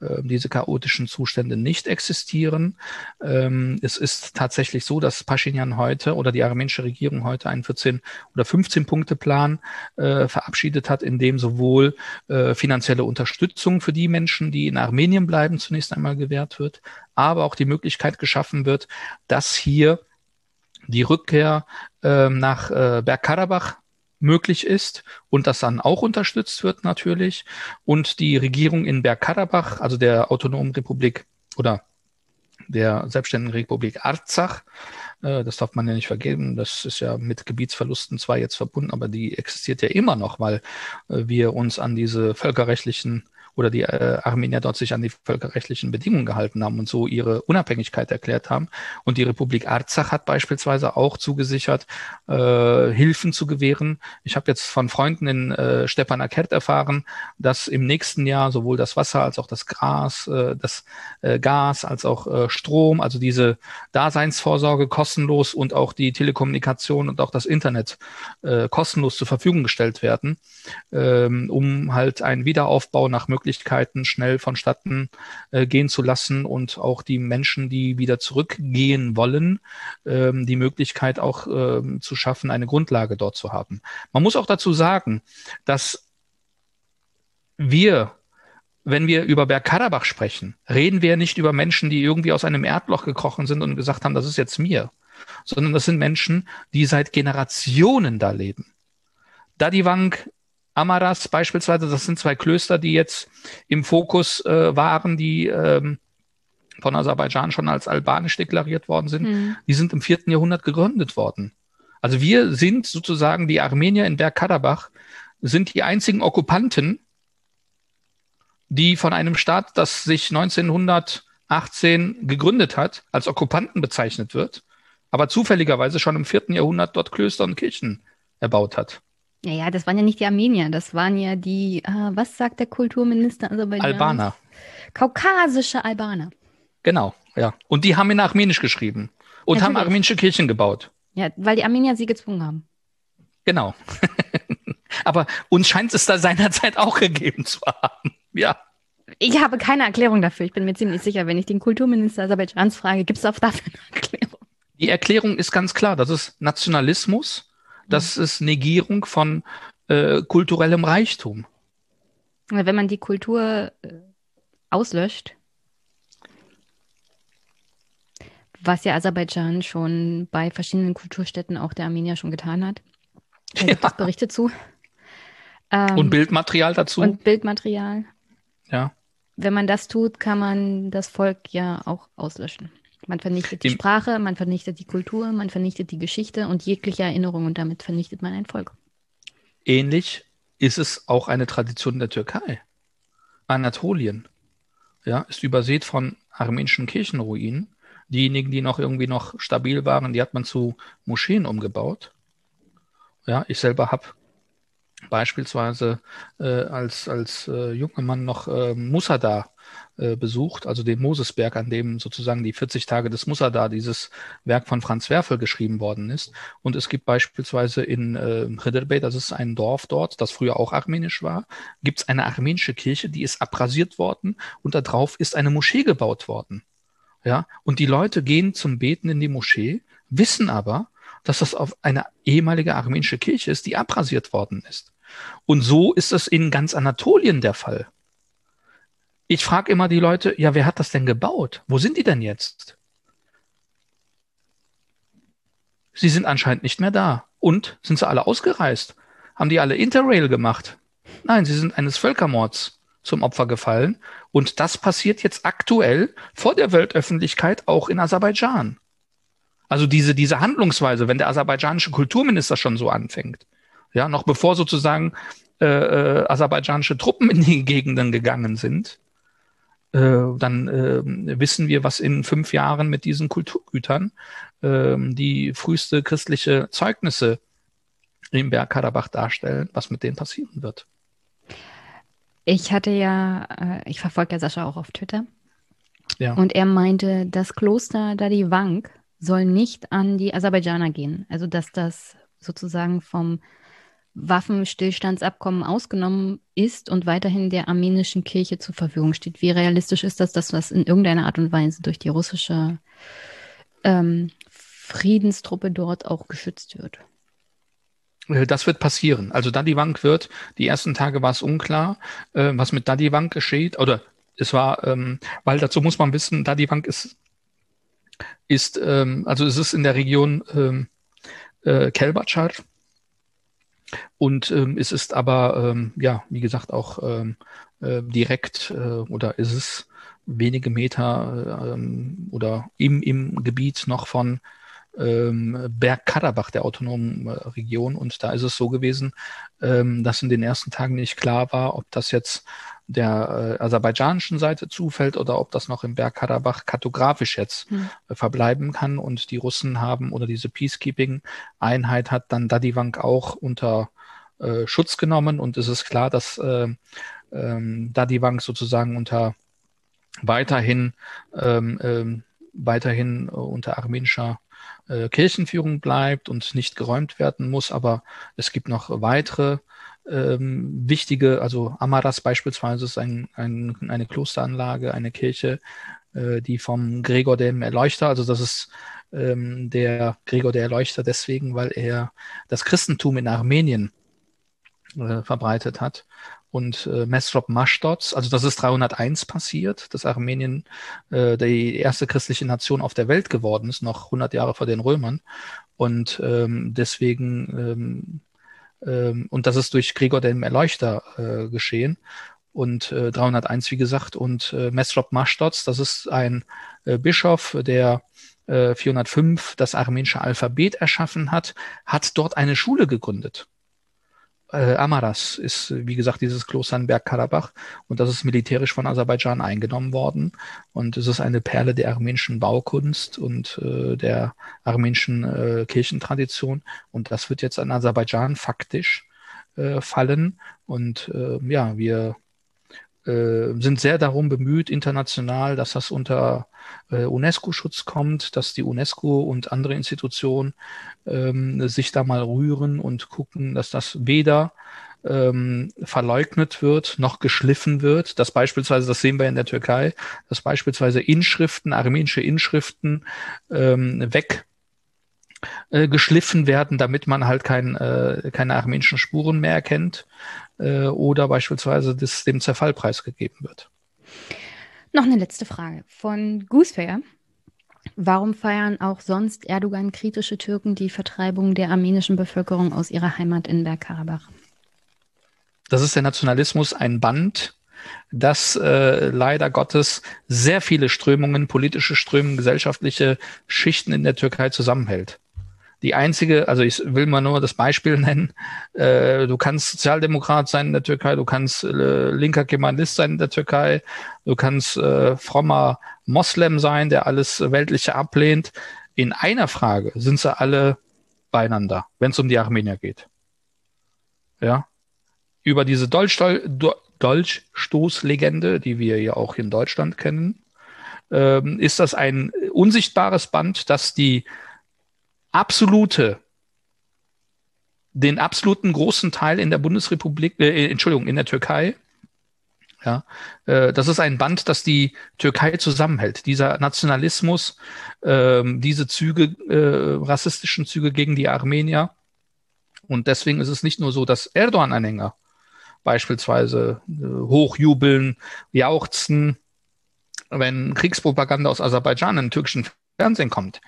äh, diese chaotischen Zustände nicht existieren. Ähm, es ist tatsächlich so, dass Pashinyan heute oder die armenische Regierung heute einen 14 oder 15 Punkte Plan äh, verabschiedet hat, in dem sowohl äh, finanzielle Unterstützung für die Menschen, die in Armenien bleiben, zunächst einmal gewährt wird, aber auch die Möglichkeit geschaffen wird, dass hier die Rückkehr ähm, nach äh, Bergkarabach möglich ist und das dann auch unterstützt wird natürlich. Und die Regierung in Bergkarabach, also der Autonomen Republik oder der selbstständigen Republik Arzach, äh, das darf man ja nicht vergeben, das ist ja mit Gebietsverlusten zwar jetzt verbunden, aber die existiert ja immer noch, weil äh, wir uns an diese völkerrechtlichen oder die äh, Armenier dort sich an die völkerrechtlichen Bedingungen gehalten haben und so ihre Unabhängigkeit erklärt haben. Und die Republik Arzach hat beispielsweise auch zugesichert, äh, Hilfen zu gewähren. Ich habe jetzt von Freunden in äh, Stepanakert erfahren, dass im nächsten Jahr sowohl das Wasser als auch das Gras, äh, das äh, Gas als auch äh, Strom, also diese Daseinsvorsorge kostenlos und auch die Telekommunikation und auch das Internet äh, kostenlos zur Verfügung gestellt werden, ähm, um halt einen Wiederaufbau nach Möglichkeit Möglichkeiten schnell vonstatten äh, gehen zu lassen und auch die Menschen, die wieder zurückgehen wollen, ähm, die Möglichkeit auch ähm, zu schaffen, eine Grundlage dort zu haben. Man muss auch dazu sagen, dass wir wenn wir über Bergkarabach sprechen, reden wir nicht über Menschen, die irgendwie aus einem Erdloch gekrochen sind und gesagt haben, das ist jetzt mir, sondern das sind Menschen, die seit Generationen da leben. Dadiwank Amaras beispielsweise, das sind zwei Klöster, die jetzt im Fokus äh, waren, die ähm, von Aserbaidschan schon als albanisch deklariert worden sind. Mhm. Die sind im vierten Jahrhundert gegründet worden. Also wir sind sozusagen die Armenier in Bergkarabach, sind die einzigen Okkupanten, die von einem Staat, das sich 1918 gegründet hat, als Okkupanten bezeichnet wird, aber zufälligerweise schon im vierten Jahrhundert dort Klöster und Kirchen erbaut hat. Ja, ja, das waren ja nicht die Armenier, das waren ja die, äh, was sagt der Kulturminister Aserbaidschans? Albaner. Kaukasische Albaner. Genau, ja. Und die haben in Armenisch geschrieben und Natürlich. haben armenische Kirchen gebaut. Ja, weil die Armenier sie gezwungen haben. Genau. Aber uns scheint es da seinerzeit auch gegeben zu haben. Ja. Ich habe keine Erklärung dafür. Ich bin mir ziemlich sicher, wenn ich den Kulturminister Aserbaidschans frage, gibt es auch dafür eine Erklärung? Die Erklärung ist ganz klar. Das ist Nationalismus das ist Negierung von äh, kulturellem Reichtum. Wenn man die Kultur äh, auslöscht, was ja Aserbaidschan schon bei verschiedenen Kulturstätten auch der Armenier schon getan hat. Da gibt es Berichte zu. Ähm, und Bildmaterial dazu. Und Bildmaterial. Ja. Wenn man das tut, kann man das Volk ja auch auslöschen. Man vernichtet die Im Sprache, man vernichtet die Kultur, man vernichtet die Geschichte und jegliche Erinnerung und damit vernichtet man ein Volk. Ähnlich ist es auch eine Tradition der Türkei. Anatolien ja, ist übersät von armenischen Kirchenruinen. Diejenigen, die noch irgendwie noch stabil waren, die hat man zu Moscheen umgebaut. Ja, ich selber habe beispielsweise äh, als, als äh, junger Mann noch äh, Musada äh, besucht, also den Mosesberg, an dem sozusagen die 40 Tage des Musada, dieses Werk von Franz Werfel geschrieben worden ist. Und es gibt beispielsweise in äh, Ridderbey, das ist ein Dorf dort, das früher auch armenisch war, gibt es eine armenische Kirche, die ist abrasiert worden und da drauf ist eine Moschee gebaut worden. Ja, und die Leute gehen zum Beten in die Moschee, wissen aber, dass das auf eine ehemalige armenische Kirche ist, die abrasiert worden ist. Und so ist es in ganz Anatolien der Fall ich frage immer die Leute, ja, wer hat das denn gebaut? Wo sind die denn jetzt? Sie sind anscheinend nicht mehr da. Und sind sie alle ausgereist? Haben die alle Interrail gemacht? Nein, sie sind eines Völkermords zum Opfer gefallen. Und das passiert jetzt aktuell vor der Weltöffentlichkeit auch in Aserbaidschan. Also diese, diese Handlungsweise, wenn der aserbaidschanische Kulturminister schon so anfängt, ja, noch bevor sozusagen äh, äh, aserbaidschanische Truppen in die Gegenden gegangen sind, dann äh, wissen wir, was in fünf Jahren mit diesen Kulturgütern, äh, die früheste christliche Zeugnisse im Bergkarabach darstellen, was mit denen passieren wird. Ich hatte ja, äh, ich verfolge ja Sascha auch auf Twitter. Ja. Und er meinte, das Kloster Dadivank soll nicht an die Aserbaidschaner gehen. Also, dass das sozusagen vom Waffenstillstandsabkommen ausgenommen ist und weiterhin der armenischen Kirche zur Verfügung steht. Wie realistisch ist das, dass das in irgendeiner Art und Weise durch die russische ähm, Friedenstruppe dort auch geschützt wird? Äh, das wird passieren. Also Dadivank wird, die ersten Tage war es unklar, äh, was mit Dadivank geschieht. Oder es war, ähm, weil dazu muss man wissen, Dadivank ist, ist ähm, also es ist in der Region ähm, äh, Kelbachar und ähm, es ist aber, ähm, ja, wie gesagt, auch ähm, äh, direkt äh, oder ist es wenige Meter ähm, oder im, im Gebiet noch von ähm, Bergkarabach, der autonomen äh, Region. Und da ist es so gewesen, ähm, dass in den ersten Tagen nicht klar war, ob das jetzt der äh, aserbaidschanischen Seite zufällt oder ob das noch im Bergkarabach kartografisch jetzt hm. äh, verbleiben kann. Und die Russen haben oder diese Peacekeeping-Einheit hat dann Dadivank auch unter äh, Schutz genommen. Und es ist klar, dass äh, ähm, Dadivank sozusagen unter weiterhin ähm, ähm, weiterhin äh, unter armenischer äh, Kirchenführung bleibt und nicht geräumt werden muss. Aber es gibt noch weitere ähm, wichtige, also Amaras beispielsweise ist ein, ein, eine Klosteranlage, eine Kirche, äh, die vom Gregor dem Erleuchter, also das ist ähm, der Gregor der Erleuchter deswegen, weil er das Christentum in Armenien äh, verbreitet hat. Und äh, Mesrop Mashtots, also das ist 301 passiert, dass Armenien äh, die erste christliche Nation auf der Welt geworden ist, noch 100 Jahre vor den Römern. Und ähm, deswegen ähm, ähm, und das ist durch Gregor den Erleuchter äh, geschehen. Und äh, 301, wie gesagt, und äh, Mesrop Mashtots, das ist ein äh, Bischof, der 405 äh, das armenische Alphabet erschaffen hat, hat dort eine Schule gegründet äh, Amaras ist, wie gesagt, dieses Kloster in Bergkarabach und das ist militärisch von Aserbaidschan eingenommen worden. Und es ist eine Perle der armenischen Baukunst und äh, der armenischen äh, Kirchentradition. Und das wird jetzt an Aserbaidschan faktisch äh, fallen. Und äh, ja, wir äh, sind sehr darum bemüht, international, dass das unter äh, UNESCO-Schutz kommt, dass die UNESCO und andere Institutionen ähm, sich da mal rühren und gucken, dass das weder ähm, verleugnet wird, noch geschliffen wird. Das beispielsweise, das sehen wir in der Türkei, dass beispielsweise Inschriften, armenische Inschriften ähm, weg äh, geschliffen werden, damit man halt kein, äh, keine armenischen Spuren mehr erkennt äh, oder beispielsweise das, dem Zerfall preisgegeben wird. Noch eine letzte Frage von Goosefair. Warum feiern auch sonst Erdogan-kritische Türken die Vertreibung der armenischen Bevölkerung aus ihrer Heimat in Bergkarabach? Das ist der Nationalismus, ein Band, das äh, leider Gottes sehr viele Strömungen, politische Strömungen, gesellschaftliche Schichten in der Türkei zusammenhält. Die einzige, also ich will mal nur das Beispiel nennen, äh, du kannst Sozialdemokrat sein in der Türkei, du kannst äh, linker Kemalist sein in der Türkei, du kannst äh, frommer Moslem sein, der alles Weltliche ablehnt. In einer Frage sind sie alle beieinander, wenn es um die Armenier geht. Ja. Über diese Dolchstoßlegende, die wir ja auch in Deutschland kennen, ähm, ist das ein unsichtbares Band, das die absolute, den absoluten großen Teil in der Bundesrepublik, äh, Entschuldigung, in der Türkei. Ja, äh, das ist ein Band, das die Türkei zusammenhält. Dieser Nationalismus, äh, diese Züge, äh, rassistischen Züge gegen die Armenier. Und deswegen ist es nicht nur so, dass Erdogan-Anhänger beispielsweise äh, hochjubeln, jauchzen, wenn Kriegspropaganda aus Aserbaidschan in den türkischen Fernsehen kommt.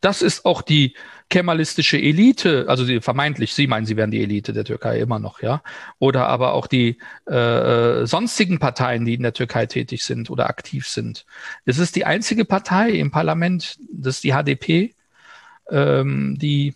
Das ist auch die kemalistische Elite, also die, vermeintlich, Sie meinen, Sie wären die Elite der Türkei immer noch, ja. Oder aber auch die äh, sonstigen Parteien, die in der Türkei tätig sind oder aktiv sind. Es ist die einzige Partei im Parlament, das ist die HDP, ähm, die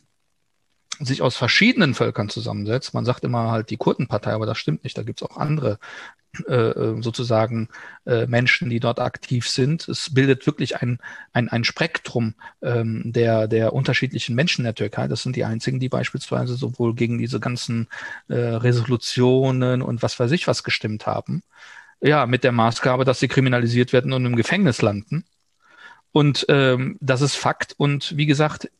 sich aus verschiedenen Völkern zusammensetzt. Man sagt immer halt die Kurdenpartei, aber das stimmt nicht. Da gibt es auch andere äh, äh, sozusagen äh, Menschen, die dort aktiv sind. Es bildet wirklich ein, ein, ein Spektrum ähm, der, der unterschiedlichen Menschen in der Türkei. Das sind die einzigen, die beispielsweise sowohl gegen diese ganzen äh, Resolutionen und was weiß ich was gestimmt haben. Ja, mit der Maßgabe, dass sie kriminalisiert werden und im Gefängnis landen. Und ähm, das ist Fakt. Und wie gesagt,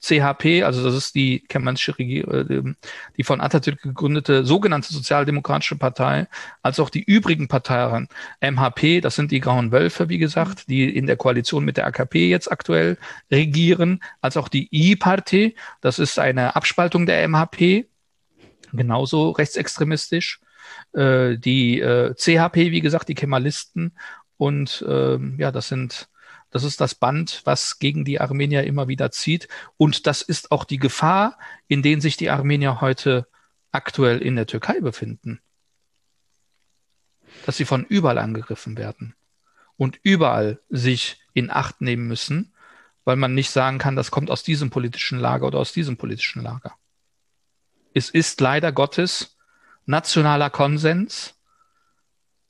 CHP, also das ist die kemanische Regierung, äh, die von Atatürk gegründete sogenannte Sozialdemokratische Partei, als auch die übrigen Parteien, MHP, das sind die Grauen Wölfe, wie gesagt, die in der Koalition mit der AKP jetzt aktuell regieren, als auch die I-Partei, das ist eine Abspaltung der MHP, genauso rechtsextremistisch, äh, die äh, CHP, wie gesagt, die Kemalisten und äh, ja, das sind Das ist das Band, was gegen die Armenier immer wieder zieht. Und das ist auch die Gefahr, in denen sich die Armenier heute aktuell in der Türkei befinden. Dass sie von überall angegriffen werden und überall sich in Acht nehmen müssen, weil man nicht sagen kann, das kommt aus diesem politischen Lager oder aus diesem politischen Lager. Es ist leider Gottes nationaler Konsens,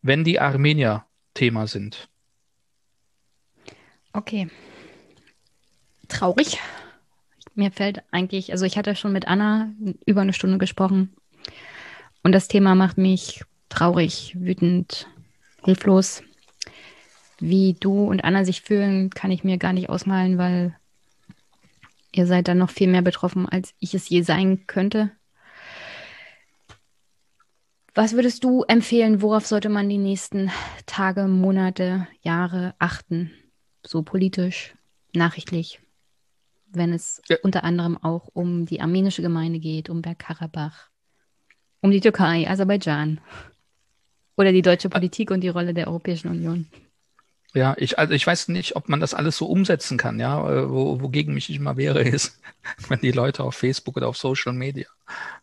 wenn die Armenier Thema sind. Okay. Traurig. Mir fällt eigentlich, also ich hatte schon mit Anna über eine Stunde gesprochen und das Thema macht mich traurig, wütend, hilflos. Wie du und Anna sich fühlen, kann ich mir gar nicht ausmalen, weil ihr seid dann noch viel mehr betroffen, als ich es je sein könnte. Was würdest du empfehlen, worauf sollte man die nächsten Tage, Monate, Jahre achten? So politisch, nachrichtlich, wenn es ja. unter anderem auch um die armenische Gemeinde geht, um Bergkarabach, um die Türkei, Aserbaidschan oder die deutsche Politik und die Rolle der Europäischen Union. Ja, ich, also ich weiß nicht, ob man das alles so umsetzen kann, ja. Äh, wo, wogegen mich immer wehre, ist, wenn die Leute auf Facebook oder auf Social Media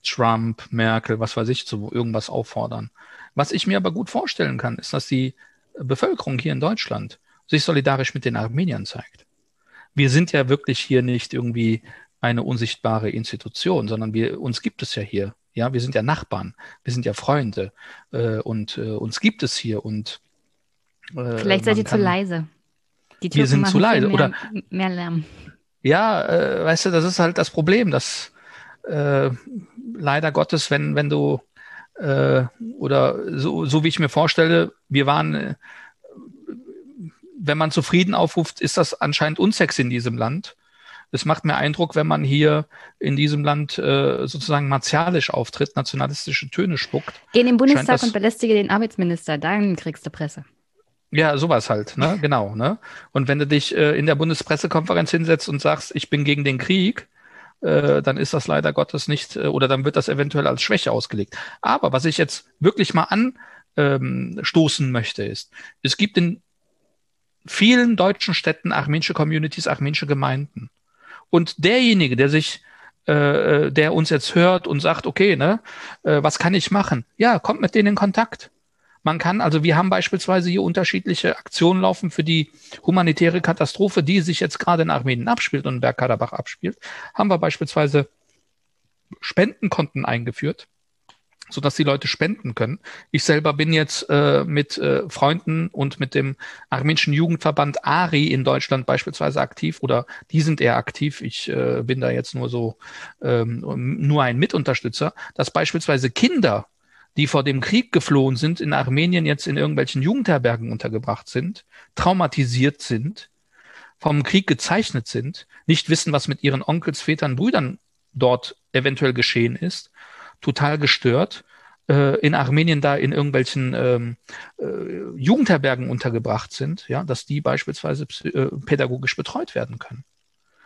Trump, Merkel, was weiß ich, zu irgendwas auffordern. Was ich mir aber gut vorstellen kann, ist, dass die Bevölkerung hier in Deutschland sich solidarisch mit den Armeniern zeigt. Wir sind ja wirklich hier nicht irgendwie eine unsichtbare Institution, sondern wir, uns gibt es ja hier. Ja, wir sind ja Nachbarn, wir sind ja Freunde äh, und äh, uns gibt es hier und äh, Vielleicht seid ihr zu leise. Die wir sind zu leise mehr, oder mehr Lärm. Ja, äh, weißt du, das ist halt das Problem, dass äh, leider Gottes, wenn wenn du äh, oder so, so wie ich mir vorstelle, wir waren, äh, wenn man zufrieden aufruft, ist das anscheinend unsexy in diesem Land. Es macht mir Eindruck, wenn man hier in diesem Land äh, sozusagen martialisch auftritt, nationalistische Töne spuckt. Geh in den Bundestag und belästige den Arbeitsminister, dann kriegst du Presse. Ja, sowas halt, ne? Genau, ne? Und wenn du dich äh, in der Bundespressekonferenz hinsetzt und sagst, ich bin gegen den Krieg, äh, dann ist das leider Gottes nicht, äh, oder dann wird das eventuell als Schwäche ausgelegt. Aber was ich jetzt wirklich mal anstoßen ähm, möchte, ist, es gibt in vielen deutschen Städten armenische Communities, armenische Gemeinden. Und derjenige, der sich äh, der uns jetzt hört und sagt, okay, ne, äh, was kann ich machen? Ja, kommt mit denen in Kontakt. Man kann, also wir haben beispielsweise hier unterschiedliche Aktionen laufen für die humanitäre Katastrophe, die sich jetzt gerade in Armenien abspielt und in Bergkarabach abspielt. Haben wir beispielsweise Spendenkonten eingeführt, sodass die Leute spenden können. Ich selber bin jetzt äh, mit äh, Freunden und mit dem armenischen Jugendverband ARI in Deutschland beispielsweise aktiv oder die sind eher aktiv. Ich äh, bin da jetzt nur so ähm, nur ein Mitunterstützer, dass beispielsweise Kinder die vor dem Krieg geflohen sind, in Armenien jetzt in irgendwelchen Jugendherbergen untergebracht sind, traumatisiert sind, vom Krieg gezeichnet sind, nicht wissen, was mit ihren Onkels, Vätern, Brüdern dort eventuell geschehen ist, total gestört, äh, in Armenien da in irgendwelchen ähm, äh, Jugendherbergen untergebracht sind, ja, dass die beispielsweise äh, pädagogisch betreut werden können.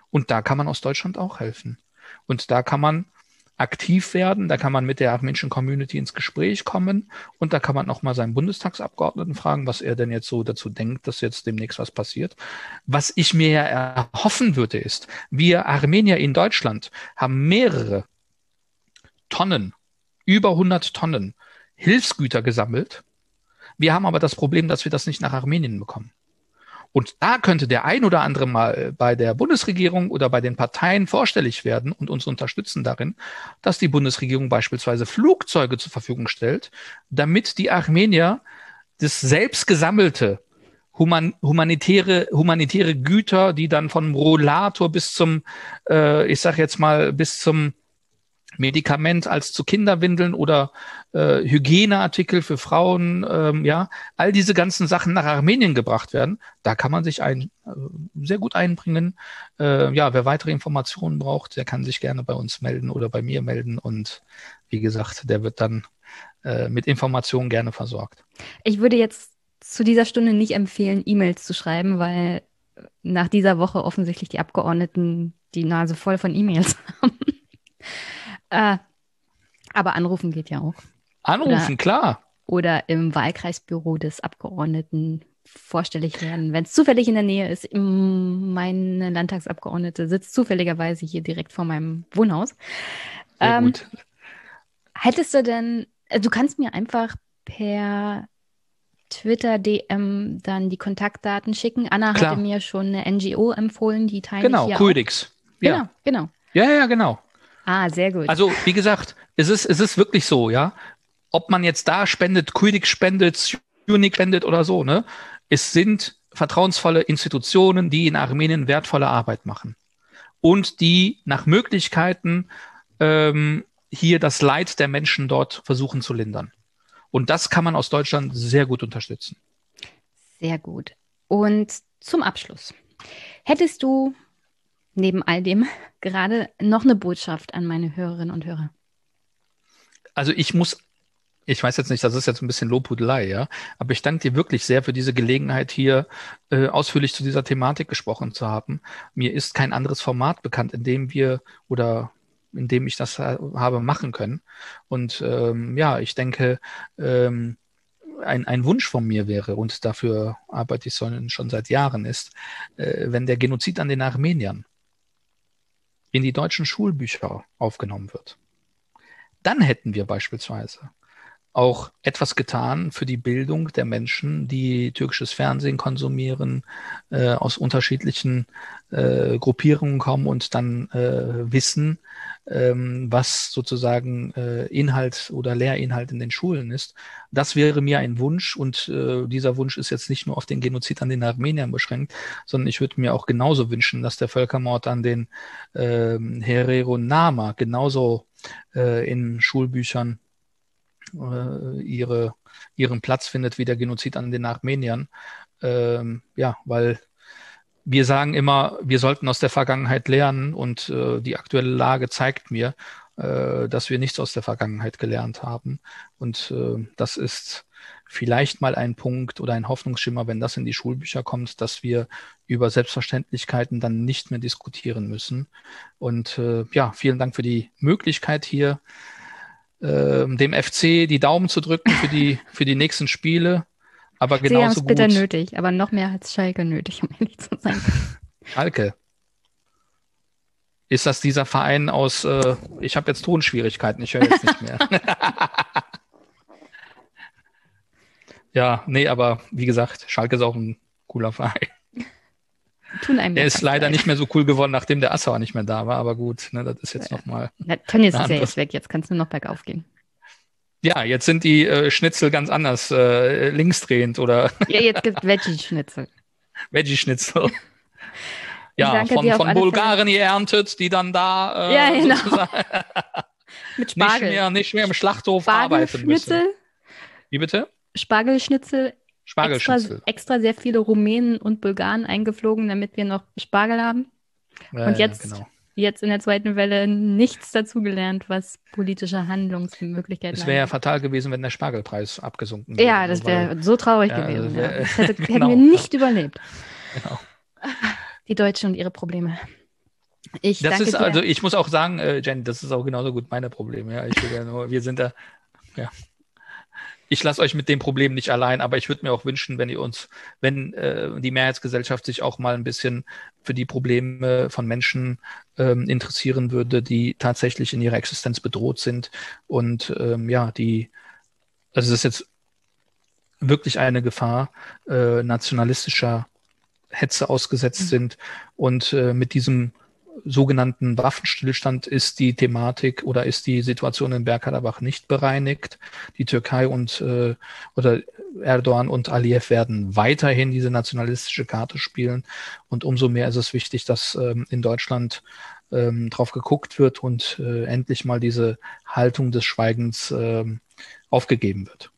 Und da kann man aus Deutschland auch helfen. Und da kann man aktiv werden. Da kann man mit der armenischen Community ins Gespräch kommen und da kann man auch mal seinen Bundestagsabgeordneten fragen, was er denn jetzt so dazu denkt, dass jetzt demnächst was passiert. Was ich mir ja erhoffen würde, ist, wir Armenier in Deutschland haben mehrere Tonnen, über 100 Tonnen Hilfsgüter gesammelt. Wir haben aber das Problem, dass wir das nicht nach Armenien bekommen. Und da könnte der ein oder andere mal bei der Bundesregierung oder bei den Parteien vorstellig werden und uns unterstützen darin, dass die Bundesregierung beispielsweise Flugzeuge zur Verfügung stellt, damit die Armenier das selbst gesammelte human, humanitäre, humanitäre Güter, die dann vom Rollator bis zum, äh, ich sag jetzt mal, bis zum Medikament als zu Kinderwindeln oder äh, Hygieneartikel für Frauen, ähm, ja, all diese ganzen Sachen nach Armenien gebracht werden. Da kann man sich ein, äh, sehr gut einbringen. Äh, ja, wer weitere Informationen braucht, der kann sich gerne bei uns melden oder bei mir melden und wie gesagt, der wird dann äh, mit Informationen gerne versorgt. Ich würde jetzt zu dieser Stunde nicht empfehlen, E-Mails zu schreiben, weil nach dieser Woche offensichtlich die Abgeordneten die Nase voll von E-Mails haben. Äh, aber anrufen geht ja auch. Anrufen, oder, klar. Oder im Wahlkreisbüro des Abgeordneten vorstellig werden, wenn es zufällig in der Nähe ist. Meine Landtagsabgeordnete sitzt zufälligerweise hier direkt vor meinem Wohnhaus. Ähm, hättest du denn, äh, du kannst mir einfach per Twitter DM dann die Kontaktdaten schicken. Anna Klar. hatte mir schon eine NGO empfohlen, die teilen Genau, hier Quiddix. Auch. Ja. Genau, genau. Ja, ja, genau. Ah, sehr gut. Also, wie gesagt, es ist, es ist wirklich so, ja. Ob man jetzt da spendet, Quiddix spendet, Unique spendet oder so, ne? Es sind vertrauensvolle Institutionen, die in Armenien wertvolle Arbeit machen. Und die nach Möglichkeiten ähm, hier das Leid der Menschen dort versuchen zu lindern. Und das kann man aus Deutschland sehr gut unterstützen. Sehr gut. Und zum Abschluss. Hättest du neben all dem gerade noch eine Botschaft an meine Hörerinnen und Hörer? Also ich muss, ich weiß jetzt nicht, das ist jetzt ein bisschen Lobhudelei, ja, aber ich danke dir wirklich sehr für diese Gelegenheit hier äh, ausführlich zu dieser Thematik gesprochen zu haben. Mir ist kein anderes Format bekannt, in dem wir oder in dem ich das ha- habe machen können. Und ähm, ja, ich denke, ähm, ein, ein Wunsch von mir wäre, und dafür arbeite ich schon, schon seit Jahren, ist, äh, wenn der Genozid an den Armeniern in die deutschen Schulbücher aufgenommen wird, dann hätten wir beispielsweise auch etwas getan für die Bildung der Menschen, die türkisches Fernsehen konsumieren, äh, aus unterschiedlichen äh, Gruppierungen kommen und dann äh, wissen, ähm, was sozusagen äh, Inhalt oder Lehrinhalt in den Schulen ist. Das wäre mir ein Wunsch und äh, dieser Wunsch ist jetzt nicht nur auf den Genozid an den Armeniern beschränkt, sondern ich würde mir auch genauso wünschen, dass der Völkermord an den ähm, Herero Nama genauso äh, in Schulbüchern äh, ihre, ihren Platz findet wie der Genozid an den Armeniern. Ähm, ja, weil wir sagen immer, wir sollten aus der Vergangenheit lernen und äh, die aktuelle Lage zeigt mir, äh, dass wir nichts aus der Vergangenheit gelernt haben. Und äh, das ist vielleicht mal ein Punkt oder ein Hoffnungsschimmer, wenn das in die Schulbücher kommt, dass wir über Selbstverständlichkeiten dann nicht mehr diskutieren müssen. Und äh, ja, vielen Dank für die Möglichkeit hier, äh, dem FC die Daumen zu drücken für die, für die nächsten Spiele. Aber Sie haben genauso es bitter nötig, aber noch mehr als Schalke nötig, um ehrlich zu sein. Schalke. Ist das dieser Verein aus, äh, ich habe jetzt Tonschwierigkeiten, ich höre jetzt nicht mehr. ja, nee, aber wie gesagt, Schalke ist auch ein cooler Verein. Tun einem Der ist leider leid. nicht mehr so cool geworden, nachdem der Assauer nicht mehr da war, aber gut, ne, das ist jetzt nochmal. Na, Tönnies ist ja jetzt weg, jetzt kannst du noch bergauf gehen. Ja, jetzt sind die äh, Schnitzel ganz anders, äh, linksdrehend oder Ja, jetzt gibt Veggie-Schnitzel. Veggie-Schnitzel. Ja, von, von Bulgaren geerntet, die dann da äh, Ja, genau. Mit nicht Spargel. mehr, nicht mehr im Schlachthof arbeiten müssen. Spargelschnitzel, Wie bitte? Spargelschnitzel, extra, Spargelschnitzel. extra sehr viele Rumänen und Bulgaren eingeflogen, damit wir noch Spargel haben. Und jetzt, genau. Jetzt in der zweiten Welle nichts dazugelernt, was politische Handlungsmöglichkeiten Es wäre ja fatal gewesen, wenn der Spargelpreis abgesunken wäre. Ja, das wäre so traurig Ja, gewesen. wär- Ja. Das hätte, hätten genau. wir nicht überlebt. Genau. Die Deutschen und ihre Probleme. Ich Das danke ist dir. also, ich muss auch sagen, äh, Jen, das ist auch genauso gut meine Probleme. Ja, ich will ja nur, wir sind da, ja. Ich lasse euch mit dem Problem nicht allein, aber ich würde mir auch wünschen, wenn ihr uns, wenn äh, die Mehrheitsgesellschaft sich auch mal ein bisschen für die Probleme von Menschen ähm, interessieren würde, die tatsächlich in ihrer Existenz bedroht sind. Und ähm, ja, die, also das ist jetzt wirklich eine Gefahr äh, nationalistischer Hetze ausgesetzt sind. Und äh, mit diesem sogenannten Waffenstillstand ist die Thematik oder ist die Situation in Bergkarabach nicht bereinigt. Die Türkei und äh, oder Erdogan und Aliyev werden weiterhin diese nationalistische Karte spielen und umso mehr ist es wichtig, dass ähm, in Deutschland ähm, drauf geguckt wird und äh, endlich mal diese Haltung des Schweigens ähm, aufgegeben wird.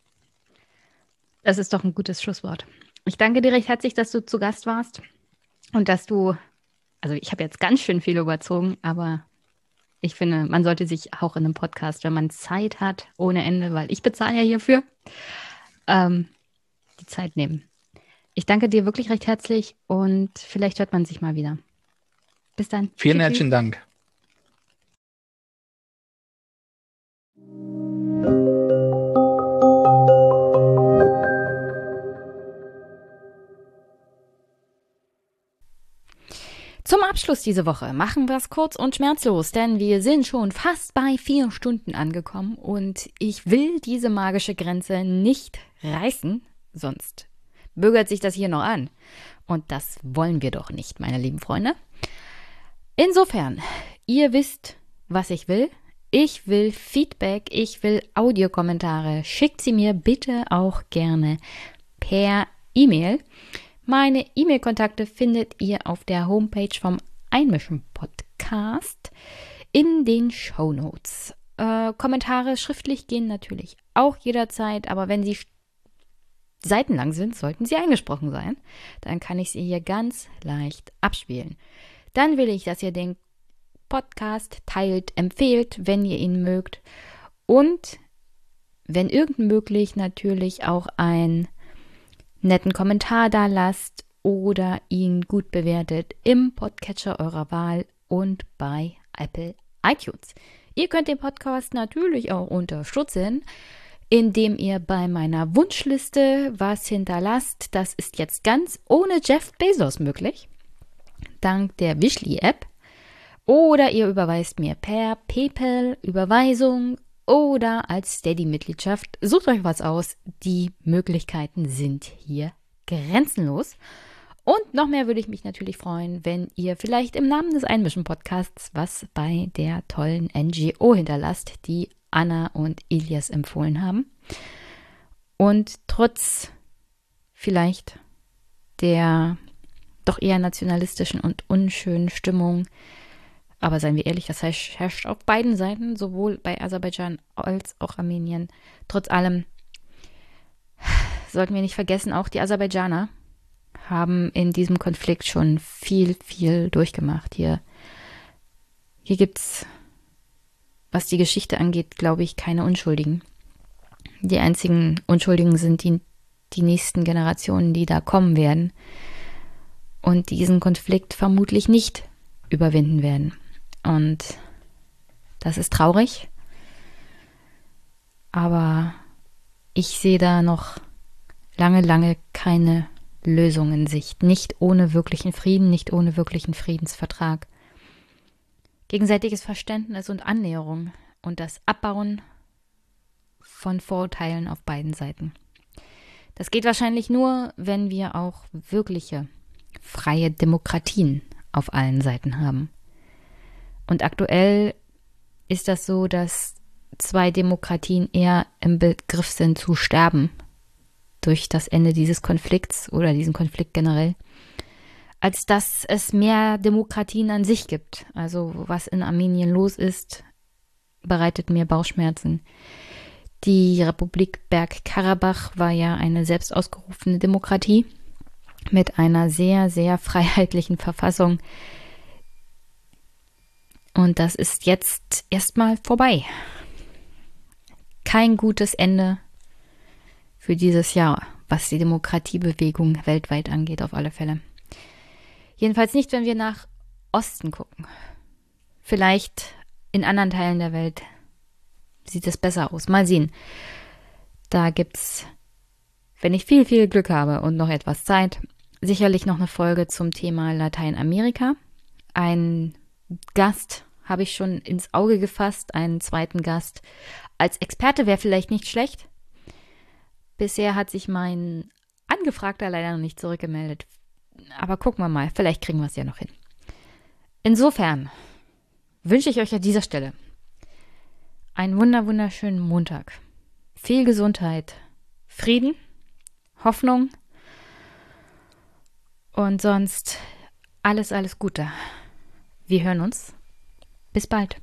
Das ist doch ein gutes Schlusswort. Ich danke dir recht herzlich, dass du zu Gast warst und dass du, also ich habe jetzt ganz schön viel überzogen, aber ich finde, man sollte sich auch in einem Podcast, wenn man Zeit hat, ohne Ende, weil ich bezahle ja hierfür, ähm, die Zeit nehmen. Ich danke dir wirklich recht herzlich und vielleicht hört man sich mal wieder. Bis dann. Vielen herzlichen Dank. Abschluss diese Woche machen wir es kurz und schmerzlos, denn wir sind schon fast bei vier Stunden angekommen und ich will diese magische Grenze nicht reißen, sonst bürgert sich das hier noch an. Und das wollen wir doch nicht, meine lieben Freunde. Insofern, ihr wisst, was ich will. Ich will Feedback, ich will Audiokommentare. Schickt sie mir bitte auch gerne per E-Mail. Meine E-Mail-Kontakte findet ihr auf der Homepage vom Einmischen Podcast in den Show Notes. Äh, Kommentare schriftlich gehen natürlich auch jederzeit, aber wenn sie seitenlang sind, sollten sie eingesprochen sein. Dann kann ich sie hier ganz leicht abspielen. Dann will ich, dass ihr den Podcast teilt, empfehlt, wenn ihr ihn mögt. Und wenn irgend möglich natürlich auch einen netten Kommentar da lasst oder ihn gut bewertet im Podcatcher eurer Wahl und bei Apple iTunes. Ihr könnt den Podcast natürlich auch unterstützen, indem ihr bei meiner Wunschliste was hinterlasst. Das ist jetzt ganz ohne Jeff Bezos möglich, dank der Wishly-App. Oder ihr überweist mir per PayPal Überweisung oder als Steady-Mitgliedschaft. Sucht euch was aus. Die Möglichkeiten sind hier grenzenlos. Und noch mehr würde ich mich natürlich freuen, wenn ihr vielleicht im Namen des Einmischen-Podcasts was bei der tollen NGO hinterlasst, die Anna und Ilias empfohlen haben. Und trotz vielleicht der doch eher nationalistischen und unschönen Stimmung aber seien wir ehrlich, das herrscht auf beiden Seiten, sowohl bei Aserbaidschan als auch Armenien. Trotz allem sollten wir nicht vergessen, auch die Aserbaidschaner haben in diesem Konflikt schon viel, viel durchgemacht. Hier, hier gibt es, was die Geschichte angeht, glaube ich, keine Unschuldigen. Die einzigen Unschuldigen sind die, die nächsten Generationen, die da kommen werden und diesen Konflikt vermutlich nicht überwinden werden. Und das ist traurig. Aber ich sehe da noch lange, lange keine Lösung in Sicht. Nicht ohne wirklichen Frieden, nicht ohne wirklichen Friedensvertrag. Gegenseitiges Verständnis und Annäherung und das Abbauen von Vorurteilen auf beiden Seiten. Das geht wahrscheinlich nur, wenn wir auch wirkliche freie Demokratien auf allen Seiten haben. Und aktuell ist das so, dass zwei Demokratien eher im Begriff sind zu sterben durch das Ende dieses Konflikts oder diesen Konflikt generell, als dass es mehr Demokratien an sich gibt. Also was in Armenien los ist, bereitet mir Bauchschmerzen. Die Republik Bergkarabach war ja eine selbst ausgerufene Demokratie mit einer sehr, sehr freiheitlichen Verfassung, und das ist jetzt erstmal vorbei. Kein gutes Ende für dieses Jahr, was die Demokratiebewegung weltweit angeht, auf alle Fälle. Jedenfalls nicht, wenn wir nach Osten gucken. Vielleicht in anderen Teilen der Welt sieht es besser aus. Mal sehen. Da gibt's, wenn ich viel, viel Glück habe und noch etwas Zeit, sicherlich noch eine Folge zum Thema Lateinamerika. Ein Gast habe ich schon ins Auge gefasst, einen zweiten Gast. Als Experte wäre vielleicht nicht schlecht. Bisher hat sich mein Angefragter leider noch nicht zurückgemeldet. Aber gucken wir mal, vielleicht kriegen wir es ja noch hin. Insofern wünsche ich euch an dieser Stelle einen wunder wunderschönen Montag. Viel Gesundheit, Frieden, Hoffnung und sonst alles, alles Gute. Wir hören uns. Bis bald.